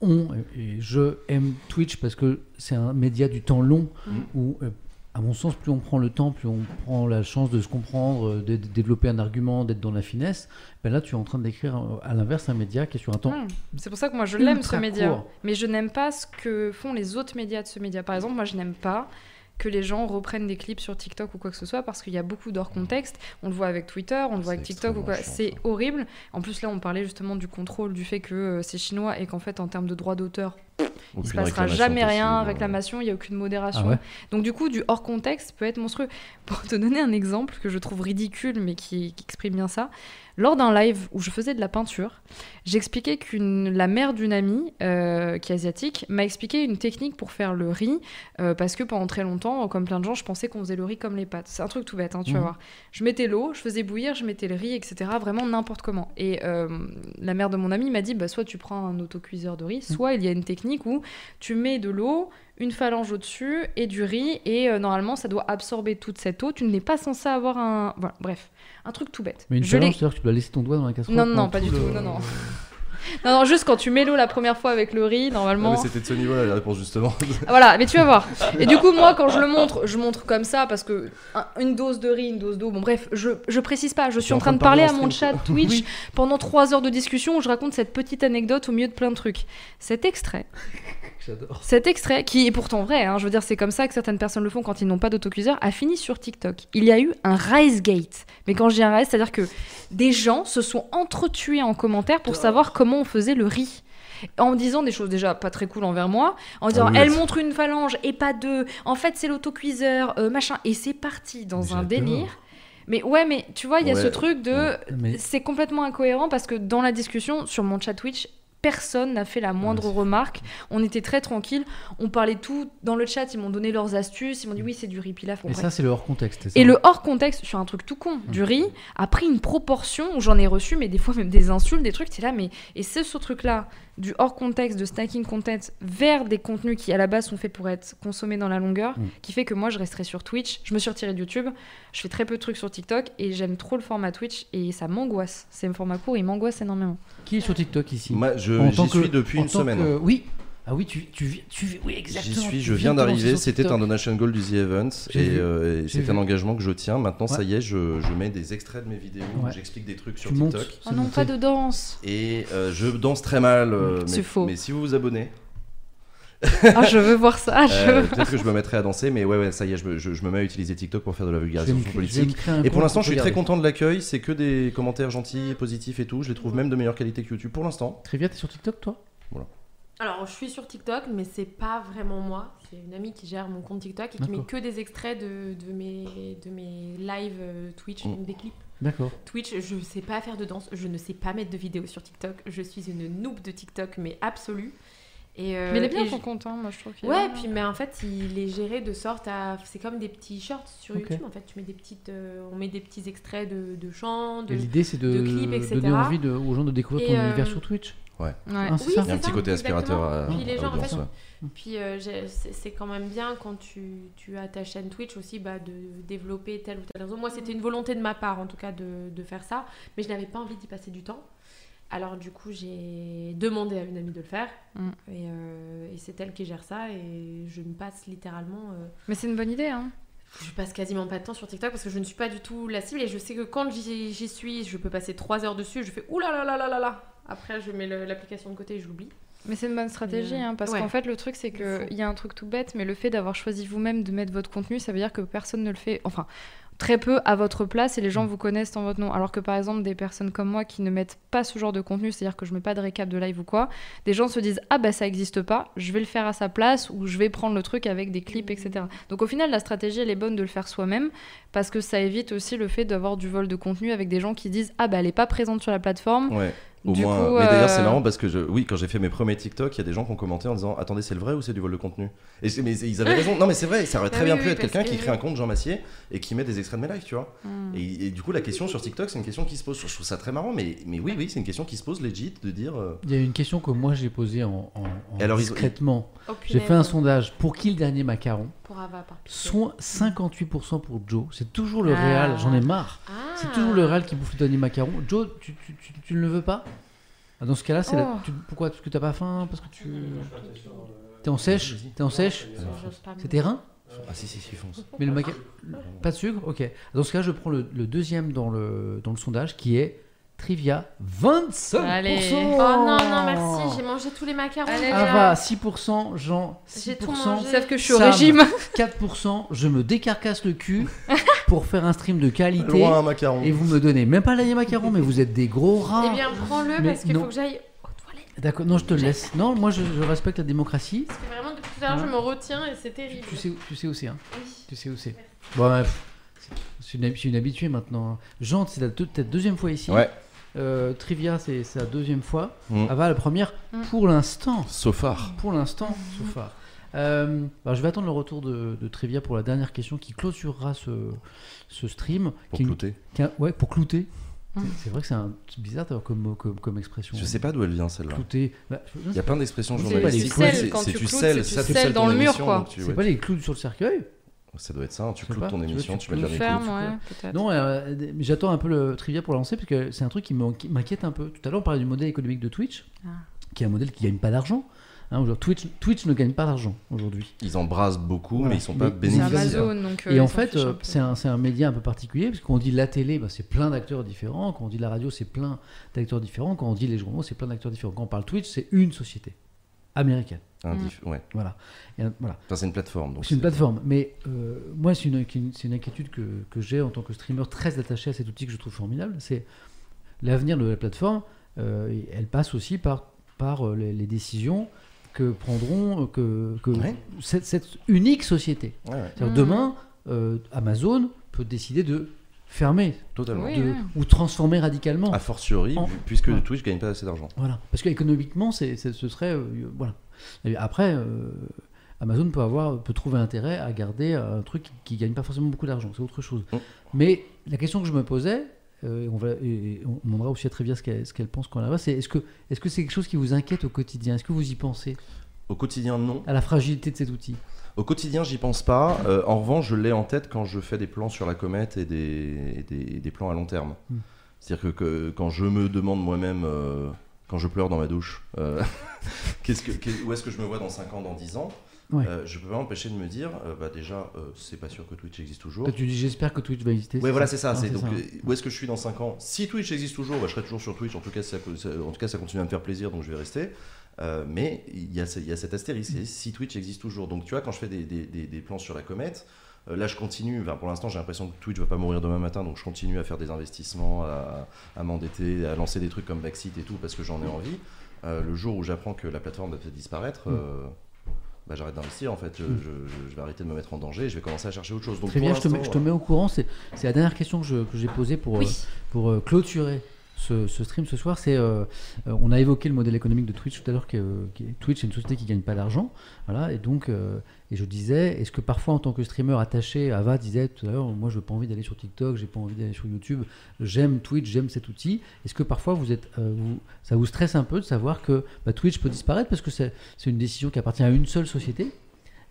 S1: on et je aime Twitch parce que c'est un média du temps long
S4: Mm.
S1: où, euh, à mon sens, plus on prend le temps, plus on prend la chance de se comprendre, euh, de, de développer un argument, d'être dans la finesse. Ben là, tu es en train d'écrire euh, à l'inverse un média qui est sur un temps.
S3: C'est pour ça que moi je l'aime ce média.
S1: court.
S3: Mais je n'aime pas ce que font les autres médias de ce média. Par exemple, moi je n'aime pas que les gens reprennent des clips sur TikTok ou quoi que ce soit parce qu'il y a beaucoup d'hors contexte. On le voit avec Twitter, on le voit avec TikTok ou quoi. C'est horrible. En plus, là, on parlait justement du contrôle, du fait que euh, c'est chinois et qu'en fait, en termes de droit d'auteur, il se passera jamais rien,
S2: possible.
S3: réclamation, il n'y a aucune modération.
S1: Ah ouais
S3: Donc du coup, du hors contexte peut être monstrueux. Pour te donner un exemple que je trouve ridicule mais qui, qui exprime bien ça, lors d'un live où je faisais de la peinture, j'expliquais qu'une la mère d'une amie euh, qui est asiatique m'a expliqué une technique pour faire le riz euh, parce que pendant très longtemps, comme plein de gens, je pensais qu'on faisait le riz comme les pâtes. C'est un truc tout bête, hein, tu vas
S1: Mhm.
S3: voir. Je mettais l'eau, je faisais bouillir, je mettais le riz, etc. Vraiment n'importe comment. Et euh, la mère de mon ami m'a dit, bah, soit tu prends un autocuiseur de riz, soit il y a une technique où tu mets de l'eau, une phalange au-dessus et du riz et euh, normalement ça doit absorber toute cette eau. Tu n'es pas censé avoir un... Voilà, bref, un truc tout bête.
S1: Mais une
S3: Je l'ai-
S1: phalange, c'est-à-dire que tu dois laisser ton doigt dans la casserole
S3: Non, non,
S1: pendant
S3: pas du
S1: le-
S3: tout, non, non. Non, non, juste quand tu mets l'eau la première fois avec le riz,
S2: Ah,
S3: normalement...
S2: mais c'était de ce niveau-là la réponse justement.
S3: Voilà, mais tu vas voir. Et du coup, moi, quand je le montre, je montre comme ça parce que un- une dose de riz, une dose d'eau. Bon, bref, je, je précise pas. Je suis en train de parler à mon chat Twitch
S1: Oui.
S3: pendant trois heures de discussion où je raconte cette petite anecdote au milieu de plein de trucs. Cet extrait,
S1: J'adore.
S3: cet extrait, qui est pourtant vrai, hein, je veux dire, c'est comme ça que certaines personnes le font quand ils n'ont pas d'autocuiseur, a fini sur TikTok. Il y a eu un Rise Gate. Mais quand je dis un Rise, c'est-à-dire que des gens se sont entretués en commentaire pour savoir comment on faisait le riz. En disant des choses déjà pas très cool envers moi, en disant
S2: Ah oui,
S3: elle montre une phalange et pas deux, en fait c'est l'autocuiseur, euh, machin. Et c'est parti dans un délire. Mais ouais, mais tu vois, il y a
S2: Ouais,
S3: ce truc de.
S2: ouais.
S1: Mais
S3: C'est complètement incohérent parce que dans la discussion sur mon chat Twitch, personne n'a fait la moindre
S1: c'est
S3: remarque. On était très tranquille. On parlait tout dans le chat. Ils m'ont donné leurs astuces. Ils m'ont dit oui, c'est du riz pilaf.
S1: Et ça, c'est le hors contexte. c'est ça
S3: Et le hors contexte sur un truc tout con, du riz, a pris une proportion où j'en ai reçu, mais des fois même des insultes, des trucs, t'es là, mais. Et c'est ce truc-là, du hors contexte, de snacking content, vers des contenus qui à la base sont faits pour être consommés dans la longueur,
S1: Mm.
S3: qui fait que moi je resterai sur Twitch. Je me suis retirée de YouTube, je fais très peu de trucs sur TikTok, et j'aime trop le format Twitch, et ça m'angoisse. C'est un format court, il m'angoisse énormément.
S1: Qui est sur TikTok ici?
S2: Moi, je
S1: En tant
S2: j'y
S1: que-
S2: suis depuis
S1: en
S2: une
S1: tant
S2: semaine.
S1: que- Oui. Ah oui, tu, tu, tu oui, exactement.
S2: J'y suis, je
S1: viens
S2: d'arriver. C'était un donation goal du The Event et,
S1: vu.
S2: euh, et c'est un engagement que je tiens. Maintenant, ça y est, je, je mets des extraits de mes vidéos où
S1: Ouais.
S2: j'explique des trucs sur
S1: Tu montes.
S2: TikTok.
S3: Oh
S1: C'est
S3: non, pas de danse
S2: Et euh, je danse très mal. euh,
S3: C'est
S2: mais,
S3: faux.
S2: Mais si vous vous abonnez,
S3: Ah, je veux voir ça, je
S2: euh,
S3: veux
S2: peut-être que je me mettrai à danser. Mais ouais, ouais, ça y est, je me, je- je me mets à utiliser TikTok pour faire de la
S1: Je vais
S2: vulgarisation
S1: me- je vais me
S2: politique.
S1: créer un
S2: Et pour l'instant, je suis très content de l'accueil. C'est que des commentaires gentils, positifs et tout. Je les trouve même de meilleure qualité que YouTube pour l'instant.
S1: Trivia, t'es sur TikTok, toi?
S4: Alors, je suis sur TikTok, mais c'est pas vraiment moi. C'est une amie qui gère mon compte TikTok et qui met que des extraits de, de, mes, de mes lives euh, Twitch,
S2: Mm.
S4: des clips.
S1: D'accord.
S4: Twitch, je sais pas faire de danse, je ne sais pas mettre de vidéos sur TikTok. Je suis une noob de TikTok, mais absolue. Et, euh,
S3: Mais il est bien
S4: je-
S3: compte, hein, moi je trouve qu'il est
S4: Ouais, puis mais en fait, il est géré de sorte à. C'est comme des petits shorts sur. YouTube. En fait, tu mets des petites, euh, on met des petits extraits de, de chants. De...
S1: Et l'idée, c'est de,
S4: de clips, etc.
S1: donner envie de- aux gens de découvrir ton
S4: euh,
S1: univers sur Twitch.
S3: Ouais.
S1: Ah, c'est
S4: Oui,
S1: ça
S2: Il y a un petit
S4: ça,
S2: côté aspirateur à,
S4: exactement. Puis les
S2: à
S4: gens, en fait,
S2: ouais.
S4: Puis euh, c'est quand même bien quand tu, tu as ta chaîne Twitch aussi bah, de développer telle ou telle raison. Moi, c'était une volonté de ma part en tout cas de, de faire ça, mais je n'avais pas envie d'y passer du temps. Alors du coup, j'ai demandé à une amie de le faire
S3: Mm.
S4: et, euh, et c'est elle qui gère ça et je ne passe littéralement... euh,
S3: Mais c'est une bonne idée, hein.
S4: je passe quasiment pas de temps sur TikTok parce que je ne suis pas du tout la cible et je sais que quand j'y suis, je peux passer 3 heures dessus, je fais ouh là là là là. Après, je mets l'application de côté et je l'oublie.
S3: Mais c'est une bonne stratégie,
S4: euh,
S3: hein, parce
S4: ouais.
S3: qu'en fait, le truc, c'est
S4: Il
S3: que
S4: faut.
S3: il y a un truc tout bête, mais le fait d'avoir choisi vous-même de mettre votre contenu, ça veut dire que personne ne le fait. Enfin, très peu à votre place et les
S4: Mm.
S3: gens vous connaissent en votre nom. Alors que par exemple, des personnes comme moi qui ne mettent pas ce genre de contenu, c'est-à-dire que je mets pas de récap de live ou quoi, des gens se disent ah bah ça existe pas, je vais le faire à sa place ou je vais prendre le truc avec des clips, etc. Donc au final, la stratégie elle est bonne de le faire soi-même parce que ça évite aussi le fait d'avoir du vol de contenu avec des gens qui disent ah bah elle est pas présente sur la plateforme.
S2: Ouais. Au
S3: Du
S2: moins,
S3: coup,
S2: mais d'ailleurs c'est
S3: euh,
S2: marrant parce que je, oui, quand j'ai fait mes premiers TikTok, il y a des gens qui ont commenté en disant attendez c'est le vrai ou c'est du vol de contenu? Et mais ils avaient raison. Non mais c'est vrai, ça aurait
S4: Bah
S2: très bien
S4: oui,
S2: pu être quelqu'un
S4: que-
S2: qui crée un compte Jean Massier et qui met des extraits de mes lives, tu vois.
S3: Hmm.
S2: Et, et du coup la question sur TikTok c'est une question qui se pose. Je trouve ça très marrant, mais mais oui oui c'est une question qui se pose legit de dire. euh,
S1: Il y a une question que moi j'ai posée en,
S2: alors,
S1: discrètement. J'ai fait un sondage. Pour qui le dernier macaron?
S4: Pour Ava, par.
S1: Soit 58% pour Joe. C'est toujours le
S4: Ah.
S1: réal. J'en ai marre.
S4: Ah.
S1: C'est toujours le réal qui bouffe le dernier macaron. Joe, tu, tu, tu- tu ne le veux pas? Ah, Dans ce cas-là, c'est la-
S3: Oh.
S1: tu- pourquoi Parce que t'as pas faim? Parce que tu t'es en sèche? T'es en sèche? C'est tes reins
S2: Ah si si si fonce.
S1: Mais le maca... Pas de sucre? Ok. Dans ce cas, je prends le, le deuxième dans le, dans le sondage qui est Trivia 25%.
S3: Allez.
S4: Oh non, non, merci, j'ai mangé tous les macarons.
S3: Allez.
S1: Ava 6%, Jean
S4: J'ai tout
S1: 6%,
S4: mangé.
S3: Sauf que je suis au
S1: Sam,
S3: régime.
S1: 4%, je me décarcasse le cul pour faire un stream de qualité
S2: Loin un macaron.
S1: et vous me donnez même pas la macaron mais vous êtes des gros rats.
S4: Eh bien, prends-le
S1: Mais
S4: parce qu'il
S1: non.
S4: faut que j'aille aux toilettes.
S1: D'accord, non, je te le laisse. Non, moi je, je respecte la démocratie.
S4: Parce que vraiment, depuis tout à l'heure, je me retiens et c'est terrible.
S1: Tu sais, tu sais où c'est, hein.
S4: Oui.
S1: Tu sais où c'est. Bon, bref. Je suis une, je suis une habituée maintenant. hein. Jean, c'est la deux- ta deuxième fois ici.
S2: Ouais.
S1: Euh, Trivia, c'est sa deuxième fois.
S2: Mm.
S1: Ava, la première,
S3: Mm.
S1: pour l'instant.
S2: So far.
S1: Pour l'instant, so far. Euh, alors, je vais attendre le retour de, de Trivia pour la dernière question qui clôturera ce, ce stream.
S2: Pour
S1: qui,
S2: clouter.
S1: qui ouais, pour clouter.
S3: Mm.
S1: C'est- vrai que c'est bizarre d'avoir comme, comme, comme expression.
S2: Je sais pas d'où elle vient celle-là.
S1: Clouter. Bah,
S2: Il y a plein d'expressions journalistiques.
S1: pas les
S2: C'est-
S3: tu c'est
S2: ça,
S3: tu scelles dans le mur,
S2: émission,
S3: quoi.
S1: c'est
S2: ouais.
S1: pas les clous sur le cercueil
S2: Ça doit être ça, tu
S1: sais
S2: cloutes
S1: pas,
S2: ton
S1: tu
S2: émission,
S1: tu
S2: tu
S1: le
S2: clous.
S3: Ferme, ouais, peut-être.
S1: Non, euh, j'attends un peu le trivia pour lancer parce que c'est un truc qui m'inquiète un peu. Tout à l'heure, on parlait du modèle économique de Twitch,
S3: Ah.
S1: qui est un modèle qui gagne pas d'argent. Hein, Twitch, Twitch ne gagne pas d'argent aujourd'hui.
S2: Ils embrassent beaucoup,
S1: Voilà.
S2: mais ils sont
S1: Mais
S2: pas bénéficiaires.
S3: Amazon, donc. euh,
S1: Et en fait, euh,
S3: peu.
S1: c'est un, c'est un média un peu particulier parce qu'on dit la télé, bah, c'est plein d'acteurs différents. Quand on dit la radio, c'est plein d'acteurs différents. Quand on dit les journaux, c'est plein d'acteurs différents. Quand on parle Twitch, c'est une société américaine.
S2: Un
S3: Mm.
S2: diff- ouais.
S1: Voilà. Et, voilà.
S2: Enfin, c'est une plateforme.
S1: C'est une plateforme. Mais euh, moi, c'est une, c'est une inquiétude que, que j'ai en tant que streamer très attaché à cet outil que je trouve formidable. C'est l'avenir de la plateforme. euh, elle passe aussi par, par euh, les, les décisions que prendront que, que
S2: Ouais.
S1: cette, cette unique société.
S2: Ouais, ouais,
S1: C'est-à-dire
S3: Mhm.
S1: Demain, euh, Amazon peut décider de fermer
S2: totalement.
S3: Oui,
S1: de-
S3: oui.
S1: ou transformer radicalement.
S2: A fortiori,
S1: En-
S2: puisque
S1: Ouais.
S2: Twitch gagne pas assez d'argent.
S1: Voilà. Parce qu'économiquement, ce serait. euh, voilà. Et après, euh, Amazon peut, avoir, peut trouver intérêt à garder un truc qui ne gagne pas forcément beaucoup d'argent. C'est autre chose.
S2: Mm.
S1: Mais la question que je me posais, euh, et on, va, et on demandera aussi à Trivia ce qu'elle, ce pense quand elle va, c'est est-ce que, est-ce que c'est quelque chose qui vous inquiète au quotidien? Est-ce que vous y pensez?
S2: Au quotidien, non.
S1: À la fragilité de cet outil?
S2: Au quotidien, j'y pense pas. Euh, en revanche, je l'ai en tête quand je fais des plans sur la comète et des, et des, des plans à long terme.
S1: Mm.
S2: C'est-à-dire que, que quand je me demande moi-même, euh, quand je pleure dans ma douche, euh, que, où est-ce que je me vois dans 5 ans, dans 10 ans
S1: Ouais.
S2: euh, Je peux pas m'empêcher de me dire, euh, bah déjà, euh, c'est pas sûr que Twitch existe toujours.
S1: Tu dis j'espère que Twitch va exister.
S2: Ouais, voilà, c'est ça.
S1: Ah,
S2: c'est
S1: c'est
S2: donc,
S1: ça.
S2: euh, où est-ce que je suis dans 5 ans? Si Twitch existe toujours, bah, je serai toujours sur Twitch. En tout cas, ça, ça- en tout cas, ça continue à me faire plaisir, donc je vais rester. Mais il y, a y cet astérisque. c'est Si Twitch existe toujours, donc tu vois, quand je fais des, des- des- des plans sur la comète, là, je continue. Enfin, pour l'instant, j'ai l'impression que Twitch va pas mourir demain matin, donc je continue à faire des investissements, à, à m'endetter, à lancer des trucs comme Backseat et tout, parce que j'en ai envie. Euh, le jour où j'apprends que la plateforme va peut-être disparaître.
S1: Mm.
S2: euh, bah, j'arrête d'investir en fait, je,
S1: Mm.
S2: je- vais arrêter de me mettre en danger et je vais commencer à chercher autre chose. Donc
S1: Très bien, je te, mets,
S2: l'instant,
S1: je te mets au courant. C'est, c'est la dernière question que, je- que j'ai posée pour,
S4: Oui.
S1: euh, pour euh, clôturer ce, ce stream ce soir. C'est, euh, euh, on a évoqué le modèle économique de Twitch tout à l'heure. Que, euh, Twitch est une société qui gagne pas d'argent. Voilà, et donc, euh, et je disais, est-ce que parfois en tant que streamer attaché, Ava disait tout à l'heure, moi je n'ai pas envie d'aller sur TikTok, j'ai pas envie d'aller sur YouTube, j'aime Twitch, j'aime cet outil. Est-ce que parfois vous êtes, euh, vous, ça vous stresse un peu de savoir que bah, Twitch peut disparaître parce que c'est, une décision qui appartient à une seule société?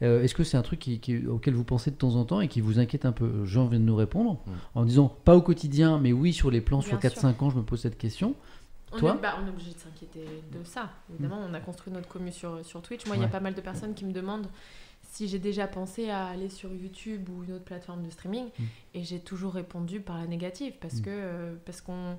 S1: Euh, Est-ce que c'est un truc qui- qui- auquel vous pensez de temps en temps et qui vous inquiète un peu? Jean vient de nous répondre
S2: Mm.
S1: en disant pas au quotidien, mais oui sur les plans
S4: Bien
S1: sur 4-5 ans, je me pose cette question.
S4: On,
S1: Toi
S4: est, bah, on est obligé de s'inquiéter de ça. Évidemment, on a construit notre commu sur, sur Twitch. Moi, il y a pas mal de personnes qui me demandent si j'ai déjà pensé à aller sur YouTube ou une autre plateforme de streaming.
S1: Mm.
S4: Et j'ai toujours répondu par la négative parce
S1: Mm.
S4: que euh, parce qu'on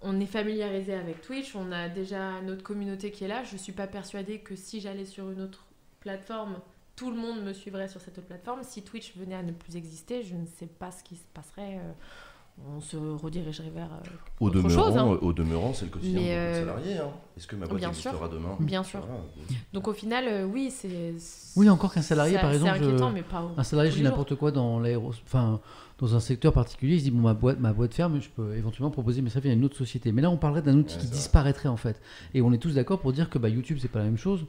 S4: on est familiarisé avec Twitch, on a déjà notre communauté qui est là. Je suis pas persuadée que si j'allais sur une autre plateforme, tout le monde me suivrait sur cette autre plateforme. Si Twitch venait à ne plus exister, je ne sais pas ce qui se passerait. euh, on se redirigerait vers euh,
S2: Au
S4: autre
S2: demeurant,
S4: chose, hein.
S2: euh, au demeurant, c'est le quotidien
S4: Mais,
S2: de
S4: euh,
S2: de salariés. hein. Est-ce que ma boîte
S4: bien
S2: existera demain
S4: Bien sûr.
S2: Voilà.
S4: Donc au final, euh, oui, c'est.
S1: Oui, encore qu'un salarié, par exemple,
S4: C'est inquiétant,
S1: je-
S4: mais pas. au-
S1: Un salarié, je dis n'importe quoi dans l'aéro, enfin dans un secteur particulier, il se dit bon ma boîte, ma boîte ferme, je peux éventuellement proposer mes services à une autre société. Mais là, on parlerait d'un outil
S2: Ouais,
S1: qui disparaîtrait en fait. Et on est tous d'accord pour dire que bah, YouTube c'est pas la même chose,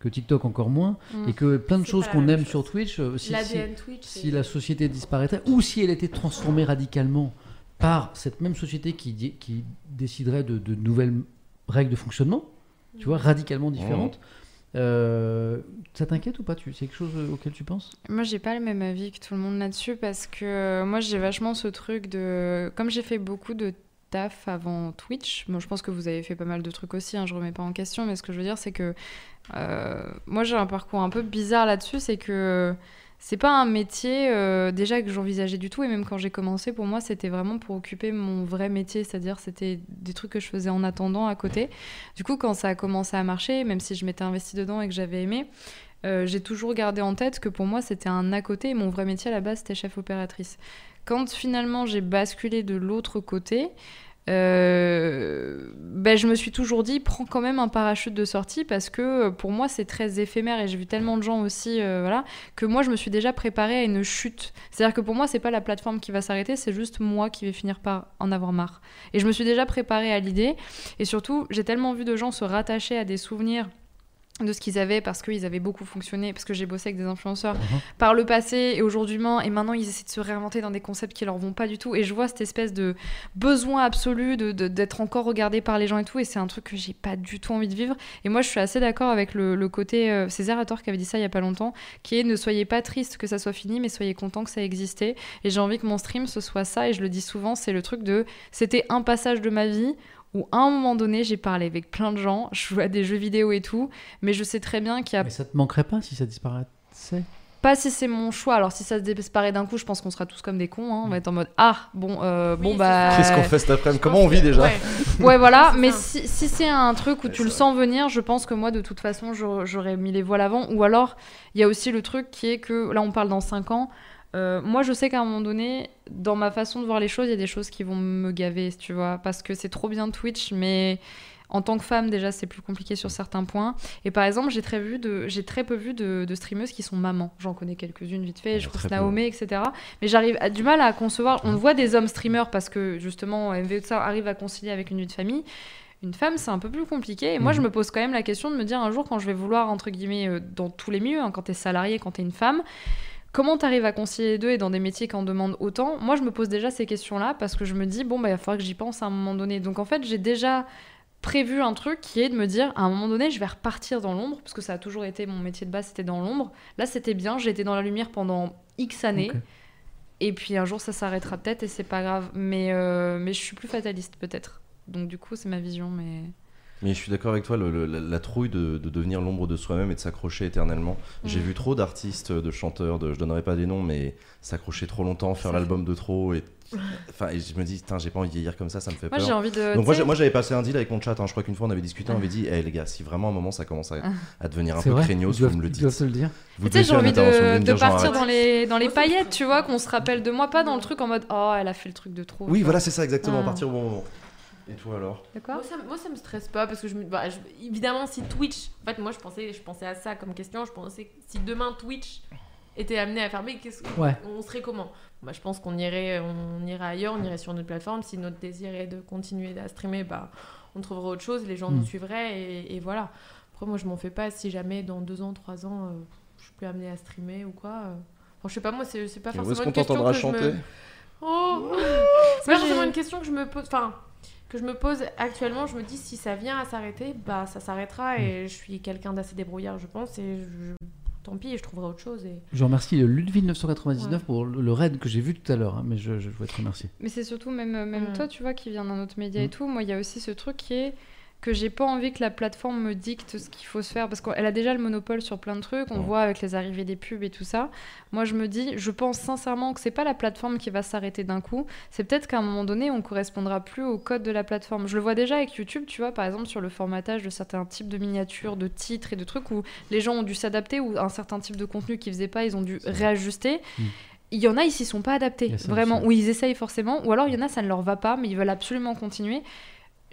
S1: que TikTok encore moins,
S3: Mm.
S1: et que plein de choses qu'on aime
S4: chose.
S1: sur Twitch, si,
S4: Twitch.
S1: si la société disparaîtrait ou si elle était transformée radicalement par cette même société qui, déciderait de, de nouvelles règles de fonctionnement, tu vois, radicalement différentes. euh, ça t'inquiète ou pas? Tu, C'est quelque chose auquel tu penses?
S3: Moi, j'ai pas le même avis que tout le monde là-dessus parce que euh, moi, j'ai vachement ce truc de. Comme j'ai fait beaucoup de taf avant Twitch, bon, je pense que vous avez fait pas mal de trucs aussi, hein, je remets pas en question, mais ce que je veux dire, c'est que euh, moi, j'ai un parcours un peu bizarre là-dessus, c'est que c'est pas un métier euh, déjà que j'envisageais du tout et même quand j'ai commencé pour moi c'était vraiment pour occuper mon vrai métier c'est-à-dire c'était des trucs que je faisais en attendant à côté. Du coup quand ça a commencé à marcher même si je m'étais investie dedans et que j'avais aimé euh, j'ai toujours gardé en tête que pour moi c'était un à côté mon vrai métier à la base c'était chef opératrice. Quand finalement j'ai basculé de l'autre côté euh, ben, je me suis toujours dit, prends quand même un parachute de sortie parce que euh, pour moi c'est très éphémère et j'ai vu tellement de gens aussi, euh, voilà, que moi je me suis déjà préparée à une chute. C'est-à-dire que pour moi c'est pas la plateforme qui va s'arrêter, c'est juste moi qui vais finir par en avoir marre. Et je me suis déjà préparée à l'idée et surtout j'ai tellement vu de gens se rattacher à des souvenirs de ce qu'ils avaient parce qu'ils avaient beaucoup fonctionné, parce que j'ai bossé avec des influenceurs
S1: Mhm.
S3: par le passé et aujourd'hui, et maintenant ils essaient de se réinventer dans des concepts qui leur vont pas du tout. Et je vois cette espèce de besoin absolu de- de- d'être encore regardé par les gens et tout, et c'est un truc que j'ai pas du tout envie de vivre. Et moi je suis assez d'accord avec le, le côté euh, César Hator qui avait dit ça il y a pas longtemps, qui est ne soyez pas triste que ça soit fini, mais soyez content que ça existait. Et j'ai envie que mon stream ce soit ça, et je le dis souvent, c'est le truc de c'était un passage de ma vie où à un moment donné j'ai parlé avec plein de gens, je jouais à des jeux vidéo et tout, mais je sais très bien qu'il y a
S1: Mais ça te manquerait pas si ça disparaissait
S3: pas si c'est mon choix. Alors si ça se disparaît d'un coup, je pense qu'on sera tous comme des cons. hein. On va être en mode ah bon euh, bon bah.
S2: Qu'est-ce qu'on fait cet après-midi? Comment on vit
S4: que-
S2: déjà
S4: ouais.
S3: ouais voilà. Mais
S4: ça.
S3: si, si c'est un truc où
S2: Ouais,
S3: tu le sens venir, je pense que moi de toute façon j'aurais j'aurais mis les voiles avant. Ou alors il y a aussi le truc qui est que là on parle dans 5 ans. Euh, moi, je sais qu'à un moment donné, dans ma façon de voir les choses, il y a des choses qui vont me gaver, tu vois, parce que c'est trop bien Twitch, mais en tant que femme, déjà, c'est plus compliqué sur certains points. Et par exemple, j'ai très, vu de, j'ai très peu vu de, de streameuses qui sont mamans. J'en connais quelques-unes vite fait,
S2: Ouais,
S3: je crois
S2: très
S3: que
S2: peu.
S3: Naomé, etc. Mais j'arrive à du mal à concevoir. On voit des hommes streamers parce que justement, MV ça arrive à concilier avec une vie de famille. Une femme, c'est un peu plus compliqué. Et moi,
S1: Mhm.
S3: je me pose quand même la question de me dire un jour, quand je vais vouloir, entre guillemets, euh, dans tous les milieux, hein, quand t'es salarié, quand t'es une femme, comment t'arrives à concilier les deux et dans des métiers qui en demandent autant Moi, je me pose déjà ces questions-là parce que je me dis, bon, bah, il va falloir que j'y pense à un moment donné. Donc, en fait, j'ai déjà prévu un truc qui est de me dire, à un moment donné, je vais repartir dans l'ombre, parce que ça a toujours été mon métier de base, c'était dans l'ombre. Là, c'était bien, j'ai été dans la lumière pendant X années. Et puis un jour, ça s'arrêtera peut-être et c'est pas grave. Mais, euh, mais je suis plus fataliste, peut-être. Donc, du coup, c'est ma vision, mais.
S2: Mais je suis d'accord avec toi, le- le- la, la trouille de, de devenir l'ombre de soi-même et de s'accrocher éternellement. J'ai
S3: Mhm.
S2: vu trop d'artistes, de chanteurs, de, je donnerai pas des noms, mais s'accrocher trop longtemps, faire l'album de trop. Et, enfin, et je me dis, j'ai pas envie de vieillir comme ça, ça me fait
S3: Moi,
S2: peur.
S3: j'ai envie de.
S2: Donc moi, j'ai- j'avais passé un deal avec mon chat, hein. je crois qu'une fois on avait discuté, on avait dit, hé les gars, si vraiment à un moment ça commence à, à devenir un peu
S1: vrai
S2: craignos, vous me le dites.
S1: te le dire.
S2: Vous
S3: Tu sais,
S2: devez
S3: j'ai envie de,
S2: genre,
S3: partir dans les, dans les paillettes, tu vois, qu'on se rappelle de moi, pas dans le truc en mode Oh, elle a fait le truc de trop.
S2: Oui, voilà, c'est ça exactement,
S3: Ah.
S2: partir au bon moment. Et toi alors?
S3: D'accord
S4: Moi ça, moi, ça me stresse pas parce que je me. bah, je- évidemment, si Twitch. En fait, moi, je pensais, je pensais à ça comme question. Je pensais que si demain Twitch était amené à fermer, qu'est-ce
S1: Ouais.
S4: on serait comment? Bah, Je pense qu'on irait, on irait ailleurs, on irait sur notre plateforme. Si notre désir est de continuer à streamer, bah, on trouverait autre chose, les gens
S1: Mm.
S4: nous suivraient et, et voilà. Après, moi, je m'en fais pas si jamais dans deux ans, trois ans, euh, je suis plus amenée à streamer ou quoi. euh. Enfin, je sais pas, moi, c'est c'est pas
S2: Où est-ce
S4: forcément
S2: qu'on
S4: une question
S2: t'entendra
S4: que je me-
S2: chanter?
S4: Oh C'est pas
S3: j'ai-
S4: forcément une question que je me pose. Enfin, que je me pose actuellement. Je me dis si ça vient à s'arrêter, bah ça s'arrêtera. Et je suis quelqu'un d'assez débrouillard, je pense. Et je... tant pis, je trouverai autre chose. Et...
S1: Je remercie le Ludwig 999
S4: Ouais.
S1: pour le raid que j'ai vu tout à l'heure, hein, mais je, je voudrais te remercier.
S3: Mais c'est surtout, même, même
S4: Mm.
S3: toi, tu vois, qui vient d'un autre média et
S1: Mm.
S3: tout, moi, il y a aussi ce truc qui est que j'ai pas envie que la plateforme me dicte ce qu'il faut se faire parce qu'elle a déjà le monopole sur plein de trucs. On
S2: Ouais.
S3: voit avec les arrivées des pubs et tout ça. Moi, je me dis, je pense sincèrement que c'est pas la plateforme qui va s'arrêter d'un coup. C'est peut-être qu'à un moment donné, on correspondra plus au code de la plateforme. Je le vois déjà avec YouTube, tu vois, par exemple, sur le formatage de certains types de miniatures, de titres et de trucs où les gens ont dû s'adapter ou un certain type de contenu qu'ils faisaient pas, ils ont dû réajuster.
S1: Mm.
S3: Il y en a, ils s'y sont pas adaptés, vraiment, ou ils essayent forcément, ou alors il y en a, ça ne leur va pas, mais ils veulent absolument continuer.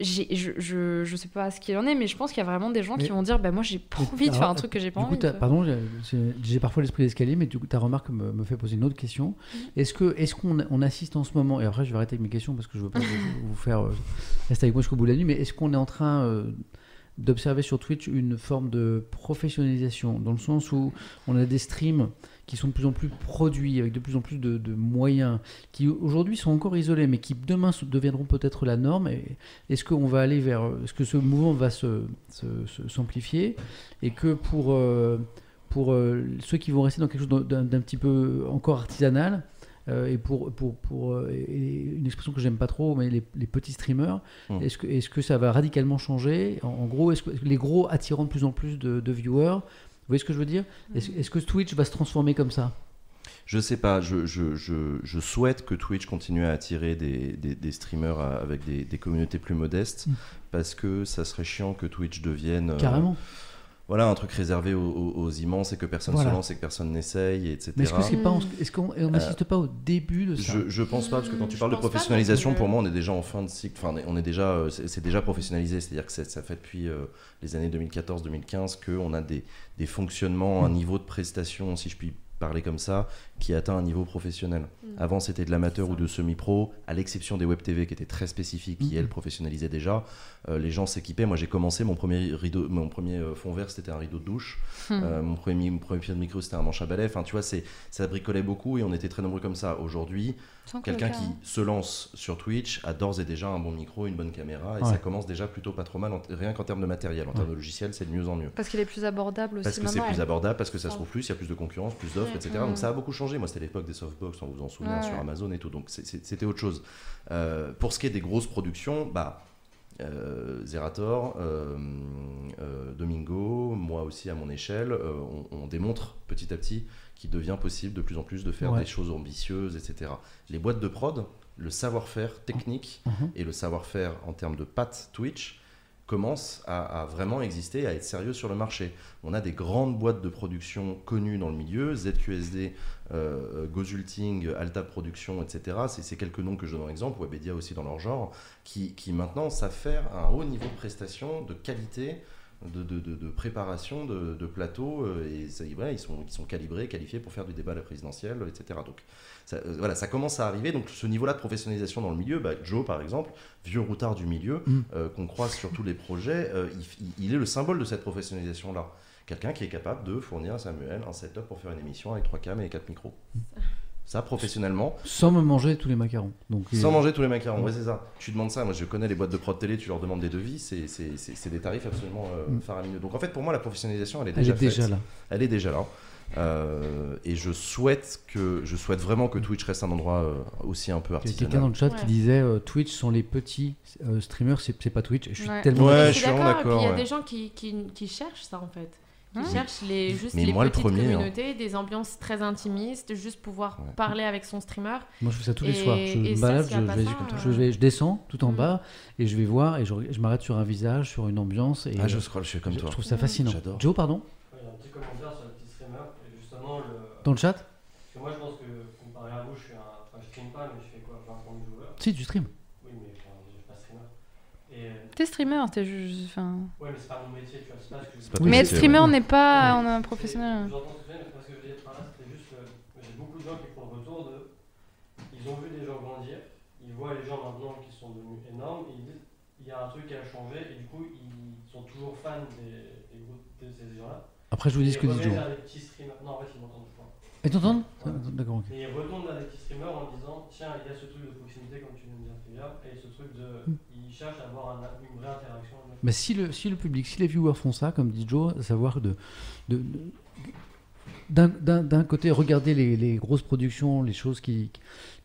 S3: Je, je, je sais pas ce qu'il en est, mais je pense qu'il y a vraiment des gens
S1: Mais-
S3: qui vont dire bah, Moi, j'ai pas envie de faire un truc que j'ai pas
S1: coup,
S3: envie. vois.
S1: pardon, j'ai- parfois l'esprit d'escalier, mais du coup, ta remarque me, me fait poser une autre question. Est-ce que est-ce qu'on on assiste en ce moment, et après je vais arrêter avec mes questions parce que je veux pas vous, vous faire euh, rester avec moi jusqu'au bout de la nuit, mais est-ce qu'on est en train euh, d'observer sur Twitch une forme de professionnalisation, dans le sens où on a des streams qui sont de plus en plus produits, avec de plus en plus de, moyens, qui aujourd'hui sont encore isolés, mais qui demain deviendront peut-être la norme. Est-ce qu'on va aller vers... Est-ce que ce mouvement va se, s'amplifier et que pour, euh, pour euh, ceux qui vont rester dans quelque chose d'un petit peu encore artisanal, euh, et pour, pour, pour euh, et- une expression que j'aime pas trop, mais les, les petits streamers,
S2: Mm.
S1: est-ce que, est-ce que ça va radicalement changer en, en gros, est-ce que les gros attirant de plus en plus de, de viewers Vous voyez ce que je veux dire? Est-ce, est-ce que Twitch va se transformer comme ça?
S2: Je sais pas, je, je, je, je souhaite que Twitch continue à attirer des, des, des streamers avec des, des communautés plus modestes,
S1: Mm.
S2: parce que ça serait chiant que Twitch devienne euh,
S1: Carrément.
S2: Voilà, un truc réservé aux, aux- aux immenses et que personne
S1: Voilà.
S2: se lance et que personne n'essaye, etc.
S1: Mais est-ce que c'est pas, en-
S4: Mm.
S1: est-ce qu'on on n'assiste pas au début de ça?
S2: Je, je pense pas, parce que quand tu
S4: Je
S2: parles de professionnalisation,
S4: que-
S2: pour moi, on est déjà en fin de cycle. Enfin, on est- déjà, euh, c'est déjà professionnalisé. C'est-à-dire que c'est- ça fait depuis euh, les années 2014-2015 qu'on a des, des fonctionnements, un
S1: Mm.
S2: niveau de prestation, si je puis parler comme ça, qui atteint un niveau professionnel.
S4: Mm.
S2: Avant, c'était de l'amateur ou de semi-pro, à l'exception des web TV qui étaient très spécifiques, qui
S1: Mhm.
S2: elles professionnalisaient déjà. Euh, les gens s'équipaient. Moi, j'ai commencé mon premier rideau, mon premier euh, fond vert, c'était un rideau de douche.
S3: Hmm.
S2: Euh, mon premier, mon premier pied de micro, c'était un manche à balai. Enfin, tu vois, c'est, ça bricolait beaucoup et on était très nombreux comme ça. Aujourd'hui, quelqu'un qui se lance sur Twitch a d'ores et déjà un bon micro, une bonne caméra, et
S1: Ouais.
S2: ça commence déjà plutôt pas trop mal, en- rien qu'en termes de matériel. En termes de logiciel, c'est de mieux en mieux.
S3: Parce qu'il est plus abordable aussi
S2: Parce que c'est plus abordable, parce que ça se trouve plus, il y a plus de concurrence, plus d'offres,
S4: Ouais.
S2: etc.
S3: Mm.
S2: Donc ça a beaucoup changé. Moi, c'était l'époque des softbox, on vous en souvient,
S3: Ouais,
S2: sur. Amazon et tout. Donc c'était autre chose. Euh, pour ce qui est des grosses productions, bah. euh, Zerator, euh, euh, Domingo, moi aussi à mon échelle, euh, on, on démontre petit à petit qu'il devient possible de plus en plus de faire
S1: Ouais.
S2: des choses ambitieuses, etc. Les boîtes de prod, le savoir-faire technique
S1: Mhm.
S2: et le savoir-faire en termes de pattes Twitch commence à, à vraiment exister, à être sérieux sur le marché. On a des grandes boîtes de production connues dans le milieu, ZQSD, euh, Gozulting, Alta Production, etc. C'est ces quelques noms que je donne en exemple, Webedia aussi dans leur genre, qui, qui maintenant savent faire un haut niveau de prestation, de qualité, de, de- de- de préparation de, de plateau, euh, et ça, voilà, ils, sont, ils sont calibrés, qualifiés pour faire du débat à la présidentielle, etc. Donc ça, euh, voilà, ça commence à arriver. Donc ce niveau-là de professionnalisation dans le milieu, bah, Joe par exemple, vieux routard du milieu,
S1: Mm.
S2: euh, qu'on croise sur tous les projets, euh, il, est le symbole de cette professionnalisation-là. Quelqu'un qui est capable de fournir à Samuel un setup pour faire une émission avec trois cams et quatre micros. Ça, professionnellement,
S1: Sans me manger tous les macarons. Donc,
S2: sans
S1: euh,
S2: manger tous les macarons. Ouais, c'est ça. Tu demandes ça. Moi, je connais les boîtes de prod télé, tu leur demandes des devis, c'est c'est- c'est- c'est des tarifs absolument euh,
S1: Mm.
S2: faramineux. Donc, en fait, pour moi, la professionnalisation, elle est
S1: elle
S2: déjà
S1: est déjà
S2: faite.
S1: là.
S2: Elle est déjà là. Euh, et je souhaite que je souhaite vraiment que Twitch reste un endroit euh, aussi un peu
S1: Il y a
S2: artisanal.
S1: quelqu'un dans le chat qui disait euh, Twitch sont les petits euh, streamers, c'est pas Twitch. Et je suis
S3: Ouais.
S1: tellement.
S2: Ouais,
S4: je suis d'accord. Il y a des gens qui, qui, qui cherchent ça en fait. Qui
S3: Hein
S4: cherchent les, juste
S2: Mais
S4: les
S2: moi, le
S4: petites
S2: premier, hein.
S4: communautés, des ambiances très intimistes, juste pouvoir
S2: Ouais.
S4: parler avec son streamer.
S1: Moi, je fais ça tous les
S4: Et-
S1: soirs. Je me balade, je, vais,
S4: ça,
S1: je,
S4: euh,
S1: vais- je descends tout en
S4: Mm.
S1: bas et je vais voir et je, je m'arrête sur un visage, sur une ambiance. Et
S2: Ah, je scroll, je suis comme
S1: je,
S2: toi.
S1: je trouve ça
S4: Mm.
S1: fascinant. Joe, pardon
S5: Il y a un petit commentaire sur les petits streamers. Et justement, le...
S1: Dans le chat
S5: parce que moi, je pense que, comparé à vous, je suis un. Enfin, je stream pas, mais je fais quoi 20 000 joueurs
S1: Si, tu stream.
S5: Oui, mais enfin, je suis pas streamer. Et. euh,
S3: T'es streamer, t'es juste. Enfin...
S5: Ouais, mais c'est pas mon métier, tu vois. C'est pas ce que je
S2: pas
S3: mais être streamer
S1: ouais.
S3: n'est pas
S1: Ouais.
S3: on a un professionnel.
S5: J'entends ce que tu dis, mais ce que je veux dire par là, c'était juste que j'ai beaucoup de gens qui font le retour de. Ils ont vu des gens grandir, ils voient les gens maintenant qui sont devenus énormes, et ils disent il y a un truc qui a changé, et du coup, ils sont toujours fans des, des groupes de ces gens-là.
S1: Après, je vous dis ce que dit Joe.
S5: Non, en fait, ils m'entendent.
S1: Et t'entends
S5: Ouais.
S1: D'accord, ok.
S5: Et ils retournent vers des petits streamers en disant tiens, il y a ce truc de proximité, comme tu viens de dire, Fia, et ce truc de.
S1: Mm.
S5: Ils cherchent à avoir un- une vraie interaction. avec
S1: Mais si le, si le public, si les viewers font ça, comme dit Joe, à savoir de, de, de- d'un, d'un- d'un côté regarder les, les grosses productions, les choses qui,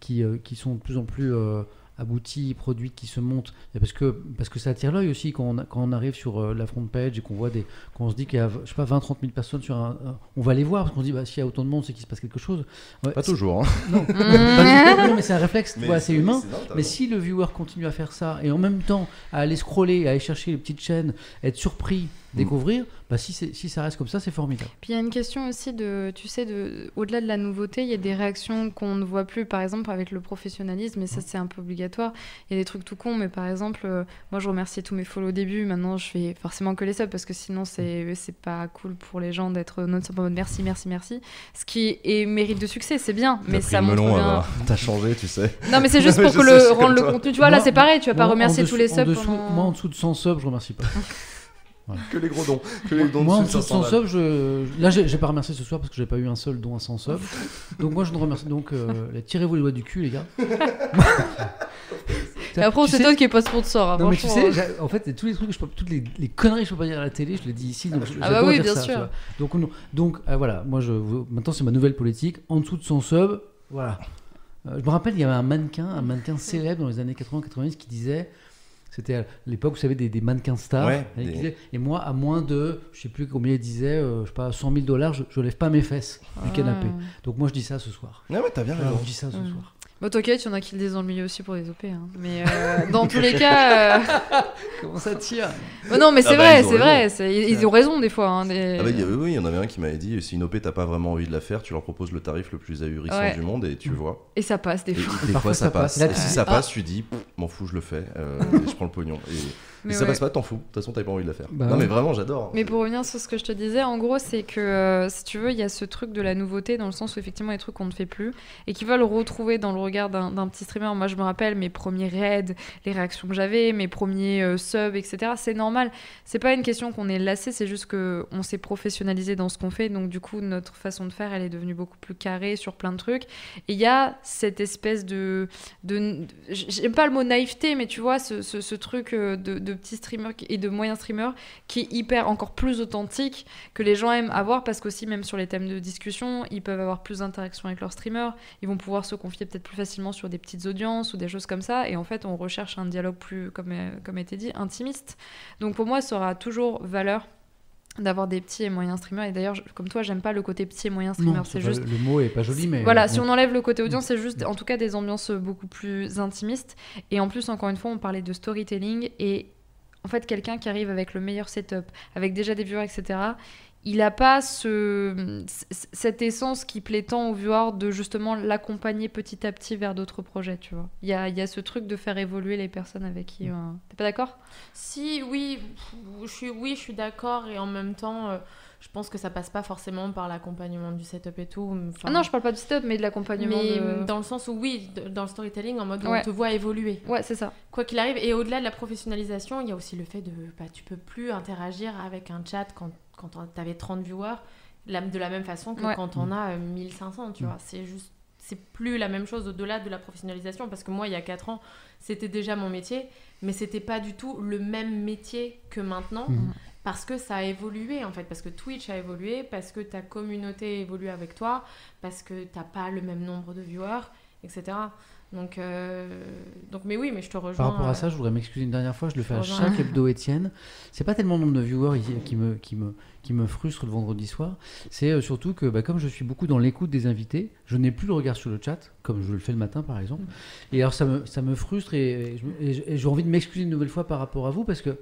S1: qui, euh, qui sont de plus en plus euh, abouties, produites, qui se montent, et parce que, parce que ça attire l'œil aussi quand on, quand on arrive sur euh, la front page et qu'on voit des, quand on se dit qu'il y a je sais pas 20-30 000 personnes sur un, on va les voir parce qu'on se dit bah, s'il y a autant de monde c'est qu'il se passe quelque chose. Ouais,
S2: Pas toujours. Hein.
S1: Non. Pas du tout, mais c'est un réflexe, tu vois, c'est humain. Mais si le viewer continue à faire ça et en même temps à aller scroller, à aller chercher les petites chaînes, être surpris,
S2: Mm.
S1: découvrir, bah si, si ça reste comme ça, c'est formidable.
S3: Puis il y a une question aussi de, tu sais, de, au-delà de la nouveauté, il y a des réactions qu'on ne voit plus, par exemple avec le professionnalisme, et ça c'est un peu obligatoire. Il y a des trucs tout cons, mais par exemple, euh, moi je remerciais tous mes follow au début, maintenant je fais forcément que les subs parce que sinon c'est c'est pas cool pour les gens d'être non-stop en mode merci, merci, merci. Ce qui est mérite de succès, c'est bien, mais ça
S2: le
S3: montre
S2: melon,
S3: bien.
S2: T'as changé, tu sais.
S3: Non, mais c'est juste pour que le rendre le contenu. Tu vois, là c'est pareil, tu vas pas
S1: Moi,
S3: remercier
S1: dessous-
S3: tous les
S1: en
S3: subs.
S1: dessous-
S3: pendant-
S1: Moi en dessous de 100 subs, je remercie pas.
S2: Que les gros dons. Que les dons
S1: moi en dessous de 100
S2: 500 balles.
S1: subs, je... là j'ai j'ai pas remercié ce soir parce que j'ai pas eu un seul don à 100 subs. donc moi je ne remercie donc euh, tirez-vous les doigts du cul les gars.
S3: Et après,
S1: Tu
S3: c'est
S1: sais-
S3: toi qui est pas sponsor. hein,
S1: Non mais tu sais, j'ai- en fait, tous les trucs, que je peux, toutes les, les conneries que je peux pas dire à la télé, je les dis ici. Donc
S3: Ah bah oui,
S1: dire
S3: bien
S1: ça,
S3: sûr.
S1: Donc, non. donc euh, voilà, moi je, maintenant c'est ma nouvelle politique. En dessous de 100 subs, voilà. Euh, je me rappelle, il y avait un mannequin, un mannequin célèbre dans les années 80-90 qui disait C'était à l'époque, vous savez, des, des mannequins stars.
S2: Ouais,
S1: avec
S2: des-
S1: qui disaient- Et moi, à moins de, je sais plus combien ils disaient, euh, je sais pas, 100 000 dollars, je, je lève pas mes fesses du canapé.
S3: Ah.
S1: Donc moi, je dis ça ce soir.
S2: Ah ouais, t'as bien raison.
S1: je dis ça ce soir.
S3: Bon, t'inquiète, il y en a qui le disent dans le milieu aussi pour les OP. hein. Mais euh, dans tous les cas. euh,
S1: Comment ça tire?
S3: Bah non, mais c'est
S2: Ah bah,
S3: vrai,
S2: ils ont
S3: c'est
S2: raison.
S3: vrai. c'est- Ils, ils ont raison des fois. hein, des-
S2: Ah bah, il y a- oui, il y en avait un qui m'avait dit si une OP t'as pas vraiment envie de la faire, tu leur proposes le tarif le plus ahurissant
S3: Ouais.
S2: du monde et tu vois.
S3: Et ça passe des
S2: Et,
S3: fois.
S2: des
S1: Parfois,
S2: fois
S1: ça
S2: ça passe. Et si ça
S1: ah.
S2: passe, tu dis m'en fous, je le fais et je prends le pognon. Et,
S3: Mais
S2: ça passe pas, t'en fous. De toute façon, t'avais pas envie de la faire.
S1: Bah
S2: non,
S1: ouais.
S2: mais vraiment, j'adore.
S3: Mais pour revenir sur ce que je te disais, en gros, c'est que euh, si tu veux, il y a ce truc de la nouveauté dans le sens où effectivement, les trucs qu'on ne fait plus et qui veulent retrouver dans le regard d'un petit streamer. Moi, je me rappelle mes premiers raids, les réactions que j'avais, mes premiers euh, subs, etc. C'est normal. C'est pas une question qu'on est lassé, c'est juste que on s'est professionnalisé dans ce qu'on fait. Donc, du coup, notre façon de faire, elle est devenue beaucoup plus carrée sur plein de trucs. Et il y a cette espèce de. de J'aime pas le mot naïveté, mais tu vois, ce, ce- ce truc euh, de, de petits streamers et de moyens streamers qui est hyper encore plus authentique que les gens aiment avoir parce qu'aussi même sur les thèmes de discussion ils peuvent avoir plus d'interaction avec leurs streamers. Ils vont pouvoir se confier peut-être plus facilement sur des petites audiences ou des choses comme ça. Et en fait on recherche un dialogue plus comme euh, comme a été dit intimiste. Donc pour moi ça aura toujours valeur d'avoir des petits et moyens streamers. Et d'ailleurs comme toi j'aime pas le côté petit et moyen streamer. c'est juste
S1: le mot est pas joli, mais
S3: voilà, si on enlève le côté audience, c'est juste en tout cas des ambiances beaucoup plus intimistes. Et en plus, encore une fois, on parlait de storytelling. Et en fait, quelqu'un qui arrive avec le meilleur setup, avec déjà des viewers, etc., il n'a pas ce, cette essence qui plaît tant aux viewers de justement l'accompagner petit à petit vers d'autres projets, tu vois. Il y a, il y a ce truc de faire évoluer les personnes avec qui... euh, T'es pas d'accord?
S4: Si, oui, je suis, oui, je suis d'accord et en même temps, euh, je pense que ça passe pas forcément par l'accompagnement du setup et tout. Enfin,
S3: Ah non, je parle pas du setup, mais de l'accompagnement
S4: mais
S3: de...
S4: dans le sens où oui, dans le storytelling, en mode où
S3: Ouais.
S4: on te voit évoluer.
S3: Ouais, c'est ça.
S4: Quoi qu'il arrive, et au-delà de la professionnalisation, il y a aussi le fait de, bah, tu peux plus interagir avec un chat quand, quand tu avais 30 viewers, de la même façon que
S3: Ouais.
S4: quand on a euh, 1500, tu
S1: Mm.
S4: vois. C'est juste, c'est plus la même chose au-delà de la professionnalisation, parce que moi, il y a 4 ans, c'était déjà mon métier, mais c'était pas du tout le même métier que maintenant.
S1: Mhm.
S4: Parce que ça a évolué en fait, parce que Twitch a évolué, parce que ta communauté évolue avec toi, parce que t'as pas le même nombre de viewers, etc. Donc, euh, donc mais oui, mais je te rejoins.
S1: Par rapport
S4: euh,
S1: à ça, je voudrais m'excuser une dernière fois, je le fais à chaque hebdo Étienne. C'est pas tellement le nombre de viewers qui me, qui me, qui me frustre le vendredi soir, c'est euh, surtout que bah, comme je suis beaucoup dans l'écoute des invités, je n'ai plus le regard sur le chat, comme je le fais le matin par exemple. Et alors ça me, ça me frustre et j'ai envie de m'excuser une nouvelle fois par rapport à vous parce que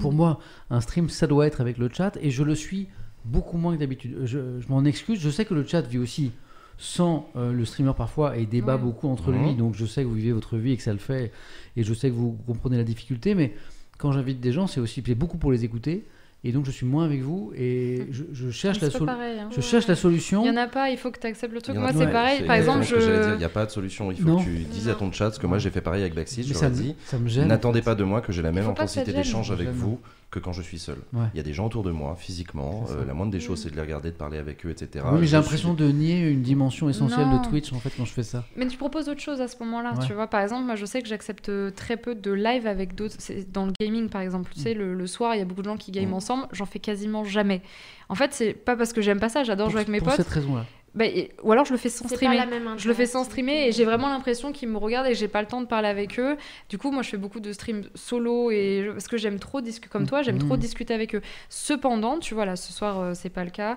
S1: pour moi, un stream, ça doit être avec le chat et je le suis beaucoup moins que d'habitude. Je, je m'en excuse, je sais que le chat vit aussi sans euh, le streamer parfois et débat
S3: Ouais.
S1: beaucoup entre lui, donc je sais que vous vivez votre vie et que ça le fait et je sais que vous comprenez la difficulté, mais quand j'invite des gens, c'est aussi beaucoup pour les écouter et donc je suis moins avec vous et je, je cherche,
S3: C'est
S1: la,
S3: pas
S1: sol-
S3: pareil. hein.
S1: je cherche la solution.
S3: Il y en a pas, il faut que tu acceptes le truc. Moi, c'est pareil. Par exemple,
S2: exactement ce que j'allais dire.
S3: je.
S2: Il n'y a pas de solution. Il faut
S1: Non.
S2: que tu dises à ton chat, parce que moi j'ai fait pareil avec Backseat, je leur ai
S1: me,
S2: dit.
S1: ça me gêne.
S2: N'attendez pas de moi que j'ai la même intensité d'échange avec vous que quand je suis seul.
S1: Ouais.
S2: Il y a des gens autour de moi, physiquement. Euh, la moindre des
S3: Mm.
S2: choses, c'est de les regarder, de parler avec eux, etc.
S1: Oui, mais j'ai l'impression
S2: suis-
S1: de nier une dimension essentielle
S3: Non.
S1: de Twitch en fait quand je fais ça.
S3: Mais tu proposes autre chose à ce moment-là,
S1: Ouais.
S3: tu vois. Par exemple, moi, je sais que j'accepte très peu de live avec d'autres. c'est Dans le gaming, par exemple, tu sais, le, le soir, il y a beaucoup de gens qui game
S2: Mm.
S3: ensemble. J'en fais quasiment jamais. En fait, c'est pas parce que j'aime pas ça. J'adore jouer avec mes
S1: pour
S3: potes.
S1: cette raison-là.
S3: Bah, et- ou alors je le fais sans
S4: pas
S3: streamer.
S4: la même
S3: Je le fais sans streamer et j'ai vraiment l'impression qu'ils me regardent et que j'ai pas le temps de parler avec eux. Du coup, moi, je fais beaucoup de streams solo et parce que j'aime trop discuter comme toi, j'aime trop discuter avec eux. Cependant, tu vois là, ce soir, euh, c'est pas le cas.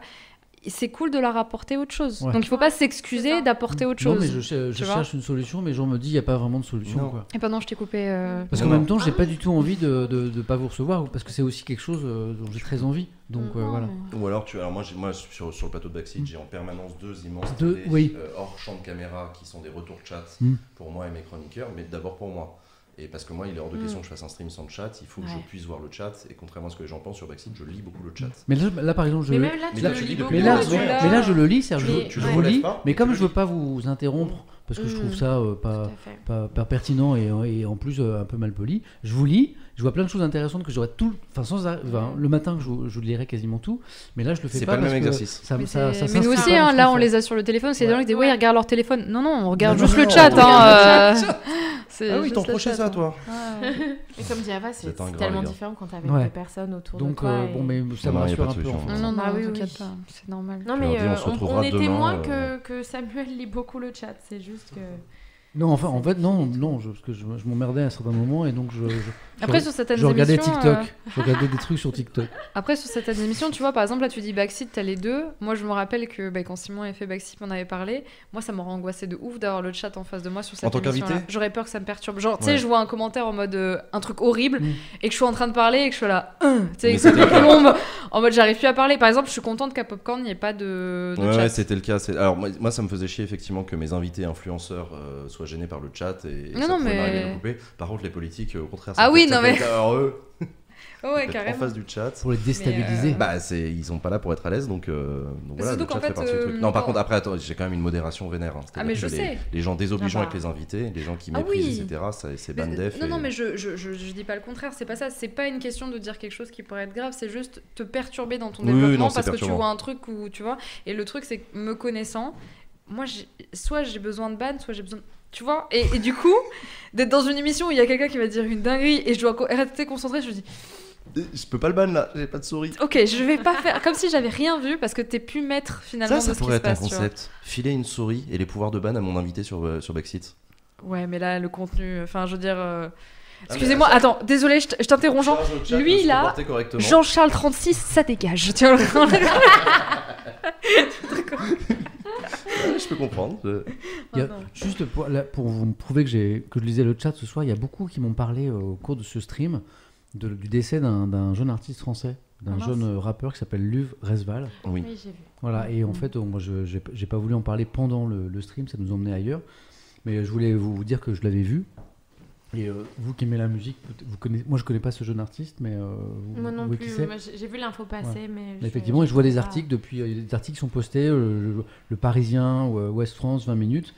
S3: C'est cool de leur apporter autre chose.
S1: Ouais.
S3: Donc il faut
S4: Ouais,
S3: pas s'excuser d'apporter autre
S1: Non,
S3: chose.
S1: mais je, cherche une solution, mais je me dis il n'y a pas vraiment de solution.
S2: Non.
S1: Quoi.
S3: Et pendant, je t'ai coupé. euh,
S1: Parce
S2: Non,
S1: qu'en
S2: non.
S1: même temps, j'ai
S4: Ah
S1: pas du tout envie de ne pas vous recevoir, parce que c'est aussi quelque chose euh, dont j'ai très envie. Donc euh,
S3: non,
S1: voilà.
S2: Ou alors, tu, alors moi, moi sur, sur le plateau de Backseat,
S1: Mm.
S2: j'ai en permanence deux immenses
S1: Deux,
S2: télés,
S1: oui.
S2: euh, hors champ de caméra qui sont des retours chat
S1: Mm.
S2: pour moi et mes chroniqueurs, mais d'abord pour moi. Et parce que moi, il est hors de
S4: Mm.
S2: question que je fasse un stream sans chat, il faut que je puisse voir le chat. Et contrairement à ce que les gens pensent sur Backseat, je lis beaucoup le chat.
S1: Mais là, là, par exemple, je
S4: Mais
S1: le-
S4: même là, tu
S2: Mais là,
S4: le lis
S1: mais là, mais je le lis, c'est-à-dire,
S4: Mais-
S1: je,
S2: tu
S1: je
S2: le
S1: vous lis,
S2: pas,
S1: mais comme je
S2: le
S1: veux pas vous interrompre, parce que je trouve
S4: Mm.
S1: ça euh, pas, pas, pas pertinent et, et en plus euh, un peu mal poli, je vous lis, je vois plein de choses intéressantes que j'aurais tout, enfin sans, enfin, le matin je, vous- je lirai quasiment tout, mais là je le fais
S2: C'est
S1: pas,
S2: pas le même exercice.
S1: Ça,
S3: Mais,
S1: ça, ça
S3: mais nous aussi,
S1: pas
S3: hein, là on les a sur le téléphone, c'est des gens qui disent
S4: Ouais.
S3: oui, ils regardent leur téléphone. Non, non, on regarde
S2: Non,
S3: juste
S2: non,
S3: le chat. hein, euh,
S2: Ah oui, t'en
S3: chat,
S2: ça,
S3: hein.
S2: toi.
S4: Et comme dit Ava, c'est tellement différent quand t'avais
S1: Ouais.
S4: deux personnes autour de
S1: Donc
S4: toi.
S1: euh,
S4: et-
S1: bon, mais ça
S2: Non,
S1: me rassure
S2: pas
S1: un peu.
S3: Non, non,
S4: Bah
S3: t'inquiète
S4: oui.
S3: pas, c'est normal.
S4: Non, mais
S2: on
S4: euh, est témoin
S2: euh.
S4: que, que Samuel lit beaucoup le chat. C'est juste que
S1: Non, enfin, en fait, non, non, je, parce que je, je m'emmerdais à un certain moment et donc je, je,
S3: Après,
S1: je,
S3: sur certaines
S1: je regardais
S3: émissions,
S1: TikTok.
S3: euh,
S1: Je regardais des trucs sur TikTok.
S3: Après, sur certaines émissions, tu vois, par exemple, là, tu dis Backseat, t'as les deux. Moi, je me rappelle que bah, quand Simon avait fait Backseat, on avait parlé. Moi, ça m'aurait angoissé de ouf d'avoir le chat en face de moi sur cette
S2: tant
S3: émission
S2: qu'invité
S3: J'aurais peur que ça me perturbe. Genre, tu sais,
S2: Ouais.
S3: je vois un commentaire en mode euh, un truc horrible
S1: Mm.
S3: et que je suis en train de parler et que je suis là, Hein tu sais,
S2: cas.
S3: colombe, en mode j'arrive plus à parler. Par exemple, je suis contente qu'à Popcorn, il n'y ait pas de, de
S2: Ouais,
S3: chat.
S2: ouais, c'était le cas. Alors moi, moi, ça me faisait chier effectivement que mes invités influenceurs euh, soient gênés par le chat et
S3: Non,
S2: ça
S3: non, mais-
S2: m'arriver de le couper. Par contre, les politiques, au contraire,
S3: Ah
S2: ça
S3: oui,
S2: peut- ça
S3: non, mais-
S2: heureux
S3: Ouais,
S2: en
S3: carrément.
S2: face du chat.
S1: Pour les déstabiliser.
S3: Euh,
S2: Bah, c'est, ils sont pas là pour être à l'aise, donc, euh, donc voilà,
S3: surtout
S2: le
S3: qu'en
S2: chat fait
S3: fait,
S2: partie du
S3: euh,
S2: truc. Non, par contre, après, attends, j'ai quand même une modération vénère. hein.
S3: Ah, mais je
S2: les,
S3: sais.
S2: les gens désobligeants
S4: Ah bah.
S2: avec les invités, les gens qui
S3: Ah
S2: méprisent,
S3: oui.
S2: etc., ça- c'est
S3: Mais-
S2: ban def.
S3: non,
S2: et-
S3: non, mais je, je, je, je dis pas le contraire, c'est pas ça. C'est pas une question de dire quelque chose qui pourrait être grave, c'est juste te perturber dans ton
S2: Oui, oui,
S3: développement
S2: non,
S3: parce que tu vois un truc où tu vois. Et le truc, c'est que me connaissant, moi, j'ai- soit j'ai besoin de ban, soit j'ai besoin. Tu vois et, et du coup, d'être dans une émission où il y a quelqu'un qui va dire une dinguerie et je dois rester concentré, je me dis,
S2: Je peux pas le ban là, j'ai pas de souris.
S3: ok, je vais pas faire comme si j'avais rien vu parce que t'es pu maître finalement
S2: Ça, ça
S3: de ce
S2: pourrait être un
S3: passe. vois.
S2: concept. Filer une souris et les pouvoirs de ban à mon invité sur, euh, sur Backseat.
S3: Ouais, mais là, le contenu, enfin, je veux dire. euh,
S2: mais
S3: Excusez-moi, attends, désolé, je t'interromps, Jean. Lui, là. Jean-Charles 36, ça dégage. Tiens,
S2: Ouais, je peux comprendre. je-
S1: Il y a-
S3: non.
S1: juste pour, là, pour vous prouver que, j'ai- que je lisais le chat ce soir, il y a beaucoup qui m'ont parlé euh, au cours de ce stream de- du décès d'un jeune artiste français, d'un
S4: Ah
S1: jeune euh, rappeur qui s'appelle Luv Resval.
S2: Oui.
S4: Oui, j'ai vu.
S1: Voilà, et en fait, euh, moi, je j'ai j'ai pas voulu en parler pendant le, le stream, ça nous emmenait ailleurs. Mais je voulais vous, vous dire que je l'avais vu. Et euh, vous qui aimez la musique, vous connaissez, moi je connais pas ce jeune artiste, mais euh, vous,
S4: Moi non
S1: vous
S4: plus. j'ai vu l'info passer, mais.
S1: Mais Effectivement, et je vois
S4: sais
S1: des
S4: pas.
S1: articles depuis, euh, il y a des articles qui sont postés, euh, le, le Parisien ou euh, Ouest France 20 minutes,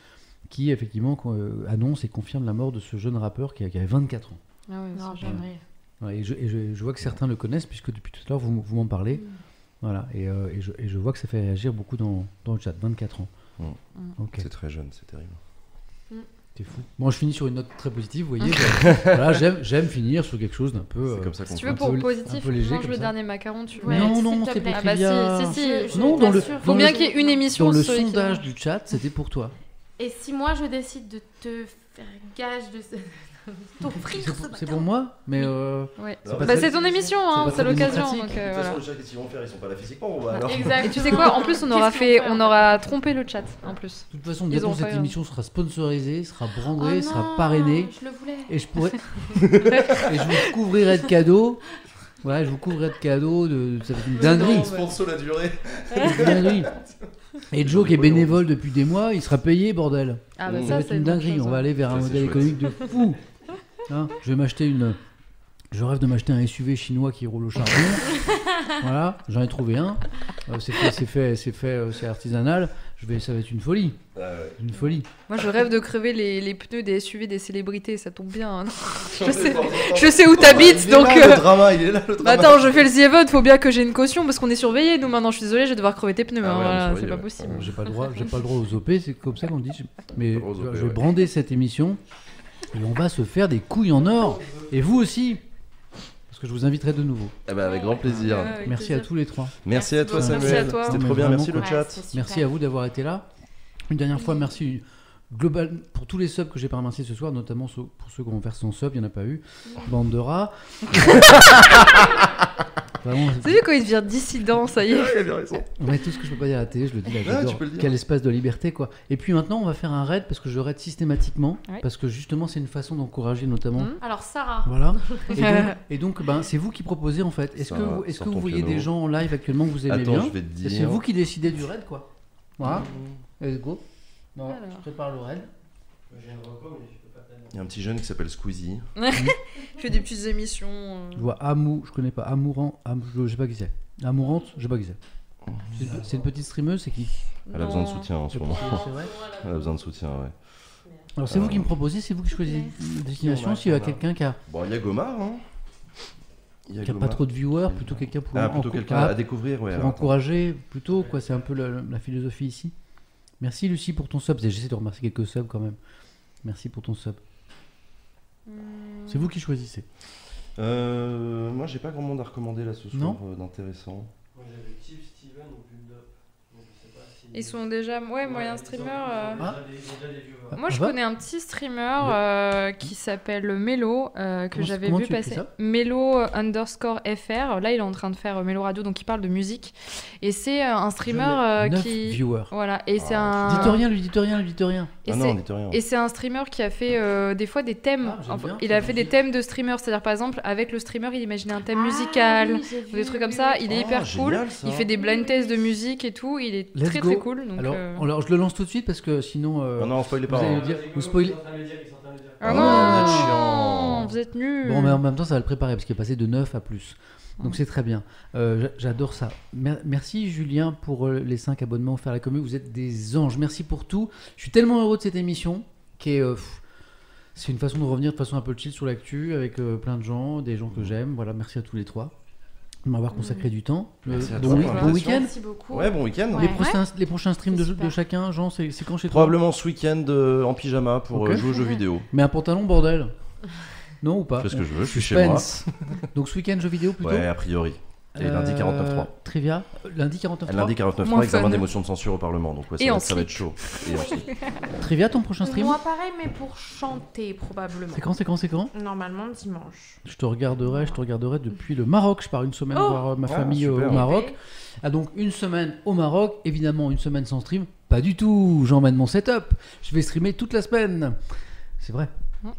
S1: qui effectivement euh, annonce et confirme la mort de ce jeune rappeur qui, avait 24 ans.
S3: Ah ouais,
S4: Non.
S1: Voilà, et je, et je- je vois que certains le connaissent puisque depuis tout à l'heure vous, vous m'en parlez.
S4: Mm.
S1: Voilà, et, euh, et je, et je vois que ça fait réagir beaucoup dans, dans le chat. 24 ans.
S2: Mm. C'est très jeune, c'est terrible.
S1: C'est fou. Bon, je finis sur une note très positive, vous voyez. voilà, j'aime, j'aime finir sur quelque chose d'un peu.
S2: C'est
S1: euh,
S2: comme ça
S3: Si
S2: qu'on
S3: tu veux, pour positif,
S1: un peu léger
S3: mange
S1: comme
S3: le
S1: ça.
S3: dernier macaron, tu vois.
S1: non, non,
S4: plaît.
S1: pour
S3: Ah bah si, si, si.
S1: Non, dans le-
S4: t'assure.
S1: dans
S3: Faut bien
S1: le-
S3: qu'il y ait une émission
S1: Dans le
S3: sur les
S1: sondage du chat, c'était pour toi.
S4: Et si moi je décide de te faire gage de
S1: C'est
S4: ce
S1: pour, c'est
S4: matin
S1: pour moi, mais euh,
S3: Ouais. Bah, c'est ton émission, hein, c'est l'occasion.
S2: De
S3: euh,
S2: toute
S3: voilà.
S2: façon, le chat, qu'est-ce qu'ils vont faire? Ils sont pas là physiquement. Bah, alors.
S4: Exact.
S3: Et tu sais quoi? En plus, on aura fait,
S4: fait,
S3: on aura trompé le chat. En plus.
S1: de toute façon,
S3: ont
S1: cette
S3: failli.
S1: émission sera sponsorisée, sera brandée,
S4: Oh
S1: sera parrainée,
S4: Je le voulais.
S1: et je pourrais, et je vous couvrirai de cadeaux. Voilà, je vous couvrirai de cadeaux, de, ça va être une dinguerie.
S2: Sponsor la durée.
S1: Une dinguerie. Et Joe qui est bénévole depuis des mois, il sera payé, bordel.
S3: Ah bah
S2: Ça
S1: Ça va être
S3: c'est
S1: une dinguerie.
S3: chose,
S1: On va
S3: ouais.
S1: aller vers un modèle
S2: chouette.
S1: économique de fou. Hein, je vais m'acheter une. Je rêve de m'acheter un SUV chinois qui roule au charbon. voilà, j'en ai trouvé un. Euh, c'est fait, c'est fait, c'est fait, euh, c'est artisanal. Je vais, ça va être une folie,
S2: Ah ouais.
S1: une folie.
S3: Moi, je rêve de crever les, les pneus des SUV des célébrités, ça tombe bien. hein.
S2: Je
S3: sais- je sais où t'habites, donc,
S2: là,
S3: euh,
S2: Le drama, il est là, le
S3: Bah
S2: drama.
S3: attends, je fais le The Event, faut bien que j'ai une caution parce qu'on est surveillé. Nous maintenant, je suis désolée, je vais devoir crever tes pneus.
S2: Ah
S3: hein,
S2: ouais, on est
S3: voilà, c'est pas
S2: ouais.
S3: possible.
S1: J'ai pas le droit, j'ai pas le droit aux OP, c'est comme ça qu'on dit. Mais
S2: Pas le droit aux
S1: je vais
S2: ouais.
S1: brander cette émission et on va se faire des couilles en or. Et vous aussi, parce que je vous inviterai de nouveau.
S2: Eh ben, avec grand plaisir.
S3: Ouais, avec
S1: Merci
S3: plaisir.
S1: à tous les trois.
S2: Merci à toi,
S3: Merci
S2: Samuel.
S3: à toi.
S2: C'était
S1: Non,
S2: trop bien. Merci le chat.
S4: Ouais.
S1: Merci à vous d'avoir été là. Une dernière fois, merci global pour tous les subs que j'ai pas remerciés ce soir, notamment pour ceux qui vont faire son sub, il n'y en a pas eu. Bande de rats.
S3: T'as vu quand il devient dissident, ça y est
S2: Il a bien raison.
S1: Ouais, tout ce que je peux pas dire à la télé, je le dis là.
S2: Ouais,
S1: j'adore.
S2: tu peux le dire.
S1: Quel espace de liberté, quoi. Et puis maintenant, on va faire un raid parce que je raid systématiquement.
S3: Ouais.
S1: Parce que justement, c'est une façon d'encourager notamment.
S3: Mhm.
S4: Alors Sarah,
S1: Voilà. Et donc, et donc, ben, c'est vous qui proposez en fait. Est-ce que vous, est-ce
S2: sors
S1: que vous voyez
S2: piano.
S1: des gens en live actuellement que vous aimez
S2: Attends,
S1: bien
S2: je vais te
S1: Et C'est vous qui décidez du raid, quoi. Voilà. Let's go. Non,
S3: Alors.
S1: je prépare le raid.
S5: J'ai une reco, mais je peux pas t'aider.
S2: Il y a un petit jeune qui s'appelle Squeezie.
S3: Je fais des petites émissions. euh.
S1: Je vois Amou, je connais pas. Amourant, Am- je sais pas qui c'est. Amourante, je sais pas qui c'est. C'est une- C'est une petite streameuse, c'est qui?
S2: Elle a besoin de
S3: Non.
S2: soutien en ce
S1: C'est
S2: moment.
S1: vrai?
S2: Elle a besoin de soutien, ouais.
S1: Alors c'est
S2: Euh,
S1: vous qui me proposez, c'est vous qui choisissez une destination. S'il y a quelqu'un qui a,
S2: Bon, il y a Gomard, hein. Il y a
S1: qui a pas
S2: Gomard.
S1: trop de viewers, plutôt quelqu'un pour,
S2: Ah, plutôt
S1: enco-
S2: quelqu'un
S1: ah,
S2: à découvrir, ouais.
S1: pour
S2: alors,
S1: encourager, plutôt quoi. C'est un peu la, la philosophie ici. Merci Lucie pour ton sub. J'essaie de remercier quelques subs quand même. Merci pour ton sub.
S3: Hmm.
S1: C'est vous qui choisissez.
S2: Euh, moi, j'ai pas grand monde à recommander là ce soir euh, d'intéressant.
S5: Moi j'avais Steve Steven ou Bulldog.
S3: Ils sont déjà, ouais, moyen streamer. euh.
S1: Ah.
S5: Déjà viewers.
S3: Moi, je
S1: va
S3: connais un petit streamer euh, qui s'appelle Melo, euh, que j'avais vu passer. Melo underscore FR. Là, il est en train de faire euh, Melo Radio, donc il parle de musique. Et c'est un streamer euh,
S1: 9
S3: qui.
S1: viewers.
S3: Voilà, et c'est
S2: Ah,
S3: un.
S1: Dites rien, lui dites rien, lui dites rien.
S3: Et
S2: Ah
S3: c'est-
S2: non, rien.
S3: Et c'est un streamer qui a fait euh, des fois des thèmes.
S1: Ah, j'aime
S3: Enfin,
S1: bien,
S3: il a fait des thèmes de streamer, c'est-à-dire par exemple avec le streamer, il imaginait un thème
S4: Ah,
S3: musical
S4: oui,
S3: ou des trucs comme ça. Il est
S2: Ah,
S3: hyper cool.
S2: ça.
S3: Il fait des blind tests de musique et tout. Il est
S1: Let's
S3: très
S1: go.
S3: très cool. Donc,
S1: Alors, alors, je le lance tout de suite parce que sinon.
S2: Non, non, pas.
S1: Vous allez nous dire- vous spoilez-
S5: dire.
S3: Ah
S2: Oh,
S3: non,
S2: vous êtes chiant.
S3: vous êtes nuls.
S1: Bon, mais en même temps, ça va le préparer parce qu'il est passé de 9 à plus. Donc
S3: Mm.
S1: c'est très bien. Euh, j'a- J'adore ça. Mer- merci Julien pour euh, les 5 abonnements offerts à la commune. Vous êtes des anges. Merci pour tout. Je suis tellement heureux de cette émission qui est. euh, c'est une façon de revenir de façon un peu chill sur l'actu avec euh, plein de gens, des gens que j'aime. Voilà, merci à tous les trois de m'avoir consacré du temps. Euh,
S2: Merci à
S1: bon, week-end.
S4: Merci beaucoup.
S2: Ouais, bon week-end.
S4: Ouais.
S1: Les, prochains, les prochains streams de, chacun, Jean, c'est quand chez toi?
S2: Probablement ce week-end euh, en pyjama pour euh, jouer aux jeux vidéo.
S1: Mais un pantalon, bordel. Non ou pas?
S2: Je fais ce que je veux, je suis chez moi.
S1: Donc ce week-end, jeux vidéo plutôt?
S2: Ouais, a priori. Et lundi
S1: Euh,
S2: 49.3.
S1: Trivia euh, Lundi 49.3
S2: Lundi 49.3,
S3: Moins
S2: examen des motions de censure au Parlement. Donc ouais, ça, va,
S3: en
S2: ça va être chaud. Et.
S1: Trivia, ton prochain stream
S4: Moi pareil, mais pour chanter probablement.
S1: C'est quand, c'est quand, c'est quand?
S4: Normalement dimanche.
S1: Je te regarderai, je te regarderai depuis le Maroc. Je pars une semaine
S4: Oh
S1: voir euh, ma
S2: Ah,
S1: famille euh,
S2: super.
S1: au Maroc. Ah donc une semaine au Maroc, évidemment une semaine sans stream. Pas du tout, j'emmène mon setup. Je vais streamer toute la semaine. C'est vrai.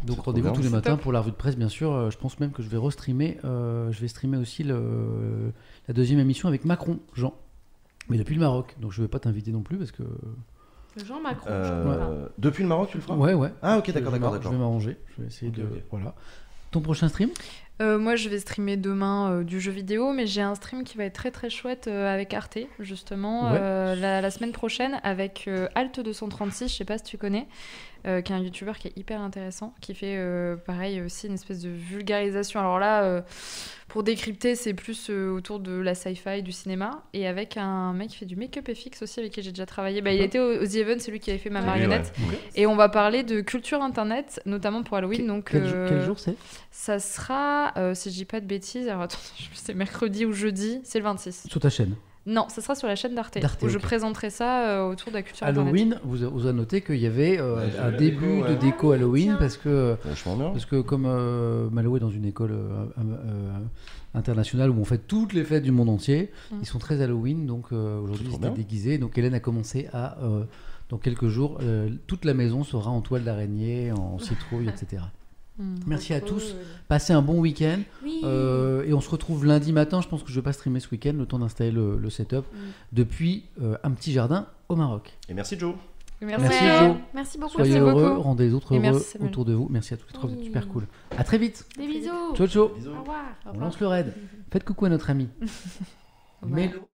S1: Donc rendez-vous tous les matins
S3: top.
S1: pour la revue de presse, bien sûr. Euh, Je pense même que je vais restreamer. euh, je vais streamer aussi le, la deuxième émission avec Macron, Jean. Mais depuis le Maroc. Donc je vais pas t'inviter non plus parce que.
S4: Jean Macron.
S2: Euh,
S4: je.
S2: Depuis le Maroc, tu le feras
S1: Ouais, ouais.
S2: Ah, ok, d'accord, d'accord,
S1: Je vais m'arranger. Je vais essayer de. Voilà. Ton prochain stream?
S3: Euh, moi, je vais streamer demain euh, du jeu vidéo, mais j'ai un stream qui va être très très chouette euh, avec Arte, justement,
S1: Ouais.
S3: euh, la, la semaine prochaine avec euh, Alt 236, je sais pas si tu connais, euh, qui est un youtubeur qui est hyper intéressant, qui fait euh, pareil aussi une espèce de vulgarisation. Alors là, euh, pour décrypter, c'est plus euh, autour de la sci-fi, du cinéma, et avec un mec qui fait du make-up FX aussi, avec qui j'ai déjà travaillé. Bah, il était au, au The Event, c'est lui qui avait fait ma
S4: Ah,
S3: marionnette.
S2: Oui, ouais.
S3: Et on va parler de culture internet, notamment pour Halloween.
S1: Quel-
S3: donc,
S1: quel, jour-
S3: euh,
S1: quel jour c'est?
S3: ça sera, euh, si je dis pas de bêtises, alors attends, je sais plus, c'est mercredi ou jeudi, c'est le 26.
S1: Sur ta chaîne.
S3: Non, ça sera sur la chaîne d'Arte, où je présenterai ça euh, autour de la culture internet.
S1: Halloween, vous, a- vous avez noté qu'il y avait euh,
S2: Ouais,
S1: un début
S2: déco,
S1: de
S2: ouais.
S1: déco Halloween parce que,
S2: bien.
S1: parce que comme euh, Malo est dans une école euh, euh, internationale où on fait toutes les fêtes du monde entier,
S3: Mm.
S1: ils sont très Halloween, donc euh, aujourd'hui
S2: bien.
S1: déguisés. Donc Hélène a commencé à, euh, dans quelques jours, euh, toute la maison sera en toile d'araignée, en citrouille, etc.
S3: Mm.
S1: Merci à tous, passez un bon week-end
S4: Oui.
S1: euh, et on se retrouve lundi matin. Je pense que je vais pas streamer ce week-end, le temps d'installer le, le setup
S4: Mm.
S1: depuis euh, un petit jardin au Maroc.
S2: Et merci Joe.
S3: Merci.
S1: Joe.
S4: Merci beaucoup.
S1: Soyez
S3: Merci
S1: heureux,
S3: beaucoup.
S1: rendez les autres
S3: Et
S1: heureux autour de vous. Merci à tous les trois, vous êtes super cool. À très vite.
S4: Des bisous.
S1: Ciao ciao.
S2: Bisous.
S4: Au revoir.
S1: On lance le raid. Faites coucou à notre ami. Mélo.